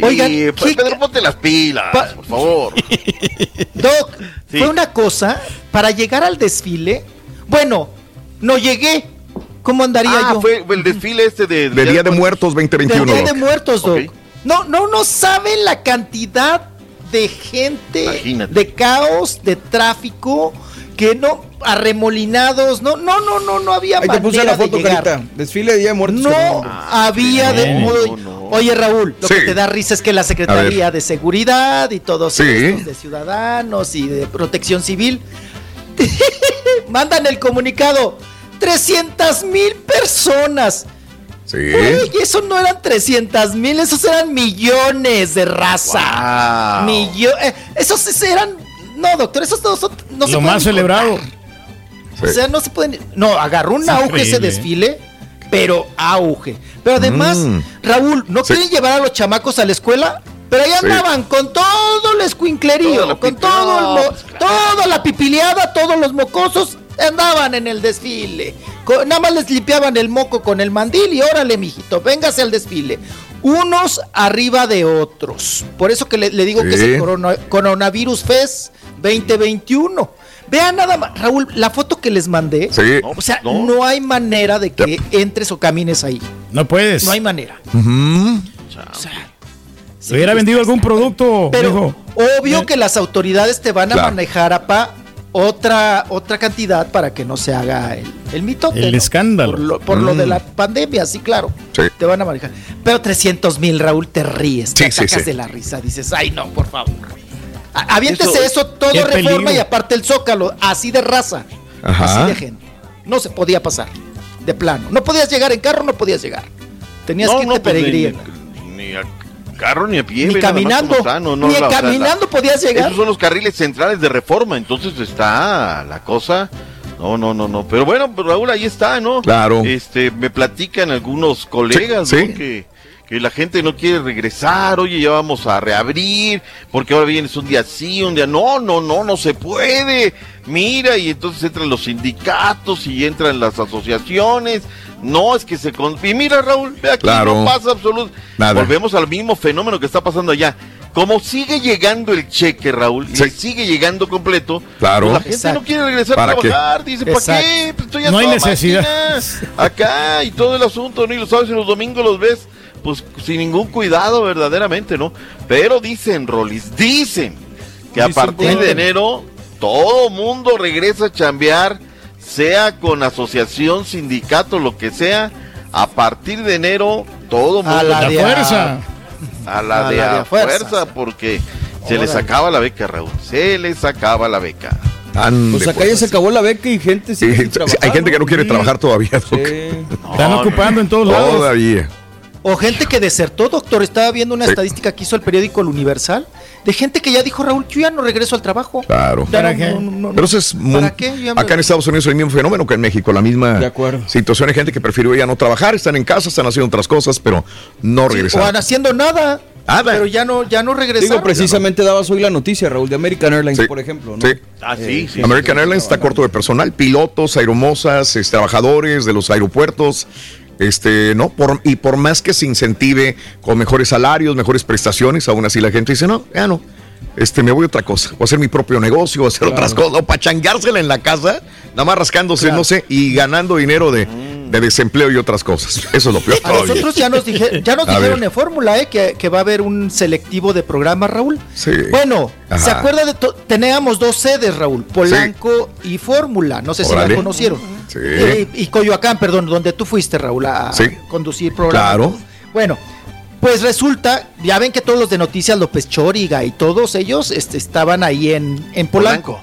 Oigan, ¿qué- Pedro, ponte las pilas, por favor. Doc, Sí. fue una cosa para llegar al desfile. Bueno, no llegué. ¿Cómo andaría Ah, yo? fue el desfile este de... De Día de Muertos Del 2021. Día de. Muertos, Doc. No, no, no saben la cantidad de gente, Imagínate. de caos, de tráfico, que no, arremolinados, no, no, no, no, no había Ahí te puse manera la foto, de llegar. Carita. Desfile de Día de Muertos. No Fernando. había de. no, Oye, Oye, Raúl, lo Sí. que te da risa es que la Secretaría de Seguridad y todos Sí. estos de Ciudadanos y de Protección Civil mandan el comunicado. 300 mil personas. Sí. Oye, eso no eran 300 mil, esos eran millones de raza. Wow. Millo- eh, esos eran. No, doctor, esos no, son, no se Lo pueden más celebrado. O sea, no se pueden. No, agarró un Es auge ese increíble, ¿eh? desfile, pero auge. Pero además, Mm. Raúl, ¿no Sí. quieren llevar a los chamacos a la escuela? Pero ahí Sí. andaban con todo el escuinclerío, con todo mo- pues, claro. toda la pipileada, todos los mocosos andaban en el desfile. Nada más les limpiaban el moco con el mandil y órale, mijito, véngase al desfile. Unos arriba de otros. Por eso que le, le digo que es el corona- Coronavirus Fest 2021. Vean nada más, Raúl, la foto que les mandé. Sí. O sea, No. no hay manera de que entres o camines ahí. No puedes. No hay manera. Ujú. O sea, ¿Se hubiera vendido algún producto, pero obvio que las autoridades te van a Claro. manejar apa otra otra cantidad para que no se haga el, el mitote. El ¿no? escándalo. Por lo, por lo Mm. de la pandemia, sí, claro. Sí. Te van a manejar. Pero 300 mil, Raúl, te ríes, te Sí, sí, atacas sí. de la risa. Dices, ay, no, por favor. A- Aviéntese Eso- eso, todo reforma peligro. y aparte el zócalo, así de raza, Ajá. así de gente. No se podía pasar, de plano. No podías llegar en carro, no podías llegar. Tenías que irte pues, ni, peregrino. ni a carro ni a pie. Ni caminando, no, no, ni la- caminando la- podías llegar. Esos son los carriles centrales de reforma, entonces está la cosa. No, no, no, no. Pero bueno, pues, Raúl, ahí está, ¿no? Claro. Este, me platican algunos colegas, Sí, ¿no? sí. Que, que la gente no quiere regresar, oye, ya vamos a reabrir, porque ahora vienes un día sí, un día no, no, no, no se puede. Mira, y entonces entran los sindicatos y entran las asociaciones. No, es que se... con- Y mira, Raúl, ve aquí, Claro. no pasa absolutamente... Nada. Volvemos al mismo fenómeno que está pasando allá. Como sigue llegando el cheque, Raúl, y Sí. le sigue llegando completo, Claro. pues la gente Exacto. no quiere regresar a ¿Para qué? trabajar. Dice, ¿para Exacto. qué? Pues estoy a No hay necesidad. máquina. Acá y todo el asunto, ¿no? Y lo sabes, y los domingos los ves, pues sin ningún cuidado, verdaderamente, ¿no? Pero dicen, Rolis, dicen que a partir de enero todo mundo regresa a chambear, sea con asociación, sindicato, lo que sea. A partir de enero, todo mundo A la de a- fuerza. a la A de la de a a fuerzas. fuerza, porque se les acaba la beca, Raúl. Se les acaba la beca. Ande, Pues acá pues. ya se acabó la beca y gente Sí, sigue sin sí, trabajar, hay gente que no quiere Sí. trabajar todavía. Están No, ocupando en todos lados. Todavía. O gente que desertó, doctor. Estaba viendo una estadística que hizo el periódico El Universal de gente que ya dijo, Raúl, yo ya no regreso al trabajo. Claro. ¿Para no- qué? no- no- no- Pero eso es muy- ¿Para qué? Me- acá en Estados Unidos hay el mismo fenómeno que en México, la misma De acuerdo. situación. Hay gente que prefirió ya no trabajar, están en casa, están haciendo otras cosas, pero no Sí, o regresan. van haciendo nada. pero ya no, ya no regresaron. Digo, precisamente dabas hoy la noticia, Raúl, de American Airlines, Sí. por ejemplo. ¿no? Sí. Ah, sí, sí. American Airlines está corto de personal, pilotos, aeromosas, este, trabajadores de los aeropuertos. Este, no, por, y por más que se incentive con mejores salarios, mejores prestaciones, aún así la gente dice, no, ya no. Este, me voy a otra cosa. Voy a hacer mi propio negocio, voy a hacer Claro. otras cosas. O para changársela en la casa, nada más rascándose, no sé, y ganando dinero de, de desempleo y otras cosas. Eso es lo peor A nosotros ya nos, dije- ya nos A dijeron ver. en Fórmula E que, que va a haber un selectivo de programas, Raúl. Sí. Bueno, ¿se acuerda de teníamos dos sedes, Raúl? Polanco y Fórmula. No sé si la conocieron. Sí. Eh, y Coyoacán, perdón, donde tú fuiste, Raúl, a Sí. conducir programas. Claro. Bueno, pues resulta, ya ven que todos los de Noticias López Chóriga y todos ellos este, estaban ahí en, en Polanco.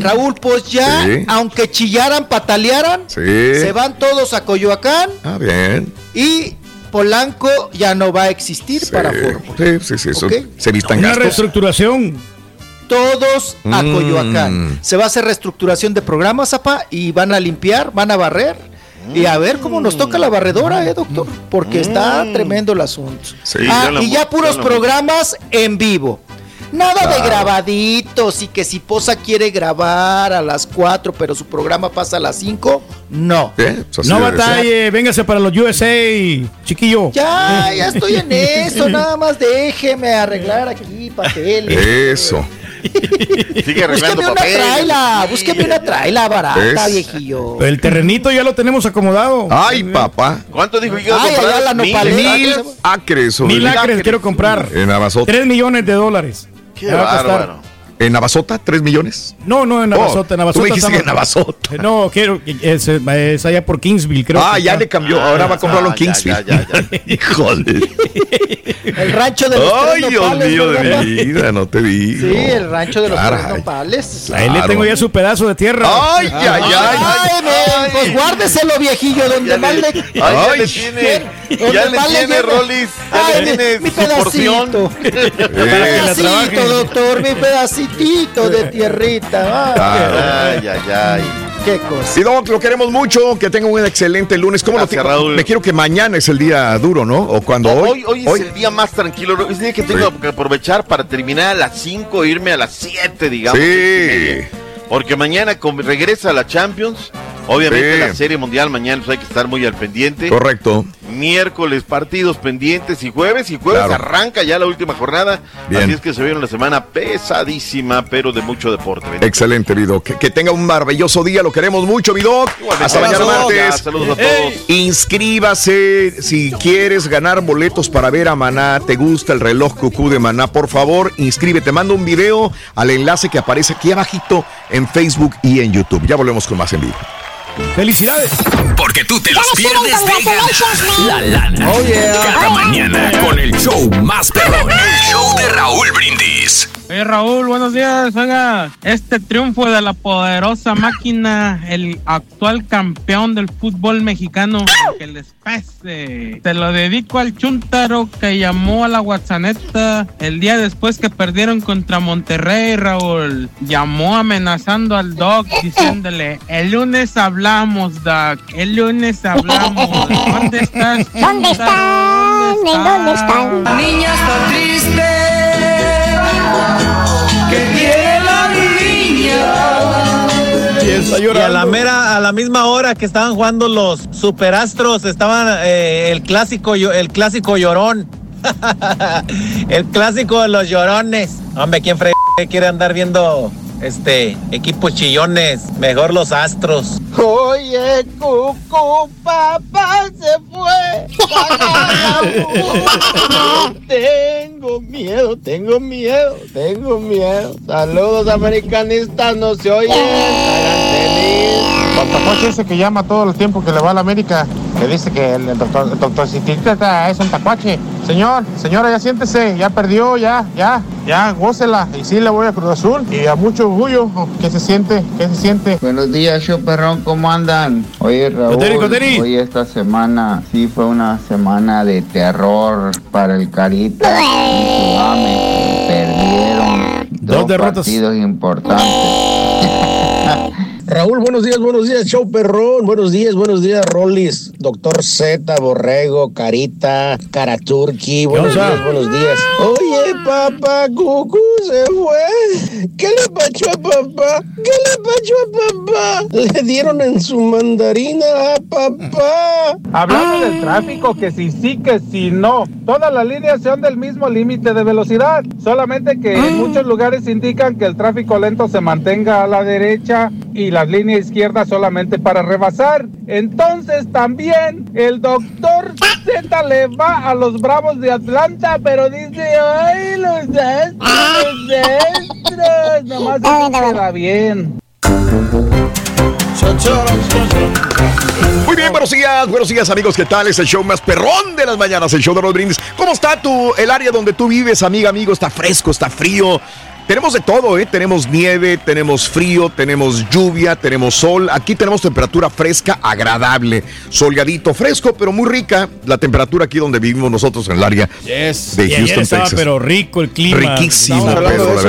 Raúl, pues ya, Sí. aunque chillaran, patalearan, Sí. se van todos a Coyoacán Ah, bien. y Polanco ya no va a existir para Fórmula. Sí, sí, sí, eso Ok. se vistan Una gastos. reestructuración. Todos a Mm. Coyoacán. Se va a hacer reestructuración de programas, apa, y van a limpiar, van a barrer. Y a ver cómo nos toca la barredora, eh, doctor. Porque está tremendo el asunto. Sí, Ah, ya la y ya puros ya la mu- programas en vivo. Nada de grabaditos y que si Posa quiere grabar a las 4, pero su programa pasa a las 5, no. Pues así No batalle, véngase para los USA, chiquillo. Ya, ya estoy en eso, nada más déjeme arreglar aquí papeles. Eso. Sigue Búsqueme una traila, búsqueme una traila barata, viejillo. El terrenito ya lo tenemos acomodado. Ay, papá. ¿Cuánto dijo que Ay, allá la Mil, nopalera. acres. o Mil acres quiero comprar. En. Tres millones de dólares. Qué Me va a costar. bárbaro. ¿En Navasota? ¿Tres millones? No, no, en Navasota. Oh, en Navasota tú me dijiste estamos- que en Navasota. No, quiero. Es, es allá por Kingsville, creo. ah, que ya está. le cambió. Ahora va a comprarlo en Ah, Kingsville. ya, ya, ya. Híjole. El rancho de los Ay, tres Dios nopales, mío de mi vida, no te digo. Sí, el rancho de los tres nopales. Ahí le tengo ya su pedazo de tierra. Ay, ay, ay. Ay, men, pues guárdeselo, viejillo, donde más le, ay, ya Ay. le tiene, ya le más le tiene. Rolis, ya Ay, le mi- tiene mi su porción. pedacito. Mi pedacito, doctor, mi pedacito de tierrita. Ay, Ay, ay, ay. qué cosa. Y Doc, lo queremos mucho. Que tenga un excelente lunes. ¿Cómo Gracias, lo tengo? Raúl. Me quiero que mañana es el día duro, ¿no? O cuando hoy. Hoy, hoy es el día más tranquilo. Es el día que tengo que aprovechar para terminar a las 5 e irme a las 7, digamos. Sí. Porque mañana como regresa la Champions. Obviamente Sí. la Serie Mundial mañana pues hay que estar muy al pendiente. Correcto. Miércoles partidos pendientes y jueves. Y jueves Claro. arranca ya la última jornada. Bien. Así es que se viene una semana pesadísima, pero de mucho deporte. Benito. Excelente, Vido. Que, que tenga un maravilloso día. Lo queremos mucho, Vido. Hasta mañana. Ya, martes. saludos a todos. Inscríbase si quieres ganar boletos para ver a Maná. ¿Te gusta el reloj cucú de Maná? Por favor, inscríbete. Manda un video al enlace que aparece aquí abajito en Facebook y en YouTube. Ya volvemos con más en vivo. ¡Felicidades! Porque tú te los pierdes de ganar la lana. Oh, yeah. Cada mañana con el show más perrón. El show de Raúl Brindis. Oye Raúl, buenos días. Oiga, este triunfo de la poderosa máquina, el actual campeón del fútbol mexicano, que les pese. Te lo dedico al Chuntaro que llamó a la Guatzaneta el día después que perdieron contra Monterrey, Raúl. Llamó amenazando al Doc diciéndole, el lunes hablamos, Doc, el lunes hablamos. ¿Dónde estás? ¿Dónde están? ¿En dónde están? Niña está triste. Que tiene la niña. Y está Y a la mera, a la misma hora que estaban jugando los superastros, estaban eh, el clásico, el clásico llorón. el clásico de los llorones. Hombre, ¿quién fre quiere andar viendo este equipos chillones? Mejor los astros. Oye, Cucu, papá se fue. tengo miedo, tengo miedo, tengo miedo. Saludos americanistas, no se oyen. Ese que llama todo el tiempo que le va a la América, que dice que el doctor, el doctor Citita es un tacuache. Señor, señora, ya siéntese, ya perdió, ya, ya, ya, gócela. Y sí le voy a Cruz Azul y a mucho orgullo. ¿Qué se siente? ¿Qué se siente? Buenos días, show perrón, ¿cómo andan? Oye, Raúl, Coteri, Coteri. hoy esta semana sí fue una semana de terror para el Carita y su Ame. Perdieron Dos dos, derrotas. partidos importantes. Raúl, buenos días, buenos días, show perrón, buenos días, buenos días, Rollis, doctor Z, Borrego, Carita, Karaturki, buenos días, buenos días. Oye, papá, Cucú se fue. ¿Qué le pasó a papá? ¿Qué le pasó a papá? Le dieron en su mandarina a papá. Hablando del tráfico, que si sí, que si no. Todas las líneas son del mismo límite de velocidad. Solamente que en muchos lugares indican que el tráfico lento se mantenga a la derecha y las líneas izquierdas solamente para rebasar. Entonces también el doctor Z le va a los Bravos de Atlanta, pero dice, ay, los astros, los astros. Nomás eso queda bien. Muy bien, buenos días, buenos días amigos, ¿qué tal? Es el show más perrón de las mañanas, el show de los brindis. ¿Cómo está tu, el área donde tú vives, amiga, amigo? ¿Está fresco, está frío? Tenemos de todo, ¿eh? Tenemos nieve, tenemos frío, tenemos lluvia, tenemos sol. Aquí tenemos temperatura fresca, agradable, soleadito, fresco, pero muy rica. La temperatura aquí donde vivimos nosotros en el área Yes. de Y ayer Houston, estaba, Texas. pero rico el clima. Riquísimo, de eso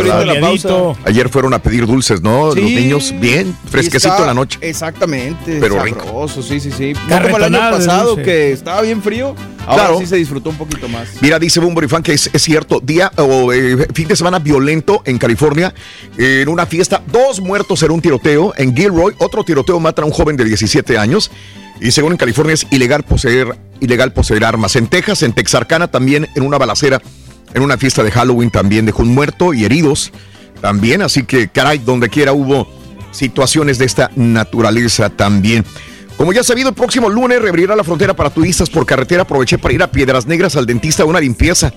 la verdad. la. Ayer fueron a pedir dulces, ¿no? Los niños, bien, fresquecito está- en la noche. Exactamente. Pero sabroso, sí, sí, sí. No como el año pasado que estaba bien frío. Ahora Claro. sí se disfrutó un poquito más. Mira, dice Bumburi Fan que es, es cierto, día o eh, fin de semana violento en California, eh, en una fiesta, dos muertos en un tiroteo, en Gilroy, otro tiroteo mata a un joven de 17 años, y según en California es ilegal poseer, ilegal poseer armas. En Texas, en Texarkana también, en una balacera, en una fiesta de Halloween también dejó un muerto y heridos también, así que caray, donde quiera hubo situaciones de esta naturaleza también. Como ya sabido, el próximo lunes reabrirá la frontera para turistas por carretera. Aproveché para ir a Piedras Negras al dentista a una limpieza.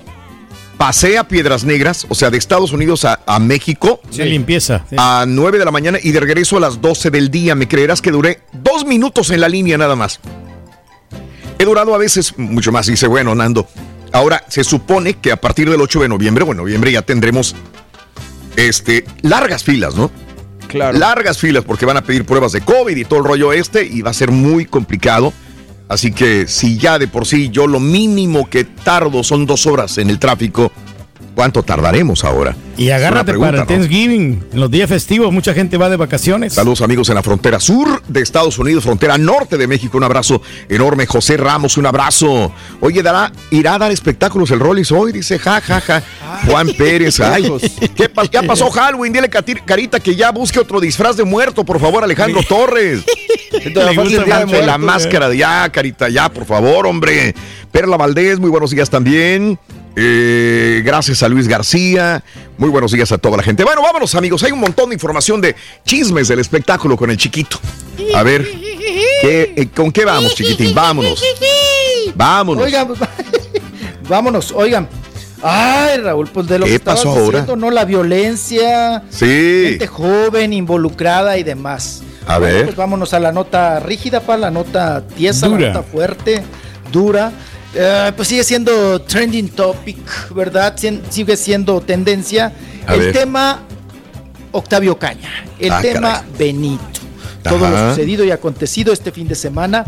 Pasé a Piedras Negras, o sea, de Estados Unidos a, a México. De limpieza. sí. A 9 de la mañana y de regreso a las 12 del día. Me creerás que duré dos minutos en la línea nada más. He durado a veces mucho más. Dice, bueno, Nando. Ahora, se supone que a partir del 8 de noviembre, o en noviembre ya tendremos este, largas filas, ¿no? Largas filas porque van a pedir pruebas de COVID y todo el rollo este y va a ser muy complicado. Así que si ya de por sí yo lo mínimo que tardo son dos horas en el tráfico, ¿cuánto tardaremos ahora? Y agárrate pregunta, para el ¿no? Thanksgiving. En los días festivos, mucha gente va de vacaciones. Saludos amigos en la frontera sur de Estados Unidos, frontera norte de México. Un abrazo enorme. José Ramos, un abrazo. Oye, dará, irá a dar espectáculos el Rollis hoy, dice ja, ja, ja. Juan Pérez, ay. ¿Qué pa- ya pasó Halloween? Dile Carita que ya busque otro disfraz de muerto, por favor, Alejandro Torres. Gusta el Día de la máscara, ya, Carita, ya, por favor, hombre. Perla Valdés, muy buenos días también. Eh, gracias a Luis García. Muy buenos días a toda la gente. Bueno, vámonos, amigos. Hay un montón de información de chismes del espectáculo con el chiquito. A ver, ¿qué- eh, ¿con qué vamos, chiquitín? Vámonos. Vámonos. Oigan, vámonos, oigan. Ay, Raúl, pues de lo ¿Qué que estabas pasó ahora? diciendo, ¿no? La violencia, Sí. gente joven, involucrada y demás. A Bueno, ver. Pues vámonos a la nota rígida, pa, la nota tiesa, Dura. la nota fuerte, dura. Eh, pues sigue siendo trending topic, ¿verdad? Sigue siendo tendencia. A el ver. tema Octavio Caña, el Ah, tema caray. Benito. Todo lo sucedido y acontecido este fin de semana.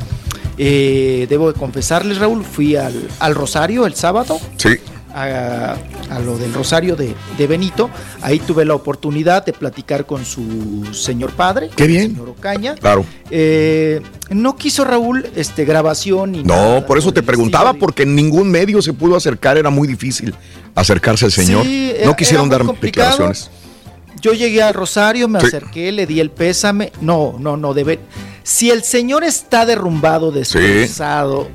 Eh, debo de confesarles, Raúl, fui al, al Rosario el sábado Sí. A, a lo del Rosario de, de Benito. Ahí tuve la oportunidad de platicar con su señor padre, Qué con el bien. señor Ocaña. Claro. Eh, no quiso Raúl este, grabación ni nada No, por eso te preguntaba, porque en ningún medio se pudo acercar, era muy difícil acercarse al señor. Sí, no quisieron dar complicado. declaraciones. Yo llegué al Rosario, me Sí. acerqué, le di el pésame. No, no, no, debe. Si el señor está derrumbado, destrozado,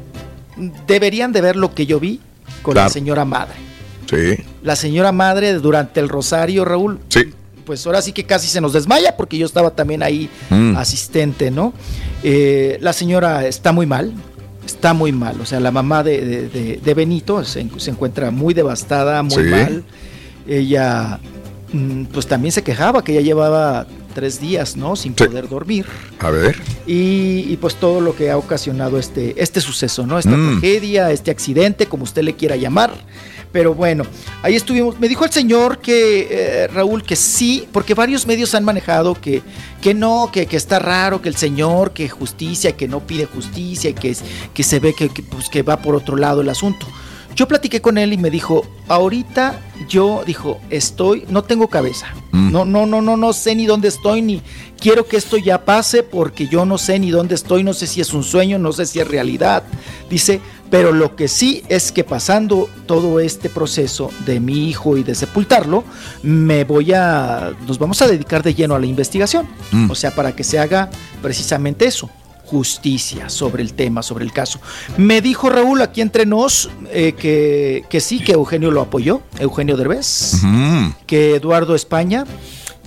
deberían de ver lo que yo vi con Claro. la señora madre. Sí, La señora madre durante el Rosario, Raúl, sí. pues ahora sí que casi se nos desmaya porque yo estaba también ahí Mm. asistente, ¿no? Eh, la señora está muy mal, está muy mal, o sea, la mamá de, de- de- de Benito se, se encuentra muy devastada, muy Sí. mal. Ella, mm, pues también se quejaba que ya llevaba tres días, ¿no? Sin Sí. poder dormir. A ver. Y, y, pues todo lo que ha ocasionado este, este suceso, ¿no? Esta Mm. tragedia, este accidente, como usted le quiera llamar. Pero bueno, ahí estuvimos. Me dijo el señor que, eh, Raúl, que sí, porque varios medios han manejado que, que no, que, que está raro, que el señor, que justicia, que no pide justicia y que, es- que se ve que, que, pues, que va por otro lado el asunto. Yo platiqué con él y me dijo, ahorita yo, dijo, estoy, no tengo cabeza. No, no, no, no, no sé ni dónde estoy, ni quiero que esto ya pase porque yo no sé ni dónde estoy, no sé si es un sueño, no sé si es realidad. Dice, pero lo que sí es que pasando todo este proceso de mi hijo y de sepultarlo, me voy a, nos vamos a dedicar de lleno a la investigación. Mm. O sea, para que se haga precisamente eso justicia sobre el tema, sobre el caso. Me dijo Raúl aquí entre nos eh, que, que sí, que Eugenio lo apoyó, Eugenio Derbez, que Eduardo España,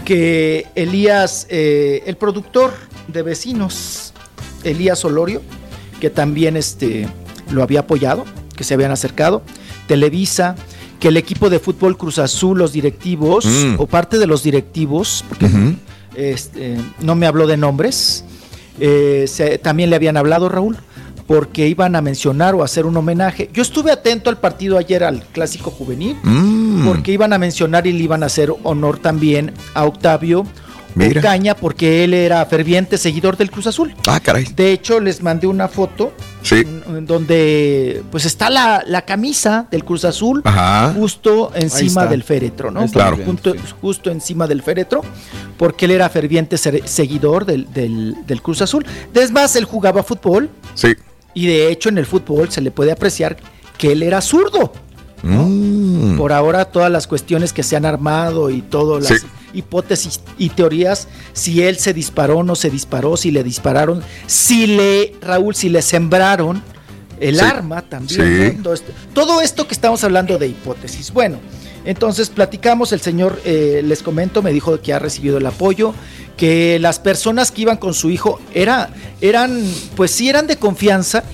que Elías, eh, el productor de vecinos, Elías Olorio, que también este, lo había apoyado, que se habían acercado, Televisa, que el equipo de fútbol Cruz Azul, los directivos, Mm. o parte de los directivos, porque este, no me habló de nombres, eh, se- también le habían hablado, Raúl, porque iban a mencionar o hacer un homenaje. Yo estuve atento al partido ayer, al clásico juvenil, Mm. porque iban a mencionar y le iban a hacer honor también a Octavio Mira. Ocaña, porque él era ferviente seguidor del Cruz Azul. Ah, caray. De hecho, les mandé una foto Sí. en donde pues está la, la camisa del Cruz Azul Ajá. justo encima del féretro, ¿no? Claro. Junto- justo encima del féretro, porque él era ferviente ser- seguidor del, del- del Cruz Azul. Es más, él jugaba fútbol Sí. y de hecho en el fútbol se le puede apreciar que él era zurdo. Mm. Por ahora todas las cuestiones que se han armado y todas las Sí. Hipótesis y teorías, si él se disparó, no se disparó, si le dispararon, si le, Raúl, si le sembraron el Sí. arma también. Sí. ¿no? Todo, esto, todo esto que estamos hablando de hipótesis. Bueno, entonces platicamos, el señor, eh, les comento, me dijo que ha recibido el apoyo, que las personas que iban con su hijo era, eran, pues sí eran de confianza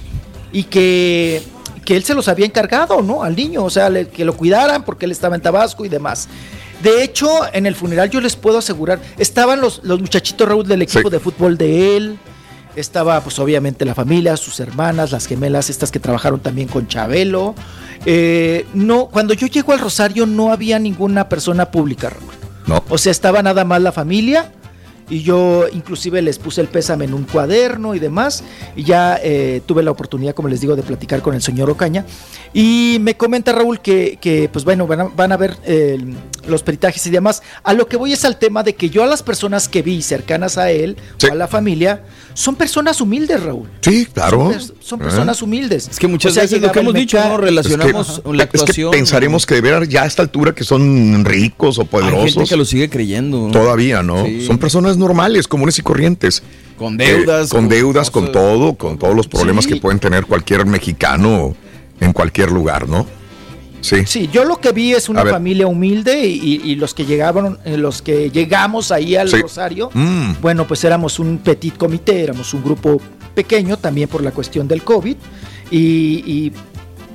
y que, que él se los había encargado, ¿no? Al niño, o sea, le- que lo cuidaran porque él estaba en Tabasco y demás. De hecho, en el funeral yo les puedo asegurar, estaban los, los muchachitos Raúl del equipo de fútbol de él, estaba pues obviamente la familia, sus hermanas, las gemelas, estas que trabajaron también con Chabelo. Eh, no, cuando yo llego al Rosario no había ninguna persona pública, Raúl. No. O sea, estaba nada más la familia y yo inclusive les puse el pésame en un cuaderno y demás y ya eh, tuve la oportunidad, como les digo, de platicar con el señor Ocaña y me comenta Raúl que, que, pues bueno, van a, van a ver eh, los peritajes y demás. A lo que voy es al tema de que yo a las personas que vi cercanas a él o a la familia son personas humildes, Raúl. Sí, claro. Son, son personas humildes. Es que muchas O sea, veces lo que hemos dicho, ¿no? Relacionamos Es que- la Es que actuación. pensaremos que de veras ya a esta altura que son ricos o Hay poderosos. gente que lo sigue creyendo. Todavía, ¿no? Sí. Son personas normales, comunes y corrientes. Con deudas, Eh, con, con deudas, con todo, con todos los problemas Sí. que pueden tener cualquier mexicano en cualquier lugar, ¿no? Sí. Sí, yo lo que vi es una familia humilde y, los que llegaban, eh, los que llegamos ahí al Sí. Rosario, Mm. bueno, pues éramos un petit comité, éramos un grupo pequeño también por la cuestión del COVID y, y-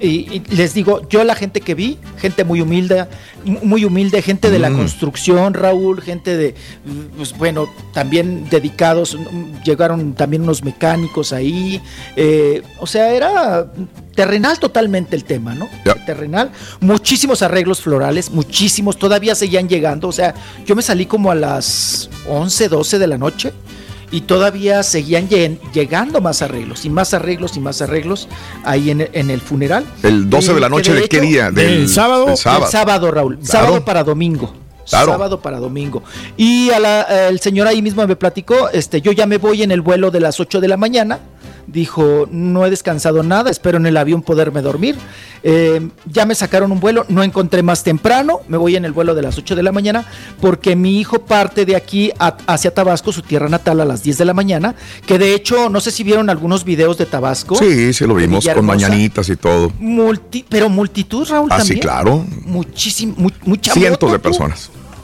y- y les digo, yo la gente que vi, gente muy humilde, mu- muy humilde, gente de la Mm. construcción, Raúl, gente de, pues bueno, también dedicados, mm, llegaron también unos mecánicos ahí, eh, o sea, era terrenal totalmente el tema, ¿no? Terrenal, muchísimos arreglos florales, muchísimos, todavía seguían llegando, o sea, yo me salí como a las 11, 12 de la noche y todavía seguían llegando más arreglos y más arreglos y más arreglos ahí en, el- en el funeral. El 12 de la noche de, qué hecho- día? Del sábado. del sábado. El sábado, Raúl. Claro. Sábado para domingo. Claro. Sábado para domingo. Y a la- el señor ahí mismo me platicó, este, yo ya me voy en el vuelo de las 8 de la mañana. Dijo, no he descansado nada, espero en el avión poderme dormir. Eh, ya me sacaron un vuelo, no encontré más temprano, me voy en el vuelo de las 8 de la mañana, porque mi hijo parte de aquí a- hacia Tabasco, su tierra natal, a las 10 de la mañana, que de hecho, no sé si vieron algunos videos de Tabasco. Sí, sí lo vimos con mañanitas y todo. Multi- pero multitud, Raúl, Ah, también. sí, claro. Muchísimo, mu- mucha Cientos moto, de tú.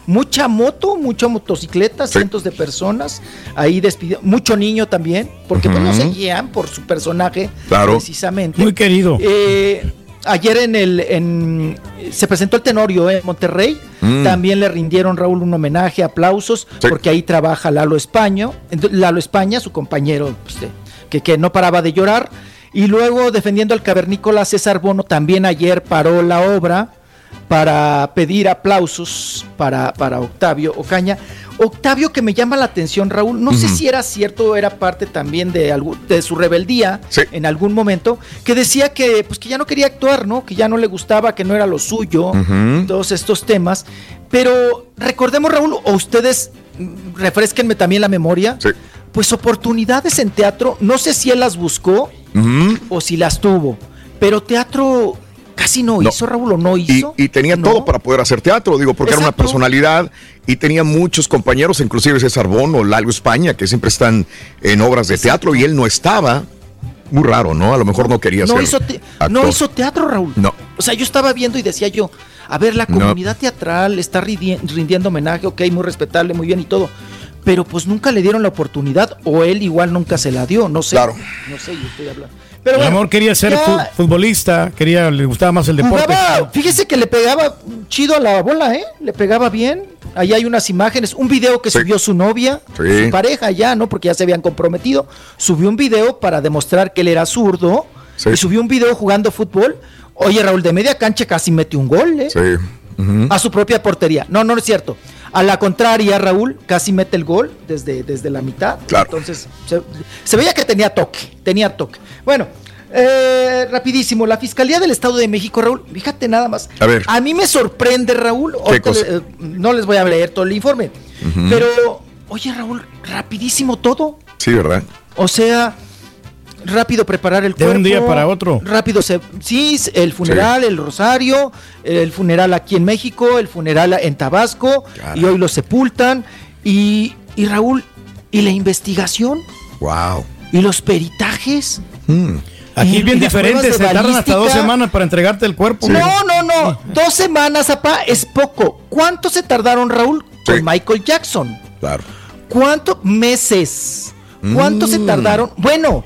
Mucha moto, mucha motocicleta, cientos de personas ahí despidió, mucho niño también, porque pues no Ujú. se guían por su personaje Claro. precisamente. Muy querido. Eh, ayer en el en, se presentó el Tenorio en Monterrey, Mm. también le rindieron Raúl un homenaje, aplausos, porque ahí trabaja Lalo España, Lalo España, su compañero pues, de- que, que no paraba de llorar. Y luego defendiendo al cavernícola César Bono, también ayer paró la obra para pedir aplausos para, para Octavio Ocaña. Octavio que me llama la atención, Raúl, no sé si era cierto o era parte también de, de su rebeldía en algún momento, que decía que, pues, que ya no quería actuar, ¿no? Que ya no le gustaba, que no era lo suyo, todos estos temas. Pero recordemos, Raúl, o ustedes mm, refresquenme también la memoria, pues oportunidades en teatro, no sé si él las buscó o si las tuvo, pero teatro casi no, No. hizo, Raúl, o no hizo. y tenía todo para poder hacer teatro, digo, porque era una personalidad y tenía muchos compañeros, inclusive César Bono, Lalo España, que siempre están en obras de teatro y él no estaba. Muy raro, ¿no? A lo mejor no quería no ser hizo, te- actor. no hizo teatro, Raúl. No. O sea, yo estaba viendo y decía yo, a ver, la comunidad teatral está rindiendo homenaje, ok, muy respetable, muy bien y todo. Pero pues nunca le dieron la oportunidad o él igual nunca se la dio, no sé. Claro. No sé, yo estoy hablando. Pero bueno, amor quería ser ya futbolista, quería, le gustaba más el deporte. jugaba, fíjese que le pegaba chido a la bola, ¿eh? Le pegaba bien. Ahí hay unas imágenes, un video que subió su novia, Sí. su pareja ya, ¿no? Porque ya se habían comprometido. Subió un video para demostrar que él era zurdo Sí. y subió un video jugando fútbol. Oye, Raúl, de media cancha casi mete un gol, ¿eh? Sí. A su propia portería. No, no es cierto. A la contraria, Raúl casi mete el gol desde, desde la mitad. Claro. Entonces, se, se veía que tenía toque, tenía toque. Bueno, eh, rapidísimo, la Fiscalía del Estado de México, Raúl, fíjate nada más. A ver. mí me sorprende, Raúl. ahorita cosa? le- eh, no les voy a leer todo el informe. Pero, oye, Raúl, rapidísimo todo. Sí, ¿verdad? O sea, rápido preparar el De cuerpo. un día para otro. Rápido se. Sí, el funeral, el rosario, el funeral aquí en México, el funeral en Tabasco, y hoy lo sepultan. Y, y Raúl, ¿y la investigación? Wow. ¿Y los peritajes? Aquí Y- es bien diferente, se de tardan hasta dos semanas para entregarte el cuerpo. No, no, no. Dos semanas, apá, es poco. ¿Cuánto se tardaron, Raúl, con Michael Jackson? Claro. ¿Cuánto? Meses. ¿Cuánto se Mm. tardaron? Bueno,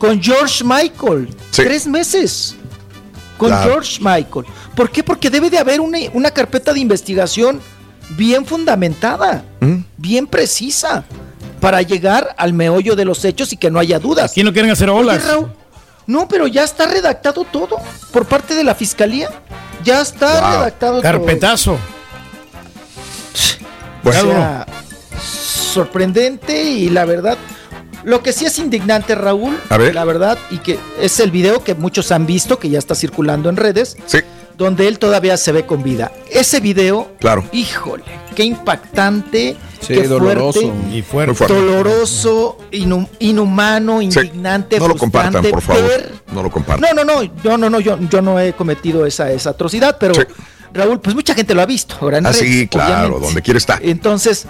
con George Michael. Sí. Tres meses. Con Claro. George Michael. ¿Por qué? Porque debe de haber una, una carpeta de investigación bien fundamentada, ¿Mm? bien precisa, para llegar al meollo de los hechos y que no haya dudas. Aquí no quieren hacer Oye, olas. Raúl, no, pero ya está redactado todo por parte de la fiscalía. Ya está Wow. redactado todo. Carpetazo. O sea, sorprendente y la verdad, lo que sí es indignante, Raúl, A ver. la verdad, y que es el video que muchos han visto, que ya está circulando en redes, donde él todavía se ve con vida. Ese video, Claro. híjole, qué impactante, Sí, qué doloroso. fuerte, Y fuerte. Doloroso, inhum- inhumano, indignante, No lo compartan, por favor. ver No lo compartan. no, no, no, yo no, no, yo, yo no he cometido esa, esa atrocidad, pero Raúl, pues mucha gente lo ha visto. ahora en Ah, redes, sí, claro, obviamente. donde quiera está. Entonces,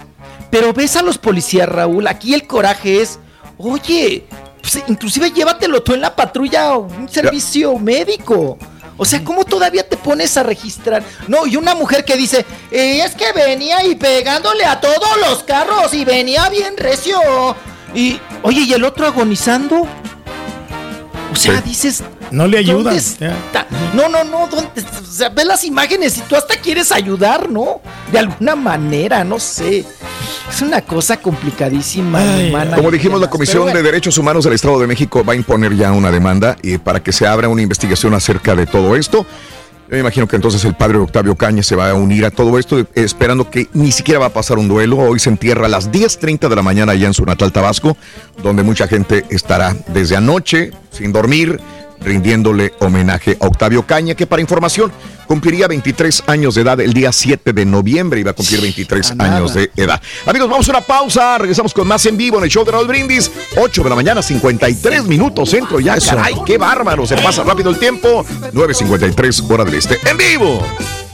pero ves a los policías, Raúl, aquí el coraje es, oye, pues, inclusive llévatelo tú en la patrulla o un servicio médico. O sea, ¿cómo todavía te pones a registrar? No, y una mujer que dice, "Eh, es que venía y pegándole a todos los carros y venía bien recio. Y, oye, ¿y el otro agonizando? O sea, dices... No le ayudan. ¿dónde está? No, no, no, ¿dónde? O sea, ves las imágenes y tú hasta quieres ayudar, ¿no? De alguna manera, no sé. Es una cosa complicadísima. inhumana Como y dijimos, la. Comisión bueno, de Derechos Humanos del Estado de México va a imponer ya una demanda y para que se abra una investigación acerca de todo esto. Yo me imagino que entonces el padre Octavio Caña se va a unir a todo esto, esperando que ni siquiera va a pasar un duelo. Hoy se entierra a las 10.30 de la mañana allá en su natal Tabasco, donde mucha gente estará desde anoche sin dormir, rindiéndole homenaje a Octavio Caña, que para información cumpliría 23 años de edad el día 7 de noviembre, iba a cumplir 23 A nada. años de edad. Amigos, vamos a una pausa, regresamos con más en vivo en el show de Raúl Brindis, 8 de la mañana, 53 minutos centro ya, caray, qué bárbaro, se pasa rápido el tiempo, 9.53 hora del este, en vivo.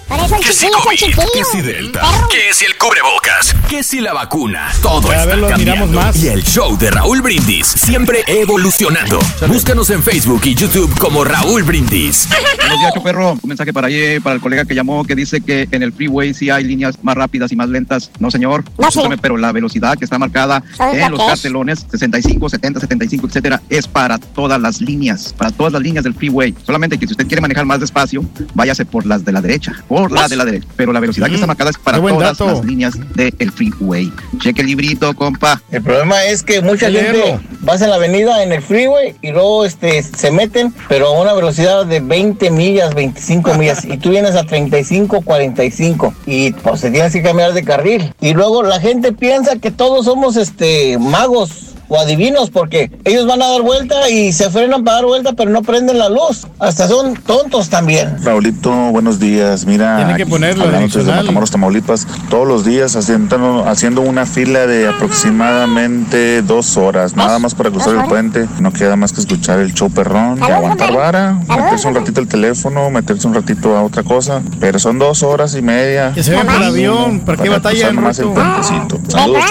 ¿Qué si COVID? ¿Qué si Delta? ¿Qué si el cubrebocas? ¿Qué si la vacuna? Todo A está ver, lo cambiando. más. Y el show de Raúl Brindis, siempre evolucionando. Búscanos en Facebook y YouTube como Raúl Brindis. Buenos días, perro. Un mensaje para allí, para el colega que llamó, que dice que en el freeway sí hay líneas más rápidas y más lentas. No, señor. No, sí. Pero la velocidad que está marcada ¿Sabes en lo los que es? cartelones, 65, 70, 75, etcétera, es para todas las líneas, para todas las líneas del freeway. Solamente que si usted quiere manejar más despacio, váyase por las de la derecha, por la de la derecha. Pero la velocidad que está marcada es para todas dato. las líneas del freeway. Cheque el librito, compa. El problema es que mucha gente vas en la avenida en el freeway y luego este se meten, pero a una velocidad de 20 millas, 25 millas y tú vienes a 35, 45 y pues se tienes que cambiar de carril. Y luego la gente piensa que todos somos este magos o adivinos porque ellos van a dar vuelta y se frenan para dar vuelta pero no prenden la luz. Hasta son tontos también. Raulito, buenos días. Mira, Tiene que ponerlo desde. Matamoros, Tamaulipas, todos los días haciendo, haciendo una fila de aproximadamente dos horas, nada más para cruzar el puente. No queda más que escuchar el show perrón, y aguantar vara, meterse un ratito el teléfono, meterse un ratito a otra cosa, pero son dos horas y media. Que se vea por avión, ¿para qué batalla el el puentecito. Saludos.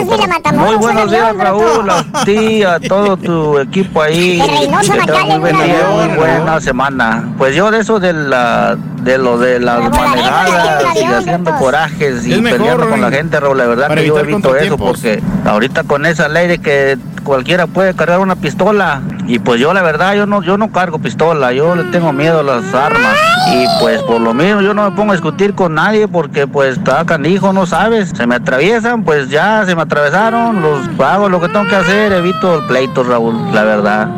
Muy buenos días, Raúl, ti, a todo tu equipo ahí. Que tengan muy buen día, muy buena semana. Pues yo de eso de la de lo de las manejadas y haciendo corajes y peleando con la gente, Raúl, la verdad que yo evito eso porque ahorita con esa ley de que cualquiera puede cargar una pistola. Y pues yo la verdad yo no yo no cargo pistola, yo le tengo miedo a las armas. Y pues por lo mismo yo no me pongo a discutir con nadie porque pues está canijo, no sabes, se me atraviesan, pues ya se me atravesaron, los hago lo que tengo que hacer, evito el pleito, Raúl, la verdad.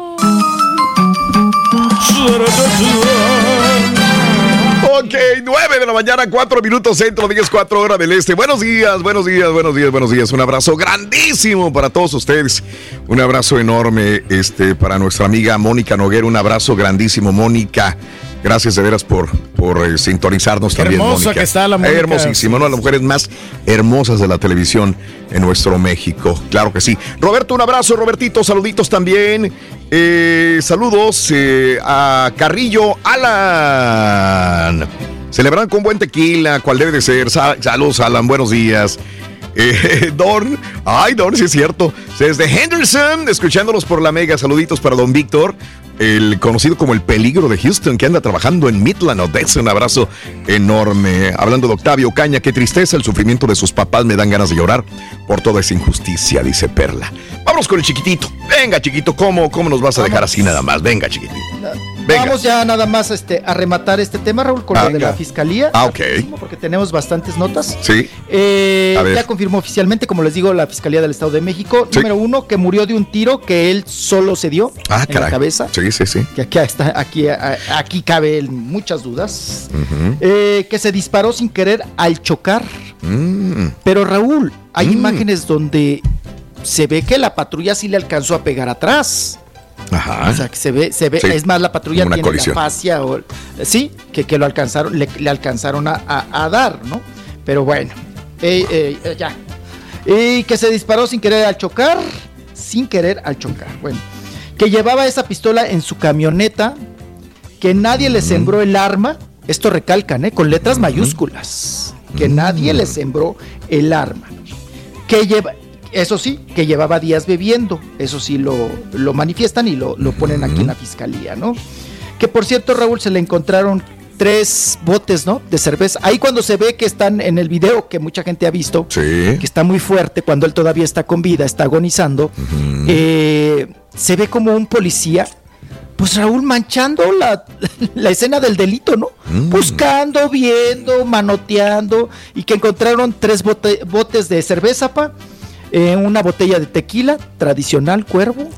Ok, 9 de la mañana, 4 minutos centro, 10, 4 horas del este. Buenos días, buenos días, buenos días, buenos días. Un abrazo grandísimo para todos ustedes. Un abrazo enorme este, para nuestra amiga Mónica Noguera. Un abrazo grandísimo, Mónica. Gracias de veras por, por eh, sintonizarnos Qué también, hermosa Mónica. que está la Mónica. Hermosísima, una de las mujeres más hermosas de la televisión en nuestro México. Claro que sí. Roberto, un abrazo, Robertito. Saluditos también. Eh, saludos eh, a Carrillo Alan. Celebran con buen tequila, cual debe de ser. Sa- saludos, Alan. Buenos días. Eh, Don, ay, Don, sí es cierto. Desde Henderson, escuchándonos por la mega. Saluditos para Don Víctor, el conocido como el peligro de Houston, que anda trabajando en Midland, Odessa. Un abrazo enorme. Hablando de Octavio Caña, qué tristeza, el sufrimiento de sus papás me dan ganas de llorar por toda esa injusticia, dice Perla. Vámonos con el chiquitito. Venga, chiquito, ¿cómo, cómo nos vas a dejar así nada más? Venga, chiquitito. Venga. Vamos ya nada más este, a rematar este tema, Raúl, con Ah, lo de la fiscalía. Ah, ok. Porque tenemos bastantes notas. Sí. Eh, ya confirmó oficialmente, como les digo, la Fiscalía del Estado de México. Sí. Número uno, que murió de un tiro que él solo se dio Ah, en caray. la cabeza. Sí, sí, sí. Que aquí, está, aquí, aquí cabe muchas dudas. Eh, que se disparó sin querer al chocar. Mm. Pero Raúl, hay Mm. imágenes donde se ve que la patrulla sí le alcanzó a pegar atrás. Ajá. O sea, que se ve, se ve, Sí, es más, la patrulla tiene colisión. la fascia o sí, que, que lo alcanzaron, le, le alcanzaron a, a- a dar, ¿no? Pero bueno, eh, eh, eh, ya. Y que se disparó sin querer al chocar, sin querer al chocar. Bueno, que llevaba esa pistola en su camioneta, que nadie le sembró el arma. Esto recalcan, ¿eh? Con letras mayúsculas. Que nadie le sembró el arma. Que lleva, eso sí, que llevaba días bebiendo. Eso sí lo, lo manifiestan y lo, lo ponen aquí en la fiscalía, ¿no? Que por cierto, Raúl, se le encontraron tres botes, ¿no? De cerveza. Ahí cuando se ve que están en el video que mucha gente ha visto, que está muy fuerte cuando él todavía está con vida, está agonizando, eh, se ve como un policía, pues Raúl manchando la, la escena del delito, ¿no? Buscando, viendo, manoteando, y que encontraron tres bote- botes de cerveza, pa, eh, una botella de tequila tradicional, cuervo.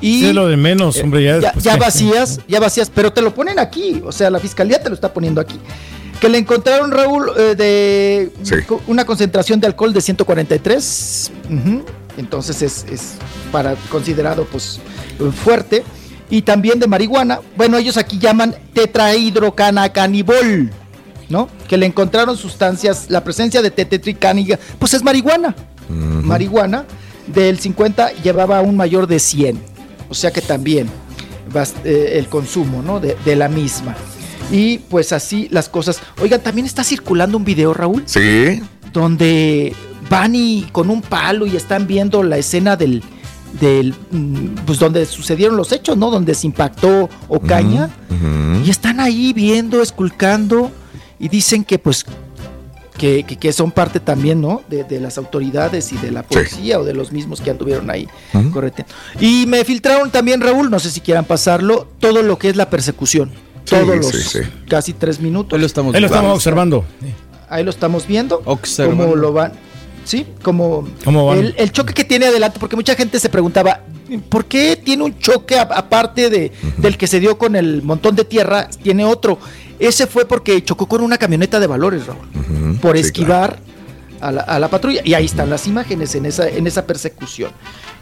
Y Sí, lo de menos, hombre, ya ya, ya vacías, ya vacías, pero te lo ponen aquí, o sea, la fiscalía te lo está poniendo aquí. Que le encontraron, Raúl, eh, de una concentración de alcohol de 143, ujú, entonces es, es para considerado pues fuerte, y también de marihuana, bueno, ellos aquí llaman tetrahidrocanacanibol, ¿no? Que le encontraron sustancias, la presencia de tetrahidrocaniga, pues es marihuana, marihuana, del 50 llevaba un mayor de 100. O sea que también eh, el consumo ¿no? de, de la misma. Y pues así las cosas. Oigan, también está circulando un video, Raúl, Sí. donde van y con un palo y están viendo la escena del, del mm, pues donde sucedieron los hechos, ¿no? Donde se impactó Ocaña. Y están ahí viendo, esculcando y dicen que pues que, que- que son parte también, ¿no? De, de las autoridades y de la policía o de los mismos que anduvieron ahí correteando. Y me filtraron también, Raúl, no sé si quieran pasarlo, todo lo que es la persecución. todos los sí, casi tres minutos. Ahí lo estamos Ahí lo estamos observando. Ahí lo estamos viendo. Observando. Cómo lo van. Sí, como ¿Cómo van? El, el choque que tiene adelante, porque mucha gente se preguntaba, ¿por qué tiene un choque aparte de, del que se dio con el montón de tierra? Tiene otro. Ese fue porque chocó con una camioneta de valores, Raúl, por sí, esquivar a, la, a la patrulla. Y ahí están las imágenes en esa, en esa persecución.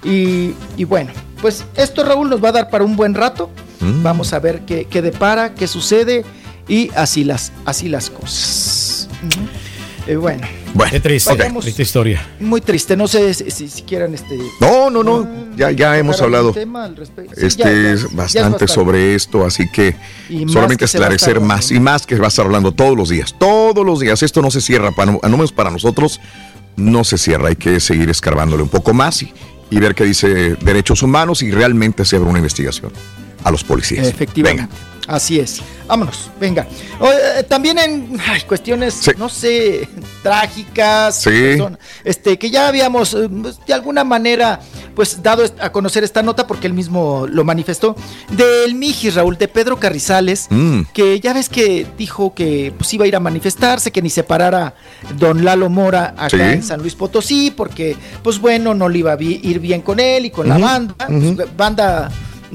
Y, y bueno, pues esto, Raúl, nos va a dar para un buen rato. Mm. Vamos a ver qué, qué depara, qué sucede y así las, así las cosas. Eh, bueno, Qué triste, historia. muy triste. No sé si, si- si quieran este. No, no, no. Ya, ya hemos hablado tema al respecto. Sí, este, ya, ya, ya es bastante sobre esto, así que Y solamente que esclarecer estar más y más que va a estar hablando todos los días. Todos los días. Esto no se cierra, para, no- al menos para nosotros, no se cierra. Hay que seguir escarbándole un poco más y, y ver qué dice Derechos Humanos y realmente se abre una investigación a los policías. Efectivamente. Así es. Vámonos, venga. Eh, también en ay, cuestiones, no sé, trágicas, Sí. persona- este, que ya habíamos eh, pues, de alguna manera pues dado a conocer esta nota porque él mismo lo manifestó del Mijis Raúl de Pedro Carrizales, Mm. que ya ves que dijo que pues iba a ir a manifestarse, que ni se parara don Lalo Mora acá Sí. en San Luis Potosí, porque pues bueno, no le iba a ir bien con él y con la banda, pues, banda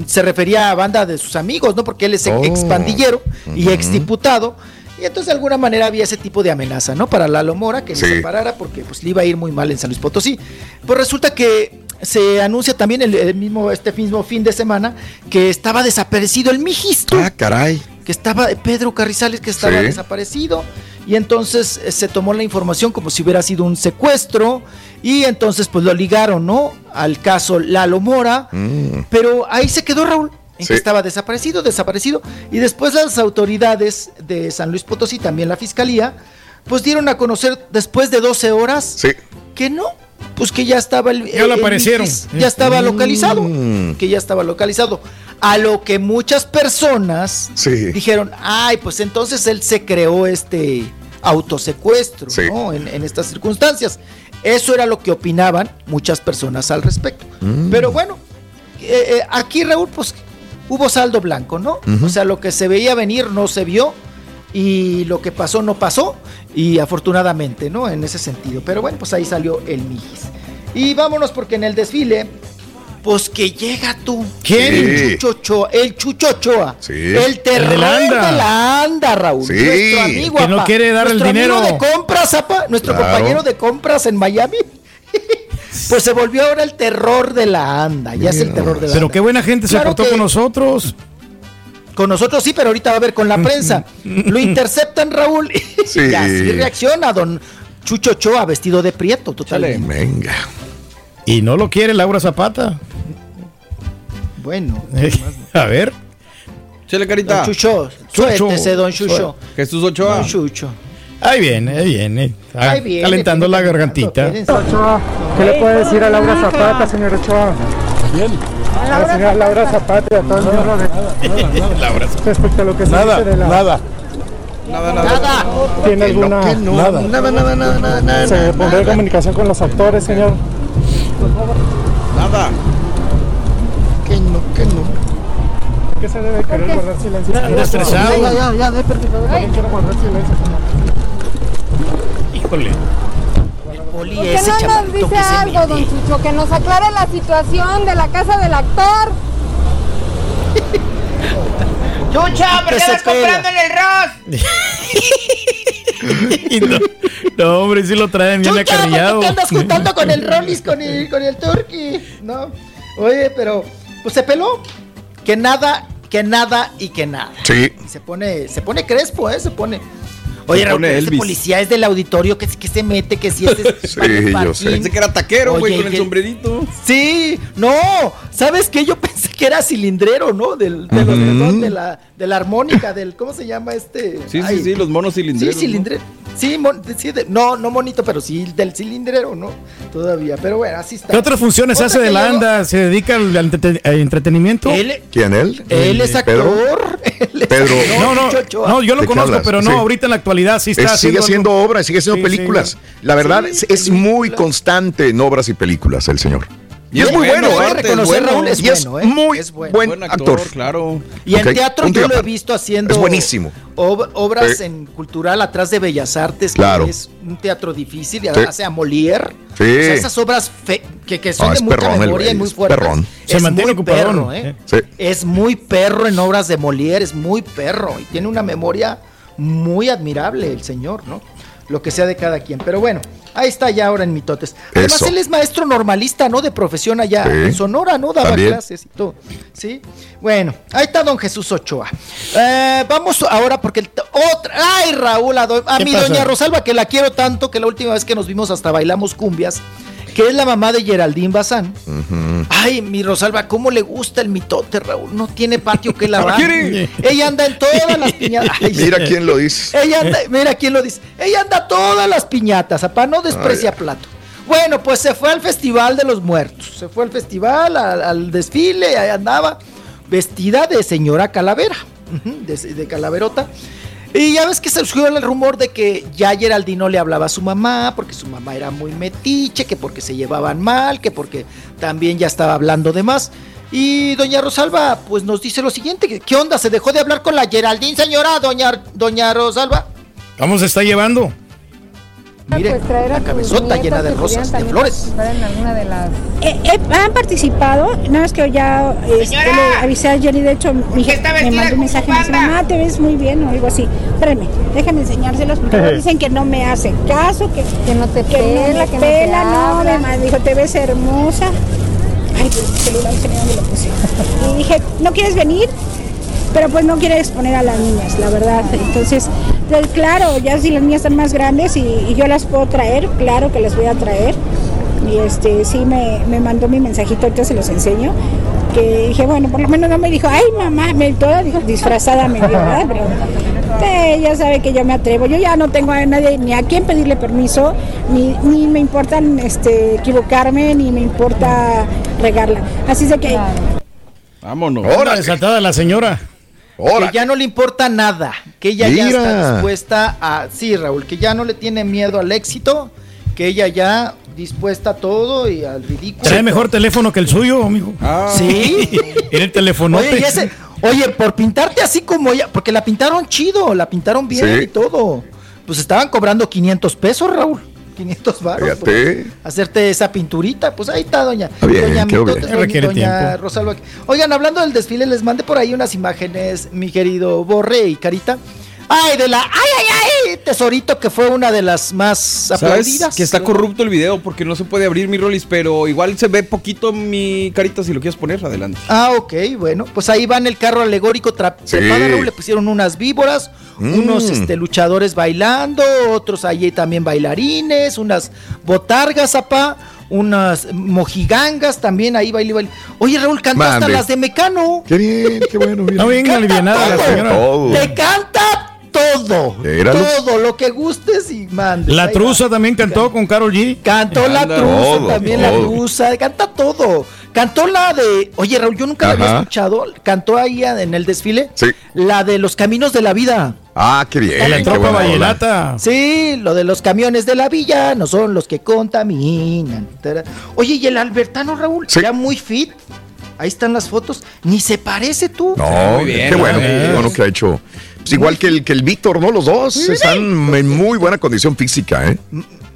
se refería a banda de sus amigos, ¿no? Porque él es Oh. ex pandillero y ex diputado. Y entonces de alguna manera había ese tipo de amenaza, ¿no? Para Lalo Mora, que Sí. se parara porque pues le iba a ir muy mal en San Luis Potosí. Pues resulta que se anuncia también el, el mismo, este mismo fin de semana que estaba desaparecido el Mijisto. Ah, caray. Que estaba Pedro Carrizales, que estaba Sí. desaparecido. Y entonces eh, se tomó la información como si hubiera sido un secuestro. Y entonces pues lo ligaron, ¿no? Al caso Lalo Mora. Mm. Pero ahí se quedó Raúl, en Sí. que estaba desaparecido, desaparecido. Y después las autoridades de San Luis Potosí, también la fiscalía, pues dieron a conocer después de 12 horas que no, pues que ya estaba el. Ya lo el aparecieron. Ya estaba Mm. localizado. Que ya estaba localizado. A lo que muchas personas Sí. dijeron, ay, pues entonces él se creó este autosecuestro, Sí. ¿no? En, en estas circunstancias. Eso era lo que opinaban muchas personas al respecto. Mm. Pero bueno, eh, eh, aquí Raúl, pues hubo saldo blanco, ¿no? O sea, lo que se veía venir no se vio y lo que pasó no pasó y afortunadamente, ¿no? En ese sentido. Pero bueno, pues ahí salió el Mijis. Y vámonos porque en el desfile, pues que llega tú. ¿Quién? El Chucho. El Chucho Ochoa. Sí. El terror El de la anda. de la anda, Raúl. Sí. Nuestro amigo. Que no apa. quiere dar el Nuestro amigo dinero. de compras, apa. Nuestro Claro. compañero de compras en Miami. Pues se volvió ahora el terror de la anda. Ya es el terror de la Pero anda. qué buena gente se portó que- con nosotros. Con nosotros sí, pero ahorita va a ver con la prensa. Lo interceptan, Raúl. Sí. Y así reacciona don Chucho Ochoa vestido de prieto, totalmente. Venga. Y no lo quiere Laura Zapata. Bueno. A ver. Chele carita. Don Chucho, suéltese, don Chucho. Jesús Ochoa. Don Chucho. Ahí viene, ahí viene. Ah, Ahí viene, calentando la gargantita. Ochoa, ¿Qué le puede decir a Laura Zapata, señor Ochoa? A la señora Laura Zapata y a todo el mundo de- Laura respecto a lo que se Nada, dice de la... nada. Nada, nada. ¿Tiene Que no, alguna... que no. Nada. Nada, nada, nada, nada, nada. ¿Se pondrá en comunicación con los actores, señor? Nada. Que no, que no. ¿Por qué se debe querer guardar silencio? Anda estresado. Ya, ya, ya, de permiso. ¿Por qué quiere guardar silencio, señor? Híjole. Poli, ¿Por qué ese no nos dice que se algo, don Chucho? Que nos aclare la situación de la casa del actor. Chucha, ¿por qué pela. comprando en el Ross? No, no, hombre, sí lo traen bien Chucha, ¿por qué te andas juntando con el Rollis, con el, con el Turkey? No. Oye, pero, pues se peló. Que nada, que nada y que nada. Sí. Se pone, se pone crespo, ¿eh? Se pone. Oye, Raúl, ese Elvis. policía es del auditorio que, que se mete, que si este es Sí, yo sé. Pensé que era taquero, güey, con el que- sombrerito. Sí, no, ¿sabes qué? Yo pensé que era cilindrero, ¿no? Del, de, los dedos de la, de la armónica, del, ¿cómo se llama este? Sí, Ay, sí, sí, los monos cilindreros. Sí, cilindrero. Sí, mon- sí, de- no, no monito, pero sí del cilindrero, ¿no? Todavía, pero bueno, así está. ¿Qué otras funciones Otra hace de la anda? ¿Se dedica al, al entrete- al entretenimiento? Él, ¿Quién él? él es actor. Pedro. No, no, no, yo lo ¿De qué conozco, hablas? pero no, Sí. ahorita en la actualidad sí está Es- sigue haciendo obras, sigue haciendo Sí, películas. sí. La verdad, Sí, es, es muy constante en obras y películas el señor. Y es muy bueno, que ¿eh? reconocer, Es bueno. Raúl, es Y es bueno, ¿eh? muy Es bueno. buen actor. claro. Y en Ok, teatro yo lo he visto haciendo Es buenísimo. ob- obras Sí. en cultural atrás de Bellas Artes, Claro. que es un teatro difícil, y Sí. hace a Molière. Sí. O sea, esas obras fe- que, que son No, de es mucha perrón memoria y muy es fuertes. perrón. Se Es mantiene muy perro, ¿eh? Sí. Es muy perro en obras de Molière, es muy perro y tiene una memoria muy admirable el señor, ¿no? Lo que sea de cada quien. Pero bueno, ahí está ya ahora en mitotes. Además, Eso. él es maestro normalista, ¿no? De profesión allá Sí. en Sonora, ¿no? Daba También. clases y todo. ¿Sí? Bueno, ahí está don Jesús Ochoa. Eh, vamos ahora porque el otra. ¡Ay, Raúl! A, do- a ¿Qué mi doña Rosalba, que la quiero tanto que la última vez que nos vimos hasta bailamos cumbias, que es la mamá de Geraldine Bazán. Ay, mi Rosalba, ¿cómo le gusta el mitote, Raúl? No tiene patio que lavar. quiere? Ella anda en todas las piñatas. Ay, Mira quién lo dice. ella anda, mira quién lo dice. Ella anda todas las piñatas, papá, no desprecia Ay. plato. Bueno, pues se fue al Festival de los Muertos. Se fue al festival, al, al desfile, ahí andaba vestida de señora calavera, de calaverota. Y ya ves que surgió el rumor de que ya Geraldino le hablaba a su mamá, porque su mamá era muy metiche, que porque se llevaban mal, que porque también ya estaba hablando de más. Y doña Rosalba, pues nos dice lo siguiente, ¿qué onda? ¿Se dejó de hablar con la Geraldine, señora, doña, doña Rosalba? ¿Cómo se está llevando? Mire, Pues traer a la cabezota llena de rosas, de flores. participar en alguna de las Eh, eh, han participado, nada más que ya este, le avisé a Jenny, de hecho, mi hija me mandó un mensaje, me dice, mamá, te ves muy bien o algo así. Espérenme, déjame enseñárselos porque dicen que no me hacen caso, que, que no te que pela, no me que no te pela, no, me dijo, te ves hermosa. Ay, pues el celular se me lo puse. Y dije, ¿no quieres venir? Pero pues no quiere exponer a las niñas, la verdad. Entonces, pues, claro, ya si las niñas están más grandes y, y yo las puedo traer, claro que las voy a traer. Y este sí me, me mandó mi mensajito, ahorita se los enseño. Que dije, bueno, por lo menos no me dijo, ay mamá, me toda disfrazada me vio, ¿verdad? Pero ella sabe que yo me atrevo. Yo ya no tengo a nadie ni a quién pedirle permiso, ni, ni me importa este, equivocarme, ni me importa regarla. Así de que Vámonos. Ahora desatada la señora. Que ya no le importa nada, que ella ya está dispuesta a... Sí, Raúl, que ya no le tiene miedo al éxito, que ella ya dispuesta a todo y al ridículo. Trae mejor teléfono que el suyo, amigo. Sí. Era el telefonote. Oye, ese- oye, por pintarte así como ella, porque la pintaron chido, la pintaron bien Sí. y todo. Pues estaban cobrando 500 pesos, Raúl. 500 baros. Fíjate. hacerte esa pinturita. Pues ahí está, doña. bien, doña Mitotes, bien. doña- Requiere doña tiempo. Rosalba. Oigan, hablando del desfile, les mandé por ahí unas imágenes, mi querido Borre y Carita. Ay, de la. ¡Ay, ay, ay! Tesorito, que fue una de las más ¿Sabes aplaudidas. que está corrupto el video porque no se puede abrir mi rolis, pero igual se ve poquito mi carita si lo quieres poner adelante. Ah, ok, bueno, pues ahí va en el carro alegórico Sí. Raúl, le pusieron unas víboras, Mm. unos este, luchadores bailando, otros allí también bailarines, unas botargas, apá, unas mojigangas también ahí baile, baile. Oye, Raúl, cantó hasta las de Mecano. Qué bien, qué bueno. mira. Está bien alivianada la señora. Te canta todo, Éralo. todo lo que gustes y mandes. La truza también cantó con Carol G. Cantó la truza, Todo, también la truza, canta todo. Cantó la de, oye Raúl, yo nunca la había escuchado, cantó ahí en el desfile, Sí. la de los caminos de la vida. Ah, qué bien. La qué tropa vallenata. Sí, lo de los camiones de la villa no son los que contaminan. Oye, y el Albertano Raúl, ya muy fit. Ahí están las fotos. Ni se parece tú. No, Muy bien, qué bueno, qué bueno que ha hecho. Pues igual que el, que el Víctor, ¿no? Los dos están en muy buena condición física, ¿eh?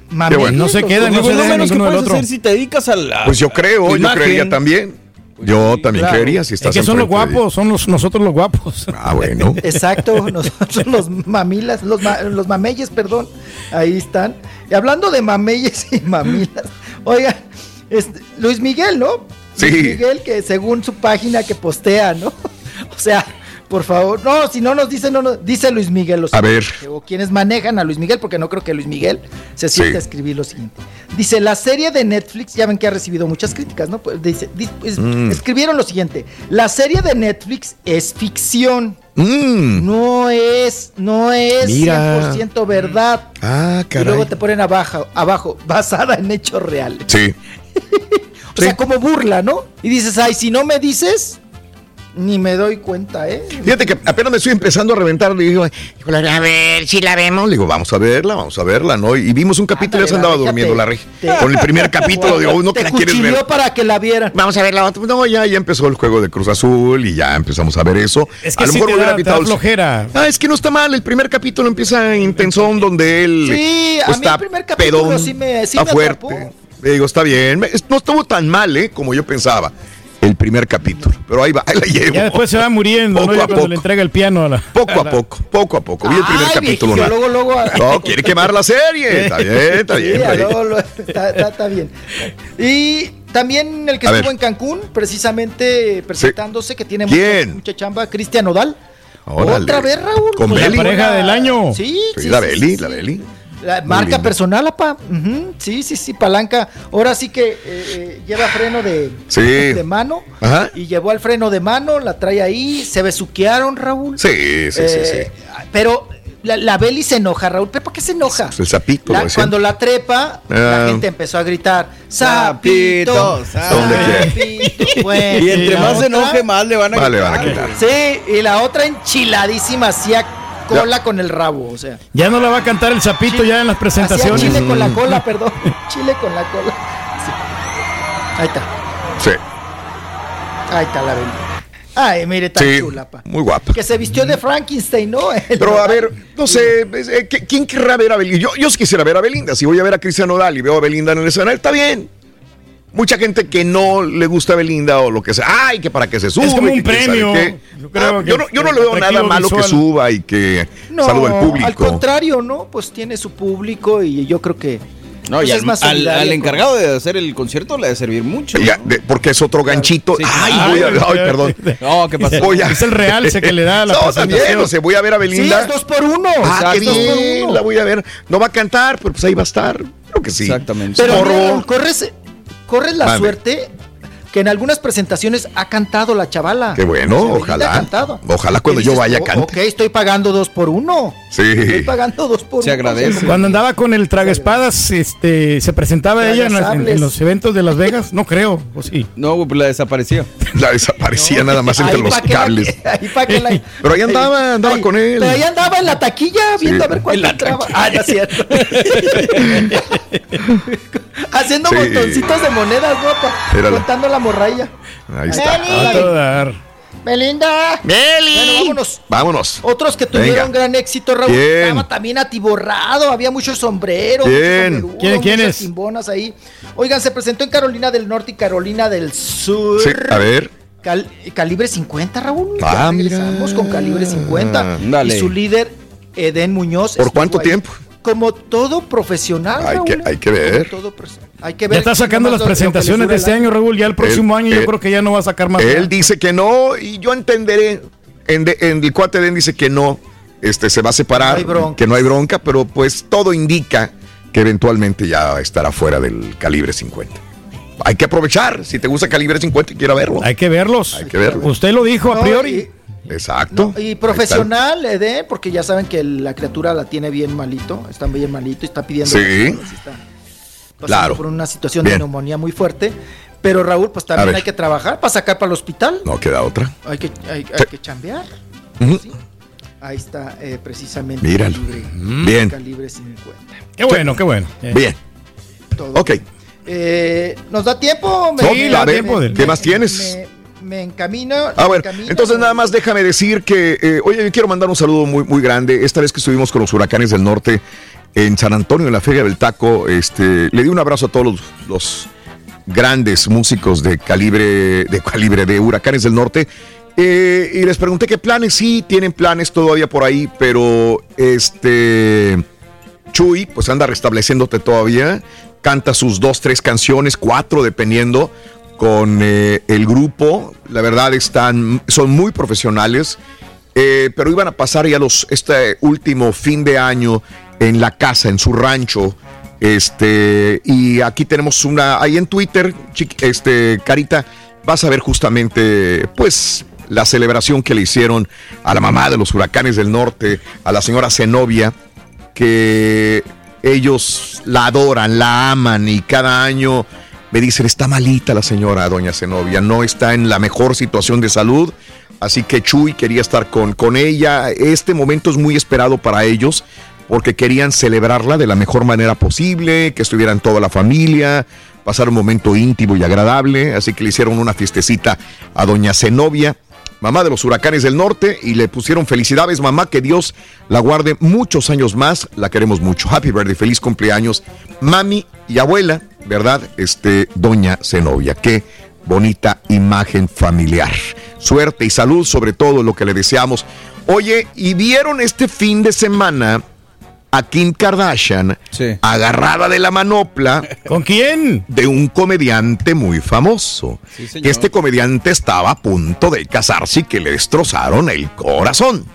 Mami, Qué bueno. No se quedan, no Pues se lo menos que puedes otro. hacer si te dedicas a la. Pues yo creo, yo creería también. Yo también Claro. creería si Es estás que son los guapos, son los, nosotros los guapos. Ah, bueno. Exacto, nosotros los mamilas, los, ma- los mameyes, perdón, ahí están. Y hablando de mameyes y mamilas, oigan, este, Luis Miguel, ¿no? Sí. Luis Miguel, que según su página que postea, ¿no? O sea, por favor, no, si no nos dice, no nos dice Luis Miguel. Lo A ver. O quienes manejan a Luis Miguel, porque no creo que Luis Miguel se siente Sí. a escribir lo siguiente. Dice, la serie de Netflix, ya ven que ha recibido muchas críticas, ¿no? Pues dice, di- pues, Mm. escribieron lo siguiente, la serie de Netflix es ficción. Mm. No es, no es Mira. 100% verdad. Ah, Y luego caray. te ponen abajo, abajo, basada en hechos reales. Sí. O sea, como burla, ¿no? Y dices, ay, si no me dices, Ni me doy cuenta, ¿eh? Fíjate que apenas me estoy empezando a reventar. Le digo, híjole, a ver si la vemos. Le digo, vamos a verla, vamos a verla, ¿no? Y vimos un capítulo y ya se andaba durmiendo te- la te- Con el primer capítulo, digo, no que Te la quieres ver. para que la vieran. Vamos a ver la otra. No, ya, ya empezó el juego de Cruz Azul y ya empezamos a ver eso. Es que a lo sí mejor hubiera el- flojera. Ah, es que no está mal. El primer capítulo empieza intensón donde él Sí, a mí está el primer capítulo pedón, sí me- sí está me fuerte. atrapó. Le digo, está bien. No estuvo tan mal, ¿eh? Como yo pensaba. El primer capítulo. Pero ahí va, ahí la llevo. Ya después se va muriendo, Poco ¿no? Ya a cuando poco. le entrega el piano a la. Poco a poco, poco a poco. Vi el primer Ay, capítulo. luego, luego. No, quiere quemar la serie. Está bien, está Sí, bien. está bien. luego, luego, está, está- está bien. Y también el que A estuvo ver. en Cancún, precisamente presentándose, que tiene ¿Quién? mucha, mucha chamba, Cristian Nodal. Órale. Otra vez, Raúl. Con Pues, Beli. la pareja del año. Sí, Sí, sí, la sí, Beli, sí, la sí. Beli. La Muy marca personal, apa. Ujú, Sí, sí, sí, palanca. Ahora sí que eh, eh, lleva freno de, Sí. de mano. Ajá. Y llevó al freno de mano, la trae ahí. Se besuquearon, Raúl. Sí, sí, sí, Eh, Pero la, la Beli se enoja, Raúl. ¿Pero por qué se enoja? sí. El sapito. La- cuando la trepa, la Ah. gente empezó a gritar, ¡Sapito! ¿Dónde ¡Sapito! Bueno, Y entre la más se otra- enoje, más le van a Vale, van a quitar. quitar. Sí, y la otra enchiladísima hacía cola con el rabo, o sea. Ya no la va a cantar el sapito ya en las Hacía presentaciones. chile con la cola, perdón. Chile con la cola. Sí. Ahí está, Sí, ahí está la Beli. Ay, mire, tan sí. chula, pa. Muy guapa. Que se vistió de Frankenstein, ¿no? El Pero a ver, no sé, eh, ¿qui- ¿quién querrá ver a Belinda? Yo, yo sí quisiera ver a Belinda. Si voy a ver a Cristian Nodal y veo a Belinda en el escenario, está bien. Mucha gente que no le gusta a Belinda o lo que sea, ay, que para que se sube. Es como un que premio. qué. Yo creo Ah, que yo, no, yo no le veo nada malo que suba y que No, salude al al público. contrario, ¿no? Pues tiene su público y yo creo que. No, pues y al, más al- al encargado de hacer el concierto le ha de servir mucho. Ya, ¿no? de- porque es otro ganchito. Sí. Ay, Ay, voy a, ay, ay, perdón. No, ¿qué pasó? Voy a- Es el realce que le da a la No, también, o sea, voy a ver a Sí, Belinda. es dos por uno. Ah, qué Exacto, dos por bien, uno. la voy a ver. No va a cantar, pero pues ahí va a estar. Creo que sí. Exactamente. Pero Raúl, corres, corres la suerte que en algunas presentaciones ha cantado la chavala. Qué bueno, ojalá. ha cantado. Ojalá cuando yo vaya "Oh, cante. Ok, estoy pagando dos por uno. Estoy Sí. pagando dos por Se uno. agradece. Cuando andaba con el tragaespadas, este, se presentaba ella en, los eventos de Las Vegas. No creo, o sí. No, pues la desapareció. La desaparecía nada más entre los la- cables. ahí pa' que la- Pero ahí andaba, andaba Ahí- con él. Pero ahí andaba en la taquilla viendo a ver cuánto entraba. Ah, no es cierto. Haciendo Sí. montoncitos de monedas, ¿no? Pa- Mírala. Contando la morralla. Ahí está. Beli. A todo dar. Belinda. Beli. Bueno, vámonos. Vámonos. Otros que tuvieron Venga. gran éxito, Raúl. ¿Quién? Estaba también atiborrado, había muchos sombreros. ¿Quién? muchos ¿Quién- quién muchas timbonas ahí. Oigan, se presentó en Carolina del Norte y Carolina del Sur. Sí, a ver. Cal- calibre 50, Raúl. Ah, Ya mira. regresamos con calibre 50. Dale. Y su líder, Eden Muñoz. ¿Por cuánto ahí. tiempo? Como todo profesional. Hay Raúl, que- ¿eh? hay que ver. Todo hay que Ya ver. está sacando las presentaciones de este año. Raúl. Ya el próximo Él- año yo él- creo que ya no va a sacar más. Él dice que no y yo entenderé. En, de- en el cuate Den dice que no. Este se va a separar, No hay bronca. que no hay bronca, pero pues todo indica que eventualmente ya estará fuera del calibre 50. Hay que aprovechar. Si te gusta calibre 50 y quiera verlo. Hay que verlos. Hay que verlo. Usted lo dijo a No, priori. Exacto. Y profesional, Eden, porque ya saben que la criatura la tiene bien malito, está bien malito y está pidiendo. Sí. así está pasando Claro. por una situación Bien. de neumonía muy fuerte. Pero Raúl, pues también hay que trabajar para sacar para el hospital. No queda otra. Hay que, hay, hay Sí. que chambear. Ujú. Ahí está eh, precisamente. Míralo. Calibre, Mm. Bien. Calibre 50. Qué bueno, qué bueno. Eh. Bien. Todo. Ok. Eh, ¿Nos da tiempo? Sí, ver, ¿qué más tienes? Me, encamino. Ah, bueno, encamino. entonces nada más déjame decir que, eh, oye, yo quiero mandar un saludo muy, muy grande. Esta vez que estuvimos con los huracanes del norte en San Antonio, en la Feria del Taco, este, le di un abrazo a todos los, los grandes músicos de calibre, de calibre de huracanes del norte. eh, y les pregunté qué planes, sí, tienen planes todavía por ahí, pero este Chuy, pues anda restableciéndote todavía, canta sus dos, tres canciones, cuatro, dependiendo, con eh, el grupo. La verdad están, son muy profesionales, eh, pero iban a pasar ya los, este último fin de año en la casa, en su rancho. Este, y aquí tenemos una, ahí en Twitter, este, Carita, vas a ver justamente, pues, la celebración que le hicieron a la mamá de los huracanes del norte, a la señora Zenobia, que ellos la adoran, la aman y cada año me dicen, está malita la señora doña Zenobia, no está en la mejor situación de salud, así que Chuy quería estar con, con ella. Este momento es muy esperado para ellos porque querían celebrarla de la mejor manera posible, que estuvieran toda la familia, pasar un momento íntimo y agradable, así que le hicieron una fiestecita a doña Zenobia mamá de los huracanes del norte, y le pusieron felicidades, mamá, que Dios la guarde muchos años más, la queremos mucho. Happy birthday, feliz cumpleaños, mami y abuela, ¿verdad? Este, doña Zenobia, qué bonita imagen familiar. Suerte y salud, sobre todo lo que le deseamos. Oye, ¿y vieron este fin de semana? A Kim Kardashian agarrada de la manopla. ¿Con quién? De un comediante muy famoso. este comediante estaba a punto de casarse y que le destrozaron el corazón.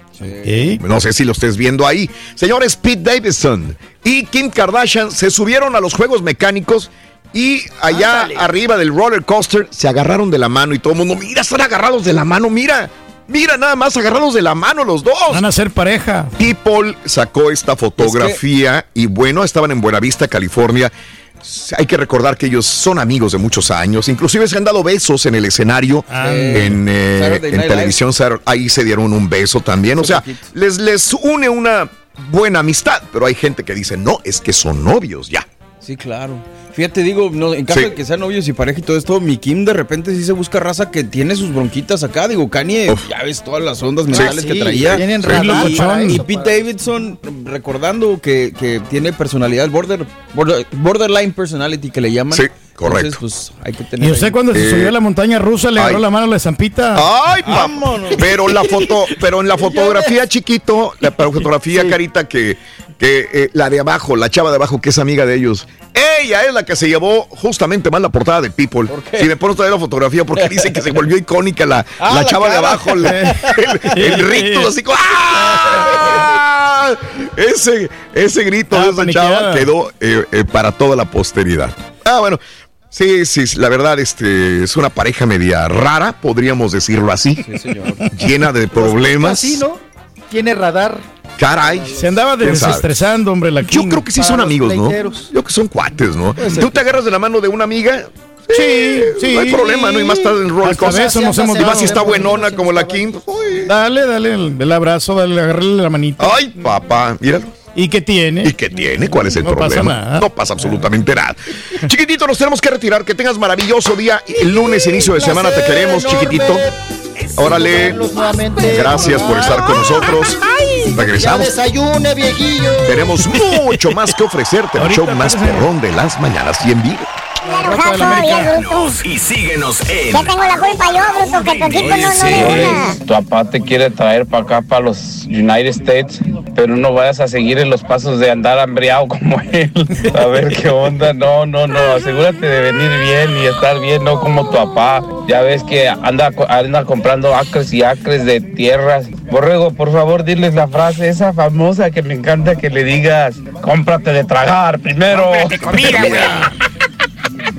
No sé si lo estés viendo ahí. Señores, Pete Davidson y Kim Kardashian se subieron a los juegos mecánicos y allá arriba del roller coaster se agarraron de la mano y todo el mundo, mira, están agarrados de la mano, mira. Mira, nada más agarrados de la mano los dos. Van a ser pareja. People sacó esta fotografía y bueno, estaban en Buenavista, California. Hay que recordar que ellos son amigos de muchos años. Inclusive se han dado besos en el escenario, ah. en, eh, televisión. Ahí se dieron un beso también. O sea, les, les une una buena amistad. Pero hay gente que dice, no, es que son novios ya. Sí, claro. Fíjate, digo, no, en caso de que sean novios y pareja y todo esto, mi Kim de repente sí se busca raza que tiene sus bronquitas acá. Digo, Kanye, ya ves todas las ondas mentales que traía. y, Pete Davidson, recordando que, que tiene personalidad, border, borderline personality que le llaman. Sí. Correcto. pues, hay que tener ¿Y usted cuando se subió a la montaña rusa le agarró la mano a la zampita? ¡Ay, vámonos! Pero la foto, pero en la fotografía chiquito, la fotografía carita que, que eh, la de abajo, la chava de abajo que es amiga de ellos, ella es la que se llevó justamente más la portada de People. Si me pones todavía la fotografía, porque dice que se volvió icónica la, ah, la, chava de abajo, el, rito así como ¡ah! Ese, ese grito de esa chava quedó eh, eh, para toda la posteridad. Ah, bueno. Sí, sí, la verdad, este es una pareja media rara, podríamos decirlo así. Sí, señor. Llena de problemas. Así, ¿no? Tiene radar. Caray. Se andaba desestresando, hombre, la Yo creo que sí son amigos, ¿no? Yo creo que son cuates, ¿no? Tú te agarras de la mano de una amiga. Sí, sí. No hay problema, ¿no? Y más tarde en roll eso nos hemos Y más si está buenona como la Kim. Dale, dale el, abrazo, dale, agarrarle la manita. Ay, papá, míralo. ¿Y qué tiene? ¿Y qué tiene? ¿Cuál es el no problema? Pasa nada. No pasa absolutamente nada. Chiquitito, nos tenemos que retirar. Que tengas maravilloso día. El lunes, inicio de semana, te queremos, chiquitito. Órale. Gracias por estar con nosotros. Regresamos. desayune, viejillo. Tenemos mucho más que ofrecerte. El show más perrón de las mañanas y en vivo. Y síguenos en. Ya tengo la culpa yo, bruto, que tu equipo no, no sí. Tu papá te quiere traer para acá, para los United States, pero no vayas a seguir en los pasos de andar hambriado como él. A ver qué onda. No, no, no. Asegúrate de venir bien y estar bien, no como tu papá. Ya ves que anda, anda comprando acres y acres de tierras. Borrego, por favor, diles la frase esa famosa que me encanta que le digas: cómprate de tragar primero.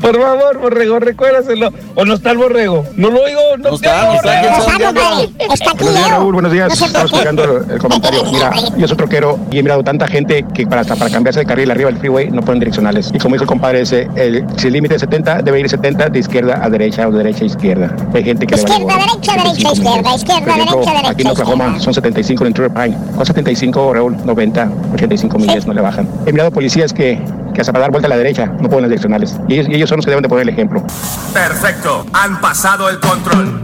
Por favor, borrego, recuérdaselo. ¿O no está el borrego? No lo oigo, no, está. está, está aquí, Buenos días, Raúl, buenos días. Estamos escuchando el comentario. Mira, yo soy troquero y he mirado tanta gente que para, hasta para cambiarse de carril arriba del freeway no ponen direccionales. Y como dijo el compadre ese, el, si el límite es 70, debe ir 70 de izquierda a derecha o de derecha a izquierda. Hay gente que Izquierda, derecha, derecha, izquierda, izquierda, derecha, derecha. Aquí en Oklahoma son 75 en True Pine. Con 75, Raúl, 90, 85 millas no le bajan. He mirado policías que que hasta para dar vuelta a la derecha no ponen las direccionales. Y ellos, y ellos son los que deben de poner el ejemplo. Perfecto, han pasado el control.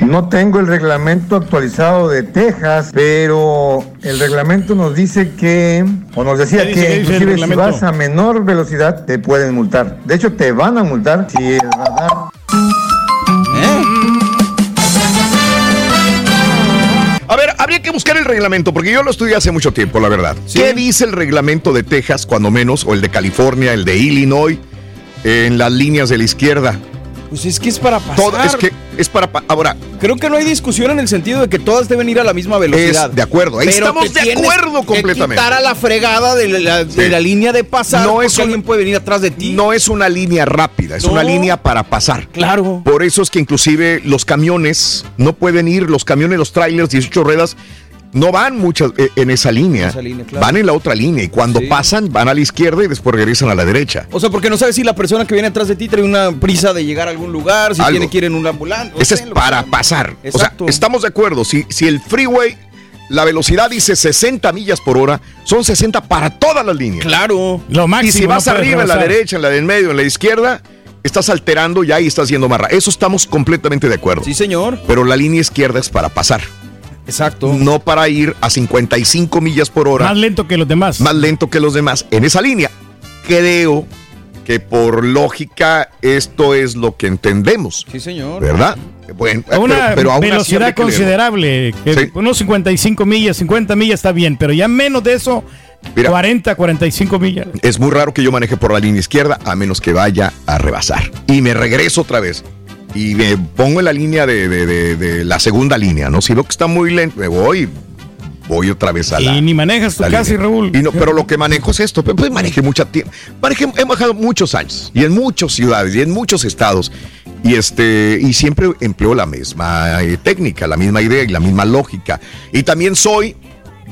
No tengo el reglamento actualizado de Texas, pero el reglamento nos dice que, o nos decía que inclusive si vas a menor velocidad te pueden multar. De hecho, te van a multar si el radar... A ver, habría que buscar el reglamento, porque yo lo estudié hace mucho tiempo, la verdad. ¿Qué dice el reglamento de Texas, cuando menos, o el de California, el de Illinois, en las líneas de la izquierda? Pues es que es para pasar. Todo, es que es para ahora. Creo que no hay discusión en el sentido de que todas deben ir a la misma velocidad. Es de acuerdo, ahí estamos de acuerdo completamente. quitar a la fregada de la, línea de pasar. No es alguien puede venir atrás de ti. No es una línea rápida, es una línea para pasar. Claro. Por eso es que inclusive los camiones no pueden ir, los camiones, los trailers, 18 ruedas no van muchas eh, en esa línea. Van en la otra línea y cuando pasan van a la izquierda y después regresan a la derecha. O sea, porque no sabes si la persona que viene atrás de ti trae una prisa de llegar a algún lugar, si tiene que ir en un ambulante. Ese es para pasar. O sea, estamos de acuerdo. Si, si el freeway la velocidad dice 60 millas por hora, son 60 para todas las líneas. Claro. Lo máximo. Y si vas arriba, en la derecha, en la del medio, en la izquierda, estás alterando ya y estás yendo más rápido. Eso estamos completamente de acuerdo. Sí, señor. Pero la línea izquierda es para pasar. Exacto. No para ir a 55 millas por hora. Más lento que los demás. Más lento que los demás. En esa línea, creo que por lógica esto es lo que entendemos. Sí, señor. ¿Verdad? Bueno, una pero, velocidad considerable. Unos 55 millas, 50 millas está bien, pero ya menos de eso, 40, 45 millas. Es muy raro que yo maneje por la línea izquierda a menos que vaya a rebasar. Y me regreso otra vez. Y me pongo en la línea de, de la segunda línea, ¿no? Si veo que está muy lento, me voy voy otra vez a la. Y ni manejas tu casa, Raúl. Y no, pero lo que manejo es esto. Pues manejé mucho tiempo. he manejado muchos años y en muchas ciudades y en muchos estados. Y este, y siempre empleo la misma eh, técnica, la misma idea y la misma lógica. Y también soy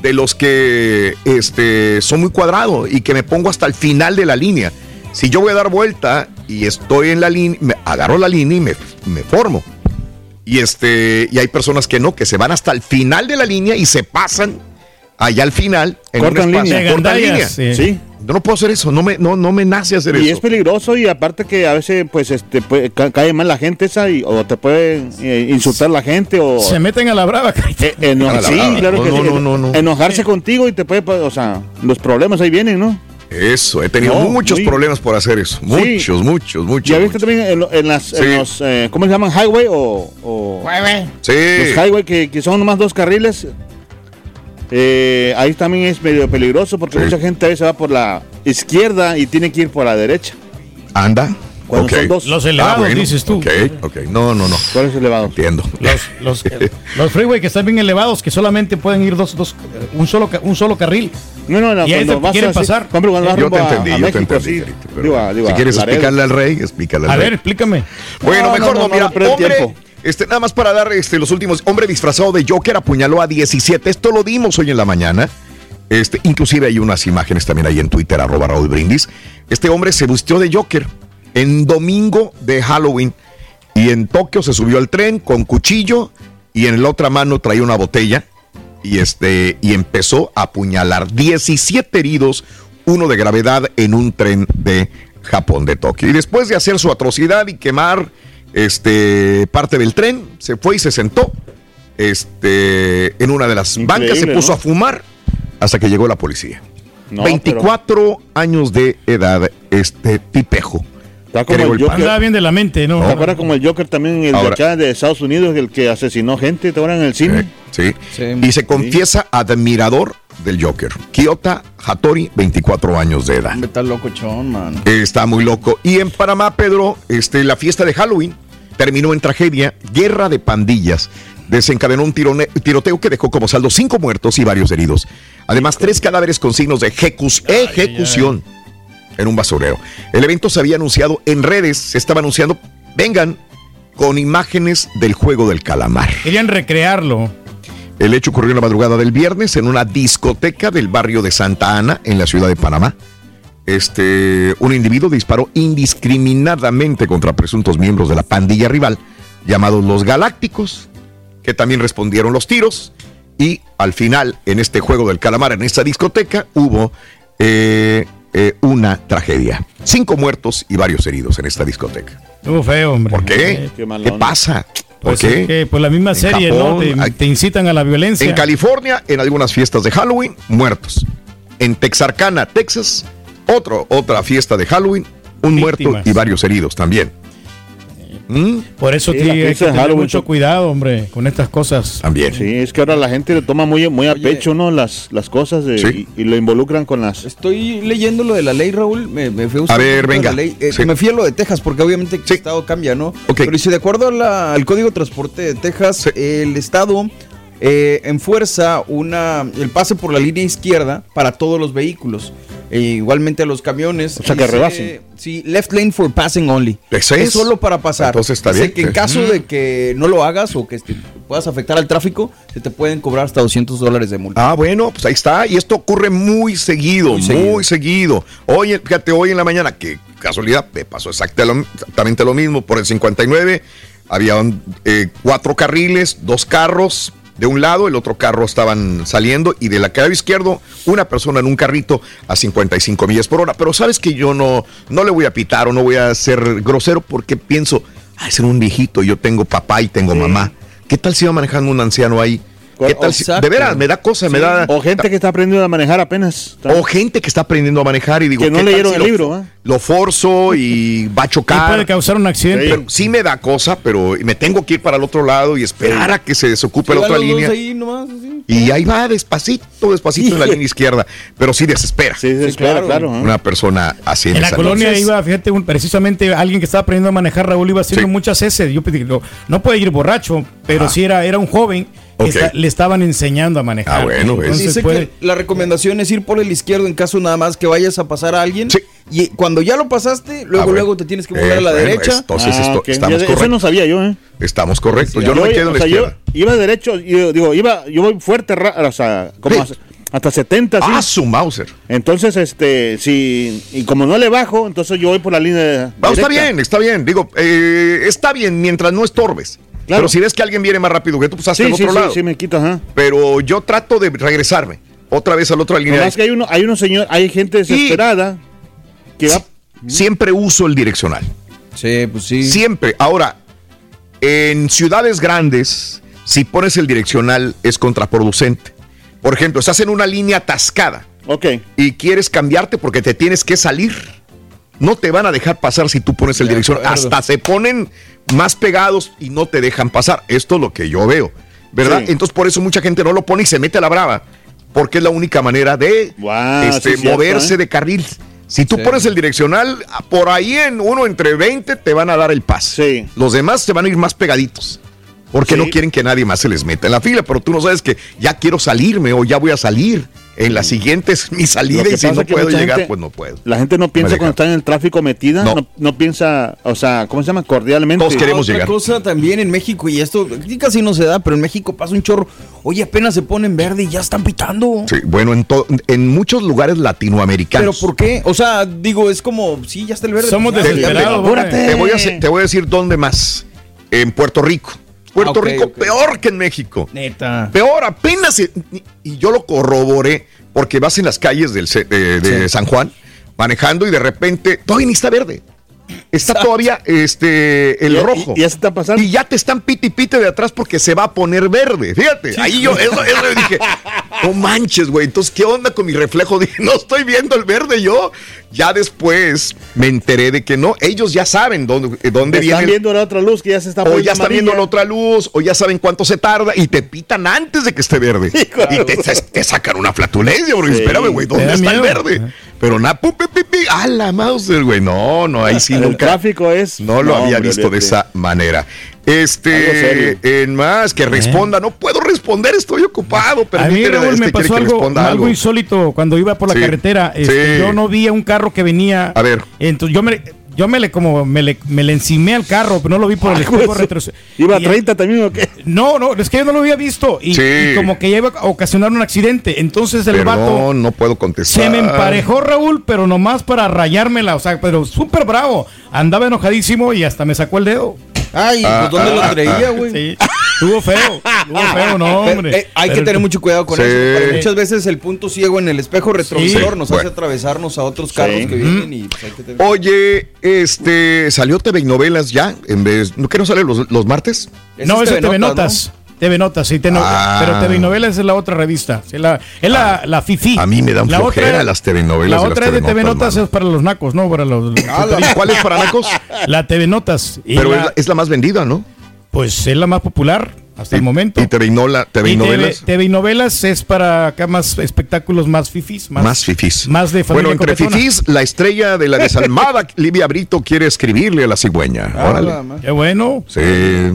de los que este, son muy cuadrados y que me pongo hasta el final de la línea. Si yo voy a dar vuelta y estoy en la línea, agarro la línea y me, me formo. Y este, y hay personas que no, que se van hasta el final de la línea y se pasan allá al final en cortan un espacio, línea. Cortan línea. Sí. Yo no puedo hacer eso, no me, no, no me nace hacer eso. Y es peligroso y aparte que a veces pues este cae mal la gente esa y, o te puede eh, insultar la gente o se meten a la brava. Eh, sí, claro que sí. Enojarse contigo y te puede, o sea, los problemas ahí vienen, ¿no? Eso, he tenido muchos problemas por hacer eso. Muchos, muchos, muchos. ¿Ya viste también en, las, los, eh, ¿cómo se llaman? Highway o... highway. Sí. Los highway que, que son nomás dos carriles. Eh, ahí también es medio peligroso porque mucha gente a veces va por la izquierda y tiene que ir por la derecha. Anda. Los elevados, ah, dices tú. Ok, ok. No, no, no. ¿Cuál es elevado? Entiendo. Los, los, los freeway que están bien elevados, que solamente pueden ir dos, dos, un solo, un solo carril. No, no, no. Y ahí quieren pasar. yo te entendí, yo te entendí. si quieres explicarle al rey, explícale al a rey. A ver, explícame. Bueno, mejor no, mira, hombre, este, nada más para dar este, los últimos. Hombre disfrazado de Joker apuñaló a 17. Esto lo dimos hoy en la mañana. Este, inclusive hay unas imágenes también ahí en Twitter, arroba Raúl Brindis. Este hombre se vistió de Joker en domingo de Halloween y en Tokio se subió al tren con cuchillo y en la otra mano traía una botella y este y empezó a apuñalar 17 heridos, uno de gravedad en un tren de Japón de Tokio. Y después de hacer su atrocidad y quemar este parte del tren, se fue y se sentó este en una de las bancas, se puso a fumar hasta que llegó la policía. 24 años de edad este tipejo Está como el Joker. Andaba bien de la mente, ¿no? ¿Te acuerdas como el Joker también, el de acá de Estados Unidos, el que asesinó gente ahora en el cine? Sí. Y se confiesa admirador del Joker. Kiyota Hattori, 24 años de edad. Está loco, chon, man. Está muy loco. Y en Panamá, Pedro, este, la fiesta de Halloween terminó en tragedia, guerra de pandillas. Desencadenó un tiroteo que dejó como saldo cinco muertos y varios heridos. Además, tres cadáveres con signos de ejecución en un basurero. El evento se había anunciado en redes, se estaba anunciando, vengan, con imágenes del juego del calamar. Querían recrearlo. El hecho ocurrió en la madrugada del viernes en una discoteca del barrio de Santa Ana, en la ciudad de Panamá. Este, un individuo disparó indiscriminadamente contra presuntos miembros de la pandilla rival, llamados los Galácticos, que también respondieron los tiros. Y al final, en este juego del calamar, en esta discoteca, hubo eh, eh, una tragedia. Cinco muertos y varios heridos en esta discoteca. Estuvo feo, hombre. ¿Por qué? ¿Qué, pasa? ¿Por pues qué? pues la misma serie, ¿no? Te, incitan a la violencia. En California, en algunas fiestas de Halloween, muertos. En Texarkana, Texas, otro, otra fiesta de Halloween, un muerto y varios heridos también. ¿Mm? Por eso tiene que tener mucho cuidado, hombre, con estas cosas. También. Sí, es que ahora la gente le toma muy, muy a pecho, ¿no? Las, las cosas y, lo involucran con las. Estoy leyendo lo de la ley, Raúl. Me, me fui a, a ver, venga. ley. Eh, me fui a lo de Texas, porque obviamente el estado cambia, ¿no? Pero si de acuerdo al Código de Transporte de Texas, el estado eh, en fuerza una, el pase por la línea izquierda para todos los vehículos. E igualmente a los camiones. O sea, que rebasen. Sí, left lane for passing only. ¿Es, solo para pasar. Entonces está bien. que en caso de que no lo hagas o que puedas afectar al tráfico, se te pueden cobrar hasta 200 dólares de multa. Ah, bueno, pues ahí está. Y esto ocurre muy seguido, muy, seguido. Hoy, fíjate, hoy en la mañana, que casualidad, me pasó exactamente lo mismo. Por el 59 había eh, cuatro carriles, dos carros, de un lado, el otro carro estaban saliendo y de la calle izquierdo una persona en un carrito a 55 millas por hora. Pero sabes que yo no, no le voy a pitar o no voy a ser grosero porque pienso, ah, es un viejito, yo tengo papá y tengo mamá. ¿Qué tal si va manejando un anciano ahí? ¿Qué tal de veras, me da cosa, me da. O gente que está aprendiendo a manejar apenas. O gente que está aprendiendo a manejar y digo. Que no leyeron el libro, ¿eh? Lo forzo y va a chocar. puede causar un accidente. Sí. me da cosa, pero me tengo que ir para el otro lado y esperar a que se desocupe la otra línea. Y ahí va despacito, despacito en la línea izquierda. Pero sí desespera. Sí, desespera, claro. ¿eh? Una persona así en, en la colonia iba, fíjate, precisamente alguien que estaba aprendiendo a manejar, Raúl, iba haciendo muchas heces. Yo digo, no puede ir borracho, pero si era, era un joven le estaban enseñando a manejar. Ah, bueno, Dice que la recomendación es ir por el izquierdo en caso nada más que vayas a pasar a alguien. Y cuando ya lo pasaste, luego ah, luego te tienes que volver a la eh, derecha. Entonces ah, estamos correctos. Eso no sabía yo, ¿eh? Estamos correctos. yo no me quedo en la izquierda. Yo iba derecho, yo, digo, iba, yo voy fuerte, o sea, como hasta 70. Ah, su Mauser. Entonces, este, si, y como no le bajo, entonces yo voy por la línea de. está bien, está bien. Digo, eh, está bien mientras no estorbes. Pero si ves que alguien viene más rápido que tú, pues hasta el otro lado. Sí, sí, me quito, ajá. Pero yo trato de regresarme otra vez al otro línea. que hay uno, hay uno señor, hay gente desesperada que va. Siempre uso el direccional. Sí, pues sí. Siempre. Ahora, en ciudades grandes, si pones el direccional es contraproducente. Por ejemplo, estás en una línea atascada. Ok. Y quieres cambiarte porque te tienes que salir. No te van a dejar pasar si tú pones el direccional. Hasta se ponen más pegados y no te dejan pasar. Esto es lo que yo veo, ¿verdad? Entonces por eso mucha gente no lo pone y se mete a la brava, porque es la única manera de este, moverse ¿eh? de carril. Si tú pones el direccional, por ahí en uno entre 20 te van a dar el pase. Los demás te van a ir más pegaditos. Porque no quieren que nadie más se les meta en la fila, pero tú no sabes que ya quiero salirme o ya voy a salir en la siguiente es mi salida y si no puedo llegar, pues no puedo. La gente no piensa cuando está en el tráfico metida, no. no. piensa, o sea, ¿cómo se llama? Cordialmente. Todos queremos Otra cosa también en México, y esto casi no se da, pero en México pasa un chorro. Oye, apenas se ponen verde y ya están pitando. Sí, bueno, en, en muchos lugares latinoamericanos. ¿Pero por qué? O sea, digo, es como, sí, ya está el verde. Somos desesperados. Te, voy a, te voy a decir dónde más. En Puerto Rico. Puerto Rico peor que en México. Neta. Peor, apenas. Y yo lo corroboré porque vas en las calles del, de, San Juan manejando y de repente todavía ni está verde. Está todavía este el rojo. Y, ya se está pasando. Y ya te están piti pite de atrás porque se va a poner verde. Fíjate. ahí yo, eso, dije, no manches, güey. Entonces, ¿qué onda con mi reflejo? Dije, no estoy viendo el verde yo. Ya después me enteré de que no, ellos ya saben dónde, eh, dónde viene. Están viendo la otra luz que ya se está O ya están viendo la otra luz, o ya saben cuánto se tarda y te pitan antes de que esté verde. y te, sacan una flatulencia, porque espérame, güey, ¿dónde está el verde? Pero nada, pipi, a la mouse, güey. No, no, ahí sí El tráfico es. No lo había visto de esa manera. Este, en más, que responda. No puedo responder, estoy ocupado. A mí, Raúl, me pasó algo, algo, insólito cuando iba por la carretera. Este, yo no vi a un carro que venía. A ver. Entonces yo me yo me le como me le, me le encimé al carro, pero no lo vi por el espejo retroceso. ¿Iba a 30 también o qué? No, no, es que yo no lo había visto. Y, como que ya iba a ocasionar un accidente. Entonces el vato. No, no puedo contestar. Se me emparejó Raúl, pero nomás para rayármela. O sea, pero súper bravo. Andaba enojadísimo y hasta me sacó el dedo. Ay, pues ¿dónde lo traía, güey? Sí. Estuvo feo, estuvo feo, no, hombre. Eh, hay que tener mucho cuidado con eso. Muchas veces el punto ciego en el espejo retrovisor nos hace atravesarnos a otros carros que vienen y pues, hay que tener... Oye, este, ¿salió TV y Novelas ya? En vez, ¿No que no sale los, los martes? no, es TV, Notas. TV Notas, sí, ah. pero TV Novelas es la otra revista. es la, es la, ah. la FIFI. A mí me dan la flojera las TV Novelas. La otra de TV Notas, es para los nacos, ¿no? Para los, ah, ¿Cuál es para nacos? La TV Notas. pero es, la, más vendida, ¿no? Pues es la más popular hasta el momento. ¿Y TV, Novelas? TV, Novelas es para acá más espectáculos más fifis. Más, más fifis. Más de familia Bueno, entre fifis, la estrella de la desalmada Livia Brito quiere escribirle a la cigüeña. Órale. Qué bueno. Sí.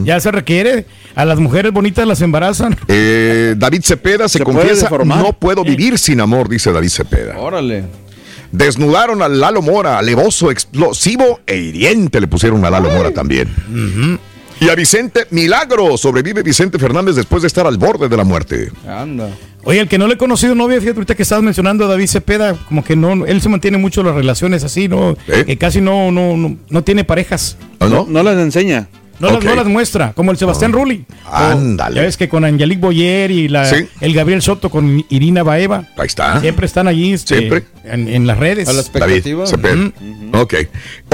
Ya se requiere. A las mujeres bonitas las embarazan. Eh, David Cepeda se, confiesa, no puedo vivir sin amor, dice David Cepeda. Órale. Desnudaron a Lalo Mora, alevoso, explosivo e hiriente le pusieron a Lalo Mora también. Y a Vicente Milagro, sobrevive Vicente Fernández después de estar al borde de la muerte. Anda. Oye, el que no le he conocido novia, fíjate ahorita que estabas mencionando a David Cepeda, como que no, él se mantiene mucho las relaciones así, ¿no? Que casi no, no, no, no tiene parejas. no? No las enseña. No, las, no las muestra, como el Sebastián Rulli. Ándale. Ya ves que con Angelique Boyer y la, Sí. el Gabriel Soto con Irina Baeva. Ahí está. Siempre están allí este, Siempre. En, en las redes. David Cepeda. Ok.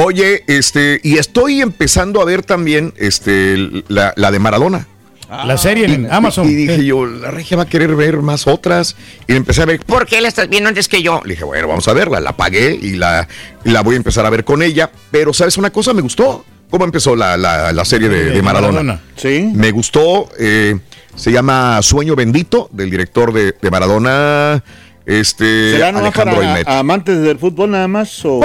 Oye, este, y estoy empezando a ver también este, la, la de Maradona. La serie en Y- Amazon. Y, dije yo, la regia va a querer ver más otras. Y empecé a ver, ¿por qué la estás viendo antes que yo? Le dije, bueno, vamos a verla. La pagué y la, y la voy a empezar a ver con ella. Pero, ¿sabes una cosa? Me gustó. ¿Cómo empezó la, la- la serie de, de Maradona? Sí. Me gustó. eh, se llama Sueño Bendito, del director de, de Maradona, este ¿Será nomás Alejandro para amantes del fútbol nada más? O...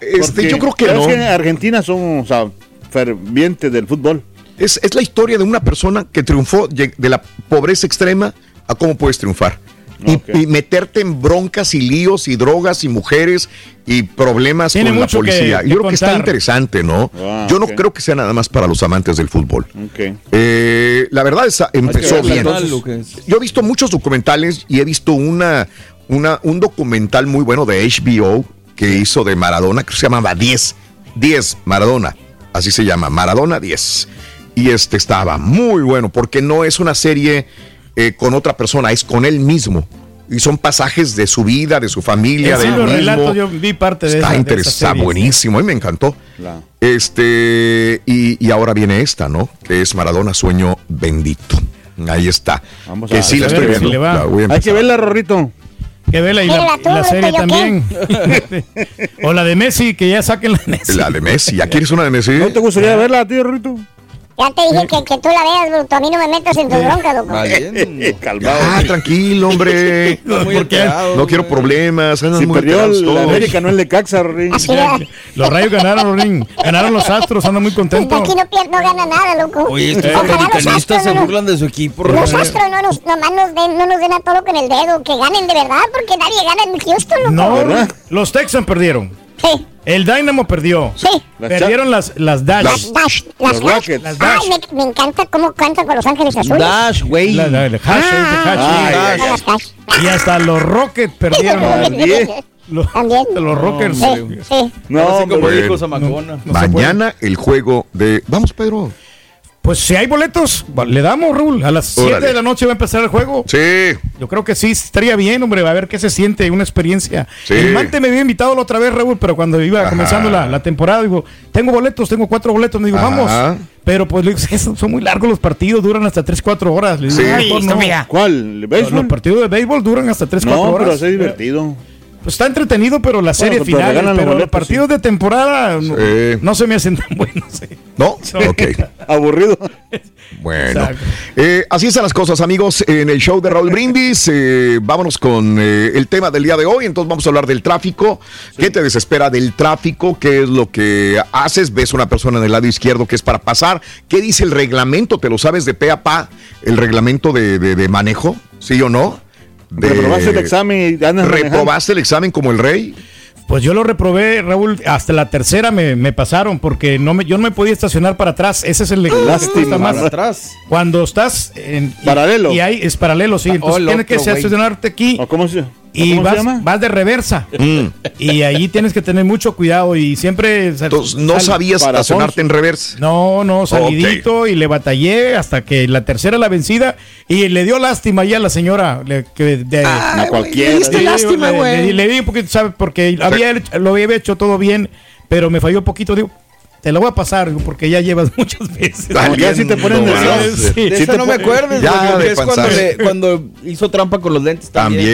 Este, yo creo que no. en Argentina sea, fervientes del fútbol. Es, es la historia de una persona que triunfó de la pobreza extrema a cómo puedes triunfar. Y, y meterte en broncas y líos y drogas y mujeres y problemas Tiene con la que- policía. que Yo creo que está interesante, ¿no? Ah, Yo no creo que sea nada más para los amantes del fútbol. Eh, la verdad es, empezó bien. entonces. Yo he visto muchos documentales y he visto una, una, un documental muy bueno de HBO que hizo de Maradona, que se llamaba 10. 10, Maradona. Así se llama, Maradona 10. Y este estaba muy bueno porque no es una serie eh, con otra persona, es con él mismo. Y son pasajes de su vida, de su familia, Sí, de él mismo. relatos, yo vi parte de Está interesante, buenísimo, a mí me encantó. Claro. Este, y, y ahora viene esta, ¿no? Que es Maradona Sueño Bendito. Ahí está. Vamos que a- sí la a estoy ver si viendo. le va. La voy a Hay que verla, Rorrito. Que vela y la, la serie también. o la de Messi, que ya saquen la de Messi. La de Messi. ¿Ya quieres una de Messi? ¿No te gustaría verla, tío Rorrito? Ya te dije que, que tú la veas, bruto. A mí no me metas en tus broncas, loco. Calmado. Ah, tranquilo, hombre. Porque alterado, no quiero problemas. andan Si muy perdió el- la. América, no el de Caxa, Rorrito. Así es. Los rayos ganaron, Ring. Ganaron los astros, andan muy contentos. Aquí no, pier- no gana nada, loco. Oye, estos americanistas astros se no burlan de su equipo. Los astros no nos, nomás nos den, no nos den a todo con el dedo, que ganen de verdad, porque nadie gana en Houston, loco. No, ¿Verdad? los Texans perdieron. Sí, El Dynamo perdió. sí. Las Perdieron las, las Dash. Las Dash, las Dash. Rockets. Las Dash. Ay, me, me encanta cómo cantan con Los Ángeles Azules. Dash, güey. La- la- el hash, Ah, el hash, las Dash. Y hasta los Rockets perdieron. También. Los, También. los Rockers. Sí, sí. No, como dijo. No. Mañana el juego de. Vamos, Pedro. Pues si hay boletos, le damos, Raúl. A las 7 Órale. de la noche va a empezar el juego. Sí. Yo creo que sí, estaría bien, hombre, a ver qué se siente, una experiencia. Sí. El Mante me había invitado la otra vez, Raúl, pero cuando iba Ajá. comenzando la, la temporada, digo, tengo boletos, tengo cuatro boletos, me digo, Ajá. vamos. Pero pues le digo, "Es- son muy largos los partidos, duran hasta 3, 4 horas. Le digo, Sí. "Ay, Listo, no". mira. ¿Cuál? ¿El Los, béisbol? los partidos de béisbol duran hasta 3, 4 No, horas. pero es divertido. Pues está entretenido, pero la serie Bueno, pero final, pero los partidos de temporada no, Sí. no se me hacen tan buenos. eh. ¿No? Ok. Aburrido. Bueno, eh, así están las cosas, amigos, en el show de Raúl Brindis. eh, vámonos con eh, el tema del día de hoy. Entonces, vamos a hablar del tráfico. ¿Qué te desespera del tráfico? ¿Qué es lo que haces? ¿Ves una persona en el lado izquierdo que es para pasar? ¿Qué dice el reglamento? ¿Te lo sabes de pe a pa? ¿El reglamento de, de- de manejo? ¿Sí o no? De- Reprobaste el examen y andas manejando. ¿Reprobaste el examen como el rey? Pues yo lo reprobé, Raúl, hasta la tercera me, me pasaron porque no me, yo no me podía estacionar para atrás. Ese es el Lástima. cuesta más. Para atrás. Cuando estás en y- Paralelo. Y ahí es paralelo, sí. Ah, Entonces oh, tienes que estacionarte aquí ¿O cómo se, y cómo se vas, llama? vas de reversa. Mm. Y ahí tienes que tener mucho cuidado y siempre. Entonces, no sal- sabías para estacionarte en reversa. No, no, salidito y le batallé hasta que la tercera la vencida y le dio lástima ya a la señora. le- que de- A cualquiera. Sí, le- Le, le di porque, ¿sabe? porque había hecho- lo había hecho todo bien, pero me falló poquito. Digo, te lo voy a pasar porque ya llevas muchas veces. No, ya si te ponen nervioso. Sí. De Sí no me acuerdes, Ya, de es cuando, le- cuando hizo trampa con los lentes también.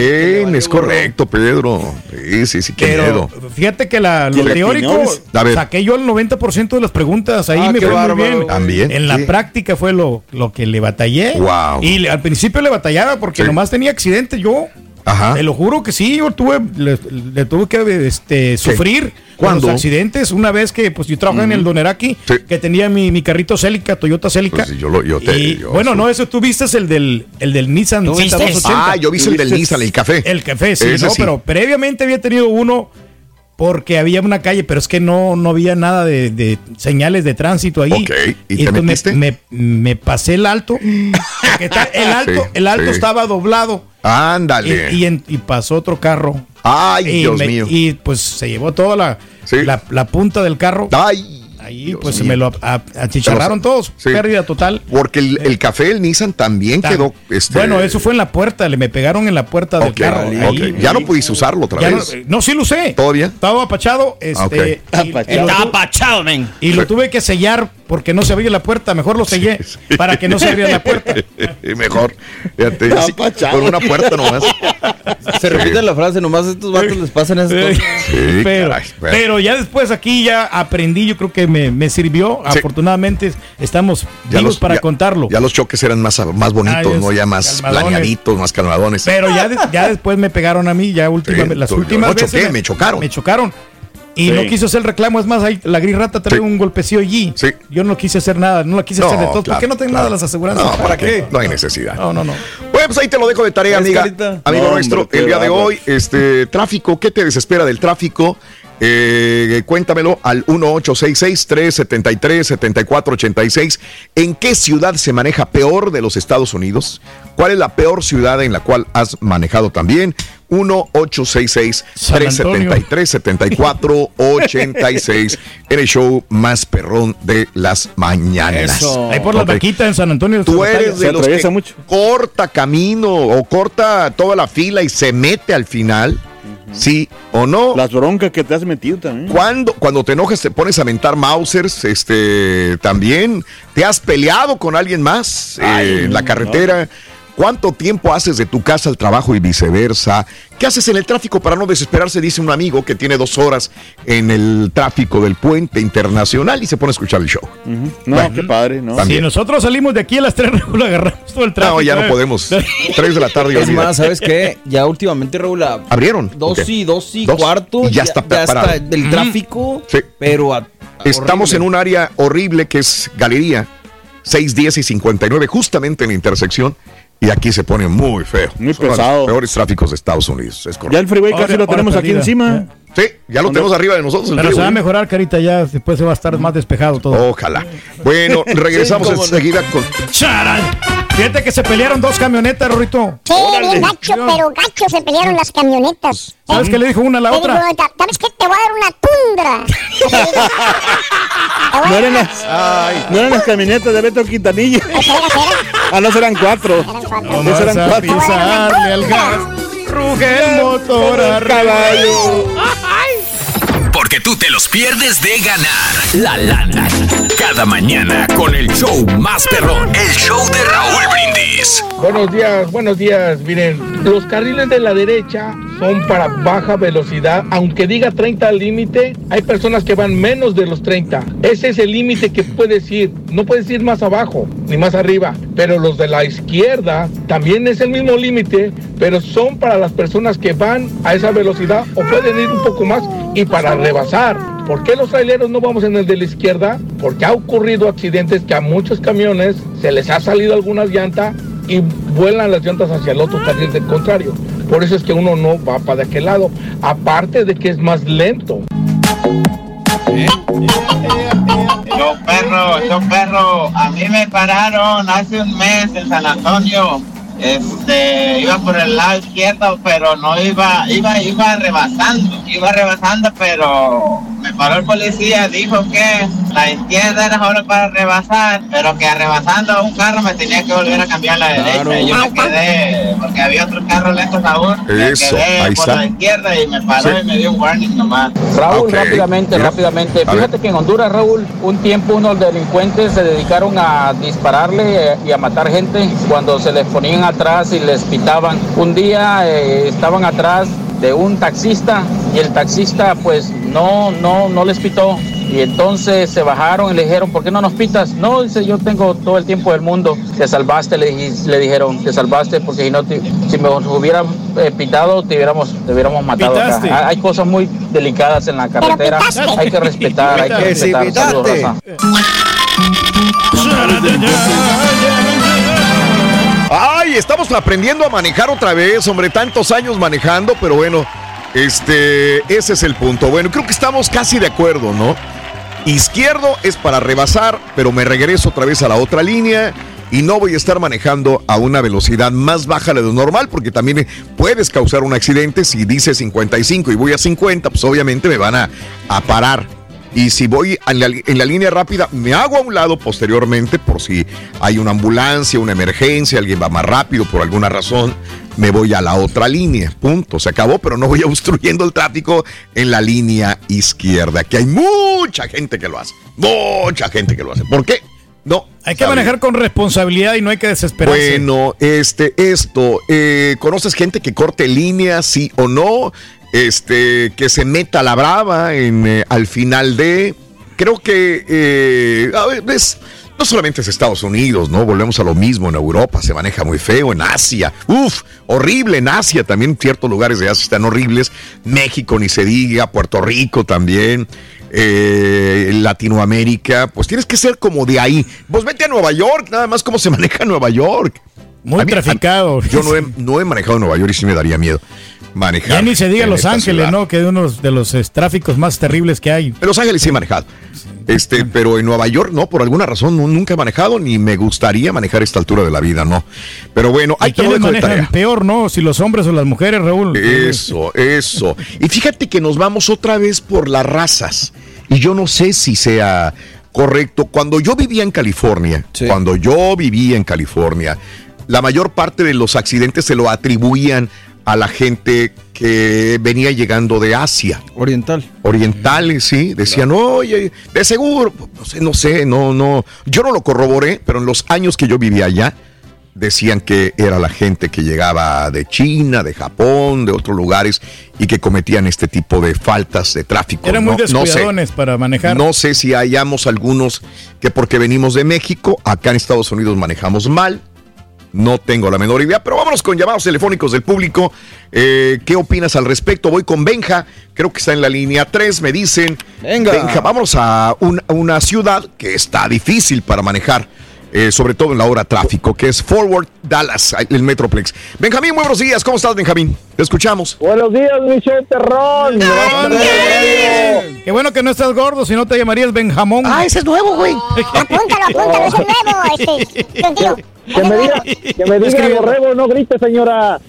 También, es correcto, Pedro. Sí, sí, sí, qué Pero miedo. fíjate que la, ¿Y lo teórico, opiniones? A ver. saqué yo el 90% de las preguntas. Ahí Ah, me fue muy bien. También, En la práctica fue lo, lo que le batallé. Wow. Y le- al principio le batallaba porque Sí. nomás tenía accidente yo. Ajá. Te lo juro que sí, yo tuve, le, le tuve que este, sufrir con ¿Cuándo? los accidentes. Una vez que pues yo trabajaba en el Doneraki, Sí. que tenía mi, mi carrito Celica, Toyota Celica. Pues yo lo- yo te- Y, yo bueno, sí. no, eso tú viste el del, el del Nissan ¿Tú viste? 280. Ah, yo vi el del Nissan, el café. El café, sí, Ese no, sí. pero previamente había tenido uno porque había una calle, pero es que no, no había nada de, señales de tránsito ahí. Ok, ¿y, te entonces me, me, pasé el alto. el alto, el alto estaba doblado. Ándale. Y, y, pasó otro carro. Ay, Dios mío. Y pues se llevó toda la, la, la punta del carro. Ay. Ahí pues se me lo achicharraron todos, pérdida total. Porque el, café, el Nissan también quedó. Este... Bueno, eso fue en la puerta, le me pegaron en la puerta del carro. ya no pudiste usarlo otra vez. No, sí lo usé. ¿Todavía? Estaba apachado. Este, Estaba apachado, men. Y lo tuve que sellar porque no se abría la puerta. Mejor lo sellé para que no se abriera la puerta. Mejor. Fíjate, con una puerta nomás. Se repite la frase, nomás a estos vatos les pasan esas cosas. pero, pero ya después aquí ya aprendí, yo creo que me, sirvió. Afortunadamente estamos vivos para contarlo. Ya los choques eran más, más bonitos, ¿no? Ya más planeaditos, más calmadones. Pero ya, ya después me pegaron a mí, ya última, las últimas veces. me chocaron. Me chocaron. Y no quiso hacer reclamo, es más, ahí la gris rata trae un golpecillo allí. Sí. Yo no quise hacer nada, no la quise hacer de todo. ¿Por qué no tengo nada de las aseguranzas? No, ¿para qué? No hay necesidad. No, no, no. Bueno, pues ahí te lo dejo de tarea, amiga. Amigo nuestro, el día de hoy, este tráfico, ¿qué te desespera del tráfico? Eh, cuéntamelo al 1866-373-7486. ¿En qué ciudad se maneja peor de los Estados Unidos? ¿Cuál es la peor ciudad en la cual has manejado también? 1-866-373-7486 en el show más perrón de las mañanas. Ahí por la vaquita en San Antonio. Tú eres de los que mucho. corta camino o corta toda la fila y se mete al final. ¿Sí o no? Las broncas que te has metido también. Cuando, cuando te enojas te pones a mentar Mausers, este, también. ¿Te has peleado con alguien más eh, en la carretera? ¿Cuánto tiempo haces de tu casa al trabajo y viceversa? ¿Qué haces en el tráfico para no desesperarse? Dice un amigo que tiene dos horas en el tráfico del puente internacional y se pone a escuchar el show. No, qué padre, ¿no? Si nosotros salimos de aquí a las tres, Raúl, agarramos todo el tráfico. No, ya no podemos. Tres de la tarde. Es más, ¿sabes qué? Ya últimamente, Raúl, abrieron. Dos y dos y cuarto. ya, está ya del tráfico. Sí. Pero Estamos en un área horrible que es Galería 6, 10 y 59, justamente en la intersección y aquí se pone muy feo. Muy pesado. Los peores tráficos de Estados Unidos. Es ya el freeway casi lo tenemos aquí encima. Sí, ya lo tenemos arriba de nosotros. Pero se va a mejorar, Carita, ya después se va a estar más despejado todo. Ojalá. Bueno, regresamos enseguida con. ¡Charan! Fíjate que se pelearon dos camionetas, Rorito. Sí, bien gacho, pero gacho se pelearon las camionetas. ¿Sabes qué le dijo una a la otra? ¿Sabes qué? Te voy a dar una tundra. no, eran las, no eran las camionetas de Beto Quintanilla. ah, no, serán cuatro. Eran cuatro. No, eran cuatro. Pisarle al gas, ruge el motor a caballo. Porque tú te los pierdes de ganar la lana. Cada mañana con el show más perrón. El show de Raúl Brindis. Buenos días, buenos días. Miren, los carriles de la derecha son para baja velocidad. Aunque diga 30 al límite, hay personas que van menos de los 30. Ese es el límite que puedes ir. No puedes ir más abajo ni más arriba. Pero los de la izquierda también es el mismo límite, pero son para las personas que van a esa velocidad o pueden ir un poco más y para rebasar. ¿Por qué los traileros no vamos en el de la izquierda? Porque ha ocurrido accidentes que a muchos camiones se les ha salido algunas llantas y vuelan las llantas hacia el otro carril del contrario. Por eso es que uno no va para aquel lado. Aparte de que es más lento. Yo perro, yo perro, a mí me pararon hace un mes en San Antonio este iba por el lado izquierdo pero no iba iba iba rebasando iba rebasando pero me paró el policía dijo que la izquierda era solo para rebasar pero que rebasando un carro me tenía que volver a cambiar la derecha. Y yo me quedé porque había otro carro lento Raúl me quedé por la izquierda y me paró y me dio un warning nomás. Raúl rápidamente rápidamente. Fíjate que en Honduras Raúl un tiempo unos delincuentes se dedicaron a dispararle y a matar gente cuando se les ponían atrás y les pitaban. Un día eh, estaban atrás de un taxista y el taxista pues no, no, no les pitó. Y entonces se bajaron y le dijeron, ¿por qué no nos pitas? No, dice, yo tengo todo el tiempo del mundo. Te salvaste, le, le dijeron, te salvaste porque si no, si me hubieran eh, pitado, te hubiéramos, te hubiéramos matado acá. Hay cosas muy delicadas en la carretera. Hay que respetar, hay que respetar. Ay, estamos aprendiendo a manejar otra vez, hombre, tantos años manejando, pero bueno, Este, ese es el punto. Bueno, creo que estamos casi de acuerdo, ¿no? Izquierdo es para rebasar, pero me regreso otra vez a la otra línea y no voy a estar manejando a una velocidad más baja de lo normal porque también puedes causar un accidente si dice 55 y voy a 50, pues obviamente me van a, a parar. Y si voy en la, en la, línea rápida, me hago a un lado posteriormente por si hay una ambulancia, una emergencia, alguien va más rápido por alguna razón, me voy a la otra línea. Punto. Se acabó, pero no voy obstruyendo el tráfico en la línea izquierda, que hay mucha gente que lo hace. Mucha gente que lo hace. ¿Por qué? No. Hay que manejar con responsabilidad y no hay que desesperarse. Bueno, este, esto, eh, ¿conoces gente que corte línea, sí o no? Este, que se meta la brava en, eh, al final de. Creo que eh, a ver, es, no solamente es Estados Unidos, ¿no? Volvemos a lo mismo en Europa, se maneja muy feo, en Asia, uf, horrible en Asia, también ciertos lugares de Asia están horribles, México ni se diga, Puerto Rico también, eh, Latinoamérica, pues tienes que ser como de ahí. Pues vete a Nueva York, nada más cómo se maneja Nueva York. Muy traficado. yo no he, no he manejado Nueva York y sí me daría miedo manejar. Ya ni se diga Los Ángeles, ¿no? Que es uno de los tráficos más terribles que hay. En Los Ángeles sí he manejado. Este, pero en Nueva York no, por alguna razón nunca he manejado ni me gustaría manejar esta altura de la vida, no. Pero bueno, hay que manejar peor, ¿no? Si los hombres o las mujeres, Raúl. Eso, eso. Y fíjate que nos vamos otra vez por las razas. Y yo no sé si sea correcto. Cuando yo vivía en California, cuando yo vivía en California, la mayor parte de los accidentes se lo atribuían a la gente que venía llegando de Asia. Oriental. Orientales, sí. Decían, oye, de seguro, no sé, no sé, no, no. Yo no lo corroboré, pero en los años que yo vivía allá, decían que era la gente que llegaba de China, de Japón, de otros lugares y que cometían este tipo de faltas de tráfico. Eran muy descuidadones para manejar. No sé si hayamos algunos que porque venimos de México, acá en Estados Unidos manejamos mal no tengo la menor idea, pero vámonos con llamados telefónicos del público. Eh, ¿Qué opinas al respecto? Voy con Benja, creo que está en la línea 3, me dicen. Venga. Benja, vamos a una ciudad que está difícil para manejar. Eh, sobre todo en la hora tráfico, que es Forward Dallas, el Metroplex. Benjamín, muy buenos días. ¿Cómo estás, Benjamín? Te escuchamos. Buenos días, Michelle Terrón. Qué bueno que no estás gordo, si no te llamarías Benjamón. Ah, ese es nuevo, güey. apúntalo, apúntalo, es nuevo. Este, que me diga, que me diga borrego, no grite, señora.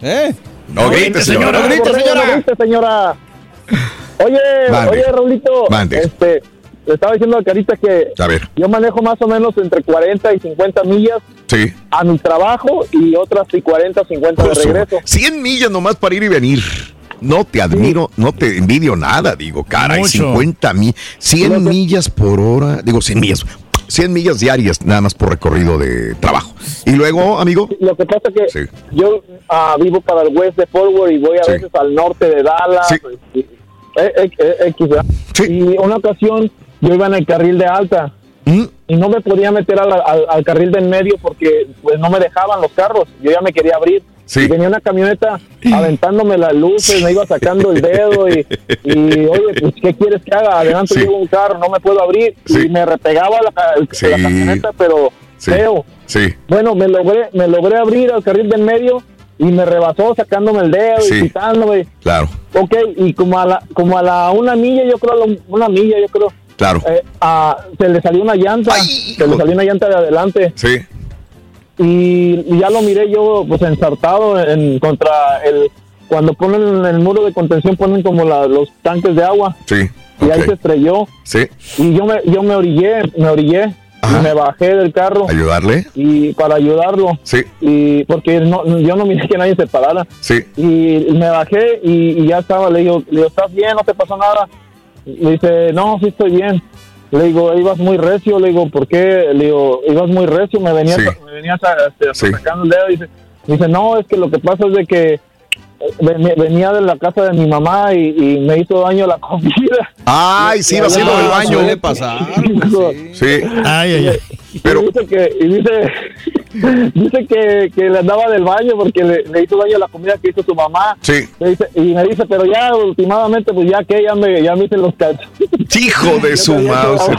¿Eh? No, grite, señora. No grite, señora. No grite, señora. Oye, oye, Raulito. Este, le estaba diciendo a Carita que yo manejo más o menos entre 40 y 50 millas sí. a mi trabajo y otras y 40 o 50 de regreso. 100 millas nomás para ir y venir. No te admiro, no te envidio nada, digo, cara, y 50 millas, 100 millas por hora, digo 100 millas, 100 millas diarias nada más por recorrido de trabajo. Y luego, amigo. Lo que pasa es que yo uh, vivo para el west de Forward y voy a veces al norte de Dallas. Y, eh, eh, eh, y una ocasión yo iba en el carril de alta ¿Mm? y no me podía meter al, al, carril del medio porque pues no me dejaban los carros. Yo ya me quería abrir. Y venía una camioneta aventándome las luces, me iba sacando el dedo y, oye, pues, ¿qué quieres que haga? Adelante llevo un carro, no me puedo abrir. Y me repegaba la, la camioneta, pero feo. Bueno, me logré, me logré abrir al carril del medio y me rebasó sacándome el dedo y quitándome. Claro. Ok, y como a la, como a la una milla, yo creo, una milla, yo creo Claro. Eh, se le salió una llanta. se le salió una llanta de adelante. Sí. Y, ya lo miré yo, pues ensartado en, contra el. Cuando ponen el muro de contención, ponen como los tanques de agua. Sí. Y ahí se estrelló. Sí. Y yo me, yo me orillé, me orillé. Y me bajé del carro. ¿Ayudarle? Y para ayudarlo. Sí. Y porque no, yo no miré que nadie se parara. Sí. Y me bajé y, ya estaba. Le digo, le digo, ¿estás bien? ¿No te pasó nada? Le dice, no, sí estoy bien. Le digo, ibas muy recio. Le digo, ¿por qué? Le digo, ibas muy recio. Me venías, me venías este, sacando el dedo. Dice, dice, no, es que lo que pasa es de que venía de la casa de mi mamá y, me hizo daño la comida. Ay, sí, va haciendo el baño. Suele pasar. sí. Ay, ay, ay. Pero... dice que, y dice, dice que, que, le andaba del baño porque le, hizo daño a la comida que hizo su mamá. Sí. y me dice, pero ya últimamente, pues ya que ya me, ya me hice los cachos. Hijo de su mouse.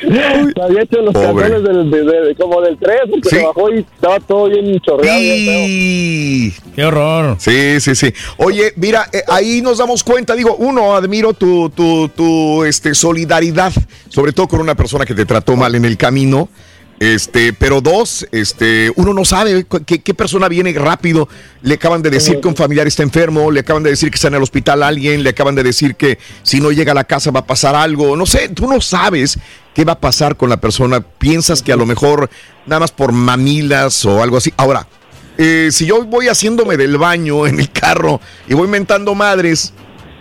Se había hecho los calzones del, de- de- como del 3, porque Sí. se bajó y estaba todo bien chorreado. bien Y... Qué horror. Sí, sí, sí. Oye, mira, eh, ahí nos damos cuenta, digo, uno, admiro tu, tu, tu este, solidaridad, sobre todo con una persona que te trató mal en el camino. Este, pero dos, este, uno no sabe qué, qué persona viene rápido. Le acaban de decir que un familiar está enfermo, le acaban de decir que está en el hospital alguien, le acaban de decir que si no llega a la casa va a pasar algo. No sé, tú no sabes qué va a pasar con la persona. Piensas que a lo mejor nada más por mamilas o algo así. Ahora, eh, si yo voy haciéndome del baño en el carro y voy mentando madres,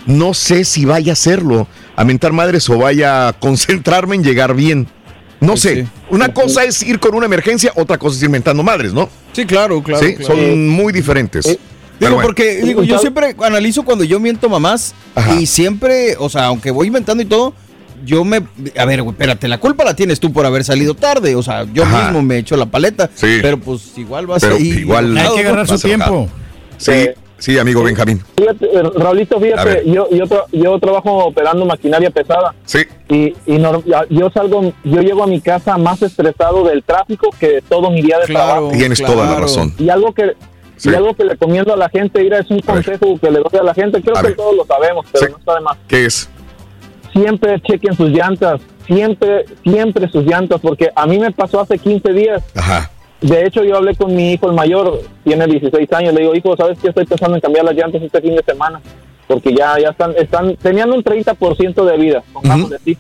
no sé si vaya a hacerlo, a mentar madres o vaya a concentrarme en llegar bien. No sé. Una cosa es ir con una emergencia, otra cosa es ir mentando madres, ¿no? Sí, claro, claro. Sí, claro. son muy diferentes. Pero Digo, bueno. porque digo, yo siempre analizo cuando yo miento mamás y siempre, o sea, aunque voy inventando y todo, yo me. A ver, güey, espérate, la culpa la tienes tú por haber salido tarde. O sea, yo Ajá. mismo me echo la paleta. Sí. Pero pues igual vas Pero ahí. igual enojado, ¿no? vas enojado. Sí, sí, amigo Benjamín. Fíjate, eh, Raulito, A fíjate, yo, yo, tra- yo trabajo operando maquinaria pesada. Sí. Y, y yo salgo, yo llego a mi casa más estresado del tráfico que de todo mi día de trabajo. Tienes toda la razón. Y algo que Sí. y algo que le recomiendo a la gente, mira, es un consejo que le doy a la gente, creo A que ver. todos lo sabemos, pero no está de más. ¿Qué es? Siempre chequen sus llantas, siempre, siempre sus llantas, porque a mí me pasó hace 15 días. Ajá. De hecho, yo hablé con mi hijo, el mayor, tiene 16 años. Le digo, hijo, ¿sabes qué? Estoy pensando en cambiar las llantas este fin de semana. Porque ya, ya están, están, tenían un 30% de vida, pongámosle así.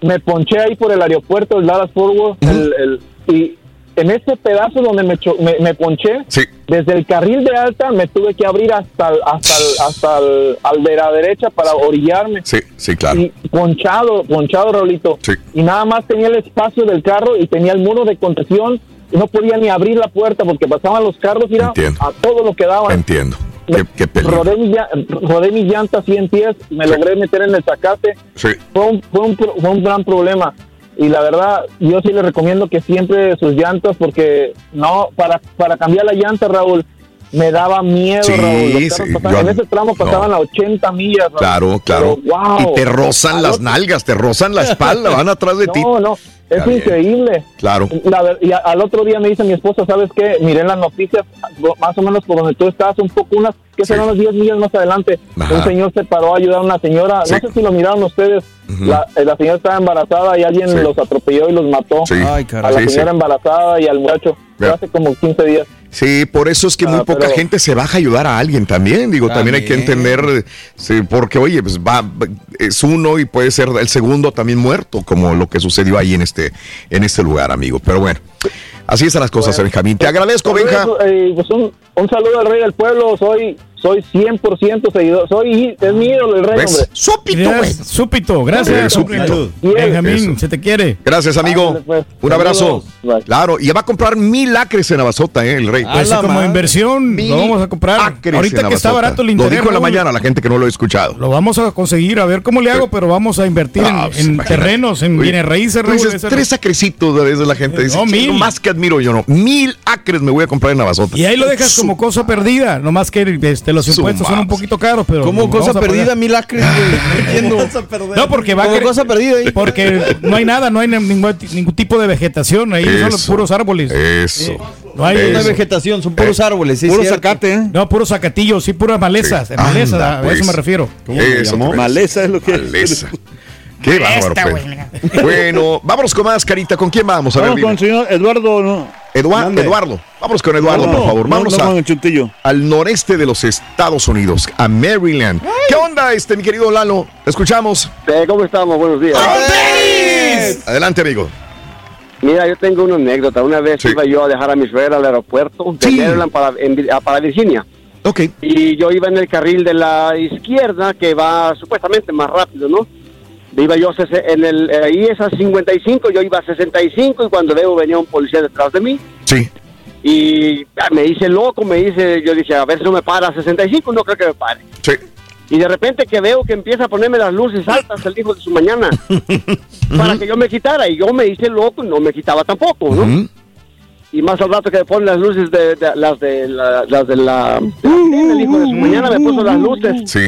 Me ponché ahí por el aeropuerto, el Dallas Forward, el, el- y en ese pedazo donde me, me, me ponché, desde el carril de alta me tuve que abrir hasta el, hasta el, hasta el, al de la derecha para orillarme. Sí, sí, claro. Y ponchado, ponchado, Raulito. Y nada más tenía el espacio del carro y tenía el muro de contención. Y no podía ni abrir la puerta porque pasaban los carros mira, a todo lo que daban. Entiendo. Qué, qué peligro. Rodé mi, rodé mi llanta 100 pies me logré meter en el zacate. Sí. Fue un, fue, un, fue un gran problema. Y la verdad, yo sí le recomiendo que siempre sus llantas, porque no, para, para cambiar la llanta, Raúl, me daba miedo, Sí, Raúl. Sí, pasaban- yo- en ese tramo pasaban a 80 millas. Raúl. Claro, claro. Pero, wow. Y te rozan las nalgas, te rozan la espalda, van atrás de ti. No, no, es Está bien. increíble. Claro. La y a- al otro día me dice mi esposa, ¿sabes qué? Miré en las noticias, más o menos por donde tú estás, un poco unas, que serán unos 10 millas más adelante. Ajá. Un señor se paró a ayudar a una señora, Sí. no sé si lo miraron ustedes, la, eh, la señora estaba embarazada y alguien Sí. los atropelló y los mató. Sí. Ay, a la Sí, señora sí. embarazada y al muchacho, hace como 15 días. Sí, por eso es que muy Ah, poca pero- gente se baja a ayudar a alguien también. Digo, también, hay que entender, sí, porque oye, pues va, es uno y puede ser el segundo también muerto, como lo que sucedió ahí en este, en este lugar, amigo. Pero bueno, así están las cosas, Benjamín. Te agradezco, Benja. Eh, pues un, un saludo al rey del pueblo, soy soy 100% seguidor, soy es mi ídolo el rey, ¿Ves? hombre. Súpito, güey. Súpito, gracias. Súpito. Benjamín, Eso. se te quiere. Gracias, amigo. Un abrazo. Claro, y va a comprar mil acres en Navasota, ¿eh? El rey. Pues como inversión, lo vamos a comprar. Acres Ahorita en que está barato el Lo interés. dijo en la mañana la gente que no lo ha escuchado. Lo vamos a conseguir, a ver cómo le hago, pero vamos a invertir en- Ah, pues, en, terrenos, en Oye, bienes raíces. dices, tres acrecitos, a veces la gente dice, No, "Sí, mil. lo más que admiro yo no. Mil acres me voy a comprar en Navasota. Y ahí lo dejas como cosa perdida, nomás que este, los impuestos son un poquito caros, pero Como cosa perdida, pagar. mil acres, güey. No entiendo. No, porque va Como cosa perdida ahí. Porque no hay nada, no hay ningún, ningún tipo de vegetación, ahí son los Eso. puros árboles. Eso. No hay, hay vegetación, son puros árboles. sí, Puro cierto. zacate, ¿eh? No, puros zacatillos, sí, puras malezas. Sí. Malezas, Anda, a pues. eso me refiero. ¿Cómo le Eso llamó? ves. Maleza es lo que Maleza. Qué bárbaro. Esta, pues. Bueno, vámonos con más, Carita. ¿Con quién vamos? A ver, Vamos con dime. el señor Eduardo. ¿no? Eduardo. Vámonos con Eduardo, No, por favor. no, Vámonos no a- con el chuntillo. al noreste de los Estados Unidos, a Maryland. ¿Qué onda, este, mi querido Lalo? ¿Te escuchamos? ¿Cómo estamos? Buenos días. Adelante, amigo. Mira, yo tengo una anécdota. Una vez iba yo a dejar a mi suegra al aeropuerto de Maryland para, en Vir- a- para Virginia. Ok. Y yo iba en el carril de la izquierda, que va supuestamente más rápido, ¿no? Iba yo en el, ahí es a 55, yo iba a 65 y cuando veo venía un policía detrás de mí. Sí. Y ah, me dice loco, me dice, yo dije, a ver si no me para a 65, no creo que me pare. Sí. Y de repente que veo que empieza a ponerme las luces altas el hijo de su mañana para que yo me quitara. Y yo me hice loco y no me quitaba tampoco, ¿no? Y más al rato que me ponen las luces de, de- las de la, las de la, el hijo de su mañana me puso las luces. Sí.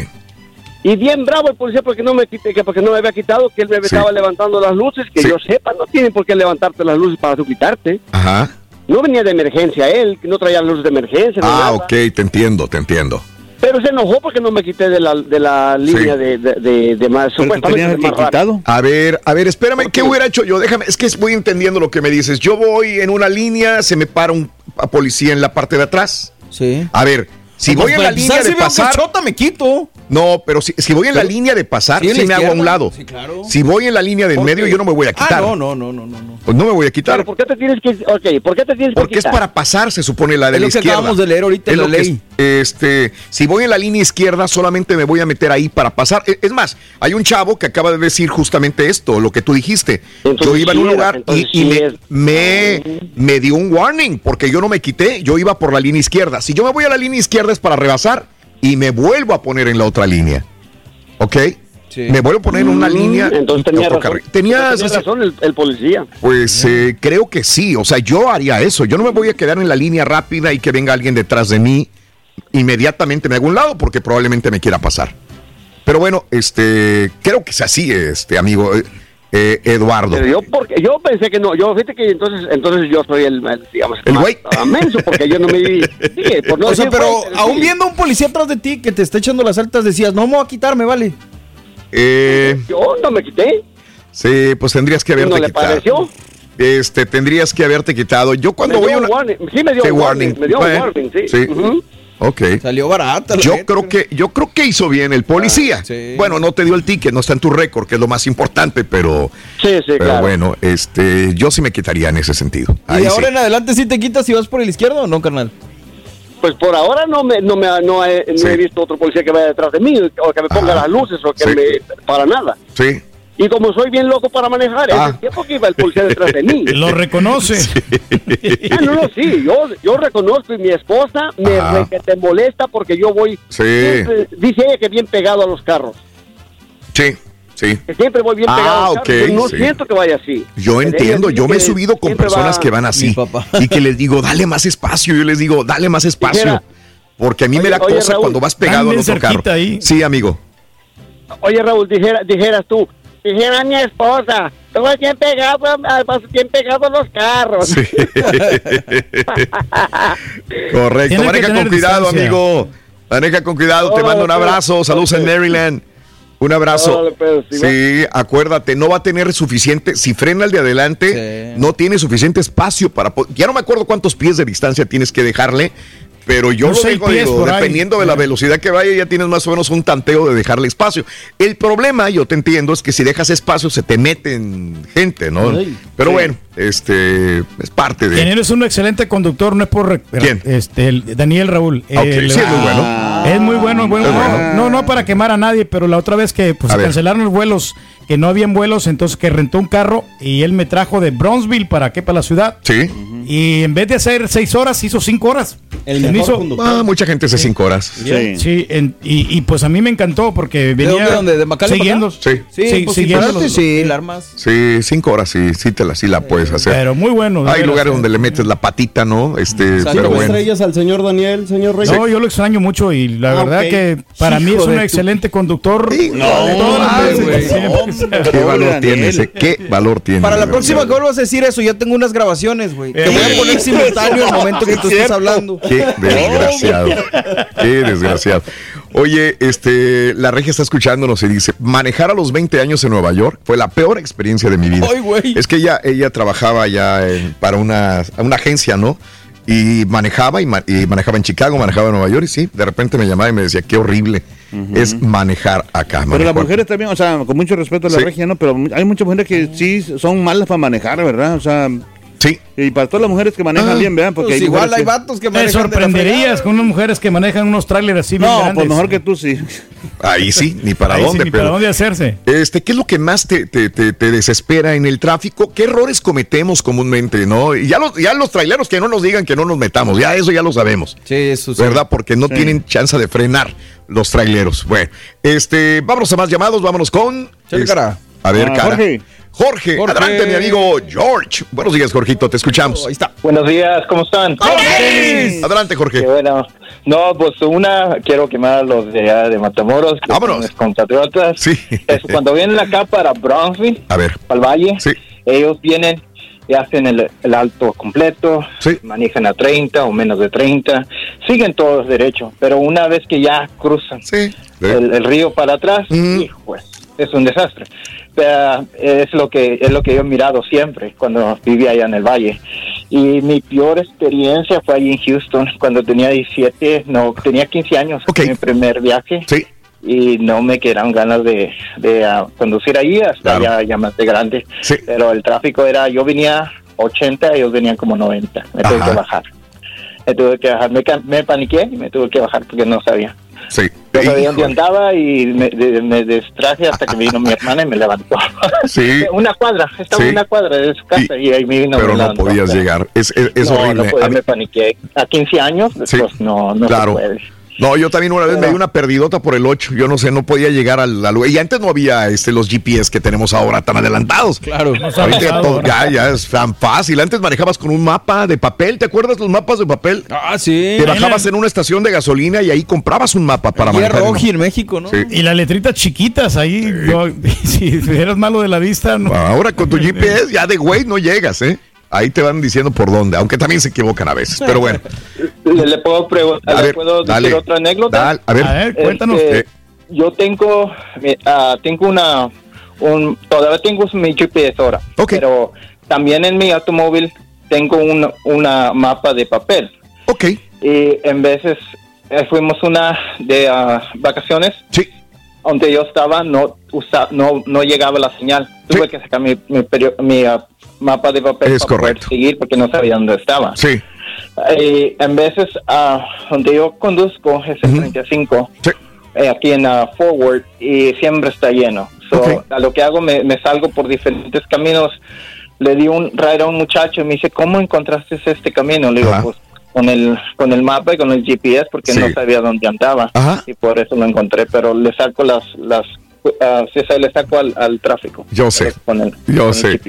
Y bien bravo el policía porque no me quité, que porque no me había quitado, que él me estaba levantando las luces, que yo sepa, no tienen por qué levantarte las luces para tú quitarte. Ajá. No venía de emergencia él, que no traía luces de emergencia. Ah, nada. ok, te entiendo, te entiendo. Pero se enojó porque no me quité de la, de la línea de, de, de, de más. supuestamente más rápido. A ver, a ver, espérame, ¿qué hubiera hecho yo? Déjame, es que voy entendiendo lo que me dices. Yo voy en una línea, se me para un a policía en la parte de atrás. Sí. A ver, si Pues voy en para la línea empezar, de pasar. chota, me quito. No, pero si, si voy en la línea de pasar, Sí, me hago a un lado. Sí, claro. Si voy en la línea del ¿Por medio, yo no me voy a Ah, quitar. no, no, no, no, no. no. Pues no me voy a quitar. Pero ¿por qué te tienes que.? Ok, ¿por qué te tienes que Porque es para pasar, se supone, la de Es la lo que izquierda. acabamos de leer ahorita en Es la ley. es- este, si voy en la línea izquierda, solamente me voy a meter ahí para pasar. E- Es más, hay un chavo que acaba de decir justamente esto, lo que tú dijiste. Entonces yo iba en un lugar y, entonces y sí me, me, me dio un warning porque yo no me quité, yo iba por la línea izquierda. Si yo me voy a la línea izquierda es para rebasar y me vuelvo a poner en la otra línea. ¿Ok? Me vuelvo a poner en una Mm, línea. Entonces tenía otro razón. Tenías Tenía razón el, el policía. pues eh, creo que sí, o sea, yo haría eso. Yo no me voy a quedar en la línea rápida y que venga alguien detrás de mí. Inmediatamente me hago un lado porque probablemente me quiera pasar. Pero bueno, este, creo que es así, este amigo eh, eh, Eduardo. Pero yo, porque, yo pensé que no. Yo, fíjate que entonces, entonces yo soy el, el, digamos, El güey. menso porque yo no me di. sí, por no o sea, decir pero güey, aún sí. viendo a un policía atrás de ti que te está echando las altas, decías, no me voy a quitarme, vale. Eh, Yo no me quité. sí, pues tendrías que haberte ¿No le quitado. pareció? Este, tendrías que haberte quitado. Yo cuando me voy a un una... warning. Sí, me dio Sí, warning. warning. Me dio un Bueno, warning, sí. sí. Ujú. Ok. Salió barata. la Yo creo que yo creo que hizo bien el policía. Ah, sí. Bueno, no te dio el ticket, no está en tu récord, que es lo más importante, pero Sí, sí, pero claro. bueno, este yo sí me quitaría en ese sentido. ¿Y Ahí de sí. ahora en adelante sí te quitas si vas por el izquierdo o no, carnal? Pues por ahora no me, no me, no he, no he visto otro policía que vaya detrás de mí o que me ponga Ajá. las luces o que Sí. me para nada. Sí. Y como soy bien loco para manejar, Ah. es el tiempo que iba el policía detrás de mí. Lo reconoce. Ah, no, no, sí, yo, yo reconozco y mi esposa me Ah. re- que te molesta porque yo voy, Sí. siempre- dice ella que bien pegado a los carros, Sí, sí. que siempre voy bien Ah, pegado a los ok, carros, yo no sí. siento que vaya así. Yo Pero entiendo, yo me he subido con personas va- que van así y que les digo, dale más espacio, yo les digo, dale más espacio. Dijera- porque a mí me da oye, cosa Raúl, cuando vas pegado al otro carro. ahí. Sí, amigo. Oye, Raúl, dijera, dijeras tú, dijera mi esposa, tú vas bien pegado, a- vas bien pegado a los carros. Sí. Correcto. Maneja con cuidado, distancia. amigo. Maneja con cuidado. Te mando un pues. abrazo. Saludos en Maryland. Un abrazo. Pues, sí, acuérdate, no va a tener suficiente. Si frena el de adelante, Sí. no tiene suficiente espacio para. Ya no me acuerdo cuántos pies de distancia tienes que dejarle. Pero yo lo dejo, digo, ahí. dependiendo de la velocidad que vaya, ya tienes más o menos un tanteo de dejarle espacio. El problema, yo te entiendo, es que si dejas espacio se te meten gente, ¿no? Ay, Pero sí. bueno, este es parte de. Quien eres un excelente conductor, no es por. ¿Quién? Este, el Daniel Raúl. Ah, ok, El- sí, es muy bueno. Es muy bueno, bueno. Es no, bueno. no, no para quemar a nadie, pero la otra vez que pues, se ver. cancelaron los vuelos, que no habían vuelos, entonces que rentó un carro y él me trajo de Bronzeville para qué, para la ciudad. Sí. Y en vez de hacer seis horas, hizo cinco horas. El mejor hizo- conductor. Ah, mucha gente hace cinco horas. Sí. Sí, en- y, y, pues a mí me encantó porque venía dónde, dónde? ¿De para siguiendo. Sí. Sí, Sí, pues siguiendo si los- sí, armas. Sí, cinco horas, sí, sí, te la, sí la puedes hacer. Pero muy bueno. Hay veras, lugares eh. donde le metes la patita, ¿no? Este, Cinco pero bueno. estrellas al señor Daniel, señor Reyes. No, yo lo extraño mucho y la Ah, verdad que para mí es un excelente conductor. No, güey. siempre. ¿Qué valor Daniel. tiene ese? ¿Qué valor tiene? Para la próxima que vuelvas a decir eso, ya tengo unas grabaciones, güey. Te voy Eh. a poner simultáneo el momento que tú estés hablando. Qué desgraciado. Qué desgraciado. Oye, este, la regia está escuchándonos y dice, manejar a los 20 años en Nueva York fue la peor experiencia de mi vida. Ay, güey. Es que ella, ella trabajaba ya en- para una, una agencia, ¿no? Y manejaba, y, ma- y manejaba en Chicago, manejaba en Nueva York, y sí, de repente me llamaba y me decía, qué horrible es manejar acá. Pero manejar". las mujeres también, o sea, con mucho respeto a la Sí. regia, ¿no? Pero hay muchas mujeres que sí son malas para manejar, ¿verdad? O sea, Sí. y para todas las mujeres que manejan Ah, bien, ¿verdad? Porque Pues hay igual hay vatos que Te manejan la sorprenderías con unas mujeres que manejan unos trailers así bien No, pues mejor que tú sí. Ahí sí, ni para Ahí sí, dónde, ni pero. para dónde hacerse. Este, ¿qué es lo que más te, te- te- te desespera en el tráfico? ¿Qué errores cometemos comúnmente, no? Y ya los, ya los traileros que no nos digan que no nos metamos, ya eso ya lo sabemos. Sí, eso sí. ¿Verdad? Porque no Sí. tienen chance de frenar los traileros. Bueno, este, vámonos a más llamados, vámonos con. Es- cara. A ver, cara. Jorge. Jorge, adelante, mi amigo George. Buenos días, Jorgito, te escuchamos. Ahí está. Buenos días, ¿cómo están? Adelante, Jorge. bueno. No, pues una, quiero quemar a los de, de Matamoros. Que Vámonos. Mis compatriotas. Sí. Es cuando vienen acá para Brownsville, A ver. para el valle, ellos vienen y hacen el, el alto completo, manejan a 30 o menos de 30, siguen todos derecho, pero una vez que ya cruzan el, el río para atrás, hijo, es un desastre. Pero es lo que es lo que yo he mirado siempre cuando vivía allá en el valle. Y mi peor experiencia fue allí en Houston cuando tenía 17, no, tenía 15 años, mi primer viaje. Y no me quedaron ganas de, de ah, conducir allí hasta ya, ya más de grande. Pero el tráfico era, yo venía 80, ellos venían como 90. Me tuve que bajar. Me tuve que bajar, me, me paniqué y me tuve que bajar porque no sabía. Sí. No sabía dónde andaba y me, de- me distraje hasta que vino mi hermana y me levantó. Sí. una cuadra, estaba Sí. una cuadra de su casa y, ahí me vino. Pero me no podías llegar. Es, es, es no, horrible. No podía, mí- me paniqué. A 15 años, Sí. pues no, no Claro. se puede. No, yo también una vez me di una perdidota por el 8. Yo no sé, no podía llegar al, lugar. Y antes no había este, los GPS que tenemos ahora tan adelantados. Claro. Ahorita ya, todo- ya, ya es tan fácil. Antes manejabas con un mapa de papel. ¿Te acuerdas los mapas de papel? Ah, sí. Te bajabas en una estación de gasolina y ahí comprabas un mapa para Guía manejar. Roji en México, ¿no? Y las letritas chiquitas ahí. yo- si eres malo de la vista, no. Ahora con tu GPS ya de güey no llegas, ¿eh? Ahí te van diciendo por dónde, aunque también se equivocan a veces. Pero bueno, ¿Le, le puedo, preguntar, A ¿le ver, puedo decir dale. otra anécdota? Dale, a ver. A ver, cuéntanos. Este, Eh. Yo tengo, ah, tengo una, un, todavía tengo mi GPS ahora, pero también en mi automóvil tengo un una mapa de papel. Ok. Y en veces eh, fuimos una de ah, vacaciones. Sí. Donde yo estaba no usa, no no llegaba la señal. Tuve que sacar mi mi, mi, ah, mapa de papel Es para poder seguir porque no sabía dónde estaba. Sí. Y en veces ah, donde yo conduzco es el 35 eh, aquí en ah, Forward y siempre está lleno. So, A lo que hago me, me salgo por diferentes caminos. Le di un ride a un muchacho y me dice, ¿cómo encontraste este camino? Le digo, Ajá. pues con el, con el mapa y con el GPS porque Sí. no sabía dónde andaba y por eso lo encontré. Pero le saco las, las sí, le saco al, al tráfico. Yo sé. Con el, Yo sé.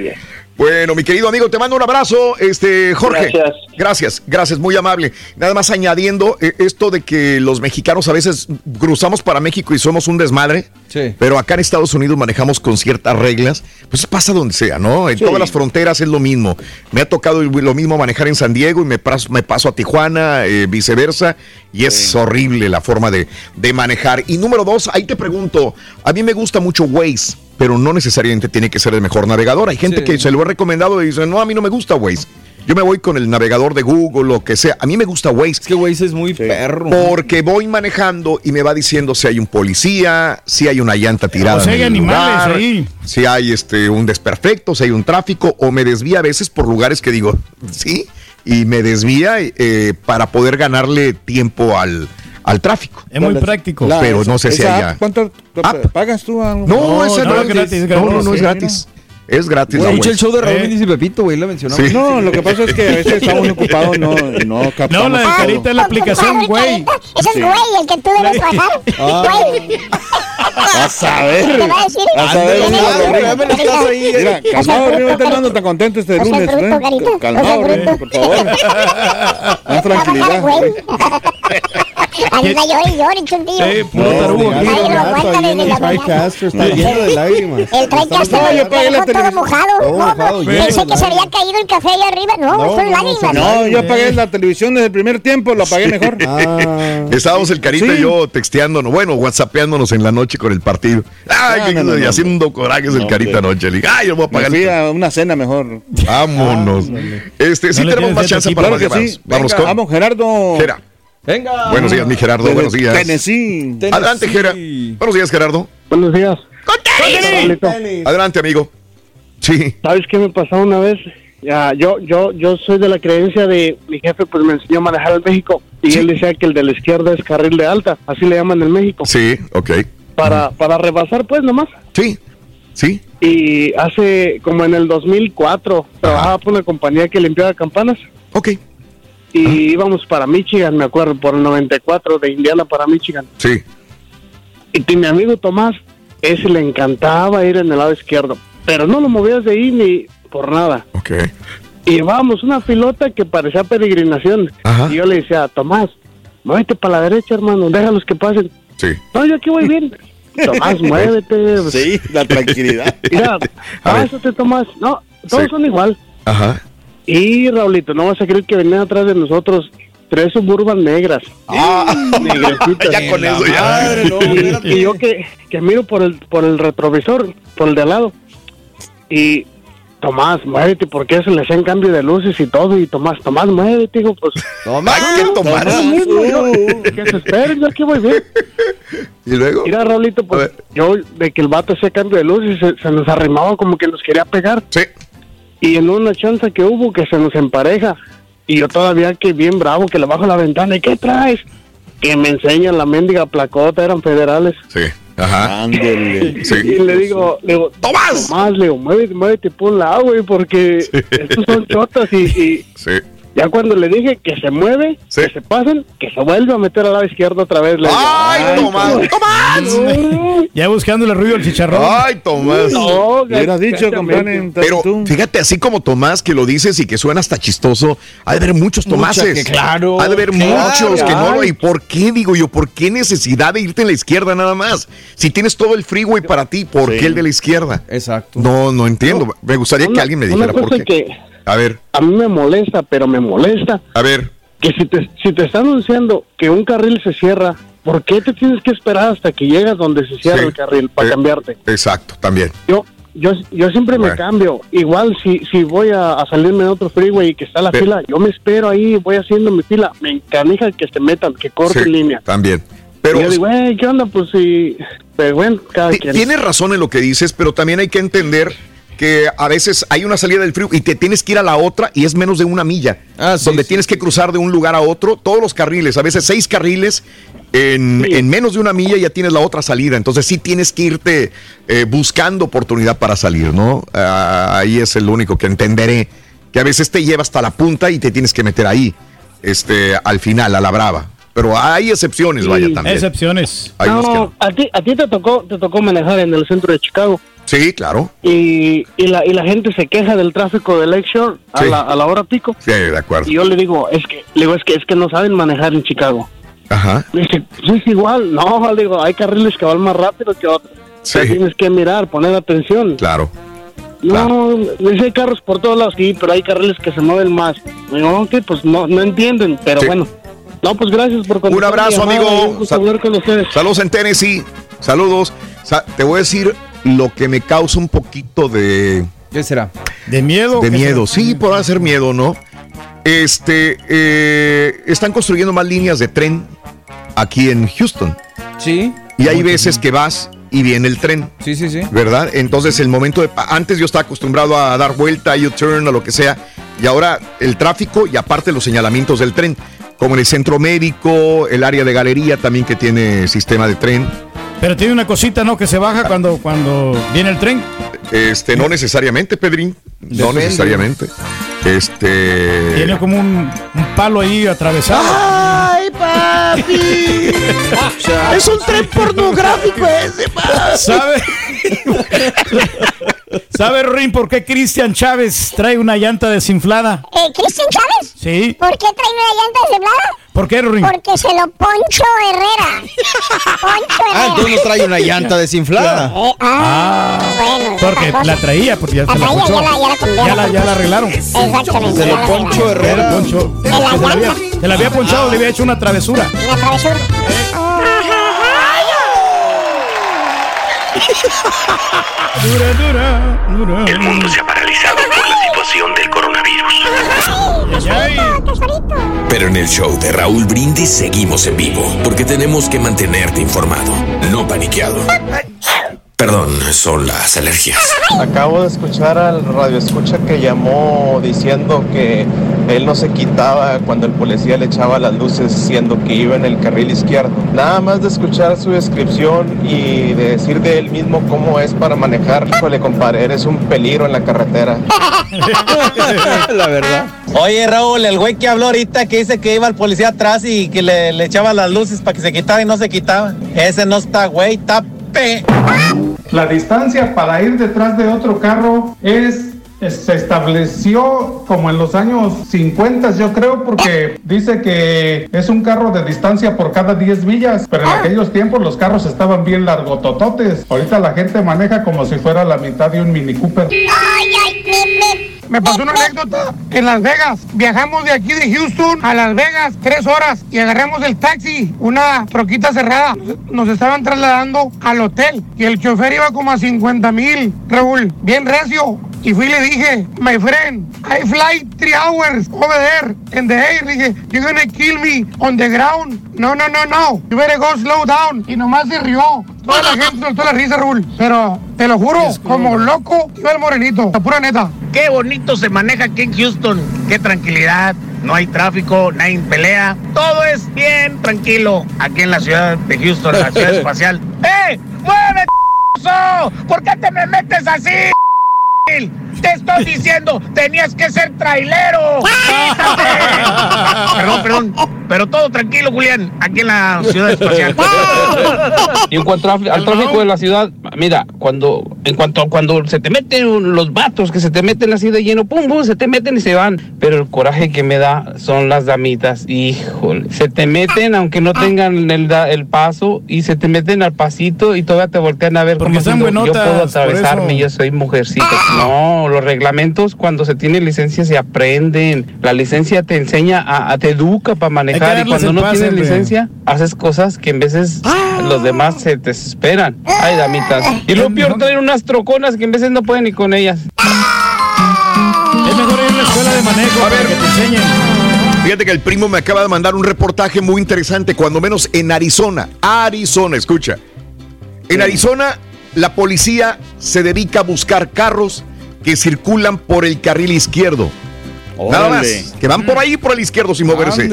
Bueno, mi querido amigo, te mando un abrazo, este Jorge. Gracias. Gracias, gracias, muy amable. Nada más añadiendo eh, esto de que los mexicanos a veces cruzamos para México y somos un desmadre, Sí. pero acá en Estados Unidos manejamos con ciertas reglas. Pues pasa donde sea, ¿no? En Sí. todas las fronteras es lo mismo. Me ha tocado lo mismo manejar en San Diego y me paso, me paso a Tijuana, eh, viceversa, y es horrible la forma de, de manejar. Y número dos, ahí te pregunto, a mí me gusta mucho Waze, pero no necesariamente tiene que ser el mejor navegador. Hay gente Sí. que se lo he recomendado y dice, no, a mí no me gusta Waze. Yo me voy con el navegador de Google, lo que sea. A mí me gusta Waze. Es que Waze es muy perro. Porque voy manejando y me va diciendo si hay un policía, si hay una llanta tirada. O sea, en hay animales lugar, ahí. Si hay este un desperfecto, si hay un tráfico, o me desvía a veces por lugares que digo, sí, y me desvía eh, para poder ganarle tiempo al, al tráfico. Es muy práctico. La- Pero no sé si app, ¿Cuánto pagas tú? a- No, esa no, es gratis. No, no, no es gratis. Es gratis. la el show de Raúl Eh. Y Pepito, güey, la mencionamos. Sí. No, lo que pasa es que a veces estamos muy ocupados, no, no captamos. No, la de. Carita es la aplicación, güey. Ese es Sí. güey, el que tú debes bajar. Ah. Güey. A saber. Te va a decir. A saber. Mira, calmado, tan contento este lunes, ¿eh? Calmado, por favor. Más tranquilidad. güey. Anda, llore y llore, chuntillo. Sí, puro No, tarugo. Gato, Ay, lo gato, aguanta ahí en desde el la mañana. TriCaster está lleno de lágrimas. El lo dejó todo mojado. Pensé que se había caído el café allá arriba. No, son lágrimas. No, yo apagué la televisión desde el primer tiempo, lo apagué mejor. Ah, Estábamos el Carita y yo texteándonos, bueno, whatsappeándonos en la noche con el partido. Ay, No, qué- no, no, y no. haciendo corajes el Carita hombre. anoche. Le dije, ay, yo voy a Me pagar. fui a una cena mejor. Vámonos. Este, sí tenemos más chance para Claro más que sí. Vamos Venga, con Vamos, Gerardo. Gera. Venga. Buenos días, mi Gerardo. Desde Buenos días. Tennessee. Adelante, Gera. Buenos días, Gerardo. Buenos días. Raulito. Adelante, amigo. Sí. ¿Sabes qué me pasó una vez? Ya, yo, yo, yo soy de la creencia de mi jefe, pues me enseñó a manejar en México y él decía que el de la izquierda es carril de alta, así le llaman en México, Sí, ok. Para, para rebasar, pues nomás. Sí, sí. Y hace como en el 2004 trabajaba por una compañía que limpiaba campanas. Ok. Y íbamos para Michigan, me acuerdo, por el 94 de Indiana para Michigan. Sí. Y mi amigo Tomás ese le encantaba ir en el lado izquierdo, pero no lo movías de ahí ni por nada. Ok. Y llevábamos una pilota que parecía peregrinación. Y yo le decía, Tomás, muévete para la derecha, hermano, déjalos que pasen. Sí. No, yo aquí voy bien. Tomás, muévete. Sí, la tranquilidad. Mira, pásate, Tomás. No, todos Sí. son igual. Ajá. Y Raulito, no vas a creer que venían atrás de nosotros tres suburban negras. Ah, Negrecitas. ya con eso ya. Madre, no, y, y yo que, que miro por el, por el retrovisor, por el de al lado. Y Tomás, muévete, porque se le hacen cambio de luces y todo. Y Tomás, Tomás, muévete, digo, pues. Tomás, ¿qué Tomás? Tomás mismo, yo, que se esperen, yo aquí voy bien. Y luego. Mira, Raulito, pues yo de que el vato hacía cambio de luces, se, se nos arrimaba como que nos quería pegar. Sí. Y en una chance que hubo que se nos empareja. Y yo todavía que bien bravo, que le bajo la ventana. ¿Y qué traes? Que me enseñan la mendiga placota, eran federales. Sí. Ajá. Ándele. Sí. Y le digo, le digo, ¡Tomás! Tomás, le digo, muévete, muévete por un lado, güey, porque estos son chotas y, y Sí. Ya cuando le dije que se mueve, Sí. que se pasen, que se vuelve a meter al lado izquierdo otra vez. Le ¡Ay, Tomás! ¡Tomás! Ya buscándole el ruido al chicharrón. ¡Ay, Tomás! No, Le hubieras dicho, compadre. Pero tú. fíjate, así como Tomás que lo dices y que suena hasta chistoso, ha de haber muchos Tomases. que claro, Ha de haber claro. muchos que no. ¿Y por qué, digo yo? ¿Por qué necesidad de irte en la izquierda nada más? Si tienes todo el freeway para ti, ¿por Sí. qué el de la izquierda? Exacto. No, no entiendo. Me gustaría que alguien me una dijera por qué. que A ver, a mí me molesta, pero me molesta a ver. que si te, si te están anunciando que un carril se cierra, ¿por qué te tienes que esperar hasta que llegas donde se cierra Sí. el carril para Eh, cambiarte? Exacto, también. Yo yo yo siempre me Bueno. cambio. Igual si si voy a, a salirme de otro freeway y que está la Pero- fila, yo me espero ahí, voy haciendo mi fila. Me encanija que se metan, que corten Sí, línea. También. Pero y yo digo, "Ey, ¿qué onda? Pues sí, pero bueno, cada quien. Tienes razón en lo que dices, pero también hay que entender que a veces hay una salida del frío y te tienes que ir a la otra y es menos de una milla. Ah, sí, donde sí. tienes que cruzar de un lugar a otro, todos los carriles, a veces seis carriles, en, Sí. en menos de una milla ya tienes la otra salida. Entonces sí tienes que irte eh, buscando oportunidad para salir, ¿no? Ah, ahí es el único que entenderé. Que a veces te lleva hasta la punta y te tienes que meter ahí, este, al final, a la brava. Pero hay excepciones, Sí. vaya, también. Excepciones. Hay no, no. a ti a ti te tocó te tocó manejar en el centro de Chicago. Sí, claro. Y, y, la, y la gente se queja del tráfico de Lakeshore a, Sí. la, a la hora pico. Sí, de acuerdo. Y yo le digo, es que, le digo, es que, es que no saben manejar en Chicago. Ajá. Dice, pues es igual. No, le digo, hay carriles que van más rápido que otros. Sí. O sea, tienes que mirar, poner atención. Claro. No, me dice, hay carros por todos lados, sí, pero hay carriles que se mueven más. Le digo, ok, pues no, no entienden, pero Sí. bueno. No, pues gracias por Un abrazo, amigo. un gusto Sal- hablar con ustedes. Saludos en Tennessee. Saludos. Sa- te voy a decir lo que me causa un poquito de, ¿Qué será? ¿De miedo? de ¿Qué miedo. será? Sí, podrá ser miedo, ¿no? Este, eh, están construyendo más líneas de tren aquí en Houston. Sí. Y hay veces que vas y viene el tren. Sí, sí, sí. ¿verdad? Entonces el momento de... Antes yo estaba acostumbrado a dar vuelta, U-turn o lo que sea, y ahora el tráfico y aparte los señalamientos del tren, como en el centro médico, el área de galería también que tiene sistema de tren. Pero tiene una cosita, ¿no? Que se baja cuando, cuando viene el tren. Este, no necesariamente, Pedrín, no necesariamente. Este... Tiene como un, un palo ahí atravesado. ¡Ay, papi! es un tren pornográfico ese, papi. ¿Sabe? ¿Sabe, Rin, por qué Cristian Chávez trae una llanta desinflada? Eh, ¿Cristian Chávez? Sí. ¿Por qué trae una llanta desinflada? ¿Por qué, Rin? Porque se lo Poncho Herrera. Poncho Herrera. Ah, entonces no trae una llanta desinflada. Eh, ah, bueno. es Porque la traía, porque ya La se la traía, ponchó. ya la- ya la cambiaron. Ya la, ya la arreglaron. Exactamente. Se lo la Poncho. Herrera. Poncho. De la Se la había, se la había ponchado, le había hecho una travesura. Una travesura. Dura. El mundo se ha paralizado por la situación del coronavirus. Pero en el show de Raúl Brindis seguimos en vivo, porque tenemos que mantenerte informado, no paniqueado. Perdón, son las alergias. Acabo de escuchar al radio escucha que llamó diciendo que él no se quitaba cuando el policía le echaba las luces siendo que iba en el carril izquierdo. Nada más de escuchar su descripción y de decir de él mismo cómo es para manejar, híjole compadre, eres un peligro en la carretera. La verdad. Oye, Raúl, el güey que habló ahorita que dice que iba el policía atrás y que le, le echaba las luces para que se quitara y no se quitaba. Ese no está güey, está La distancia para ir detrás de otro carro es se estableció como en los años 50, yo creo, porque dice que es un carro de distancia por cada 10 villas, pero en aquellos tiempos los carros estaban bien largotototes. Ahorita la gente maneja como si fuera la mitad de un Mini Cooper. Me pasó una anécdota en Las Vegas. Viajamos de aquí de Houston a Las Vegas tres horas y agarramos el taxi, una troquita cerrada. Nos estaban trasladando al hotel y el chofer iba como a 50 mil, Raúl, bien recio. Y fui y le dije, my friend, I fly three hours over there in the air. Dije, you're gonna kill me on the ground. No, no, no, no. You better go slow down. Y nomás se rió. Toda la gente soltó la risa, Raúl. Pero te lo juro, como loco, iba el morenito. La pura neta. Qué bonito se maneja aquí en Houston. Qué tranquilidad. No hay tráfico, nadie pelea. Todo es bien tranquilo aquí en la ciudad de Houston, la ciudad espacial. ¡Eh! ¡Muévete! ¿Por qué te me metes así? Te estoy diciendo, tenías que ser trailero. perdón, perdón. Pero todo tranquilo, Julián, aquí en la ciudad espacial. Y en cuanto al tráfico de la ciudad, mira, cuando en cuanto cuando se te meten los vatos que se te meten así de lleno, pum, pum, se te meten y se van. Pero el coraje que me da son las damitas. Híjole, se te meten aunque no tengan el, el paso y se te meten al pasito y todavía te voltean a ver Porque están diciendo, yo buenotas, puedo atravesarme, yo soy mujercita. No, los reglamentos cuando se tiene licencia se aprenden. La licencia te enseña a, a- te educa para manejar y cuando no pase, tienes licencia haces cosas que en veces los demás se desesperan. Ay, damitas. Y lo peor traen unas troconas que en veces no pueden ni con ellas. Es mejor ir a la escuela de manejo para que te enseñen. Fíjate que el primo me acaba de mandar un reportaje muy interesante, cuando menos en Arizona. Arizona, escucha. En Arizona, la policía se dedica a buscar carros que circulan por el carril izquierdo. Nada más. Que van por ahí por el izquierdo sin moverse.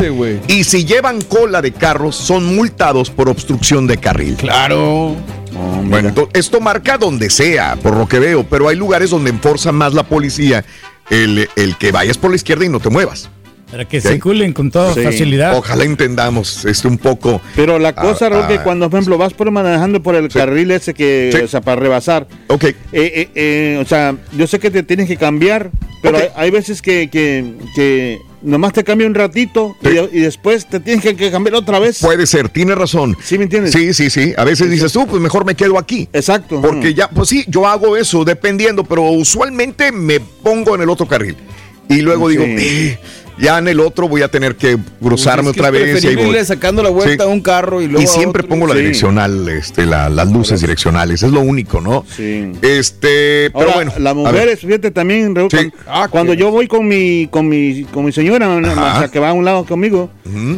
Y si llevan cola de carros, son multados por obstrucción de carril. Claro. Bueno, esto marca donde sea, por lo que veo, pero hay lugares donde enforza más la policía el, el que vayas por la izquierda y no te muevas. Para que circulen con toda Sí. facilidad. Ojalá entendamos este un poco. Pero la cosa, Ah, Raúl, que ah, cuando, por ejemplo, vas por manejando por el carril ese que, Sí. o sea, para rebasar. Ok. eh, eh, eh, o sea, yo sé que te tienes que cambiar, pero hay, hay veces que, que, que nomás te cambia un ratito y, de- y después te tienes que, que cambiar otra vez. Puede ser, tiene razón. ¿Sí me entiendes? Sí, sí, sí. A veces dices tú, pues mejor me quedo aquí. Exacto. Porque ya, pues sí, yo hago eso dependiendo, pero usualmente me pongo en el otro carril. Y luego digo. "Eh, ya en el otro voy a tener que cruzarme Es que otra vez. Y, ahí voy. irle sacando la vuelta Sí. a un carro y luego Y a siempre otro. pongo la Sí. direccional, este, la- las luces direccionales. Es lo único, ¿no? Sí. Este, pero Ahora, bueno. las mujeres, fíjate también, Raúl, Sí. cuando, Ah, cuando que- yo voy con mi, con mi, con mi señora, o sea, que va a un lado conmigo,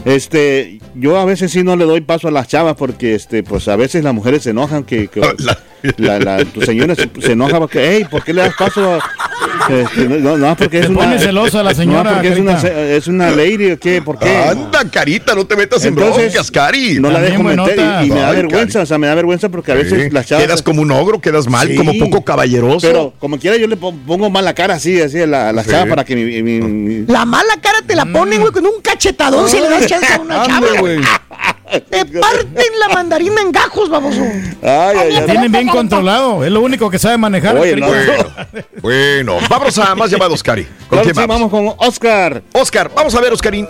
este, yo a veces sí no le doy paso a las chavas porque, este, pues a veces las mujeres se enojan que, que La- la, la- tu señora se, se enoja porque, hey, ¿por qué le das paso a, este, no, no, porque es una, pone celosa la no, señora, porque es una, es una lady, ¿o qué? ¿Por qué? Anda, carita, no te metas en Entonces, broncas, Cari. No la dejo meter y, y me da Ay, vergüenza, Cari. o sea, me da vergüenza porque a veces Sí. las chavas... Quedas como un ogro, quedas mal, Sí. como poco caballeroso. Pero como quiera yo le pon- pongo mal la cara así, así a la, a la Sí. chava para que mi... mi- mi- La mala cara te la ponen, güey, con un cachetadón si le das chance a una chava. Güey. Te parten la mandarina en gajos, baboso. Ay, ay, ay. Tienen bien controlado. Es lo único que sabe manejar. Oye, no. Bueno, bueno, vámonos a más llamados, Cari. ¿Con Claro quién que sí, vamos? vamos con Oscar. Oscar, vamos a ver, Oscarín.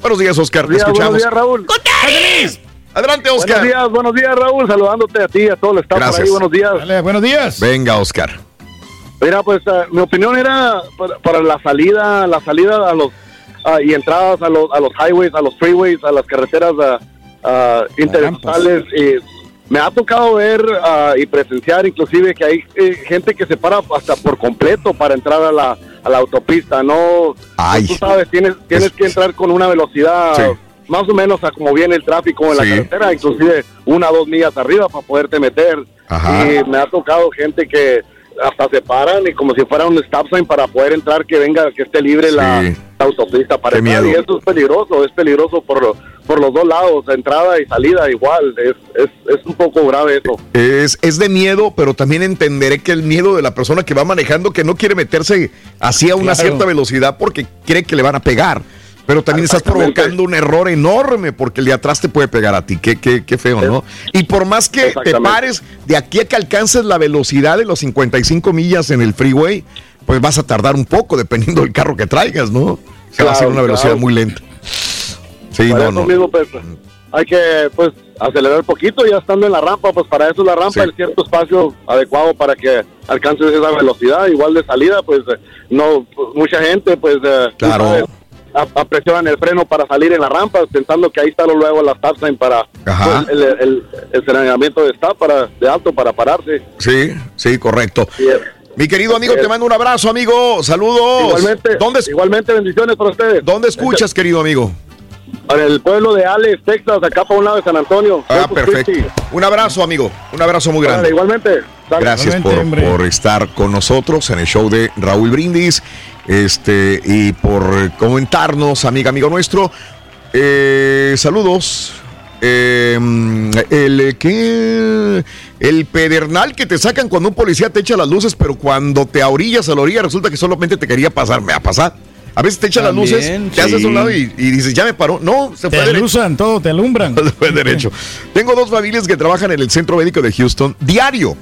Buenos días, Oscar, te Buenos días, escuchamos. buenos días, Raúl. Adelante, Buenos Oscar. días, buenos días, Raúl. Saludándote a ti y a todo el staff por Gracias. ahí. Buenos días. Dale, buenos días. Venga, Oscar. Mira, pues eh, mi opinión era para, para la salida, la salida a los ah, y entradas a los a los highways, a los freeways, a las carreteras Y me ha tocado ver ah, y presenciar, inclusive, que hay eh, gente que se para hasta por completo para entrar a la, a la autopista. No, Ay. tú sabes, tienes tienes Es- que entrar con una velocidad. Sí. Más o menos a como viene el tráfico en la carretera, inclusive una o dos millas arriba para poderte meter. Ajá. Y me ha tocado gente que hasta se paran y como si fuera un stop sign para poder entrar, que venga, que esté libre Sí. la, la autopista para Qué entrar. miedo. Y eso es peligroso, es peligroso por, por los dos lados, entrada y salida igual. Es, es, es un poco grave eso. Es, es de miedo, pero también entenderé que el miedo de la persona que va manejando que no quiere meterse así a una Claro. cierta velocidad porque cree que le van a pegar. Pero también estás provocando un error enorme porque el de atrás te puede pegar a ti. Qué, qué, qué feo, ¿no? Y por más que te pares, de aquí a que alcances la velocidad de los 55 millas en el freeway, pues vas a tardar un poco dependiendo del carro que traigas, ¿no? Se va a ser una velocidad muy lenta. Sí, Para no, eso no. mismo, pues, hay que pues acelerar un poquito ya estando en la rampa, pues para eso la rampa es cierto espacio adecuado para que alcances esa velocidad, igual de salida, pues no mucha gente pues eh, Claro. Apresionan el freno para salir en la rampa pensando que ahí está luego la stop sign para pues, el, el, el señalamiento de stop para de alto para pararse. Sí, sí, correcto. Mi querido amigo, te mando un abrazo, amigo. Saludos. Igualmente, ¿Dónde, igualmente bendiciones para ustedes. ¿Dónde escuchas, querido amigo? Para el pueblo de Alex, Texas, acá para un lado de San Antonio. Ah, Corpus perfecto. Christi. Un abrazo, amigo. Un abrazo muy grande. Igualmente. Dale. Gracias por, por estar con nosotros en el show de Raúl Brindis este y por comentarnos, amiga, amigo nuestro. Eh, saludos. Eh, el que el pedernal que te sacan cuando un policía te echa las luces, pero cuando te orillas a la orilla resulta que solamente te quería pasar, me va a pasar. A veces te echan las luces, te haces a un lado y, y dices, ya me paró. No, se Te fue derecho. alusan todo, te alumbran. Se fue derecho. Tengo dos familias que trabajan en el centro médico de Houston. Diario,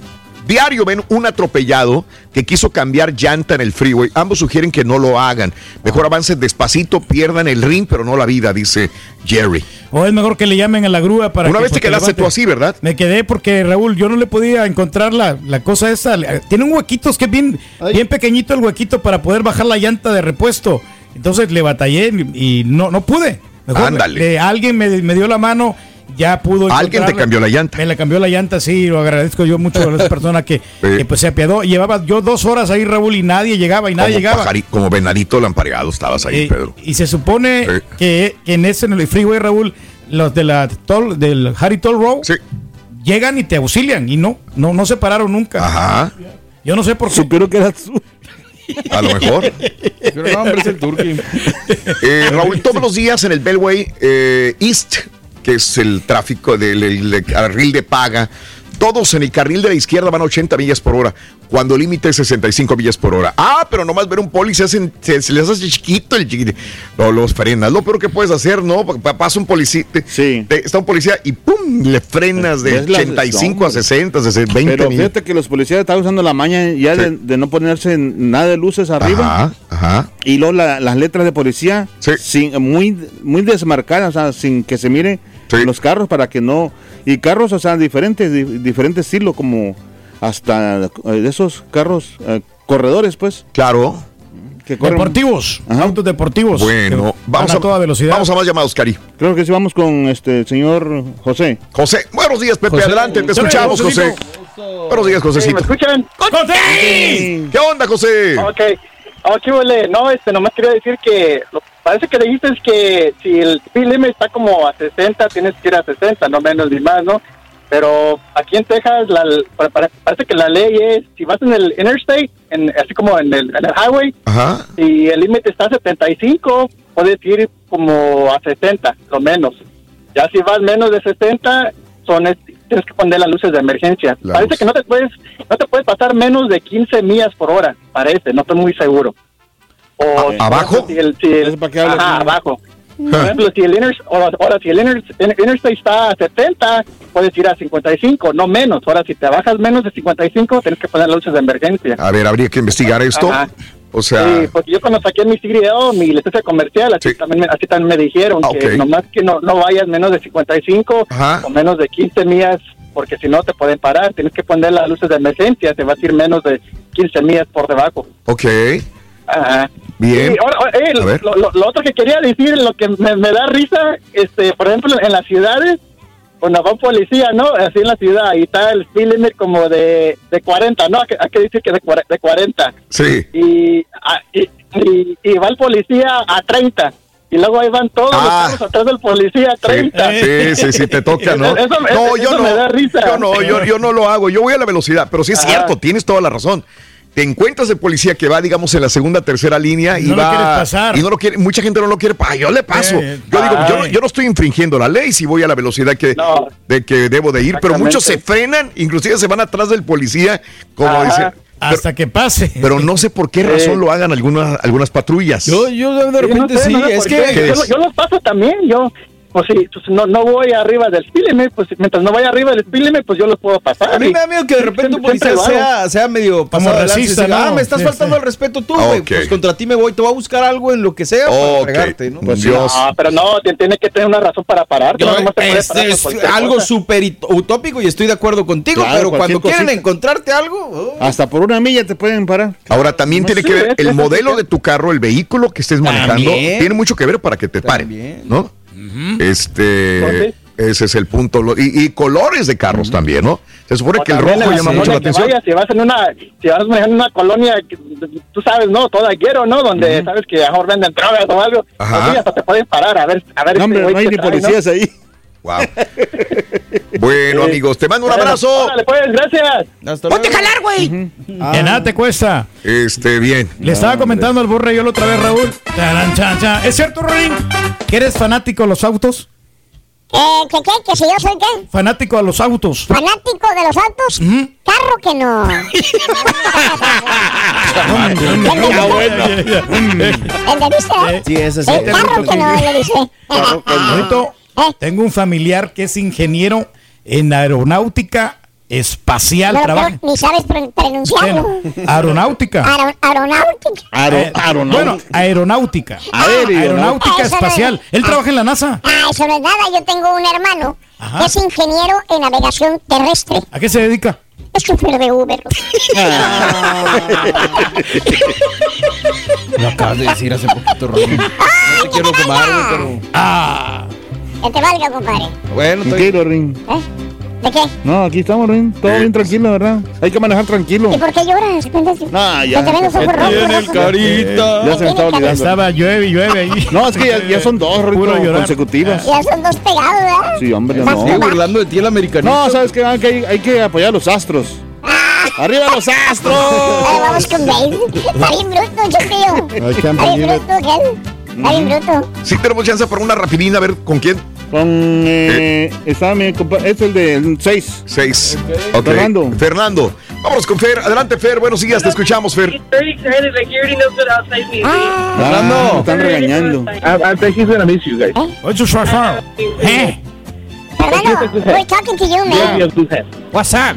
diario ven un atropellado que quiso cambiar llanta en el freeway. Ambos sugieren que no lo hagan. Mejor avancen despacito, pierdan el ring, pero no la vida, dice Jerry. O es mejor que le llamen a la grúa para Una que, vez te quedaste levante. tú así, ¿verdad? Me quedé porque, Raúl, yo no le podía encontrar la, la cosa esa. Tiene un huequito, es que es bien, bien pequeñito el huequito para poder bajar la llanta de repuesto. Entonces le batallé y y no, no pude. Mejor Ándale. le- alguien me, me dio la mano, ya pudo. Alguien te cambió la llanta. Me la cambió la llanta, sí, lo agradezco yo mucho a esa persona que, que, pues se apiadó. Llevaba yo dos horas ahí, Raúl, y nadie llegaba y nadie como, llegaba. pajari- como venadito lampareado estabas ahí, Eh, Pedro. Y se supone Sí. que, que en ese en el freeway, Raúl, los de la toll, del Harry Toll Road llegan y te auxilian y no, no, no se pararon nunca. Ajá. Yo no sé por qué. Supieron que era tú. A lo mejor. Pero no, hombre, es el. Eh, Raúl, todos los días en el Bellway eh, East, que es el tráfico del el- el carril de paga, todos en el carril de la izquierda van a 80 millas por hora, cuando el límite es 65 millas por hora. Ah, pero nomás ver un poli se, hacen- se, se les hace chiquito el chiquito. No, los frenas. Lo peor que puedes hacer, ¿no? Pasa un policía, te- te- está un policía y ¡pum! Le frenas de Es la- 85 a no, 60, 60, 20 Pero fíjate que los policías estaban usando la maña ya de, de no ponerse nada de luces arriba. Ajá, ajá. Y luego la- las letras de policía sin, muy, muy desmarcadas, o sea, sin que se mire los carros para que no... Y carros, o sea, diferentes, di- diferentes estilos, como hasta eh, de esos carros eh, corredores, pues. Claro. Que corren- Deportivos, Ajá. autos deportivos. Bueno, vamos a, toda velocidad. Vamos a más llamados, Cari. Creo que sí vamos con este señor José. José, buenos días, Pepe, José. adelante, te José, escuchamos, José. Buenos días, Josecito. ¿Me escuchan? ¿Qué onda, José? Ok. Ok, vale. No, este, nomás quería decir que lo- parece que dijiste es que si el speed limit está como a 60, tienes que ir a 60, no menos ni más, ¿no? Pero aquí en Texas la, pa- pa- parece que la ley es, si vas en el interstate, en, así como en el, en el highway, Ajá. si el límite está a 75, puedes ir como a 60, lo menos. Ya si vas menos de 60, son es- tienes que poner las luces de emergencia. La parece luz. que no te puedes no te puedes pasar menos de 15 millas por hora, parece, no estoy muy seguro. O ¿A- abajo? Si el, si el- ajá, abajo. Por ejemplo, si el, inter, ahora, ahora, si el inter- in- interstate está a 70, puedes ir a 55, no menos. Ahora, si te bajas menos de 55, tienes que poner las luces de emergencia. A ver, habría que investigar esto. Ajá. O sea, Sí, porque yo cuando saqué mi CDO, mi licencia comercial, así, también, me- así también me dijeron Ah, que ok. nomás que no, no vayas menos de 55 Ajá. o menos de 15 millas, porque si no te pueden parar. Tienes que poner las luces de emergencia, te vas a ir menos de 15 millas por debajo. ok. Ajá. Bien. Ahora, eh, lo, lo- lo otro que quería decir, lo que me, me da risa, este, por ejemplo, en las ciudades, cuando va un policía, ¿no? Así en la ciudad, y está el speed limit como de, de 40, ¿no? Hay que, hay que decir que de, de 40 Sí. y, a- y, y- y va el policía a 30 y luego ahí van todos Ah. los atrás del policía a 30. Sí, sí, sí, te toca, ¿no? Eso, no, eso yo no. me da risa. Yo no, yo, yo no lo hago. Yo voy a la velocidad, pero sí es Ajá. cierto, tienes toda la razón. Te encuentras el policía que va, digamos, en la segunda, tercera línea y No lo va. quieres pasar. Y no lo quiere, mucha gente no lo quiere. Ah, yo le paso. Eh, yo digo, yo yo no estoy infringiendo la ley si voy a la velocidad que, de que debo de ir, pero muchos se frenan, inclusive se van atrás del policía, como Ajá. dice. Hasta que pase. Pero no sé por qué razón lo hagan algunas, algunas patrullas. Yo, yo de repente no sé, sí, no sé es que... Yo, yo los paso también, yo. Pues sí, pues no, no voy arriba del spíleme, pues mientras no vaya arriba del spíleme, pues yo los puedo pasar. A mí me da miedo que de repente un policía sea, sea medio pasado de lanza y racista, diga, ¿no? Ah, me estás Sí, faltando sí. al respeto tú, güey. Pues contra ti me voy, te voy a buscar algo en lo que sea para fregarte, ¿no? Pues Dios. No, pero no, ti- tiene que tener una razón para parar. Yo- no te puedes es, parar por es algo súper utópico y estoy de acuerdo contigo, Claro, pero cuando quieren cosita. encontrarte algo, oh. Hasta por una milla te pueden parar. Ahora también tiene que ver el modelo de tu carro, el vehículo que estés manejando, tiene mucho que ver para que te paren, También. Este, ese es el punto. Lo- Y, y colores de carros también, ¿no? Se supone O que el rojo llama la mucho la atención. vayas, si vas en una, si vas manejando una colonia, que, tú sabes, ¿no? Toda quiero, ¿no? Donde sabes que a lo mejor venden drogas o algo. Ajá. Pues sí, hasta te pueden parar a ver, a ver. No, este hombre, no hay ni trae, policías ahí. Wow. bueno, amigos, te mando un abrazo. órale, pues, gracias. Hasta Ponte a jalar, güey. Que nada te cuesta. Este, bien. Le estaba comentando al borre yo la otra vez, Raúl. Taran, chan, chan. ¿Es cierto, Ring? ¿Que eres fanático de los autos? Eh, ¿qué, qué? ¿Que si yo soy qué? Fanático a los autos. ¿Fanático de los autos? Carro que no. ¿Entendiste? Sí, es así. El carro que no, le dice. Ahorita tengo un familiar que es ingeniero en aeronáutica espacial. Trabaja. ni sabes pro- pronunciarlo. Bueno, aeronáutica. Aero- aeronáutica. Eh, bueno, aeronáutica. Aéreo, ¿no? Aeronáutica Eso no espacial. es- Él trabaja en la NASA. Ah, eso no es nada. Yo tengo un hermano Ajá. que es ingeniero en navegación terrestre. ¿A qué se dedica? Es chofer de Uber. Lo acabas de decir hace poquito, Raúl. No te quiero quemar, pero... Ah. Que te valga, compadre. Bueno, estoy... Tranquilo, Ring. ¿Eh? ¿De qué? No, aquí estamos, Ring. Todo bien tranquilo, ¿verdad? Hay que manejar tranquilo. ¿Y por qué lloras? No, ya. te ven los ojos rojos. Tiene el carita. Ya se me estaba olvidando. Estaba llueve y llueve ahí. No, es que ya, ya son dos, Puro consecutivas. Ya son dos pegados, ¿verdad? Sí, hombre, no. Sigue a- burlando de ti el americanito. No, ¿sabes qué? Ah, que hay, hay que apoyar a los astros. ¡Arriba los astros! Ahí vamos con Dave. Está bien bruto. I can't Está bien bruto, ¿qué? Está bien bruto. Sí tenemos chance para una rapidina, a ver con quién. Con. Eh, está mi compa- Es el del 6. Seis. Ok. Fernando. Fernando. Vámonos con Fer. Adelante, Fer. Buenos días, te escuchamos, Fer. Fernando. están regañando. I, I think he's gonna miss you guys. What's your short form? Eh, Fernando, we're talking to you, man. What's up?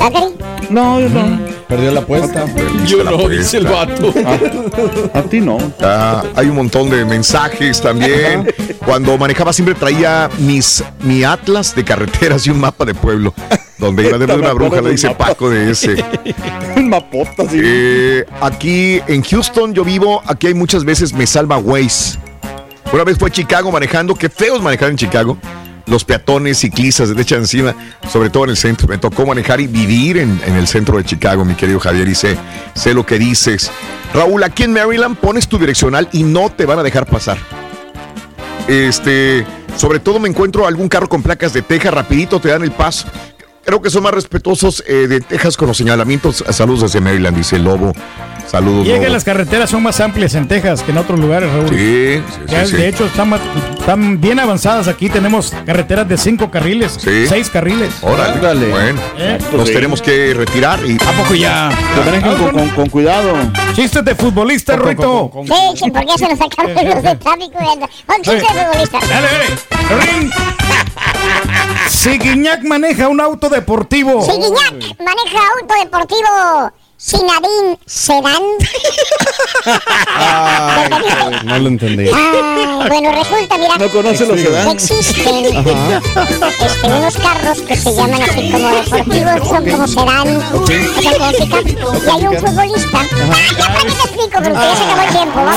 ¿Ah? No, yo no. Perdió la apuesta. Yo la no, dice el vato. A ti no. ah, hay un montón de mensajes también. Cuando manejaba siempre traía mis mi atlas de carreteras y un mapa de pueblo. Donde iba de una bruja, le dice mapa. Paco de ese. Mapota, sí. Eh, aquí en Houston yo vivo, aquí hay muchas veces me salva Waze. Una vez fue a Chicago manejando, qué feo es manejar en Chicago. Los peatones, ciclistas, se te echan encima, sobre todo en el centro. Me tocó manejar y vivir en, en el centro de Chicago, mi querido Javier, y sé, sé lo que dices. Raúl, aquí en Maryland pones tu direccional y no te van a dejar pasar. Este, sobre todo me encuentro algún carro con placas de Texas, rapidito te dan el paso. Creo que son más respetuosos eh, de Texas con los señalamientos. Saludos desde Maryland, dice el Lobo. Saludos. Y es que las carreteras son más amplias en Texas que en otros lugares, Raúl. Sí, sí, Ya, sí, sí. De hecho, están, más- están bien avanzadas aquí. Tenemos carreteras de cinco carriles, Sí. seis carriles. Órale. Órale. Bueno, ¿Eh? nos Sí. tenemos que retirar y ¿A poco ya? Con, con- con cuidado. Chistes de futbolista, Ruito. Sí, que por qué se nos sacaron los de tráfico. Un chiste de futbolista. Dale, dale. Ring. Si Guiñac maneja un auto deportivo. Si Guiñac maneja auto deportivo, Sinadín Sedán. No lo entendí. Ah, bueno, resulta, mira, No conoce los sedán. existen este, unos carros que se llaman así como deportivos, son como sedán, o sea, como y hay un futbolista. Ya, ¿para qué te explico? Pero ya se acabó el tiempo, vamos.